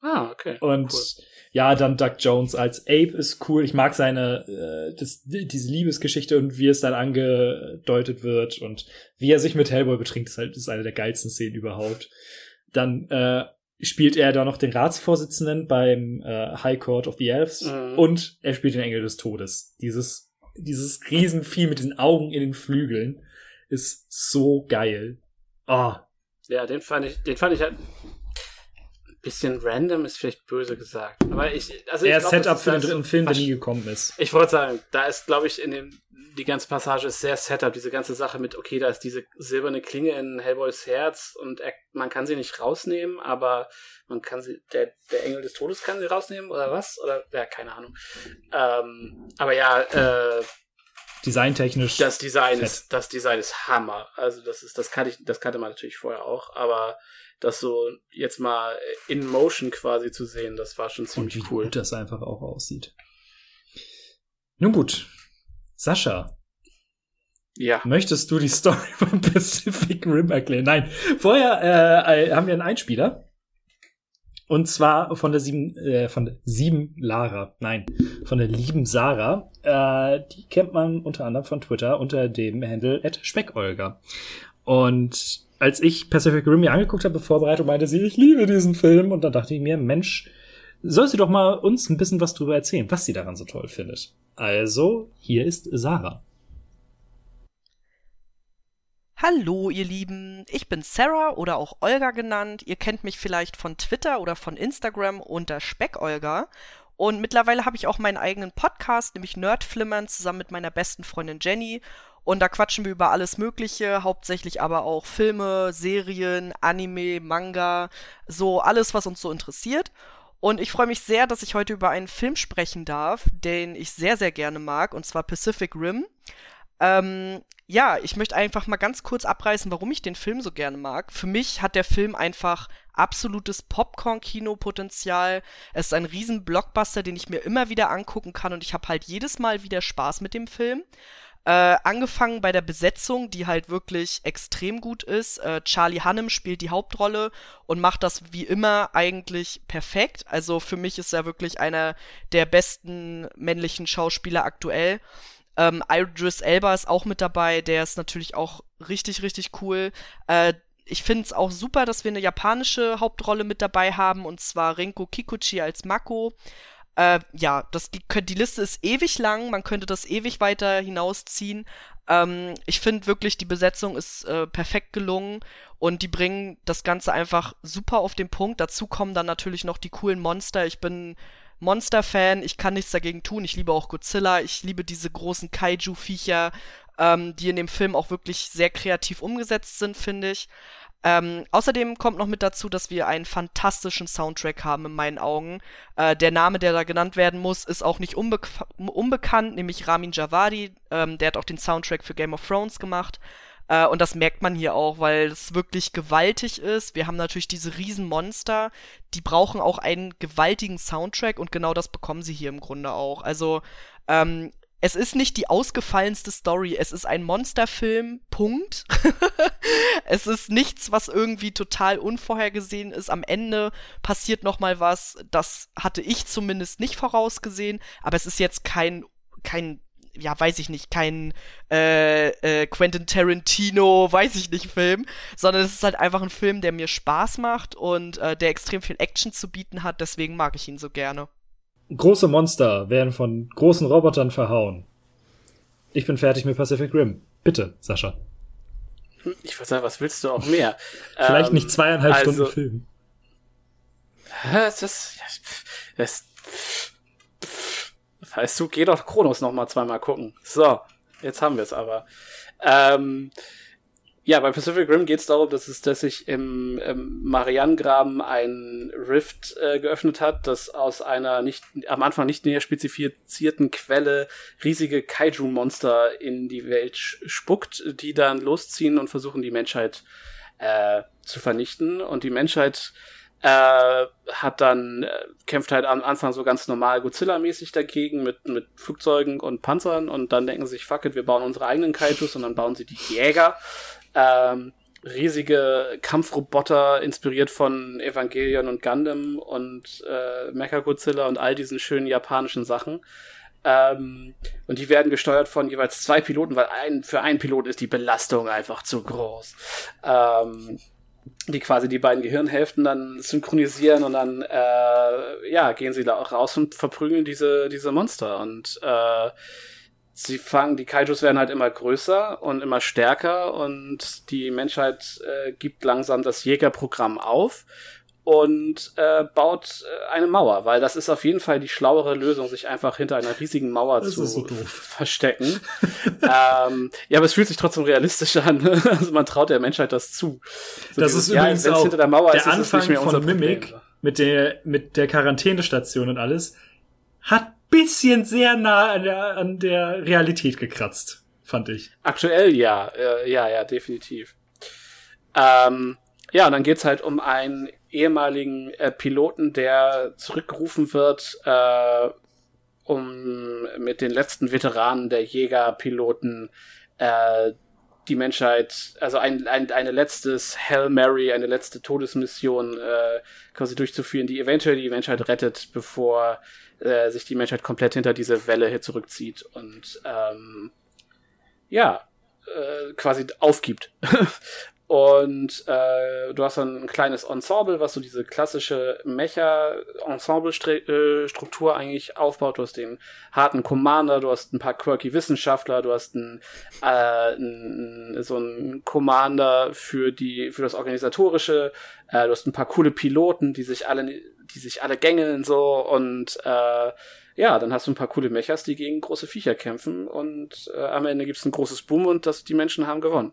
[SPEAKER 2] Ah, okay.
[SPEAKER 1] Und
[SPEAKER 2] Cool.
[SPEAKER 1] ja, dann Doug Jones als Ape ist cool. Ich mag seine, äh, das, diese Liebesgeschichte und wie es dann angedeutet wird und wie er sich mit Hellboy betrinkt, ist halt ist eine der geilsten Szenen überhaupt. Dann äh, spielt er da noch den Ratsvorsitzenden beim äh, High Court of the Elves
[SPEAKER 2] Mhm.
[SPEAKER 1] und er spielt den Engel des Todes. Dieses, dieses Riesenvieh mit diesen Augen in den Flügeln ist so geil. Ah,
[SPEAKER 2] Ja, den fand ich, den fand ich halt bisschen random ist vielleicht böse gesagt. Aber ich, also
[SPEAKER 1] Er
[SPEAKER 2] ich glaub,
[SPEAKER 1] Setup für den
[SPEAKER 2] das
[SPEAKER 1] dritten Film, der nie gekommen ist.
[SPEAKER 2] Ich wollte sagen, da ist, glaube ich, in dem, die ganze Passage ist sehr Setup, diese ganze Sache mit, okay, da ist diese silberne Klinge in Hellboys Herz und er, man kann sie nicht rausnehmen, aber man kann sie, der, der Engel des Todes kann sie rausnehmen oder was? Oder, ja, keine Ahnung. Ähm, aber ja, äh,
[SPEAKER 1] Designtechnisch.
[SPEAKER 2] das Design
[SPEAKER 1] Fett.
[SPEAKER 2] ist, das Design ist Hammer. Also das ist, das kannte ich, das kannte man natürlich vorher auch, aber das so jetzt mal in Motion quasi zu sehen, das war schon
[SPEAKER 1] und
[SPEAKER 2] ziemlich
[SPEAKER 1] wie
[SPEAKER 2] cool.
[SPEAKER 1] gut das einfach auch aussieht. Nun gut. Sascha,
[SPEAKER 2] Ja.
[SPEAKER 1] möchtest du die Story von Pacific Rim erklären? Nein, vorher äh, äh, haben wir einen Einspieler. Und zwar von der sieben, äh, von der sieben Lara. Nein, von der lieben Sarah. Äh, die kennt man unter anderem von Twitter unter dem Handle at Speckolga. Und als ich Pacific Rim mir angeguckt habe, Vorbereitung, meinte sie, ich liebe diesen Film. Und dann dachte ich mir, Mensch, soll sie doch mal uns ein bisschen was drüber erzählen, was sie daran so toll findet. Also, hier ist Sarah.
[SPEAKER 8] Hallo, ihr Lieben. Ich bin Sarah oder auch Olga genannt. Ihr kennt mich vielleicht von Twitter oder von Instagram unter Speckolga. Und mittlerweile habe ich auch meinen eigenen Podcast, nämlich Nerdflimmern, zusammen mit meiner besten Freundin Jenny. Und da quatschen wir über alles Mögliche, hauptsächlich aber auch Filme, Serien, Anime, Manga, so alles, was uns so interessiert. Und ich freue mich sehr, dass ich heute über einen Film sprechen darf, den ich sehr, sehr gerne mag, und zwar Pacific Rim. Ähm, ja, ich möchte einfach mal ganz kurz abreißen, warum ich den Film so gerne mag. Für mich hat der Film einfach absolutes Popcorn-Kino-Potenzial. Es ist ein riesen Blockbuster, den ich mir immer wieder angucken kann und ich habe halt jedes Mal wieder Spaß mit dem Film. Äh, angefangen bei der Besetzung, die halt wirklich extrem gut ist. Äh, Charlie Hunnam spielt die Hauptrolle und macht das wie immer eigentlich perfekt. Also für mich ist er wirklich einer der besten männlichen Schauspieler aktuell. Ähm, Idris Elba ist auch mit dabei, der ist natürlich auch richtig, richtig cool. Äh, ich finde es auch super, dass wir eine japanische Hauptrolle mit dabei haben, und zwar Rinko Kikuchi als Mako. Äh, ja, das, die, die Liste ist ewig lang, man könnte das ewig weiter hinausziehen. Ähm, ich finde wirklich, die Besetzung ist äh, perfekt gelungen und die bringen das Ganze einfach super auf den Punkt. Dazu kommen dann natürlich noch die coolen Monster. Ich bin Monster-Fan, ich kann nichts dagegen tun. Ich liebe auch Godzilla, ich liebe diese großen Kaiju-Viecher, ähm, die in dem Film auch wirklich sehr kreativ umgesetzt sind, finde ich. Ähm, außerdem kommt noch mit dazu, dass wir einen fantastischen Soundtrack haben in meinen Augen. Äh, der Name, der da genannt werden muss, ist auch nicht unbe unbekannt, nämlich Ramin Javadi. Ähm, der hat auch den Soundtrack für Game of Thrones gemacht. Äh, und das merkt man hier auch, weil es wirklich gewaltig ist. Wir haben natürlich diese Riesenmonster, die brauchen auch einen gewaltigen Soundtrack und genau das bekommen sie hier im Grunde auch. Also, ähm, es ist nicht die ausgefallenste Story, es ist ein Monsterfilm, Punkt. es ist nichts, was irgendwie total unvorhergesehen ist. Am Ende passiert noch mal was, das hatte ich zumindest nicht vorausgesehen, aber es ist jetzt kein kein ja, weiß ich nicht, kein äh, äh, Quentin Tarantino, weiß ich nicht, Film, sondern es ist halt einfach ein Film, der mir Spaß macht und äh, der extrem viel Action zu bieten hat, deswegen mag ich ihn so gerne.
[SPEAKER 1] Große Monster werden von großen Robotern verhauen. Ich bin fertig mit Pacific Rim. Bitte, Sascha.
[SPEAKER 2] Ich würde sagen, was willst du auch mehr?
[SPEAKER 1] Vielleicht
[SPEAKER 2] Ähm,
[SPEAKER 1] nicht zweieinhalb
[SPEAKER 2] also-
[SPEAKER 1] Stunden Film.
[SPEAKER 2] Das, das, das, das heißt, du geh doch Kronos noch mal zweimal gucken. So, jetzt haben wir es aber. Ähm, ja, bei Pacific Rim geht es darum, dass es, dass sich im, im Marianengraben ein Rift äh, geöffnet hat, das aus einer nicht am Anfang nicht näher spezifizierten Quelle riesige Kaiju-Monster in die Welt spuckt, die dann losziehen und versuchen, die Menschheit äh, zu vernichten. Und die Menschheit äh, hat dann, äh, kämpft halt am Anfang so ganz normal Godzilla-mäßig dagegen mit, mit Flugzeugen und Panzern und dann denken sie sich, fuck it, wir bauen unsere eigenen Kaijus und dann bauen sie die Jäger. Ähm, riesige Kampfroboter, inspiriert von Evangelion und Gundam und äh, Mechagodzilla und all diesen schönen japanischen Sachen. Ähm, und die werden gesteuert von jeweils zwei Piloten, weil ein, für einen Pilot ist die Belastung einfach zu groß. Ähm, die quasi die beiden Gehirnhälften dann synchronisieren und dann äh, ja gehen sie da auch raus und verprügeln diese diese Monster und äh, sie fangen die Kaijus werden halt immer größer und immer stärker und die Menschheit äh, gibt langsam das Jägerprogramm auf und äh, baut äh, eine Mauer, weil das ist auf jeden Fall die schlauere Lösung, sich einfach hinter einer riesigen Mauer
[SPEAKER 1] Das
[SPEAKER 2] zu
[SPEAKER 1] ist so
[SPEAKER 2] verstecken. ähm, ja, aber es fühlt sich trotzdem realistisch an. ne? also man traut der Menschheit das zu. So
[SPEAKER 1] Das
[SPEAKER 2] dieses,
[SPEAKER 1] ist
[SPEAKER 2] ja,
[SPEAKER 1] übrigens
[SPEAKER 2] wenn's
[SPEAKER 1] auch
[SPEAKER 2] hinter der Mauer
[SPEAKER 1] der
[SPEAKER 2] ist, ist
[SPEAKER 1] Anfang
[SPEAKER 2] unser
[SPEAKER 1] von Mimic
[SPEAKER 2] Problem.
[SPEAKER 1] mit der, mit der Quarantänestation und alles hat bisschen sehr nah an der, an der Realität gekratzt, fand ich.
[SPEAKER 2] Aktuell ja, äh, ja, ja, definitiv. Ähm, ja, und dann geht's halt um einen ehemaligen äh, Piloten, der zurückgerufen wird, äh, um mit den letzten Veteranen der Jägerpiloten äh, die Menschheit, also ein, ein, eine letztes Hail Mary, eine letzte Todesmission äh, quasi durchzuführen, die eventuell die Menschheit rettet, bevor äh, sich die Menschheit komplett hinter diese Welle hier zurückzieht und ähm, ja, äh, quasi aufgibt. Und äh, du hast dann ein kleines Ensemble, was so diese klassische Mecha-Ensemble-Struktur eigentlich aufbaut. Du hast den harten Commander, du hast ein paar quirky Wissenschaftler, du hast einen, äh, einen, so einen Commander für die für das organisatorische, äh, du hast ein paar coole Piloten, die sich alle die sich alle gängeln so und äh, ja, dann hast du ein paar coole Mechas, die gegen große Viecher kämpfen und äh, am Ende gibt's ein großes Boom und das, die Menschen haben gewonnen.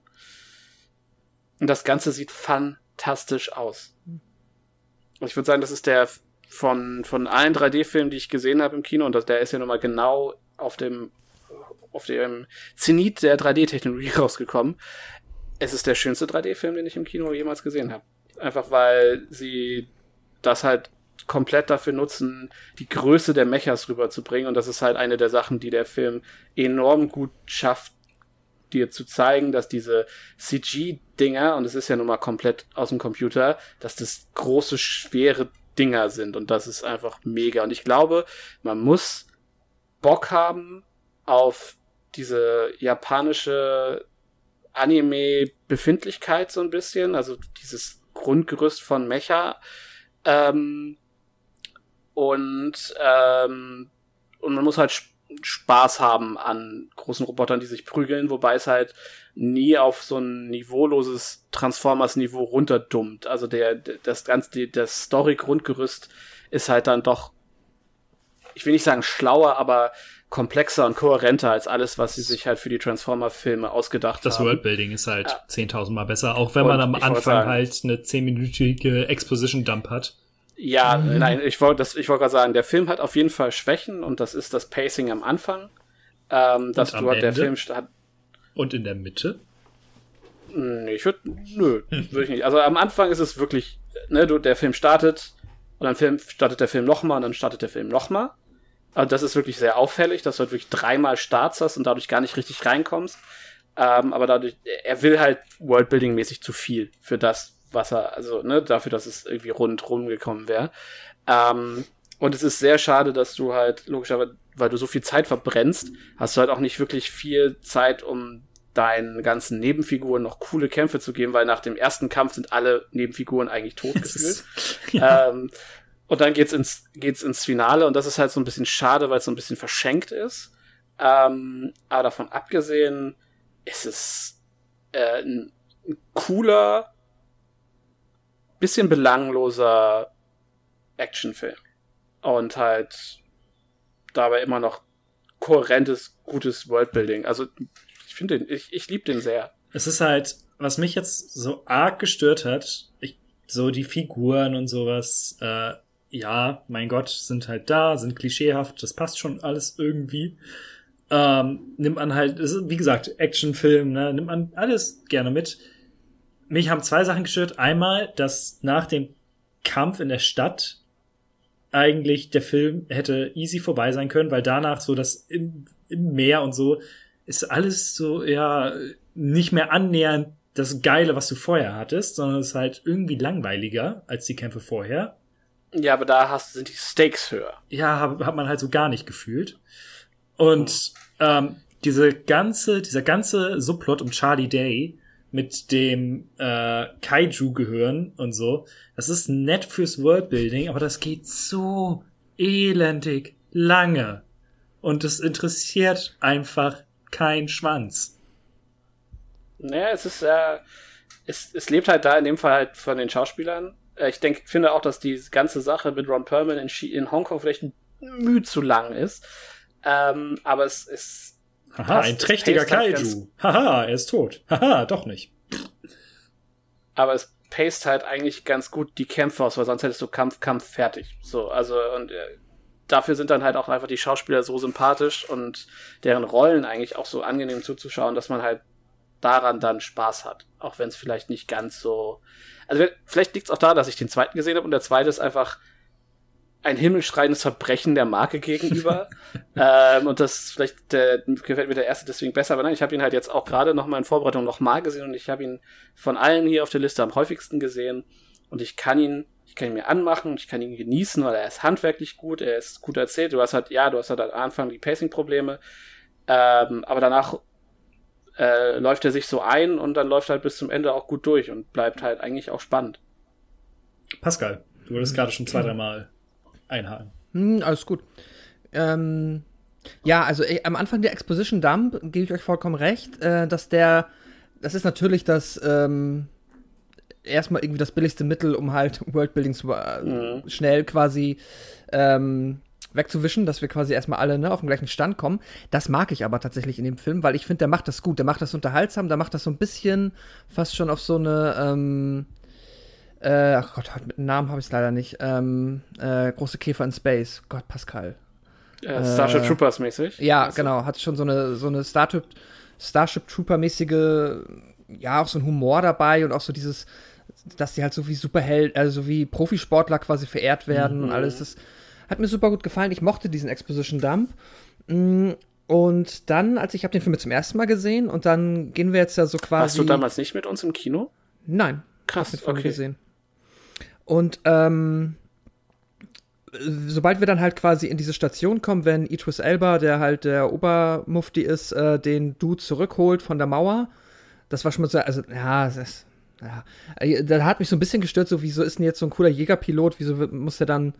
[SPEAKER 2] Und das Ganze sieht fantastisch aus. Und ich würde sagen, das ist der von, von allen 3D-Filmen, die ich gesehen habe im Kino, und das, der ist ja nochmal genau auf dem, auf dem Zenit der 3D-Technologie rausgekommen. Es ist der schönste 3D-Film, den ich im Kino jemals gesehen habe. Einfach weil sie das halt komplett dafür nutzen, die Größe der Mechas rüberzubringen. Und das ist halt eine der Sachen, die der Film enorm gut schafft, dir zu zeigen, dass diese CG-Dinger, und es ist ja nun mal komplett aus dem Computer, dass das große, schwere Dinger sind. Und das ist einfach mega. Und ich glaube, man muss Bock haben auf diese japanische Anime-Befindlichkeit so ein bisschen, also dieses Grundgerüst von Mecha. Ähm, und, ähm, und man muss halt Sp- Spaß haben an großen Robotern, die sich prügeln, wobei es halt nie auf so ein niveauloses Transformers-Niveau runterdummt. Also der, das ganze, die, das Story-Grundgerüst ist halt dann doch, ich will nicht sagen schlauer, aber komplexer und kohärenter als alles, was sie sich halt für die Transformer-Filme ausgedacht
[SPEAKER 1] Das
[SPEAKER 2] haben.
[SPEAKER 1] Worldbuilding ist halt
[SPEAKER 2] Ja.
[SPEAKER 1] 10.000 Mal besser, auch wenn
[SPEAKER 2] Und
[SPEAKER 1] man am Anfang
[SPEAKER 2] sagen-
[SPEAKER 1] halt eine 10-minütige Exposition-Dump hat.
[SPEAKER 2] Ja, nein, ich wollte das, ich wollte gerade sagen, der Film hat auf jeden Fall Schwächen und das ist das Pacing am Anfang. Ähm, dass du halt, der? Film hat,
[SPEAKER 1] Und in der Mitte?
[SPEAKER 2] nee, ich würde, nö, würde ich nicht. Also am Anfang ist es wirklich, ne, du, der Film startet und dann Film, startet der Film nochmal und dann startet der Film nochmal. Also das ist wirklich sehr auffällig, dass du halt wirklich dreimal Starts hast und dadurch gar nicht richtig reinkommst. Ähm, aber dadurch, er will halt Worldbuilding-mäßig zu viel für das, was er, also, ne, dafür, dass es irgendwie rundrum gekommen wäre. Ähm, und es ist sehr schade, dass du halt, logischerweise, weil du so viel Zeit verbrennst, hast du halt auch nicht wirklich viel Zeit, um deinen ganzen Nebenfiguren noch coole Kämpfe zu geben, weil nach dem ersten Kampf sind alle Nebenfiguren eigentlich tot gefühlt.
[SPEAKER 1] ja.
[SPEAKER 2] Ähm, und dann geht's ins, geht's ins Finale und das ist halt so ein bisschen schade, weil es so ein bisschen verschenkt ist. Ähm, aber davon abgesehen ist es äh, ein cooler, bisschen belangloser Actionfilm. Und halt dabei immer noch kohärentes, gutes Worldbuilding. Also ich finde den, ich, ich liebe den sehr.
[SPEAKER 1] Es ist halt, was mich jetzt so arg gestört hat, ich, so die Figuren und sowas, äh, ja, mein Gott, sind halt da, sind klischeehaft, das passt schon alles irgendwie. Ähm, nimmt man halt, ist, wie gesagt, Actionfilm, ne, nimmt man alles gerne mit. Mich haben zwei Sachen gestört. Einmal, dass nach dem Kampf in der Stadt eigentlich der Film hätte easy vorbei sein können, weil danach so das im, im Meer und so ist alles so, ja, nicht mehr annähernd das Geile, was du vorher hattest, sondern es ist halt irgendwie langweiliger als die Kämpfe vorher.
[SPEAKER 2] Ja, aber da hast, sind die Stakes höher.
[SPEAKER 1] Ja, hat, hat man halt so gar nicht gefühlt. Und ähm, diese ganze, dieser ganze Subplot um Charlie Day mit dem äh, Kaiju-Gehirn und so, das ist nett fürs Worldbuilding, aber das geht so elendig lange. Und es interessiert einfach kein Schwanz.
[SPEAKER 2] Naja, es ist, äh, es, es lebt halt da in dem Fall halt von den Schauspielern. Äh, Ich denke, finde auch, dass die ganze Sache mit Ron Perlman in, in Hongkong vielleicht ein Mühe zu lang ist. Ähm, aber es ist.
[SPEAKER 1] Haha, ein trächtiger
[SPEAKER 2] halt
[SPEAKER 1] Kaiju. Haha, er ist tot. Haha, doch nicht.
[SPEAKER 2] aber es paced halt eigentlich ganz gut die Kämpfe aus, weil sonst hättest du Kampf, Kampf fertig. So, also und äh, dafür sind dann halt auch einfach die Schauspieler so sympathisch und deren Rollen eigentlich auch so angenehm zuzuschauen, dass man halt daran dann Spaß hat. Auch wenn es vielleicht nicht ganz so. Also vielleicht liegt es auch daran, dass ich den zweiten gesehen habe und der zweite ist einfach ein himmelschreiendes Verbrechen der Marke gegenüber. ähm, und das ist vielleicht der, gefällt mir der erste deswegen besser. Aber nein, ich habe ihn halt jetzt auch gerade noch mal in Vorbereitung noch mal gesehen und ich habe ihn von allen hier auf der Liste am häufigsten gesehen. Und ich kann ihn, ich kann ihn mir anmachen, ich kann ihn genießen, weil er ist handwerklich gut, er ist gut erzählt. Du hast halt, ja, du hast halt am Anfang die Pacing-Probleme. Ähm, aber danach äh, läuft er sich so ein und dann läuft er halt bis zum Ende auch gut durch und bleibt halt eigentlich auch spannend.
[SPEAKER 1] Pascal, du wolltest gerade schon zwei, dreimal einhaken.
[SPEAKER 3] Hm, alles gut. Ähm, ja, also ey, am Anfang der Exposition Dump gebe ich euch vollkommen recht, äh, dass der, das ist natürlich das, ähm, erstmal irgendwie das billigste Mittel, um halt Worldbuilding zu, äh,
[SPEAKER 2] Mhm.
[SPEAKER 3] schnell quasi ähm, wegzuwischen, dass wir quasi erstmal alle ne, auf den gleichen Stand kommen. Das mag ich aber tatsächlich in dem Film, weil ich finde, der macht das gut, der macht das unterhaltsam, der macht das so ein bisschen fast schon auf so eine, ähm, äh, ach Gott, mit einem Namen habe ich es leider nicht. Ähm, äh, große Käfer in Space. Gott, Pascal.
[SPEAKER 2] Äh, Starship
[SPEAKER 3] Äh,
[SPEAKER 2] Troopers mäßig.
[SPEAKER 3] Ja,
[SPEAKER 2] Also,
[SPEAKER 3] genau. Hat schon so eine, so eine Starship, Starship Trooper-mäßige, ja, auch so ein Humor dabei und auch so dieses, dass die halt so wie Superheld, also wie Profisportler quasi verehrt werden und alles. Das hat mir super gut gefallen. Ich mochte diesen Exposition Dump. Mm, Und dann, als ich habe den Film zum ersten Mal gesehen und dann gehen wir jetzt ja so quasi.
[SPEAKER 2] Warst du damals nicht mit uns im Kino?
[SPEAKER 3] Nein.
[SPEAKER 2] Krass, okay.
[SPEAKER 3] gesehen. Und ähm, sobald wir dann halt quasi in diese Station kommen, wenn Idris Elba, der halt der Obermufti ist, äh, den Dude zurückholt von der Mauer, das war schon mal so, also, ja, das ist, ja, Äh, da hat mich so ein bisschen gestört, so, wieso ist denn jetzt so ein cooler Jägerpilot, wieso muss der dann,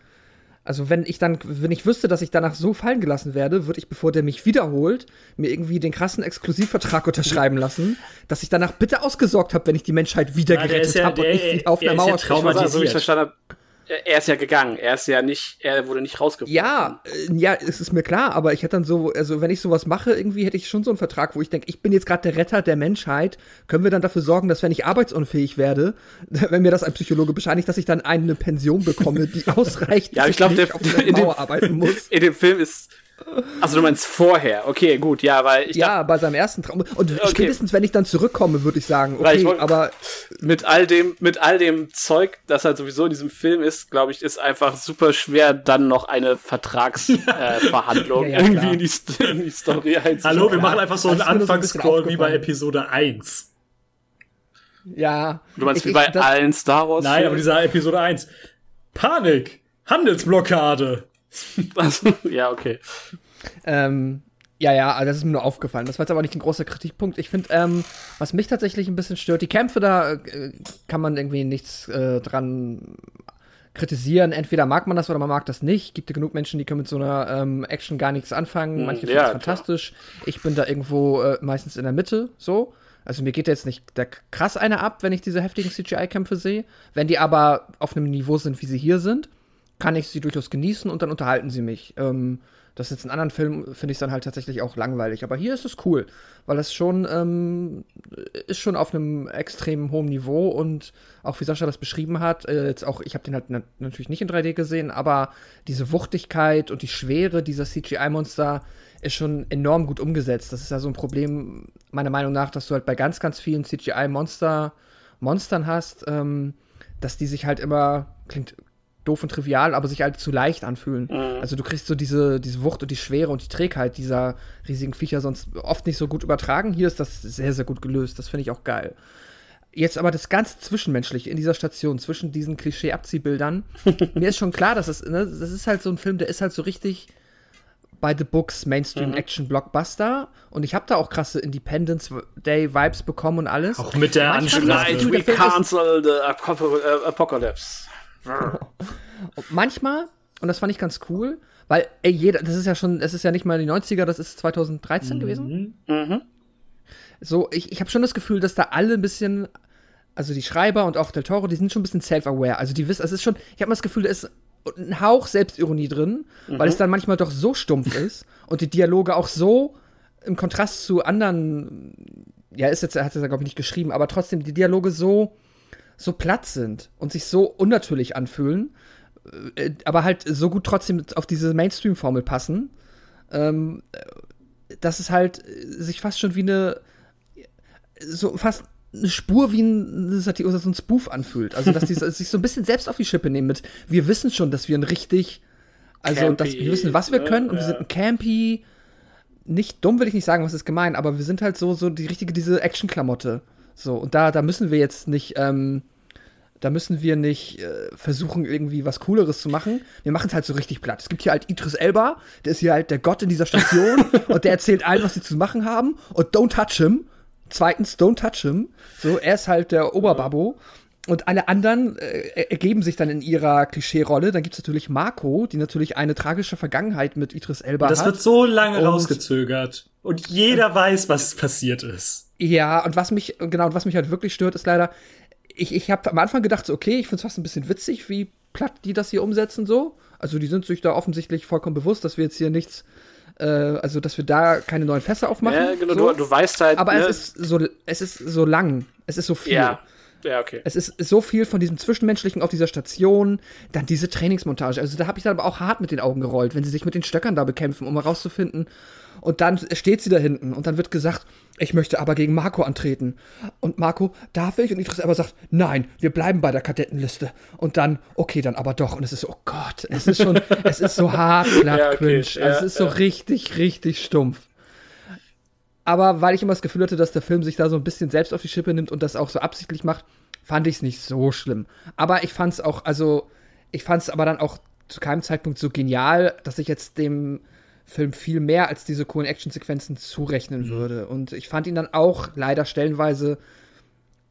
[SPEAKER 3] also wenn ich dann, wenn ich wüsste, dass ich danach so fallen gelassen werde, würde ich, bevor der mich wiederholt, mir irgendwie den krassen Exklusivvertrag unterschreiben lassen, dass ich danach bitte ausgesorgt habe, wenn ich die Menschheit wieder
[SPEAKER 1] Ja, der
[SPEAKER 3] gerettet
[SPEAKER 1] ja-
[SPEAKER 3] habe und
[SPEAKER 1] der-
[SPEAKER 3] nicht wieder auf
[SPEAKER 1] er
[SPEAKER 3] einer
[SPEAKER 1] ist ja
[SPEAKER 3] Mauer
[SPEAKER 1] trauma-
[SPEAKER 2] Ich
[SPEAKER 1] Traumatisiert.
[SPEAKER 2] verstanden habe, er- er ist ja gegangen. Er ist ja nicht, er wurde nicht rausgeworfen.
[SPEAKER 3] Ja, äh, ja, es ist mir klar, aber ich hätte dann so, also wenn ich sowas mache, irgendwie hätte ich schon so einen Vertrag, wo ich denke, ich bin jetzt gerade der Retter der Menschheit. Können wir dann dafür sorgen, dass wenn ich arbeitsunfähig werde, wenn mir das ein Psychologe bescheinigt, dass ich dann eine Pension bekomme, die ausreicht,
[SPEAKER 2] Ja,
[SPEAKER 3] dass
[SPEAKER 2] ich glaube, der
[SPEAKER 3] auf der
[SPEAKER 2] in dem,
[SPEAKER 3] Mauer arbeiten muss.
[SPEAKER 2] in dem Film ist. Also du meinst vorher, okay, gut, ja, weil ich
[SPEAKER 3] Ja, bei seinem ersten Traum. Und
[SPEAKER 2] Okay.
[SPEAKER 3] spätestens, wenn ich dann zurückkomme, würde ich sagen,
[SPEAKER 2] Weil ich
[SPEAKER 3] okay,
[SPEAKER 2] wollt-
[SPEAKER 3] aber
[SPEAKER 2] mit all dem, mit all dem Zeug, das halt sowieso in diesem Film ist, glaube ich, ist einfach super schwer, dann noch eine Vertragsverhandlung äh,
[SPEAKER 3] Ja, ja,
[SPEAKER 2] irgendwie in die, in die Story einzubauen.
[SPEAKER 1] Hallo, wir machen einfach so einen
[SPEAKER 3] so ein
[SPEAKER 1] wie bei. Episode 1.
[SPEAKER 3] ja.
[SPEAKER 2] Du meinst
[SPEAKER 3] ich-
[SPEAKER 2] wie bei
[SPEAKER 3] das-
[SPEAKER 2] allen Star Wars?
[SPEAKER 1] Nein, aber dieser Episode 1. Panik! Handelsblockade!
[SPEAKER 2] Also, ja, okay.
[SPEAKER 3] Ähm, ja, ja, also das ist mir nur aufgefallen. Das war jetzt aber nicht ein großer Kritikpunkt. Ich finde, ähm, was mich tatsächlich ein bisschen stört, die Kämpfe, da äh, kann man irgendwie nichts äh, dran kritisieren. Entweder mag man das oder man mag das nicht. Gibt ja genug Menschen, die können mit so einer ähm, Action gar nichts anfangen.
[SPEAKER 2] Hm,
[SPEAKER 3] Manche
[SPEAKER 2] ja,
[SPEAKER 3] finden es
[SPEAKER 2] klar.
[SPEAKER 3] fantastisch. Ich bin da irgendwo äh, meistens in der Mitte, so. Also mir geht jetzt nicht der krass eine ab, wenn ich diese heftigen CGI-Kämpfe sehe. Wenn die aber auf einem Niveau sind, wie sie hier sind, kann ich sie durchaus genießen und dann unterhalten sie mich. Ähm, das ist jetzt in anderen Filmen, finde ich dann halt tatsächlich auch langweilig. Aber hier ist es cool, weil es schon, ähm, ist schon auf einem extrem hohen Niveau und auch wie Sascha das beschrieben hat, äh, jetzt auch, ich habe den halt na natürlich nicht in 3D gesehen, aber diese Wuchtigkeit und die Schwere dieser CGI-Monster ist schon enorm gut umgesetzt. Das ist ja so ein Problem, meiner Meinung nach, dass du halt bei ganz, ganz vielen CGI-Monster, Monstern hast, ähm, dass die sich halt immer, klingt doof und trivial, aber sich halt zu leicht anfühlen. Also du kriegst so diese, diese Wucht und die Schwere und die Trägheit dieser riesigen Viecher sonst oft nicht so gut übertragen. Hier ist das sehr, sehr gut gelöst. Das finde ich auch geil. Jetzt aber das ganze Zwischenmenschliche in dieser Station, zwischen diesen Klischee-Abziehbildern, mir ist schon klar, dass es, ne, das ist halt so ein Film, der ist halt so richtig by the books Mainstream-Action-Blockbuster. Und ich habe da auch krasse Independence Day-Vibes bekommen und alles.
[SPEAKER 1] Auch mit der
[SPEAKER 3] Gefühl,
[SPEAKER 2] We cancel the äh, apocalypse.
[SPEAKER 3] manchmal, und das fand ich ganz cool, weil, ey, jeder, das ist ja schon, es ist ja nicht mal die 90er, das ist 2013 gewesen.
[SPEAKER 2] Mhm.
[SPEAKER 3] So, ich, ich habe schon das Gefühl, dass da alle ein bisschen also die Schreiber und auch Del Toro, die sind schon ein bisschen self-aware. Also die wissen, es ist schon, ich habe mal das Gefühl, da ist ein Hauch Selbstironie drin, mhm. weil es dann manchmal doch so stumpf ist und die Dialoge auch so im Kontrast zu anderen, ja, ist jetzt, er hat es ja, glaube ich, nicht geschrieben, aber trotzdem die Dialoge so, so platt sind und sich so unnatürlich anfühlen, äh, aber halt so gut trotzdem auf diese Mainstream-Formel passen, ähm, dass es halt sich fast schon wie eine, so fast eine Spur wie ein, Satir so ein Spoof anfühlt. Also, dass die sich so ein bisschen selbst auf die Schippe nehmen mit, wir wissen schon, dass wir ein richtig, also, campy, dass wir wissen, was wir ne? können und ja. wir sind ein Campy, nicht dumm will ich nicht sagen, was ist gemein, aber wir sind halt so, so die richtige, diese Action-Klamotte. So, und da, da müssen wir jetzt nicht, ähm, da müssen wir nicht äh, versuchen, irgendwie was Cooleres zu machen. Wir machen es halt so richtig platt. Es gibt hier halt Idris Elba, der ist hier halt der Gott in dieser Station und der erzählt allen, was sie zu machen haben und don't touch him. Zweitens, don't touch him. So, er ist halt der Oberbabo. Und alle anderen äh, ergeben sich dann in ihrer Klischee-Rolle. Dann gibt es natürlich Marco, die natürlich eine tragische Vergangenheit mit Idris Elba
[SPEAKER 1] das
[SPEAKER 3] hat.
[SPEAKER 1] Das wird so lange und, rausgezögert. Und jeder weiß, was passiert ist.
[SPEAKER 3] Ja, und was mich, genau, und was mich halt wirklich stört, ist leider, ich, ich habe am Anfang gedacht, so, okay, ich finde es fast ein bisschen witzig, wie platt die das hier umsetzen, so. Also die sind sich da offensichtlich vollkommen bewusst, dass wir jetzt hier nichts äh, also dass wir da keine neuen Fässer aufmachen. Ja,
[SPEAKER 2] genau,
[SPEAKER 3] so.
[SPEAKER 2] du, du, weißt halt.
[SPEAKER 3] Aber ne? es ist so, es ist so lang, es ist so viel.
[SPEAKER 2] Ja. Ja, okay.
[SPEAKER 3] Es ist so viel von diesem Zwischenmenschlichen auf dieser Station, dann diese Trainingsmontage. Also da habe ich dann aber auch hart mit den Augen gerollt, wenn sie sich mit den Stöckern da bekämpfen, um herauszufinden, und dann steht sie da hinten und dann wird gesagt, ich möchte aber gegen Marco antreten. Und Marco, darf ich? Und Idris aber sagt, nein, wir bleiben bei der Kadettenliste. Und dann, okay, dann aber doch. Und es ist so, oh Gott, es ist schon, es ist so hart, glatt, ja, okay. cringe. Ja, es ist so ja. richtig, richtig stumpf. Aber weil ich immer das Gefühl hatte, dass der Film sich da so ein bisschen selbst auf die Schippe nimmt und das auch so absichtlich macht, fand ich es nicht so schlimm. Aber ich fand es auch, also, ich fand es aber dann auch zu keinem Zeitpunkt so genial, dass ich jetzt dem Film viel mehr als diese coolen Actionsequenzen zurechnen mhm. würde. Und ich fand ihn dann auch leider stellenweise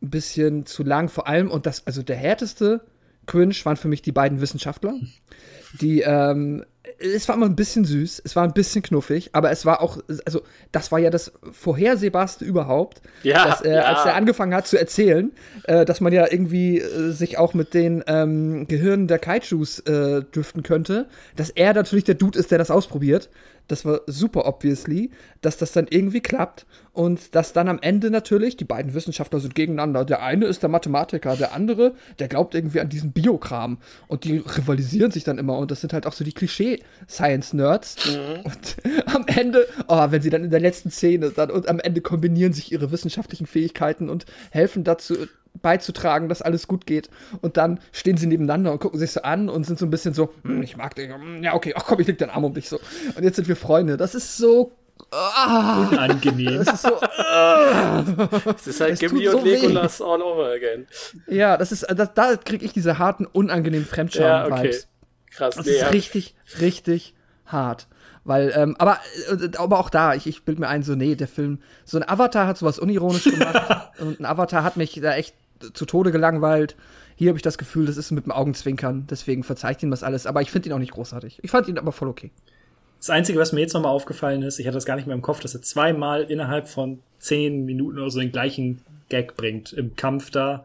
[SPEAKER 3] ein bisschen zu lang. Vor allem, und das, also der härteste Cringe waren für mich die beiden Wissenschaftler, die ähm, es war immer ein bisschen süß, es war ein bisschen knuffig, aber es war auch, also das war ja das vorhersehbarste überhaupt,
[SPEAKER 2] ja,
[SPEAKER 3] dass er,
[SPEAKER 2] ja.
[SPEAKER 3] als er angefangen hat zu erzählen, äh, dass man ja irgendwie äh, sich auch mit den ähm, Gehirnen der Kaijus äh, driften könnte, dass er natürlich der Dude ist, der das ausprobiert. Das war super obviously, dass das dann irgendwie klappt und dass dann am Ende natürlich die beiden Wissenschaftler sind gegeneinander. Der eine ist der Mathematiker, der andere, der glaubt irgendwie an diesen Biokram und die rivalisieren sich dann immer und das sind halt auch so die Klischee-Science-Nerds. Mhm. Und am Ende, oh, wenn sie dann in der letzten Szene dann und am Ende kombinieren sich ihre wissenschaftlichen Fähigkeiten und helfen dazu beizutragen, dass alles gut geht. Und dann stehen sie nebeneinander und gucken sich so an und sind so ein bisschen so, hm, ich mag dich, hm, ja, okay, ach komm, ich leg den Arm um dich so. Und jetzt sind wir Freunde. Das ist so
[SPEAKER 1] Ah, Unangenehm.
[SPEAKER 3] Das ist so. Ah,
[SPEAKER 2] das ist halt Gimli und so Legolas weh. all over again.
[SPEAKER 3] Ja, das ist, das, da kriege ich diese harten, unangenehmen Fremdscham-Vibes. Ja, okay.
[SPEAKER 2] Krass.
[SPEAKER 3] Das nee, ist richtig, richtig hart. Weil, ähm, aber, äh, aber auch da, ich, ich bild mir ein, so, nee, der Film, so ein Avatar hat sowas unironisch gemacht und ein Avatar hat mich da echt zu Tode gelangweilt. Hier habe ich das Gefühl, das ist mit dem Augenzwinkern, deswegen verzeiht ihm das alles, aber ich finde ihn auch nicht großartig. Ich fand ihn aber voll okay.
[SPEAKER 1] Das Einzige, was mir jetzt nochmal aufgefallen ist, ich hatte das gar nicht mehr im Kopf, dass er zweimal innerhalb von zehn Minuten oder so den gleichen Gag bringt im Kampf da.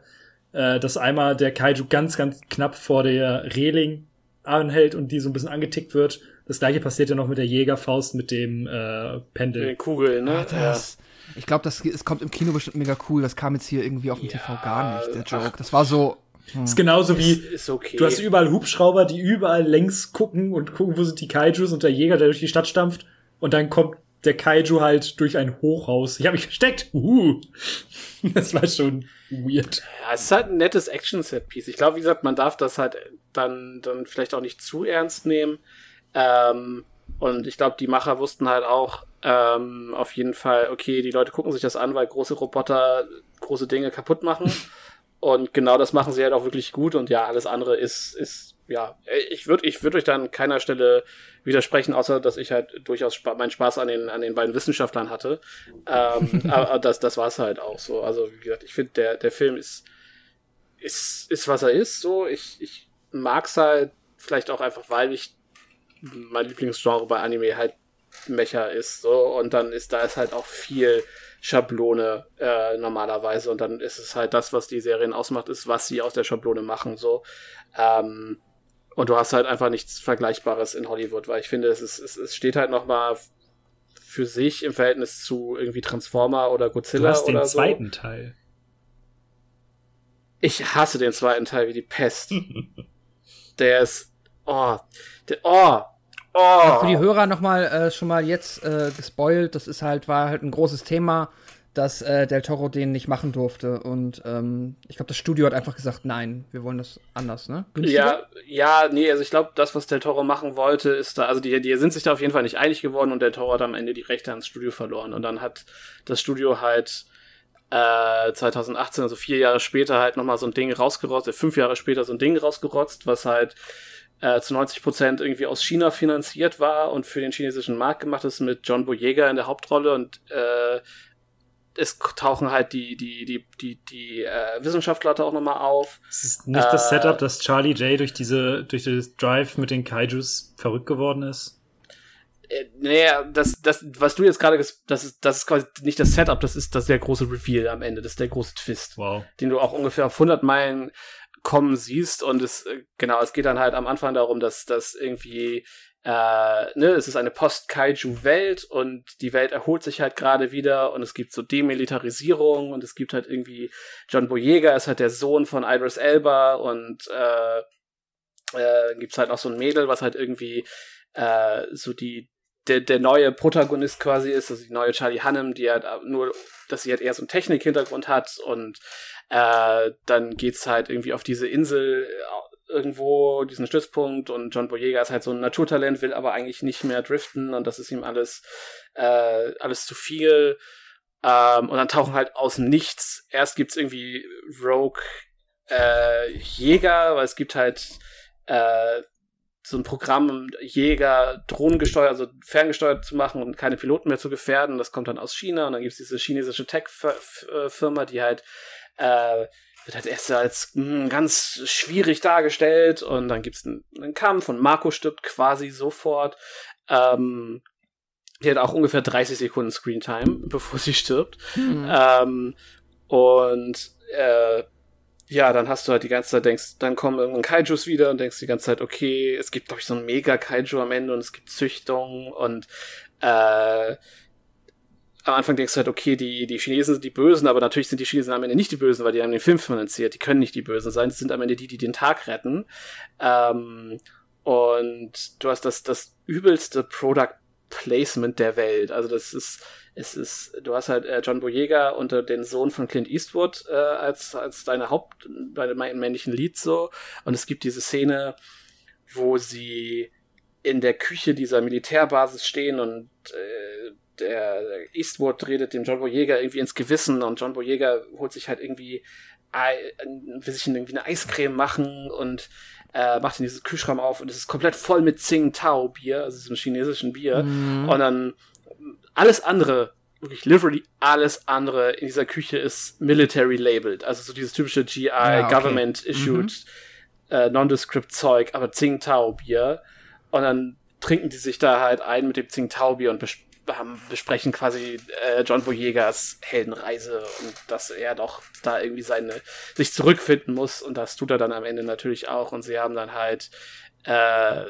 [SPEAKER 1] Äh, dass einmal der Kaiju ganz, ganz knapp vor der Reling anhält und die so ein bisschen angetickt wird. Das gleiche passiert ja noch mit der Jägerfaust mit dem äh, Pendel.
[SPEAKER 2] Mit den Kugeln, ne?
[SPEAKER 3] Ach, das, ja. Ich glaube, das es kommt im Kino bestimmt mega cool. Das kam jetzt hier irgendwie auf dem ja, TV gar nicht, der Joke. Das war so.
[SPEAKER 1] Hm. Ist genauso wie,
[SPEAKER 2] ist, ist okay.
[SPEAKER 1] du hast überall Hubschrauber, die überall längs gucken und gucken, wo sind die Kaijus und der Jäger, der durch die Stadt stampft und dann kommt der Kaiju halt durch ein Hochhaus. Ich habe mich versteckt. Uh. Das war schon weird.
[SPEAKER 2] Ja, es ist halt ein nettes Action-Set-Piece. Ich glaube, wie gesagt, man darf das halt dann, dann vielleicht auch nicht zu ernst nehmen. Ähm, und ich glaube, die Macher wussten halt auch ähm, auf jeden Fall, okay, die Leute gucken sich das an, weil große Roboter große Dinge kaputt machen. Und genau das machen sie halt auch wirklich gut. Und ja, alles andere ist, ist ja, ich würde ich würd euch dann an keiner Stelle widersprechen, außer dass ich halt durchaus spa meinen Spaß an den, an den beiden Wissenschaftlern hatte. Ähm, aber das, das war es halt auch so. Also, wie gesagt, ich finde, der, der Film ist, ist, ist, was er ist. So, ich, ich mag's halt vielleicht auch einfach, weil ich mein Lieblingsgenre bei Anime halt Mecha ist. So, und dann ist da ist halt auch viel Schablone äh, normalerweise und dann ist es halt das, was die Serien ausmacht, ist, was sie aus der Schablone machen so. Ähm, und du hast halt einfach nichts Vergleichbares in Hollywood, weil ich finde, es, ist, es, es steht halt noch mal für sich im Verhältnis zu irgendwie Transformer oder Godzilla
[SPEAKER 1] Du hast den
[SPEAKER 2] so.
[SPEAKER 1] zweiten Teil.
[SPEAKER 2] Ich hasse den zweiten Teil wie die Pest. der ist, oh, der, oh, oh.
[SPEAKER 3] Für die Hörer nochmal äh, schon mal jetzt äh, gespoilt, das ist halt, war halt ein großes Thema, dass äh, Del Toro den nicht machen durfte. Und ähm, ich glaube, das Studio hat einfach gesagt, nein, wir wollen das anders, ne? Günstiger?
[SPEAKER 2] Ja, ja, nee, also ich glaube, das, was Del Toro machen wollte, ist da, also die, die sind sich da auf jeden Fall nicht einig geworden und Del Toro hat am Ende die Rechte ans Studio verloren. Und dann hat das Studio halt äh, 2018, also vier Jahre später, halt nochmal so ein Ding rausgerotzt, äh, fünf Jahre später so ein Ding rausgerotzt, was halt äh, zu 90 Prozent irgendwie aus China finanziert war und für den chinesischen Markt gemacht ist mit John Boyega in der Hauptrolle und äh, es tauchen halt die die die die die äh, Wissenschaftler da auch nochmal auf.
[SPEAKER 1] Es ist nicht das
[SPEAKER 2] Äh,
[SPEAKER 1] Setup, dass Charlie J durch diese, durch das Drive mit den Kaijus verrückt geworden ist.
[SPEAKER 2] Äh, naja, das, das, was du jetzt gerade, das ist, das ist quasi nicht das Setup, das ist das der große Reveal am Ende, das ist der große Twist,
[SPEAKER 1] Wow.
[SPEAKER 2] den du auch ungefähr auf 100 Meilen kommen siehst und es, äh, genau, es geht dann halt am Anfang darum, dass, dass irgendwie, äh, ne, es ist eine Post-Kaiju-Welt und die Welt erholt sich halt gerade wieder und es gibt so Demilitarisierung und es gibt halt irgendwie, John Boyega ist halt der Sohn von Idris Elba und, äh, äh, gibt's halt noch so ein Mädel, was halt irgendwie, äh, so die, der, der neue Protagonist quasi ist, also die neue Charlie Hannem, die halt nur, dass sie halt eher so einen Technik-Hintergrund hat und äh, dann geht's halt irgendwie auf diese Insel äh, irgendwo, diesen Stützpunkt und John Boyega ist halt so ein Naturtalent, will aber eigentlich nicht mehr driften und das ist ihm alles, äh, alles zu viel. Ähm, und dann tauchen halt aus Nichts, erst gibt's irgendwie Rogue äh, Jäger, weil es gibt halt äh, so ein Programm, Jäger drohnengesteuert, also ferngesteuert zu machen und keine Piloten mehr zu gefährden. Das kommt dann aus China und dann gibt's diese chinesische Tech-Firma, die halt äh, wird halt erst als mh, ganz schwierig dargestellt und dann gibt's einen, einen Kampf und Marco stirbt quasi sofort. Ähm, die hat auch ungefähr 30 Sekunden Screentime, bevor sie stirbt.
[SPEAKER 3] Mhm.
[SPEAKER 2] Ähm, und äh, ja, dann hast du halt die ganze Zeit denkst, dann kommen irgendwann Kaijus wieder und denkst die ganze Zeit, okay, es gibt, glaube ich, so ein Mega-Kaiju am Ende und es gibt Züchtung und äh, am Anfang denkst du halt, okay, die, die Chinesen sind die Bösen, aber natürlich sind die Chinesen am Ende nicht die Bösen, weil die haben den Film finanziert. Die können nicht die Bösen sein, es sind am Ende die, die den Tag retten. Ähm, und du hast das, das übelste Product Placement der Welt. Also das ist, es ist, du hast halt äh, John Boyega und äh, den Sohn von Clint Eastwood äh, als, als deine Haupt, deine männlichen Lead so. Und es gibt diese Szene, wo sie in der Küche dieser Militärbasis stehen und äh, der Eastwood redet dem John Boyega irgendwie ins Gewissen und John Boyega holt sich halt irgendwie will sich irgendwie eine Eiscreme machen und äh, macht in dieses Kühlschrank auf und es ist komplett voll mit Tsingtao Bier, also diesem chinesischen Bier
[SPEAKER 3] Mhm.
[SPEAKER 2] und dann alles andere wirklich literally alles andere in dieser Küche ist military labeled, also so dieses typische GI
[SPEAKER 3] Ja, okay.
[SPEAKER 2] Government issued äh, Nondescript Zeug, aber Tsingtao Bier und dann trinken die sich da halt ein mit dem Tsingtao Bier und bes haben, besprechen quasi äh, John Boyegas Heldenreise und dass er doch da irgendwie seine sich zurückfinden muss und das tut er dann am Ende natürlich auch und sie haben dann halt äh,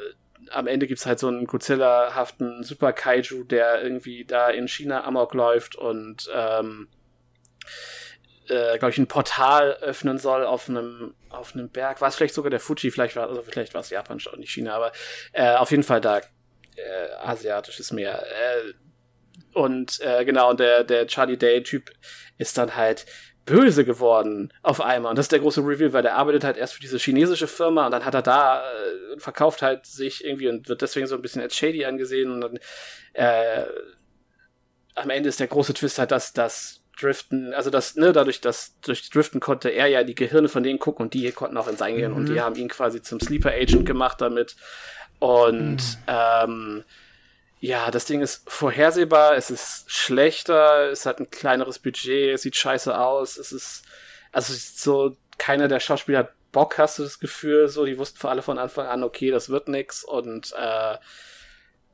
[SPEAKER 2] am Ende gibt's halt so einen Godzilla-haften Super Kaiju, der irgendwie da in China Amok läuft und ähm, äh, glaube ich, ein Portal öffnen soll auf einem auf einem Berg. War es vielleicht sogar der Fuji, vielleicht war also vielleicht war es Japan nicht China, aber äh, auf jeden Fall da äh, asiatisches Meer. Äh, und äh, genau, und der der Charlie Day Typ ist dann halt böse geworden auf einmal. Und das ist der große Reveal, weil der arbeitet halt erst für diese chinesische Firma und dann hat er da äh, verkauft halt sich irgendwie und wird deswegen so ein bisschen als shady angesehen und dann äh, am Ende ist der große Twist halt, dass das Driften, also das, ne, dadurch, dass durch Driften konnte er ja die Gehirne von denen gucken und die konnten auch in sein Gehirn und die haben ihn quasi zum Sleeper Agent gemacht damit. Und ähm, ja, das Ding ist vorhersehbar, es ist schlechter, es hat ein kleineres Budget, es sieht scheiße aus, es ist, also es ist so, keiner der Schauspieler hat Bock, hast du das Gefühl, so, die wussten für alle von Anfang an, okay, das wird nix und äh,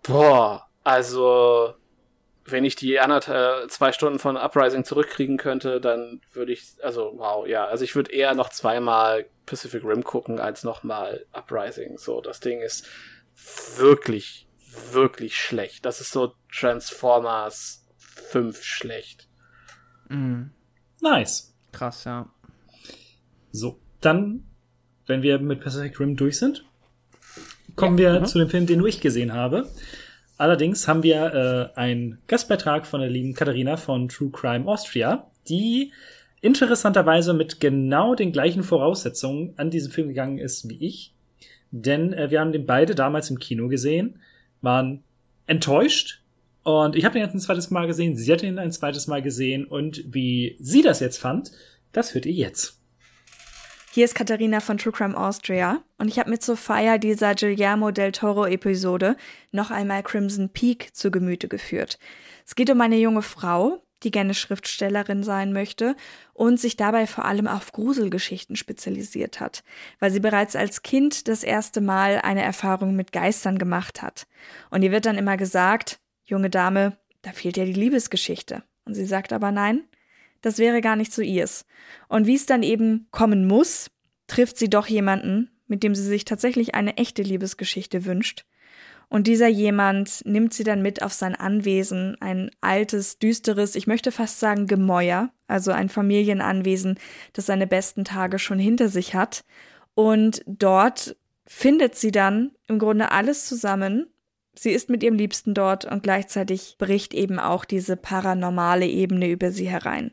[SPEAKER 2] boah, also wenn ich die anderthalb, zwei Stunden von Uprising zurückkriegen könnte, dann würde ich, also wow, ja, also ich würde eher noch zweimal Pacific Rim gucken als nochmal Uprising. So, das Ding ist wirklich, wirklich schlecht. Das ist so Transformers 5 schlecht.
[SPEAKER 3] Mhm.
[SPEAKER 1] Nice.
[SPEAKER 3] Krass, ja.
[SPEAKER 1] So, dann, wenn wir mit Pacific Rim durch sind, kommen wir
[SPEAKER 3] mhm.
[SPEAKER 1] zu dem Film, den nur ich gesehen habe. Allerdings haben wir äh, einen Gastbeitrag von der lieben Katharina von True Crime Austria, die interessanterweise mit genau den gleichen Voraussetzungen an diesen Film gegangen ist wie ich. Denn äh, wir haben den beide damals im Kino gesehen, waren enttäuscht. Und ich habe den jetzt ein zweites Mal gesehen, sie hat ihn ein zweites Mal gesehen. Und wie sie das jetzt fand, das hört ihr jetzt.
[SPEAKER 9] Hier ist Katharina von True Crime Austria und ich habe mir zur Feier dieser Guillermo del Toro Episode noch einmal Crimson Peak zu Gemüte geführt. Es geht um eine junge Frau, die gerne Schriftstellerin sein möchte und sich dabei vor allem auf Gruselgeschichten spezialisiert hat, weil sie bereits als Kind das erste Mal eine Erfahrung mit Geistern gemacht hat. Und ihr wird dann immer gesagt, junge Dame, da fehlt ja die Liebesgeschichte. Und sie sagt aber nein, das wäre gar nicht so ihrs. Und wie es dann eben kommen muss, trifft sie doch jemanden, mit dem sie sich tatsächlich eine echte Liebesgeschichte wünscht. Und dieser jemand nimmt sie dann mit auf sein Anwesen, ein altes, düsteres, ich möchte fast sagen Gemäuer, also ein Familienanwesen, das seine besten Tage schon hinter sich hat. Und dort findet sie dann im Grunde alles zusammen. Sie ist mit ihrem Liebsten dort und gleichzeitig bricht eben auch diese paranormale Ebene über sie herein.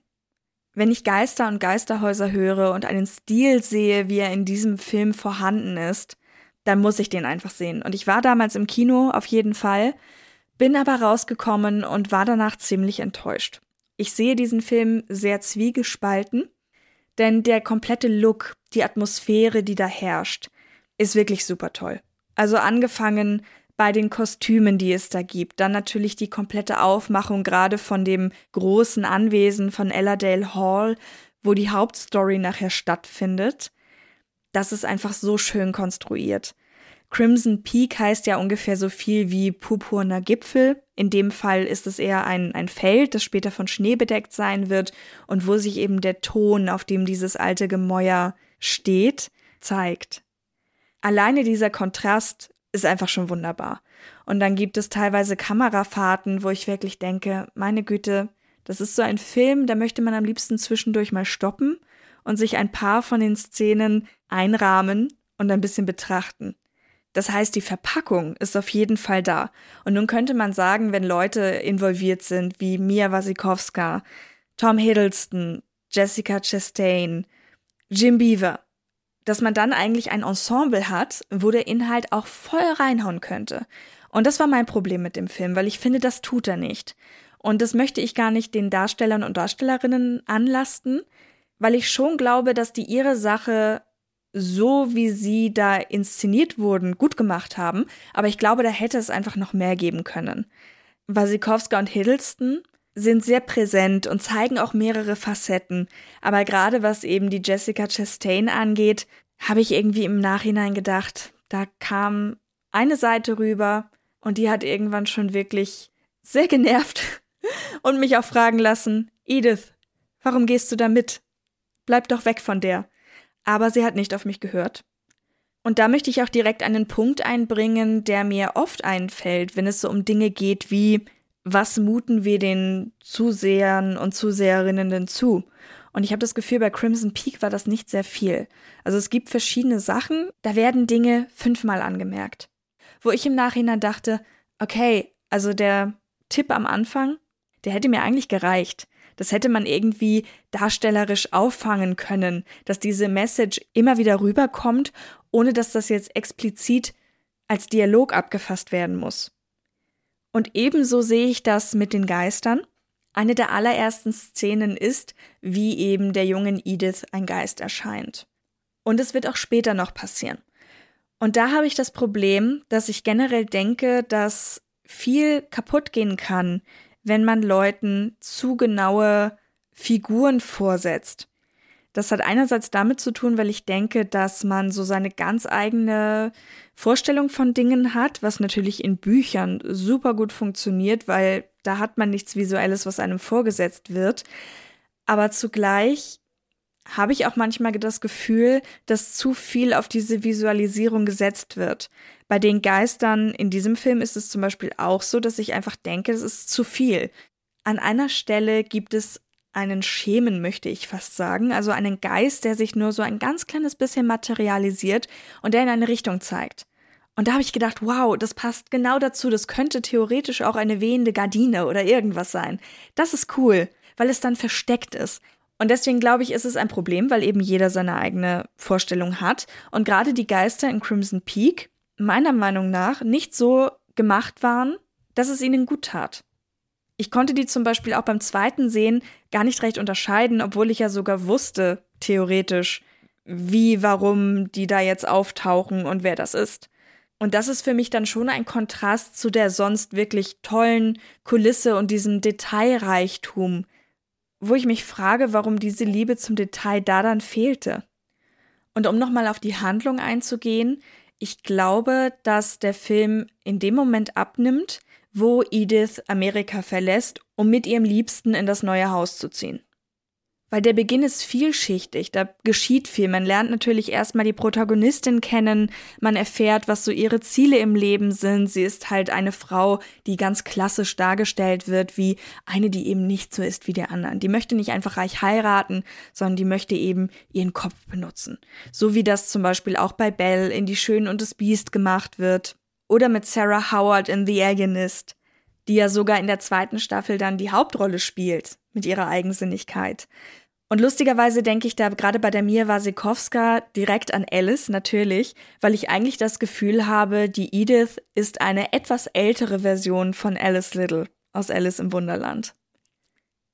[SPEAKER 9] Wenn ich Geister und Geisterhäuser höre und einen Stil sehe, wie er in diesem Film vorhanden ist, dann muss ich den einfach sehen. Und ich war damals im Kino auf jeden Fall, bin aber rausgekommen und war danach ziemlich enttäuscht. Ich sehe diesen Film sehr zwiegespalten, denn der komplette Look, die Atmosphäre, die da herrscht, ist wirklich super toll. Also angefangen bei den Kostümen, die es da gibt. Dann natürlich die komplette Aufmachung gerade von dem großen Anwesen von Elladale Hall, wo die Hauptstory nachher stattfindet. Das ist einfach so schön konstruiert. Crimson Peak heißt ja ungefähr so viel wie purpurner Gipfel. In dem Fall ist es eher ein, ein Feld, das später von Schnee bedeckt sein wird und wo sich eben der Ton, auf dem dieses alte Gemäuer steht, zeigt. Alleine dieser Kontrast ist einfach schon wunderbar. Und dann gibt es teilweise Kamerafahrten, wo ich wirklich denke, meine Güte, das ist so ein Film, da möchte man am liebsten zwischendurch mal stoppen und sich ein paar von den Szenen einrahmen und ein bisschen betrachten. Das heißt, die Verpackung ist auf jeden Fall da. Und nun könnte man sagen, wenn Leute involviert sind, wie Mia Wasikowska, Tom Hiddleston, Jessica Chastain, Jim Beaver, dass man dann eigentlich ein Ensemble hat, wo der Inhalt auch voll reinhauen könnte. Und das war mein Problem mit dem Film, weil ich finde, das tut er nicht. Und das möchte ich gar nicht den Darstellern und Darstellerinnen anlasten, weil ich schon glaube, dass die ihre Sache so wie sie da inszeniert wurden, gut gemacht haben, aber ich glaube, da hätte es einfach noch mehr geben können. Wasikowska und Hiddleston sind sehr präsent und zeigen auch mehrere Facetten. Aber gerade was eben die Jessica Chastain angeht, habe ich irgendwie im Nachhinein gedacht, da kam eine Seite rüber und die hat irgendwann schon wirklich sehr genervt und mich auch fragen lassen, Edith, warum gehst du da mit? Bleib doch weg von der. Aber sie hat nicht auf mich gehört. Und da möchte ich auch direkt einen Punkt einbringen, der mir oft einfällt, wenn es so um Dinge geht wie was muten wir den Zusehern und Zuseherinnen denn zu? Und ich habe das Gefühl, bei Crimson Peak war das nicht sehr viel. Also es gibt verschiedene Sachen, da werden Dinge fünfmal angemerkt. Wo ich im Nachhinein dachte, okay, also der Tipp am Anfang, der hätte mir eigentlich gereicht. Das hätte man irgendwie darstellerisch auffangen können, dass diese Message immer wieder rüberkommt, ohne dass das jetzt explizit als Dialog abgefasst werden muss. Und ebenso sehe ich das mit den Geistern. Eine der allerersten Szenen ist, wie eben der jungen Edith ein Geist erscheint. Und es wird auch später noch passieren. Und da habe ich das Problem, dass ich generell denke, dass viel kaputt gehen kann, wenn man Leuten zu genaue Figuren vorsetzt. Das hat einerseits damit zu tun, weil ich denke, dass man so seine ganz eigene Vorstellung von Dingen hat, was natürlich in Büchern super gut funktioniert, weil da hat man nichts Visuelles, was einem vorgesetzt wird. Aber zugleich habe ich auch manchmal das Gefühl, dass zu viel auf diese Visualisierung gesetzt wird. Bei den Geistern in diesem Film ist es zum Beispiel auch so, dass ich einfach denke, es ist zu viel. An einer Stelle gibt es einen Schemen, möchte ich fast sagen, also einen Geist, der sich nur so ein ganz kleines bisschen materialisiert und der in eine Richtung zeigt. Und da habe ich gedacht, wow, das passt genau dazu, das könnte theoretisch auch eine wehende Gardine oder irgendwas sein. Das ist cool, weil es dann versteckt ist. Und deswegen glaube ich, ist es ein Problem, weil eben jeder seine eigene Vorstellung hat. Und gerade die Geister in Crimson Peak meiner Meinung nach nicht so gemacht waren, dass es ihnen gut tat. Ich konnte die zum Beispiel auch beim zweiten Sehen gar nicht recht unterscheiden, obwohl ich ja sogar wusste, theoretisch, wie, warum die da jetzt auftauchen und wer das ist. Und das ist für mich dann schon ein Kontrast zu der sonst wirklich tollen Kulisse und diesem Detailreichtum, wo ich mich frage, warum diese Liebe zum Detail da dann fehlte. Und um nochmal auf die Handlung einzugehen, ich glaube, dass der Film in dem Moment abnimmt, wo Edith Amerika verlässt, um mit ihrem Liebsten in das neue Haus zu ziehen. Weil der Beginn ist vielschichtig, da geschieht viel. Man lernt natürlich erstmal die Protagonistin kennen, man erfährt, was so ihre Ziele im Leben sind. Sie ist halt eine Frau, die ganz klassisch dargestellt wird, wie eine, die eben nicht so ist wie der anderen. Die möchte nicht einfach reich heiraten, sondern die möchte eben ihren Kopf benutzen. So wie das zum Beispiel auch bei Belle in Die Schön und das Biest gemacht wird. Oder mit Sarah Howard in The Agonist, die ja sogar in der zweiten Staffel dann die Hauptrolle spielt mit ihrer Eigensinnigkeit. Und lustigerweise denke ich da gerade bei der Mia Wasikowska direkt an Alice natürlich, weil ich eigentlich das Gefühl habe, die Edith ist eine etwas ältere Version von Alice Little aus Alice im Wunderland.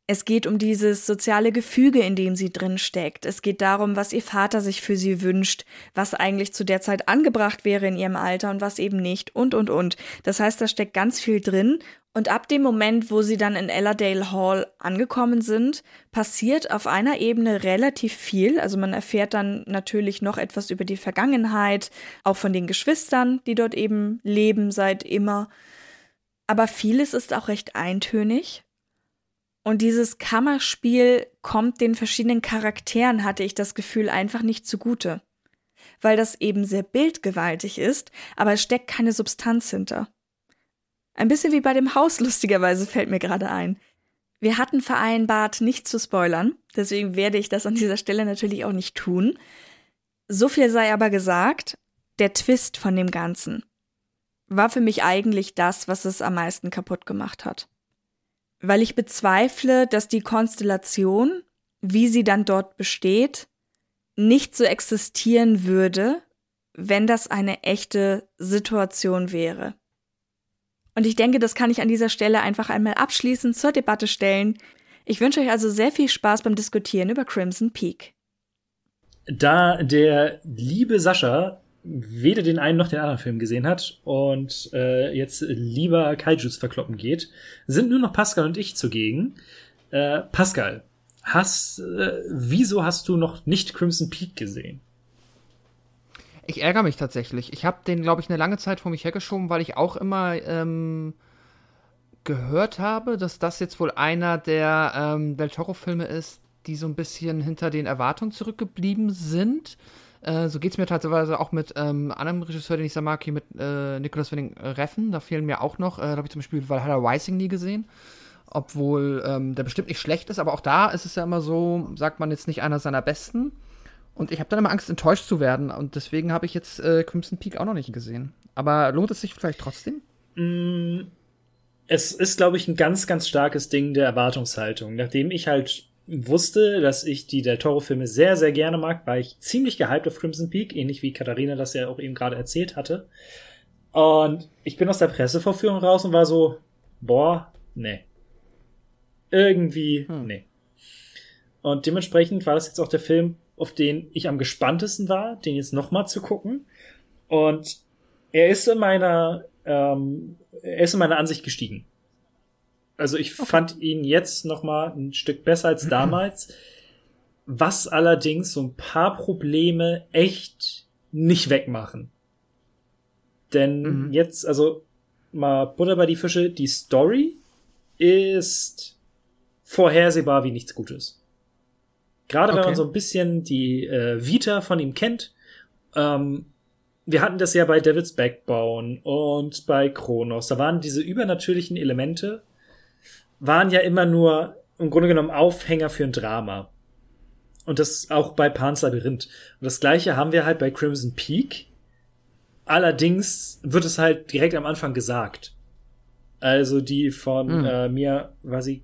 [SPEAKER 9] Es geht um dieses soziale Gefüge, in dem sie drin steckt. Es geht darum, was ihr Vater sich für sie wünscht, was eigentlich zu der Zeit angebracht wäre in ihrem Alter und was eben nicht und und und. Das heißt, da steckt ganz viel drin. Und ab dem Moment, wo sie dann in Ellardale Hall angekommen sind, passiert auf einer Ebene relativ viel. Also man erfährt dann natürlich noch etwas über die Vergangenheit, auch von den Geschwistern, die dort eben leben seit immer. Aber vieles ist auch recht eintönig und dieses Kammerspiel kommt den verschiedenen Charakteren, hatte ich das Gefühl, einfach nicht zugute. Weil das eben sehr bildgewaltig ist, aber es steckt keine Substanz hinter. Ein bisschen wie bei dem Haus, lustigerweise fällt mir gerade ein. Wir hatten vereinbart, nicht zu spoilern, deswegen werde ich das an dieser Stelle natürlich auch nicht tun. So viel sei aber gesagt, der Twist von dem Ganzen war für mich eigentlich das, was es am meisten kaputt gemacht hat weil ich bezweifle, dass die Konstellation, wie sie dann dort besteht, nicht so existieren würde, wenn das eine echte Situation wäre. Und ich denke, das kann ich an dieser Stelle einfach einmal abschließend zur Debatte stellen. Ich wünsche euch also sehr viel Spaß beim Diskutieren über Crimson Peak.
[SPEAKER 1] Da der liebe Sascha weder den einen noch den anderen Film gesehen hat und äh, jetzt lieber Kaijus verkloppen geht, sind nur noch Pascal und ich zugegen. Äh, Pascal, hast, äh, wieso hast du noch nicht Crimson Peak gesehen?
[SPEAKER 3] Ich ärgere mich tatsächlich. Ich habe den, glaube ich, eine lange Zeit vor mich hergeschoben, weil ich auch immer ähm, gehört habe, dass das jetzt wohl einer der ähm, Del Toro-Filme ist, die so ein bisschen hinter den Erwartungen zurückgeblieben sind. Äh, so geht es mir tatsächlich auch mit ähm, einem Regisseur, den ich sehr mag, hier mit äh, Nicolas Winning Reffen. Da fehlen mir auch noch, äh, da habe ich zum Beispiel Valhalla Rising nie gesehen. Obwohl ähm, der bestimmt nicht schlecht ist, aber auch da ist es ja immer so, sagt man jetzt nicht einer seiner besten. Und ich habe dann immer Angst, enttäuscht zu werden. Und deswegen habe ich jetzt äh, Crimson Peak auch noch nicht gesehen. Aber lohnt es sich vielleicht trotzdem?
[SPEAKER 1] Mm, es ist, glaube ich, ein ganz, ganz starkes Ding der Erwartungshaltung. Nachdem ich halt wusste, dass ich die Del Toro-Filme sehr, sehr gerne mag, war ich ziemlich gehypt auf Crimson Peak, ähnlich wie Katharina das ja auch eben gerade erzählt hatte. Und ich bin aus der Pressevorführung raus und war so, boah, nee. Irgendwie, hm. nee. Und dementsprechend war das jetzt auch der Film, auf den ich am gespanntesten war, den jetzt nochmal zu gucken. Und er ist in meiner, ähm, er ist in meiner Ansicht gestiegen. Also ich okay. fand ihn jetzt noch mal ein Stück besser als damals, was allerdings so ein paar Probleme echt nicht wegmachen. Denn mhm. jetzt, also mal Butter bei die Fische, die Story ist vorhersehbar wie nichts Gutes. Gerade wenn
[SPEAKER 3] Okay.
[SPEAKER 1] man so ein bisschen die äh, Vita von ihm kennt. Ähm, wir hatten das ja bei Devil's Backbone und bei Kronos. Da waren diese übernatürlichen Elemente, waren ja immer nur im Grunde genommen Aufhänger für ein Drama. Und das auch bei Pan's Labyrinth. Und das gleiche haben wir halt bei Crimson Peak. Allerdings wird es halt direkt am Anfang gesagt. Also die von
[SPEAKER 3] Hm.
[SPEAKER 1] äh, Mia Vasi,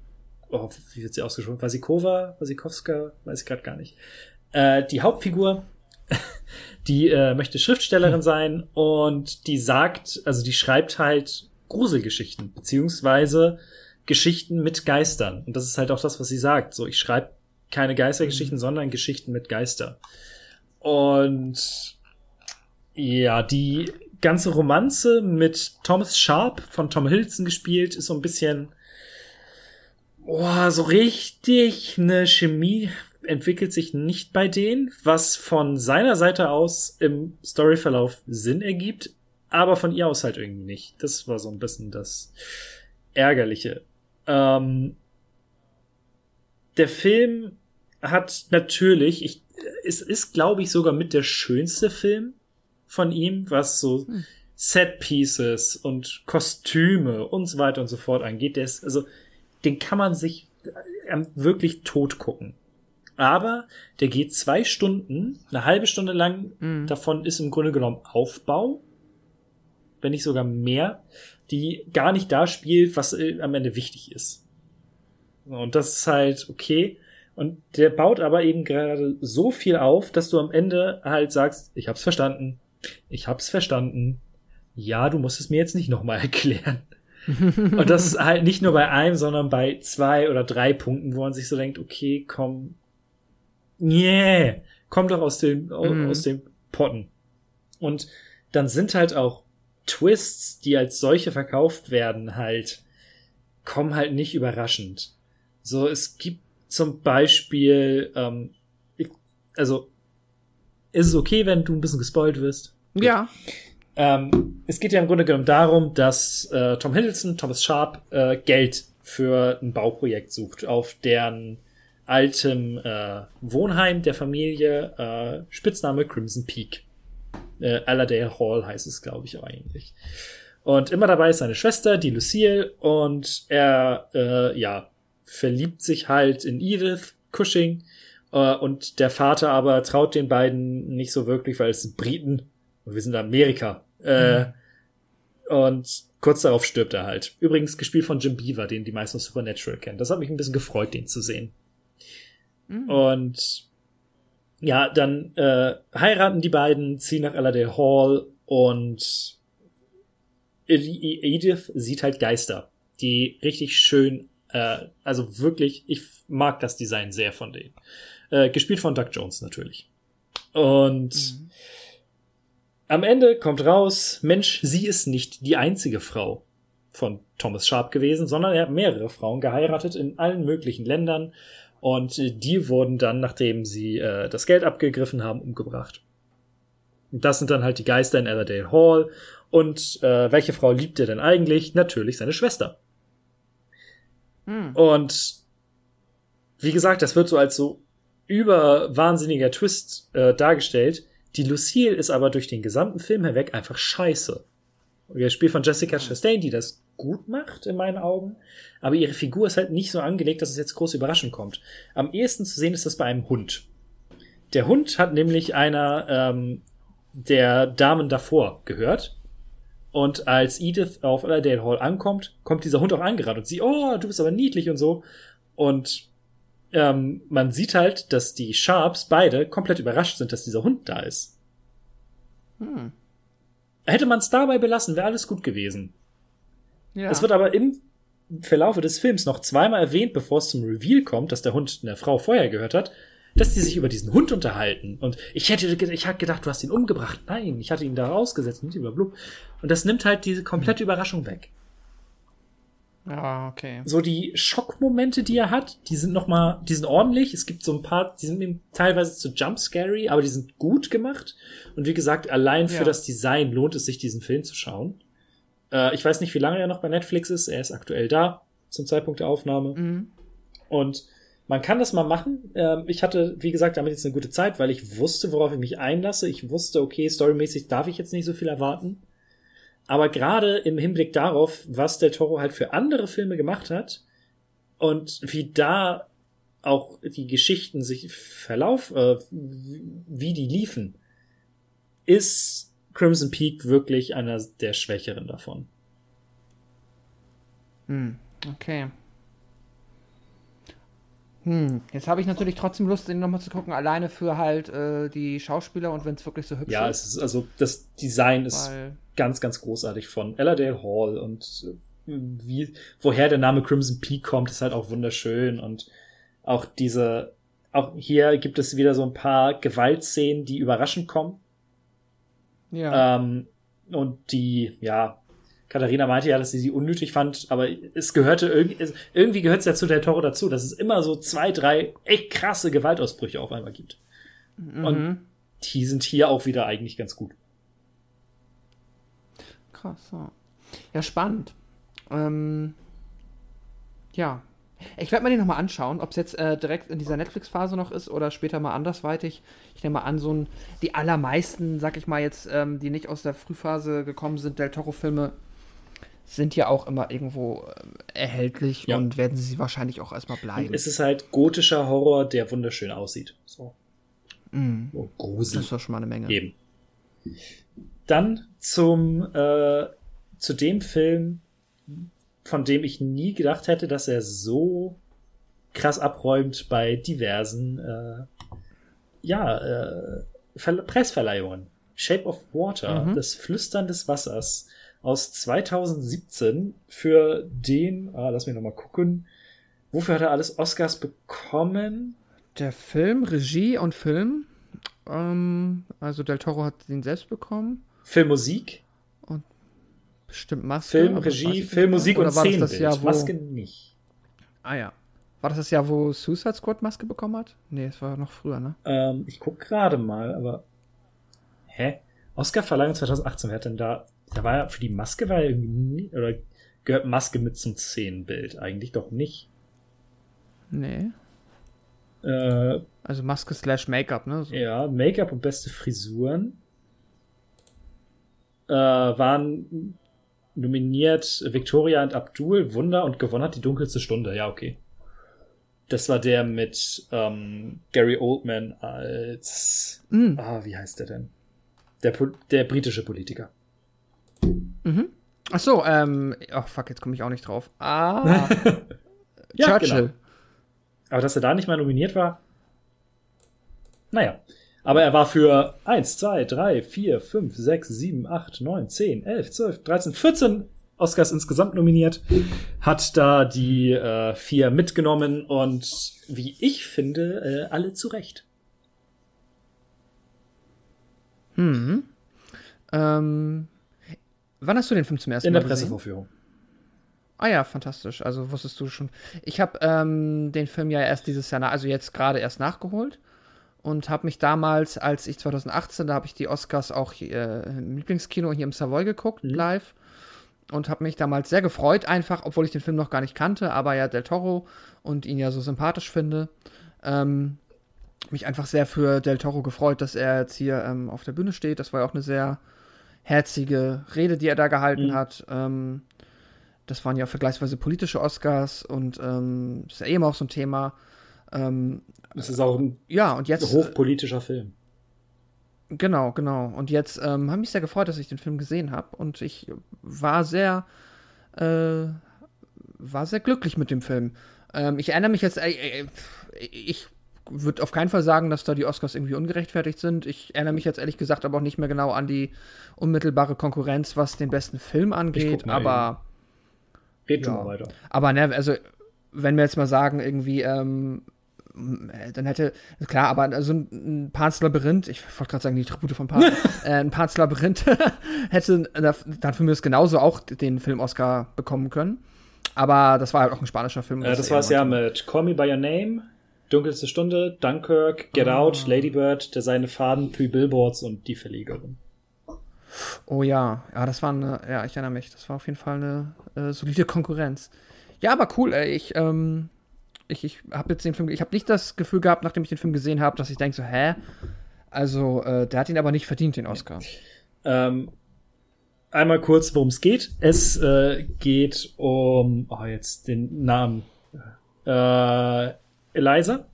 [SPEAKER 1] oh, wie wird sie ausgesprochen? Vasikova, Vasikowska, weiß ich gerade gar nicht. Äh, die Hauptfigur, die äh, möchte Schriftstellerin sein und die sagt, also die schreibt halt Gruselgeschichten, beziehungsweise Geschichten mit Geistern. Und das ist halt auch das, was sie sagt. So, ich schreibe keine Geistergeschichten, sondern Geschichten mit Geister. Und ja, die ganze Romanze mit Thomas Sharp von Tom Hiddleston gespielt ist so ein bisschen oh, so richtig eine Chemie entwickelt sich nicht bei denen, was von seiner Seite aus im Storyverlauf Sinn ergibt, aber von ihr aus halt irgendwie nicht. Das war so ein bisschen das Ärgerliche. Ähm, der Film hat natürlich, ich, es ist, glaube ich, sogar mit der schönste Film von ihm, was so Set Pieces und Kostüme und so weiter und so fort angeht. Der ist, also, den kann man sich äh, wirklich tot gucken. Aber der geht zwei Stunden, eine halbe Stunde lang.
[SPEAKER 3] Mhm.
[SPEAKER 1] Davon ist im Grunde genommen Aufbau, wenn nicht sogar mehr, die gar nicht da spielt, was äh, am Ende wichtig ist. Und das ist halt okay. Und der baut aber eben gerade so viel auf, dass du am Ende halt sagst, ich hab's verstanden. Ich hab's verstanden. Ja, du musst es mir jetzt nicht nochmal erklären. Und das ist halt nicht nur bei einem, sondern bei zwei oder drei Punkten, wo man sich so denkt, okay, komm, yeah, komm doch aus dem,
[SPEAKER 3] Mhm.
[SPEAKER 1] aus dem Potten. Und dann sind halt auch Twists, die als solche verkauft werden, halt, kommen halt nicht überraschend. So, es gibt zum Beispiel, ähm, ich, also, ist es okay, wenn du ein bisschen gespoilt wirst?
[SPEAKER 3] Ja.
[SPEAKER 1] Ähm, es geht ja im Grunde genommen darum, dass äh, Tom Hiddleston, Thomas Sharp, äh, Geld für ein Bauprojekt sucht auf deren altem äh, Wohnheim der Familie, äh, Spitzname Crimson Peak. Äh, Allerdale Hall heißt es, glaube ich, eigentlich. Und immer dabei ist seine Schwester, die Lucille, und er, äh, ja, verliebt sich halt in Edith Cushing, und der Vater aber traut den beiden nicht so wirklich, weil es sind Briten und wir sind in Amerika. Äh, und kurz darauf stirbt er halt. Übrigens gespielt von Jim Beaver, den die meisten aus Supernatural kennen. Das hat mich ein bisschen gefreut, den zu sehen. Und ja, dann äh, heiraten die beiden, ziehen nach Allerdale Hall und Edi- Edith sieht halt Geister, die richtig schön, äh, also wirklich, ich mag das Design sehr von denen. Äh, gespielt von Doug Jones natürlich. Und am Ende kommt raus, Mensch, sie ist nicht die einzige Frau von Thomas Sharp gewesen, sondern er hat mehrere Frauen geheiratet in allen möglichen Ländern und äh, die wurden dann, nachdem sie äh, das Geld abgegriffen haben, umgebracht. Das sind dann halt die Geister in Allerdale Hall. Und äh, welche Frau liebt er denn eigentlich? Natürlich seine Schwester.
[SPEAKER 3] Hm.
[SPEAKER 1] Und wie gesagt, das wird so als so überwahnsinniger Twist äh, dargestellt. Die Lucille ist aber durch den gesamten Film hinweg einfach scheiße. Gespielt von Jessica Chastain, die das gut macht in meinen Augen. Aber ihre Figur ist halt nicht so angelegt, dass es jetzt groß überraschend kommt. Am ehesten zu sehen ist das bei einem Hund. Der Hund hat nämlich einer ähm, der Damen davor gehört. Und als Edith auf Allerdale Hall ankommt, kommt dieser Hund auch angerannt und sie, oh, du bist aber niedlich und so. Und ähm, man sieht halt, dass die Sharps beide komplett überrascht sind, dass dieser Hund da ist.
[SPEAKER 3] Hm.
[SPEAKER 1] Hätte man es dabei belassen, wäre alles gut gewesen.
[SPEAKER 3] Ja.
[SPEAKER 1] Es wird aber im Verlaufe des Films noch zweimal erwähnt, bevor es zum Reveal kommt, dass der Hund eine Frau vorher gehört hat, dass die sich über diesen Hund unterhalten. Und ich hätte, ich hatte gedacht, du hast ihn umgebracht. Nein, ich hatte ihn da rausgesetzt, nicht über Blub. Und das nimmt halt diese komplette Überraschung weg.
[SPEAKER 3] Ja, okay.
[SPEAKER 1] So die Schockmomente, die er hat, die sind noch mal, die sind ordentlich. Es gibt so ein paar, die sind eben teilweise zu jumpscary, aber die sind gut gemacht. Und wie gesagt, allein für
[SPEAKER 3] Ja.
[SPEAKER 1] das Design lohnt es sich, diesen Film zu schauen. Äh, ich weiß nicht, wie lange er noch bei Netflix ist. Er ist aktuell da. zum Zeitpunkt der Aufnahme.
[SPEAKER 3] Mhm.
[SPEAKER 1] Und man kann das mal machen. Ähm, ich hatte, wie gesagt, damit jetzt eine gute Zeit, weil ich wusste, worauf ich mich einlasse. Ich wusste, okay, storymäßig darf ich jetzt nicht so viel erwarten. Aber gerade im Hinblick darauf, was Del Toro halt für andere Filme gemacht hat und wie da auch die Geschichten sich verlauf, äh, wie die liefen, ist Crimson Peak wirklich einer der schwächeren davon.
[SPEAKER 3] Hm, okay. Hm, jetzt habe ich natürlich trotzdem Lust, den nochmal zu gucken, alleine für halt äh, die Schauspieler und wenn es wirklich so hübsch
[SPEAKER 1] Ja,
[SPEAKER 3] ist.
[SPEAKER 1] es ist also das Design ist
[SPEAKER 3] Weil-
[SPEAKER 1] ganz, ganz großartig von Elladale Hall und äh, wie, woher der Name Crimson Peak kommt, ist halt auch wunderschön und auch diese, auch hier gibt es wieder so ein paar Gewaltszenen, die überraschend kommen.
[SPEAKER 3] Ja.
[SPEAKER 1] Ähm, und die, ja, Katharina meinte ja, dass sie sie unnötig fand, aber es gehörte irgendwie, irgendwie gehört es ja zu der Toro dazu, dass es immer so zwei, drei echt krasse Gewaltausbrüche auf einmal gibt. Und
[SPEAKER 3] Mhm.
[SPEAKER 1] die sind hier auch wieder eigentlich ganz gut.
[SPEAKER 3] Krass, ja. Ja, spannend. Ähm, ja. Ich werde mir den nochmal anschauen, ob es jetzt äh, direkt in dieser Netflix-Phase noch ist oder später mal andersweitig. Ich nehme mal an, so ein, die allermeisten, sag ich mal jetzt, ähm, die nicht aus der Frühphase gekommen sind, Del Toro-Filme, sind ja auch immer irgendwo ähm, erhältlich
[SPEAKER 1] Ja.
[SPEAKER 3] und werden sie wahrscheinlich auch erstmal bleiben.
[SPEAKER 1] Und es ist halt gotischer Horror, der wunderschön aussieht. So.
[SPEAKER 3] Mhm.
[SPEAKER 1] Oh, Grusel.
[SPEAKER 3] Das ist doch schon mal eine Menge.
[SPEAKER 1] Eben. Dann zum, äh, zu dem Film, von dem ich nie gedacht hätte, dass er so krass abräumt bei diversen, äh, ja, äh, Ver Preisverleihungen. Shape of Water,
[SPEAKER 3] Mhm.
[SPEAKER 1] das Flüstern des Wassers aus 2017 für den, ah, lass mich noch mal gucken, wofür hat er alles Oscars bekommen?
[SPEAKER 3] Der Film, Regie und Film, ähm, also Del Toro hat den selbst bekommen.
[SPEAKER 1] Filmmusik,
[SPEAKER 3] Bestimmt Maske.
[SPEAKER 1] Film, Regie, Filmmusik
[SPEAKER 3] mehr.
[SPEAKER 1] und
[SPEAKER 3] war das
[SPEAKER 1] Szenenbild.
[SPEAKER 3] das Jahr, wo,
[SPEAKER 1] Maske nicht.
[SPEAKER 3] Ah ja. War das das Jahr, wo Suicide Squad Maske bekommen hat? Nee, es war noch früher, ne?
[SPEAKER 1] Ähm, ich guck gerade mal, aber. Hä? Oscar-Verleihung 2018, wer hat denn da. Da war ja für die Maske war ja irgendwie nie, oder gehört Maske mit zum Szenenbild? Eigentlich doch nicht.
[SPEAKER 3] Nee.
[SPEAKER 1] Äh,
[SPEAKER 3] Also Maske slash Make-up, ne? So.
[SPEAKER 1] ja, Make-up und beste Frisuren äh, waren nominiert Victoria und Abdul, Wunder und gewonnen hat die dunkelste Stunde. Ja, okay. Das war der mit ähm, Gary Oldman als.
[SPEAKER 3] Mhm.
[SPEAKER 1] Ah, wie heißt der denn? Der, der britische Politiker.
[SPEAKER 3] Mhm. Ach so, ähm, oh fuck, jetzt komme ich auch nicht drauf. Ah,
[SPEAKER 1] Ja,
[SPEAKER 3] Churchill.
[SPEAKER 1] genau. Aber dass er da nicht mal nominiert war. Naja. Aber er war für 1, 2, 3, 4, 5, 6, 7, 8, 9, 10, 11, 12, 13, 14 Oscars insgesamt nominiert. Hat da die äh, vier mitgenommen und wie ich finde, äh, alle zu Recht.
[SPEAKER 3] Mhm. Ähm, wann hast du den Film zum ersten
[SPEAKER 1] In
[SPEAKER 3] Mal
[SPEAKER 1] der
[SPEAKER 3] gesehen?
[SPEAKER 1] Pressevorführung.
[SPEAKER 3] Ah ja, fantastisch. Also wusstest du schon. Ich habe ähm, den Film ja erst dieses Jahr, also jetzt gerade erst nachgeholt und habe mich damals, als ich 2018, da habe ich die Oscars auch äh, im Lieblingskino hier im Savoy geguckt, live. Und habe mich damals sehr gefreut, einfach, obwohl ich den Film noch gar nicht kannte, aber ja Del Toro und ihn ja so sympathisch finde. Ähm, mich einfach sehr für Del Toro gefreut, dass er jetzt hier ähm, auf der Bühne steht. Das war ja auch eine sehr herzige Rede, die er da gehalten
[SPEAKER 1] Mhm.
[SPEAKER 3] hat. Ähm, das waren ja vergleichsweise politische Oscars und ähm, ist ja eben auch so ein Thema. Ähm,
[SPEAKER 1] Das ist auch ein
[SPEAKER 3] ja, und jetzt.
[SPEAKER 1] hochpolitischer Film.
[SPEAKER 3] Genau, genau. Und jetzt ähm, habe mich sehr gefreut, dass ich den Film gesehen habe. Und ich war sehr, äh, war sehr glücklich mit dem Film. Ähm, ich erinnere mich jetzt, äh, äh, ich würde auf keinen Fall sagen, dass da die Oscars irgendwie ungerechtfertigt sind. Ich erinnere mich jetzt ehrlich gesagt aber auch nicht mehr genau an die unmittelbare Konkurrenz, was den besten Film angeht. Aber
[SPEAKER 1] Red schon
[SPEAKER 3] Ja.
[SPEAKER 1] mal weiter.
[SPEAKER 3] aber ne, also wenn wir jetzt mal sagen, irgendwie, ähm, dann hätte, klar, aber also ein Pans Labyrinth, ich wollte gerade sagen, die Tribute von Pan, äh, ein Pans Labyrinth hätte da- dann für mich genauso auch den Film-Oscar bekommen können. Aber das war halt auch ein spanischer Film.
[SPEAKER 1] Äh, das war es ja mit Call Me By Your Name, Dunkelste Stunde, Dunkirk, Get
[SPEAKER 3] Ah.
[SPEAKER 1] Out, Lady Bird, Der seine Faden, Three Billboards und Die Verlegerin.
[SPEAKER 3] Oh ja, ja, das war eine, ja, ich erinnere mich, das war auf jeden Fall eine äh, solide Konkurrenz. Ja, aber cool, ey. Ich, ähm, ich, ich habe jetzt den Film, ich habe nicht das Gefühl gehabt, nachdem ich den Film gesehen habe, dass ich denke so, hä? Also, äh, der hat ihn aber nicht verdient, den Oscar.
[SPEAKER 1] Ähm, einmal kurz, worum es geht. Es äh, geht um, oh, jetzt den Namen. Äh, Eliza.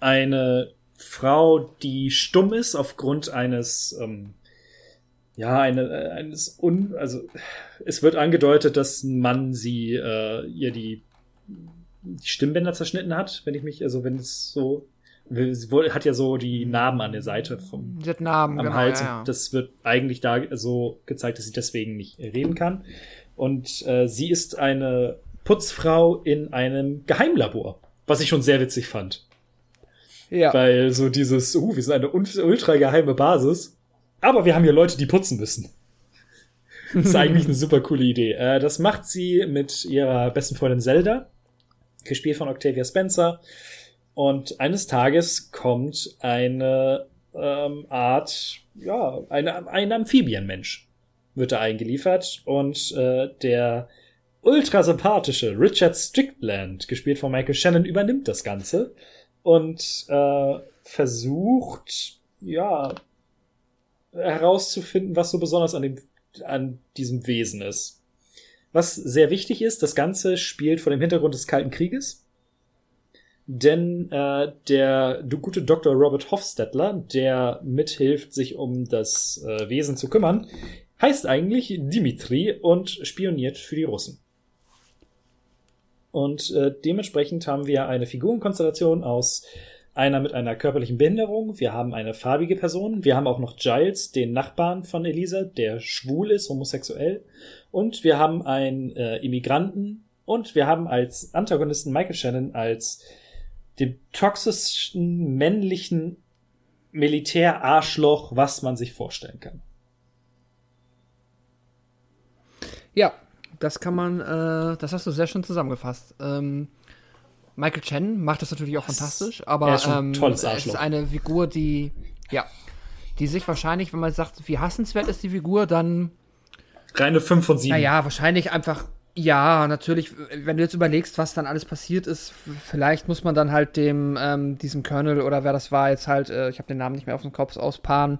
[SPEAKER 1] Eine Frau, die stumm ist aufgrund eines, ähm, ja, eine, äh, eines un, also es wird angedeutet, dass ein Mann sie äh, ihr die, die Stimmbänder zerschnitten hat, wenn ich mich, also wenn es so hat ja so die Narben an der Seite vom
[SPEAKER 3] hat Narben,
[SPEAKER 1] am
[SPEAKER 3] genau,
[SPEAKER 1] Hals.
[SPEAKER 3] ja, ja.
[SPEAKER 1] Das wird eigentlich da so gezeigt, dass sie deswegen nicht reden kann. Und äh, sie ist eine Putzfrau in einem Geheimlabor, was ich schon sehr witzig fand.
[SPEAKER 3] Ja.
[SPEAKER 1] Weil so dieses, uh, wir sind eine ultra geheime Basis, aber wir haben hier Leute, die putzen müssen. Das ist eigentlich eine super coole Idee. Äh, das macht sie mit ihrer besten Freundin Zelda, gespielt von Octavia Spencer. Und eines Tages kommt eine ähm, Art, ja, eine, ein Amphibienmensch wird da eingeliefert und äh, der ultra sympathische Richard Strickland, gespielt von Michael Shannon, übernimmt das Ganze und äh, versucht, ja, herauszufinden, was so besonders an dem, an diesem Wesen ist. Was sehr wichtig ist, das Ganze spielt vor dem Hintergrund des Kalten Krieges. Denn äh, der gute Dr. Robert Hofstadter, der mithilft, sich um das äh, Wesen zu kümmern, heißt eigentlich Dimitri und spioniert für die Russen. Und äh, dementsprechend haben wir eine Figurenkonstellation aus einer mit einer körperlichen Behinderung, wir haben eine farbige Person, wir haben auch noch Giles, den Nachbarn von Elisa, der schwul ist, homosexuell, und wir haben einen äh, Immigranten und wir haben als Antagonisten Michael Shannon als den toxischsten männlichen Militärarschloch, was man sich vorstellen kann.
[SPEAKER 3] Ja, das kann man, äh, das hast du sehr schön zusammengefasst. Ähm, Michael Chen macht das natürlich auch fantastisch, aber
[SPEAKER 1] er ist
[SPEAKER 3] ähm, es
[SPEAKER 1] Arschloch.
[SPEAKER 3] ist eine Figur, die, ja, die sich wahrscheinlich, wenn man sagt, wie hassenswert ist die Figur, dann,
[SPEAKER 1] Reine 5 von 7.
[SPEAKER 3] naja, wahrscheinlich einfach, ja, natürlich, wenn du jetzt überlegst, was dann alles passiert ist, vielleicht muss man dann halt dem, ähm, diesem Colonel oder wer das war, jetzt halt, äh, ich habe den Namen nicht mehr auf dem Kopf, auspaaren.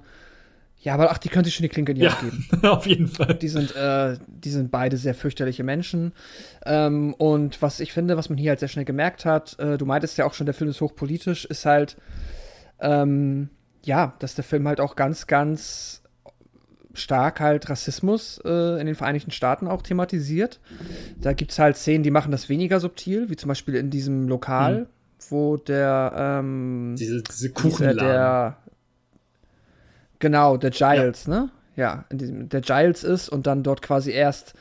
[SPEAKER 3] Ja, aber ach, die können sich schon die Klinke in die
[SPEAKER 1] Ja,
[SPEAKER 3] Hand geben.
[SPEAKER 1] auf jeden Fall.
[SPEAKER 3] Die sind, äh, die sind beide sehr fürchterliche Menschen. Ähm, und was ich finde, was man hier halt sehr schnell gemerkt hat, äh, du meintest ja auch schon, der Film ist hochpolitisch, ist halt, ähm, ja, dass der Film halt auch ganz, ganz stark halt Rassismus äh, in den Vereinigten Staaten auch thematisiert. Da gibt's halt Szenen, die machen das weniger subtil, wie zum Beispiel in diesem Lokal,
[SPEAKER 1] Mhm.
[SPEAKER 3] wo der, ähm,
[SPEAKER 1] Diese, diese
[SPEAKER 3] dieser,
[SPEAKER 1] Kuchenladen.
[SPEAKER 3] der genau der Giles ne ja in diesem, der Giles ist und dann dort quasi erst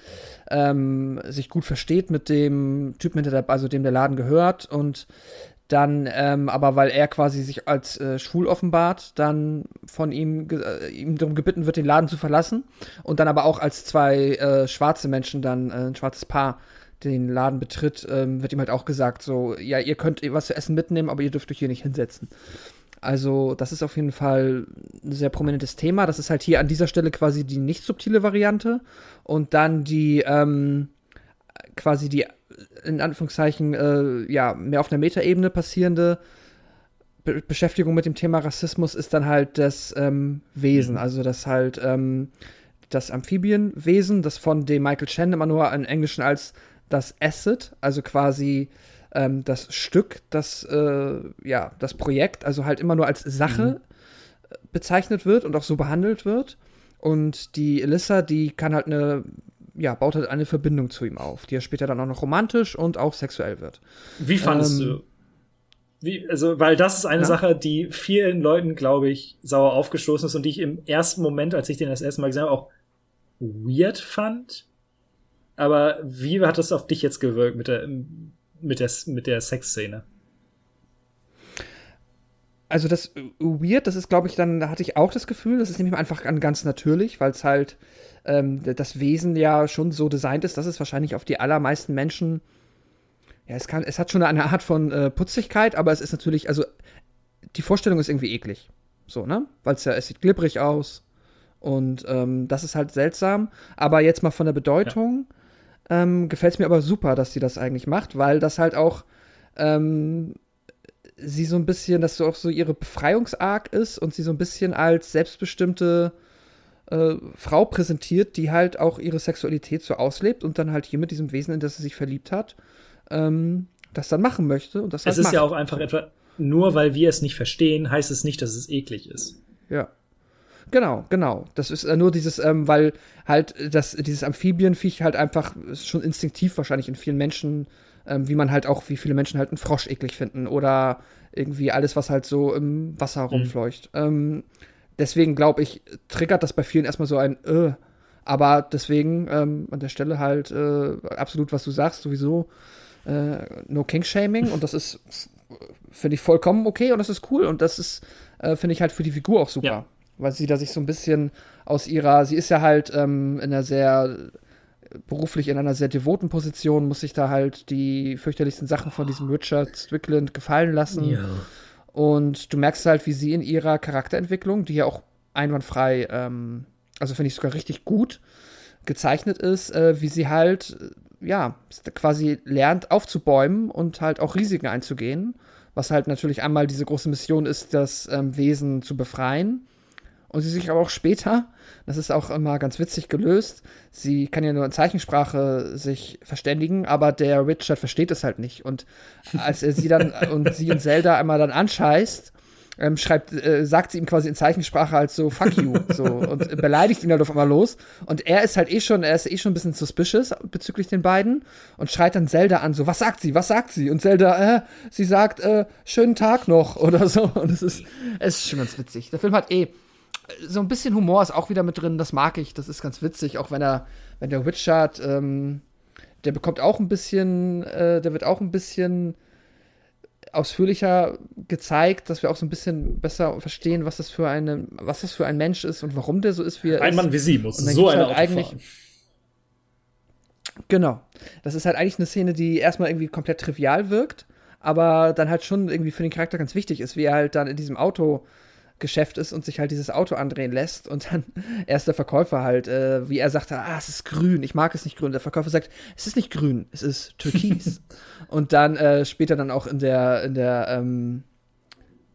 [SPEAKER 3] ähm, sich gut versteht mit dem Typen hinter der also dem der Laden gehört und dann ähm, aber weil er quasi sich als äh, schwul offenbart dann von ihm äh, ihm darum gebeten wird den Laden zu verlassen und dann aber auch als zwei äh, schwarze Menschen dann äh, ein schwarzes Paar den Laden betritt, ähm, wird ihm halt auch gesagt, so, ja, ihr könnt was zu essen mitnehmen, aber ihr dürft euch hier nicht hinsetzen. Also, das ist auf jeden Fall ein sehr prominentes Thema. Das ist halt hier an dieser Stelle quasi die nicht subtile Variante. Und dann die, ähm, quasi die, in Anführungszeichen, äh, ja, mehr auf einer Metaebene passierende Be Beschäftigung mit dem Thema Rassismus ist dann halt das ähm, Wesen. Also, das halt, ähm, das Amphibienwesen, das von dem Michael Chen immer nur im Englischen als das Asset, also quasi ähm, das Stück, das, äh, ja, das Projekt, also halt immer nur als Sache äh, bezeichnet wird und auch so behandelt wird. Und die Elissa, die kann halt eine, ja, baut halt eine Verbindung zu ihm auf, die ja später dann auch noch romantisch und auch sexuell wird.
[SPEAKER 1] Wie fandest
[SPEAKER 3] Ähm,
[SPEAKER 1] du? Wie, also, weil das ist eine
[SPEAKER 3] Na?
[SPEAKER 1] Sache, die vielen Leuten, glaube ich, sauer aufgestoßen ist und die ich im ersten Moment, als ich den das erste Mal gesehen habe, auch weird fand. Aber wie hat das auf dich jetzt gewirkt mit der, mit der, mit der Sexszene?
[SPEAKER 3] Also das äh, Weird, das ist, glaube ich, dann, da hatte ich auch das Gefühl, das ist nämlich einfach an- ganz natürlich, weil es halt ähm, das Wesen ja schon so designt ist, dass es wahrscheinlich auf die allermeisten Menschen, ja, es kann, es hat schon eine Art von äh, Putzigkeit, aber es ist natürlich, also die Vorstellung ist irgendwie eklig. So, ne? Weil es ja, es sieht glibberig aus und ähm, das ist halt seltsam. Aber jetzt mal von der Bedeutung, ähm, gefällt es mir aber super, dass sie das eigentlich macht, weil das halt auch ähm, sie so ein bisschen, dass so auch so ihre Befreiungsarg ist und sie so ein bisschen als selbstbestimmte äh, Frau präsentiert, die halt auch ihre Sexualität so auslebt und dann halt hier mit diesem Wesen, in das sie sich verliebt hat, ähm, das dann machen möchte und das halt
[SPEAKER 1] Es ist
[SPEAKER 3] macht.
[SPEAKER 1] ja auch einfach etwa, nur weil wir es nicht verstehen, heißt es nicht, dass es eklig ist.
[SPEAKER 3] Ja. Genau, genau. Das ist äh, nur dieses, ähm, weil halt das, dieses Amphibienviech halt einfach schon instinktiv wahrscheinlich in vielen Menschen, ähm, wie man halt auch, wie viele Menschen halt einen Frosch eklig finden oder irgendwie alles, was halt so im Wasser rumfleucht. Ähm, deswegen glaube ich, triggert das bei vielen erstmal so ein äh, aber deswegen ähm, an der Stelle halt äh, absolut, was du sagst, sowieso äh, no King-Shaming und das ist, finde ich, vollkommen okay und das ist cool und das ist, äh, finde ich halt für die Figur auch super.
[SPEAKER 1] Ja.
[SPEAKER 3] Weil sie da sich so ein bisschen aus ihrer, sie ist ja halt ähm, in einer sehr, beruflich in einer sehr devoten Position, muss sich da halt die fürchterlichsten Sachen von diesem Richard Strickland gefallen lassen. Und du merkst halt, wie sie in ihrer Charakterentwicklung, die ja auch einwandfrei, ähm, also finde ich sogar richtig gut gezeichnet ist, äh, wie sie halt, ja, quasi lernt aufzubäumen und halt auch Risiken einzugehen. Was halt natürlich einmal diese große Mission ist, das ähm, Wesen zu befreien. Und sie sich aber auch später, das ist auch immer ganz witzig gelöst, sie kann ja nur in Zeichensprache sich verständigen, aber der Richard versteht es halt nicht. Und als er sie dann und sie und Zelda einmal dann anscheißt, ähm, schreibt, äh, sagt sie ihm quasi in Zeichensprache halt so, fuck you, so, und beleidigt ihn halt auf einmal los. Und er ist halt eh schon, er ist eh schon ein bisschen suspicious bezüglich den beiden und schreit dann Zelda an, so, was sagt sie, was sagt sie? Und Zelda, äh, sie sagt, äh, schönen Tag noch oder so. Und es ist, es ist schon ganz witzig. Der Film hat eh so ein bisschen Humor ist auch wieder mit drin, das mag ich, das ist ganz witzig, auch wenn er, wenn der Richard, ähm, der bekommt auch ein bisschen, äh, der wird auch ein bisschen ausführlicher gezeigt, dass wir auch so ein bisschen besser verstehen, was das für eine, was das für ein Mensch ist und warum der so ist, wie er
[SPEAKER 1] Ein
[SPEAKER 3] ist.
[SPEAKER 1] Mann wie sie muss so eine
[SPEAKER 3] halt
[SPEAKER 1] Auto
[SPEAKER 3] eigentlich. Genau. Das ist halt eigentlich eine Szene, die erstmal irgendwie komplett trivial wirkt, aber dann halt schon irgendwie für den Charakter ganz wichtig ist, wie er halt dann in diesem Autogeschäft ist und sich halt dieses Auto andrehen lässt und dann erst der Verkäufer halt, äh, wie er sagt, ah, es ist grün, ich mag es nicht grün. Der Verkäufer sagt, es ist nicht grün, es ist türkis. und dann äh, später dann auch in der, in der, ähm,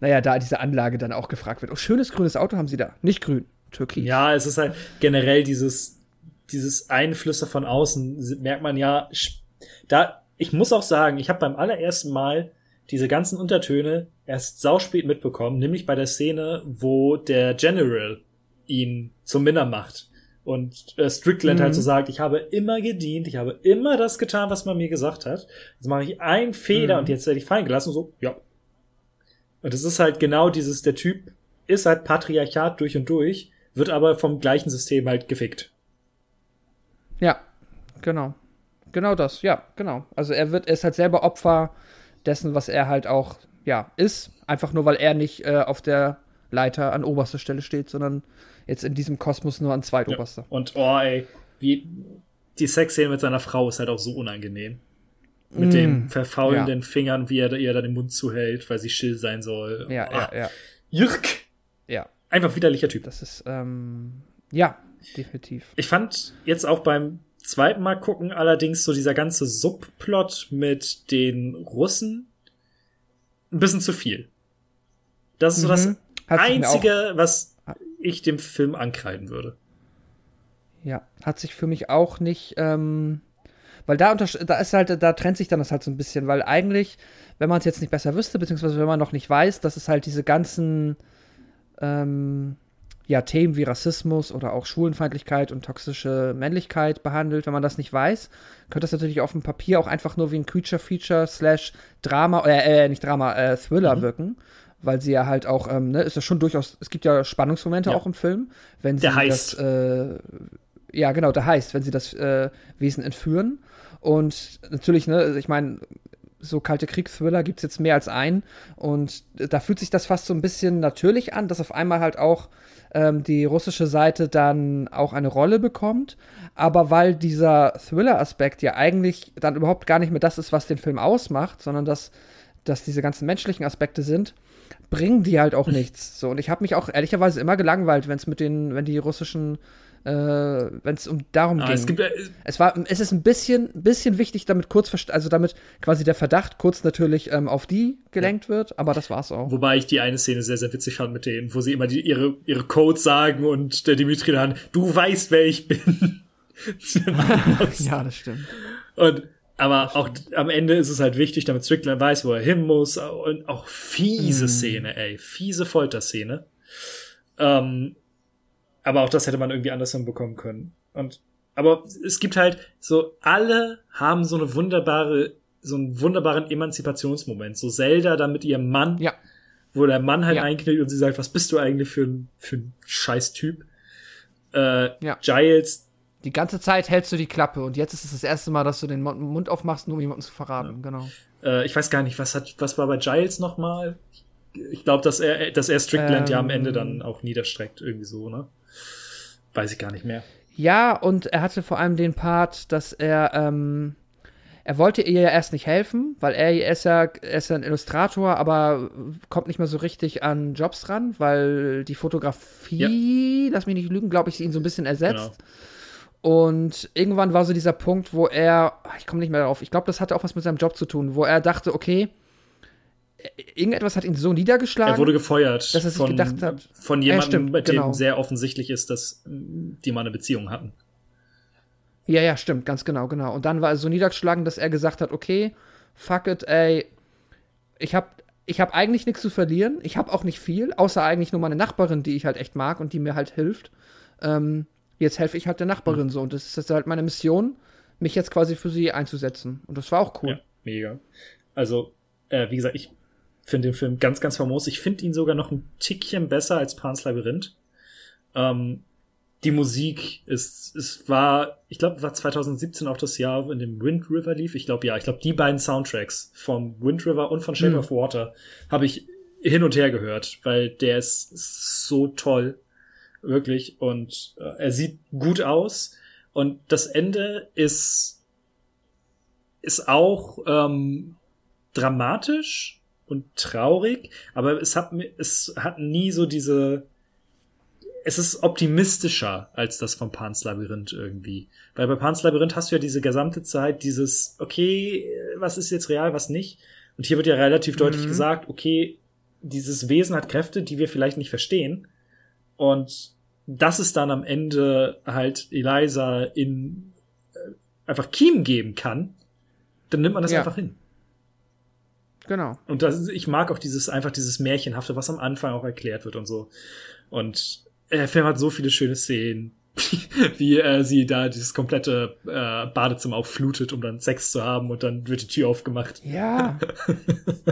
[SPEAKER 3] naja, da diese Anlage dann auch gefragt wird, oh, schönes grünes Auto haben sie da, nicht grün, türkis.
[SPEAKER 1] Ja, es ist halt generell dieses, dieses Einflüsse von außen, merkt man ja, da, ich muss auch sagen, ich habe beim allerersten Mal diese ganzen Untertöne erst sauspät mitbekommen, nämlich bei der Szene, wo der General ihn zum Minner macht. Und äh, Strickland
[SPEAKER 3] Mhm.
[SPEAKER 1] halt so sagt, ich habe immer gedient, ich habe immer das getan, was man mir gesagt hat. Jetzt mache ich einen Fehler
[SPEAKER 3] Mhm.
[SPEAKER 1] und jetzt werde ich fallen gelassen. Und so, ja. Und es ist halt genau dieses, der Typ ist halt Patriarchat durch und durch, wird aber vom gleichen System halt gefickt.
[SPEAKER 3] Ja, genau. Genau das, ja, genau. Also er wird, er ist halt selber Opfer dessen, was er halt auch, ja, ist. Einfach nur, weil er nicht äh, auf der Leiter an oberster Stelle steht, sondern jetzt in diesem Kosmos nur an zweitoberster.
[SPEAKER 1] Und oh ey, wie die Sexszene mit seiner Frau ist halt auch so unangenehm. Mit
[SPEAKER 3] Mm,
[SPEAKER 1] den verfaulenden Fingern, wie er ihr da den Mund zuhält, weil sie still sein soll.
[SPEAKER 3] Ja,
[SPEAKER 1] Ah,
[SPEAKER 3] ja, ja.
[SPEAKER 1] Jürg!
[SPEAKER 3] Ja.
[SPEAKER 1] Einfach widerlicher Typ.
[SPEAKER 3] Das ist, ähm, ja, definitiv.
[SPEAKER 1] Ich fand jetzt auch beim zweiten Mal gucken allerdings so dieser ganze Subplot mit den Russen ein bisschen zu viel. Das ist so das
[SPEAKER 3] Mhm. Hat sich mir auch-
[SPEAKER 1] Einzige, was ich dem Film ankreiden würde.
[SPEAKER 3] Ja, hat sich für mich auch nicht, ähm, weil da, da ist halt, da trennt sich dann das halt so ein bisschen, weil eigentlich, wenn man es jetzt nicht besser wüsste, beziehungsweise wenn man noch nicht weiß, dass es halt diese ganzen, ähm, ja, Themen wie Rassismus oder auch Schwulenfeindlichkeit und toxische Männlichkeit behandelt, wenn man das nicht weiß, könnte das natürlich auf dem Papier auch einfach nur wie ein Creature-Feature slash Drama, äh, äh, nicht Drama, äh, Thriller wirken. Weil sie ja halt auch, ähm, ne, ist das schon durchaus, es gibt ja Spannungsmomente
[SPEAKER 1] Ja.
[SPEAKER 3] auch im Film, wenn sie das, äh, ja, genau, der heißt, wenn sie das äh, Wesen entführen. Und natürlich, ne, ich meine, so kalte Kriegsthriller gibt es jetzt mehr als einen. Und da fühlt sich das fast so ein bisschen natürlich an, dass auf einmal halt auch ähm, die russische Seite dann auch eine Rolle bekommt. Aber weil dieser Thriller-Aspekt ja eigentlich dann überhaupt gar nicht mehr das ist, was den Film ausmacht, sondern dass, dass diese ganzen menschlichen Aspekte sind, bringen die halt auch nichts. So, und ich habe mich auch ehrlicherweise immer gelangweilt, wenn es mit den, wenn die russischen äh, wenn es um darum
[SPEAKER 1] Ah,
[SPEAKER 3] ging.
[SPEAKER 1] es gibt, äh,
[SPEAKER 3] Es war, es ist ein bisschen, bisschen wichtig, damit kurz, also damit quasi der Verdacht kurz natürlich ähm, auf die gelenkt wird, aber das war's auch.
[SPEAKER 1] Wobei ich die eine Szene sehr, sehr witzig fand mit denen, wo sie immer die, ihre, ihre Codes sagen und der Dimitri dann, du weißt, wer ich bin.
[SPEAKER 3] ja, das stimmt.
[SPEAKER 1] Und aber auch am Ende ist es halt wichtig, damit Strickland weiß, wo er hin muss. Und auch fiese
[SPEAKER 3] Mm.
[SPEAKER 1] Szene, ey. Fiese Folterszene. Ähm, aber auch das hätte man irgendwie anders hinbekommen können. Und aber es gibt halt so, alle haben so eine wunderbare, so einen wunderbaren Emanzipationsmoment. So Zelda dann mit ihrem Mann,
[SPEAKER 3] Ja.
[SPEAKER 1] wo der Mann halt
[SPEAKER 3] Ja.
[SPEAKER 1] einknickt und sie sagt, was bist du eigentlich für ein, für ein Scheiß-Typ? Äh,
[SPEAKER 3] Ja.
[SPEAKER 1] Giles,
[SPEAKER 3] Die ganze Zeit hältst du die Klappe und jetzt ist es das erste Mal, dass du den Mund aufmachst, nur um jemanden zu verraten, genau.
[SPEAKER 1] äh, ich weiß gar nicht, was hat, was war bei Giles nochmal? Ich glaube, dass er, dass er Strickland ja am
[SPEAKER 3] Ähm.
[SPEAKER 1] Ende dann auch niederstreckt, irgendwie so, ne? Weiß ich gar nicht mehr.
[SPEAKER 3] Ja, und er hatte vor allem den Part, dass er, ähm, er wollte ihr ja erst nicht helfen, weil er, er ist ja, er ist ja ein Illustrator, aber kommt nicht mehr so richtig an Jobs ran, weil die Fotografie, lass mich nicht lügen, glaube ich, ihn so ein bisschen ersetzt.
[SPEAKER 1] Genau.
[SPEAKER 3] Und irgendwann war so dieser Punkt, wo er, ah, ich komme nicht mehr darauf, ich glaube, das hatte auch was mit seinem Job zu tun, wo er dachte, okay, irgendetwas hat ihn so niedergeschlagen.
[SPEAKER 1] Er wurde gefeuert
[SPEAKER 3] dass er sich
[SPEAKER 1] von,
[SPEAKER 3] gedacht hat-
[SPEAKER 1] von
[SPEAKER 3] Ja,
[SPEAKER 1] jemandem,
[SPEAKER 3] stimmt,
[SPEAKER 1] mit dem
[SPEAKER 3] genau.
[SPEAKER 1] sehr offensichtlich ist, dass mm, die mal eine Beziehung hatten.
[SPEAKER 3] Ja, ja, stimmt, ganz genau, genau. Und dann war er so niedergeschlagen, dass er gesagt hat, okay, fuck it, ey, ich hab, ich hab eigentlich nichts zu verlieren. Ich hab auch nicht viel, außer eigentlich nur meine Nachbarin, die ich halt echt mag und die mir halt hilft. Ähm, jetzt helfe ich halt der Nachbarin so. Und das ist jetzt halt meine Mission, mich jetzt quasi für sie einzusetzen. Und das war auch cool.
[SPEAKER 1] Ja, mega. Also, äh, wie gesagt, ich finde den Film ganz, ganz famos. Ich finde ihn sogar noch ein Tickchen besser als Pans Labyrinth. Ähm, die Musik ist, es war, ich glaube, war 2017 auch das Jahr, in dem Wind River lief. Ich glaube, ja, ich glaube, die beiden Soundtracks vom Wind River und von Shape
[SPEAKER 3] Hm.
[SPEAKER 1] of Water habe ich hin und her gehört, weil der ist, ist so toll. Wirklich. Und äh, er sieht gut aus. Und das Ende ist, ist auch ähm, dramatisch und traurig, aber es hat es hat nie so diese, es ist optimistischer als das von Pans Labyrinth irgendwie. Weil bei Pans Labyrinth hast du ja diese gesamte Zeit dieses, okay, was ist jetzt real, was nicht? Und hier wird ja relativ deutlich
[SPEAKER 3] Mhm.
[SPEAKER 1] gesagt, okay, dieses Wesen hat Kräfte, die wir vielleicht nicht verstehen. Und dass es dann am Ende halt Eliza in äh, einfach Kiem geben kann, dann nimmt man das
[SPEAKER 3] Ja.
[SPEAKER 1] einfach hin.
[SPEAKER 3] Genau.
[SPEAKER 1] Und das, ich mag auch dieses, einfach dieses Märchenhafte, was am Anfang auch erklärt wird und so. Und der Film hat so viele schöne Szenen, wie äh, sie da dieses komplette äh, Badezimmer auch flutet, um dann Sex zu haben und dann wird die Tür aufgemacht.
[SPEAKER 3] Ja.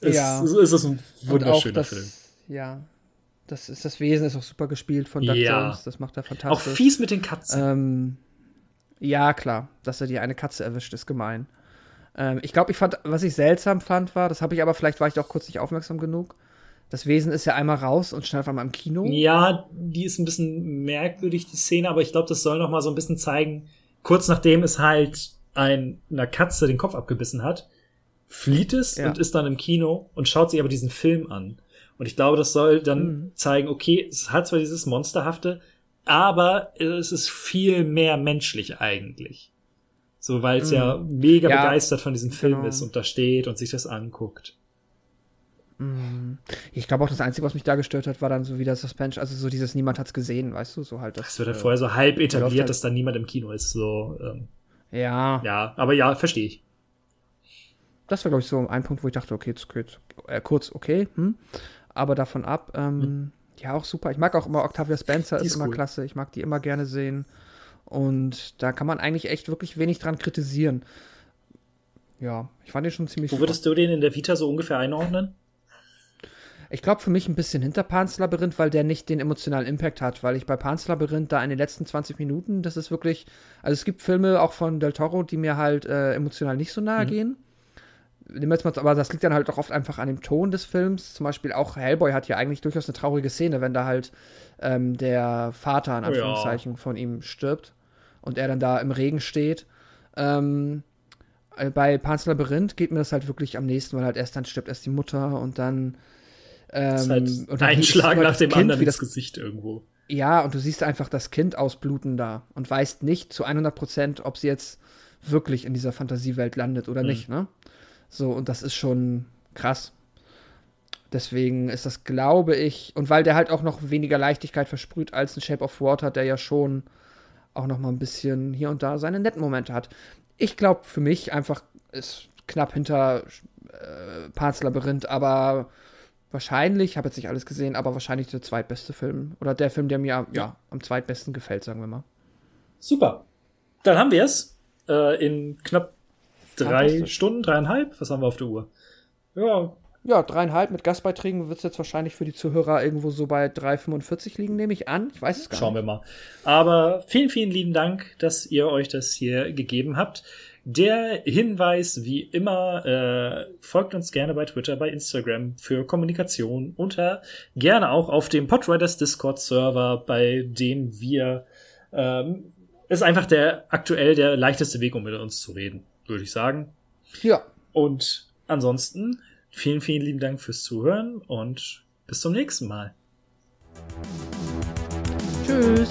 [SPEAKER 1] Es,
[SPEAKER 3] Ja.
[SPEAKER 1] es ist ein
[SPEAKER 3] Und auch
[SPEAKER 1] wunderschöner
[SPEAKER 3] das,
[SPEAKER 1] Film.
[SPEAKER 3] ja. Das ist, das Wesen ist auch super gespielt von Doug
[SPEAKER 1] Ja.
[SPEAKER 3] Jones. Das macht er
[SPEAKER 1] Auch
[SPEAKER 3] fantastisch.
[SPEAKER 1] fies mit den Katzen.
[SPEAKER 3] Ähm, ja, klar, dass er die eine Katze erwischt, ist gemein. Ähm, ich glaube, ich fand, was ich seltsam fand, war, das habe ich aber, vielleicht war ich auch kurz nicht aufmerksam genug. Das Wesen ist ja einmal raus und schnell auf einmal im Kino.
[SPEAKER 1] Ja, die ist ein bisschen merkwürdig, die Szene, aber ich glaube, das soll noch mal so ein bisschen zeigen, kurz nachdem es halt ein, einer Katze den Kopf abgebissen hat, flieht es
[SPEAKER 3] Ja.
[SPEAKER 1] und ist dann im Kino und schaut sich aber diesen Film an. Und ich glaube, das soll dann
[SPEAKER 3] Mhm.
[SPEAKER 1] zeigen, okay, es hat zwar dieses Monsterhafte, aber es ist viel mehr menschlich eigentlich. So, weil es ja mega
[SPEAKER 3] Mhm. Ja,
[SPEAKER 1] begeistert von diesem Film
[SPEAKER 3] genau.
[SPEAKER 1] ist und da steht und sich das anguckt.
[SPEAKER 3] Ich glaube auch, das Einzige, was mich da gestört hat, war dann so wieder Suspension, also so dieses Niemand hat's gesehen, weißt du, so halt das.
[SPEAKER 1] Es wird halt
[SPEAKER 3] äh,
[SPEAKER 1] vorher so halb etabliert,
[SPEAKER 3] halt-
[SPEAKER 1] dass da niemand im Kino ist. So, ähm,
[SPEAKER 3] Ja,
[SPEAKER 1] ja, aber ja, verstehe ich.
[SPEAKER 3] das war, glaube ich, so ein Punkt, wo ich dachte, okay, kurz, äh, kurz okay, hm. aber davon ab, ähm, ja, auch super. Ich mag auch immer Octavia Spencer,
[SPEAKER 1] Hm. Die
[SPEAKER 3] ist,
[SPEAKER 1] ist
[SPEAKER 3] immer
[SPEAKER 1] cool.
[SPEAKER 3] klasse. Ich mag die immer gerne sehen. Und da kann man eigentlich echt wirklich wenig dran kritisieren. Ja, ich fand den schon ziemlich
[SPEAKER 1] Wo würdest du den in der Vita so ungefähr einordnen?
[SPEAKER 3] Ich glaube für mich ein bisschen hinter Pans Labyrinth, weil der nicht den emotionalen Impact hat, weil ich bei Pans Labyrinth da in den letzten 20 Minuten, das ist wirklich, also es gibt Filme auch von Del Toro, die mir halt äh, emotional nicht so nahe
[SPEAKER 1] Mhm.
[SPEAKER 3] gehen. Nehmen wir jetzt mal- Aber das liegt dann halt auch oft einfach an dem Ton des Films. Zum Beispiel auch Hellboy hat ja eigentlich durchaus eine traurige Szene, wenn da halt ähm, der Vater in
[SPEAKER 1] Oh ja.
[SPEAKER 3] Anführungszeichen von ihm stirbt und er dann da im Regen steht. Ähm, äh, bei Pans Labyrinth geht mir das halt wirklich am nächsten, weil halt erst dann stirbt erst die Mutter und dann ähm,
[SPEAKER 1] halt
[SPEAKER 3] und dann
[SPEAKER 1] ein Schlag
[SPEAKER 3] halt
[SPEAKER 1] nach dem
[SPEAKER 3] Kind,
[SPEAKER 1] anderen
[SPEAKER 3] wie
[SPEAKER 1] ins
[SPEAKER 3] das,
[SPEAKER 1] Gesicht irgendwo.
[SPEAKER 3] Ja, und du siehst einfach das Kind ausbluten da und weißt nicht zu 100 Prozent, ob sie jetzt wirklich in dieser Fantasiewelt landet oder
[SPEAKER 1] Mhm.
[SPEAKER 3] nicht, ne? So, und das ist schon krass. Deswegen ist das, glaube ich, und weil der halt auch noch weniger Leichtigkeit versprüht als ein Shape of Water, der ja schon auch noch mal ein bisschen hier und da seine netten Momente hat. Ich glaube, für mich einfach ist knapp hinter äh, Pan's Labyrinth, aber wahrscheinlich, ich habe jetzt nicht alles gesehen, aber wahrscheinlich der zweitbeste Film. Oder der Film, der mir ja, am zweitbesten gefällt, sagen wir mal.
[SPEAKER 1] Super. Dann haben wir es äh, in knapp drei. Stunden, dreieinhalb. Was haben wir auf der Uhr? Ja,
[SPEAKER 3] Ja, dreieinhalb mit Gastbeiträgen wird es jetzt wahrscheinlich für die Zuhörer irgendwo so bei 3,45 liegen, nehme ich an. Ich weiß es gar
[SPEAKER 1] Schauen
[SPEAKER 3] nicht.
[SPEAKER 1] wir mal. Aber vielen, vielen lieben Dank, dass ihr euch das hier gegeben habt. Der Hinweis, wie immer, äh, folgt uns gerne bei Twitter, bei Instagram für Kommunikation unter gerne auch auf dem Podriders Discord Server, bei dem wir ähm, ist einfach der aktuell der leichteste Weg, um mit uns zu reden, würde ich sagen.
[SPEAKER 3] Ja.
[SPEAKER 1] Und ansonsten vielen, vielen lieben Dank fürs Zuhören und bis zum nächsten Mal.
[SPEAKER 3] Tschüss.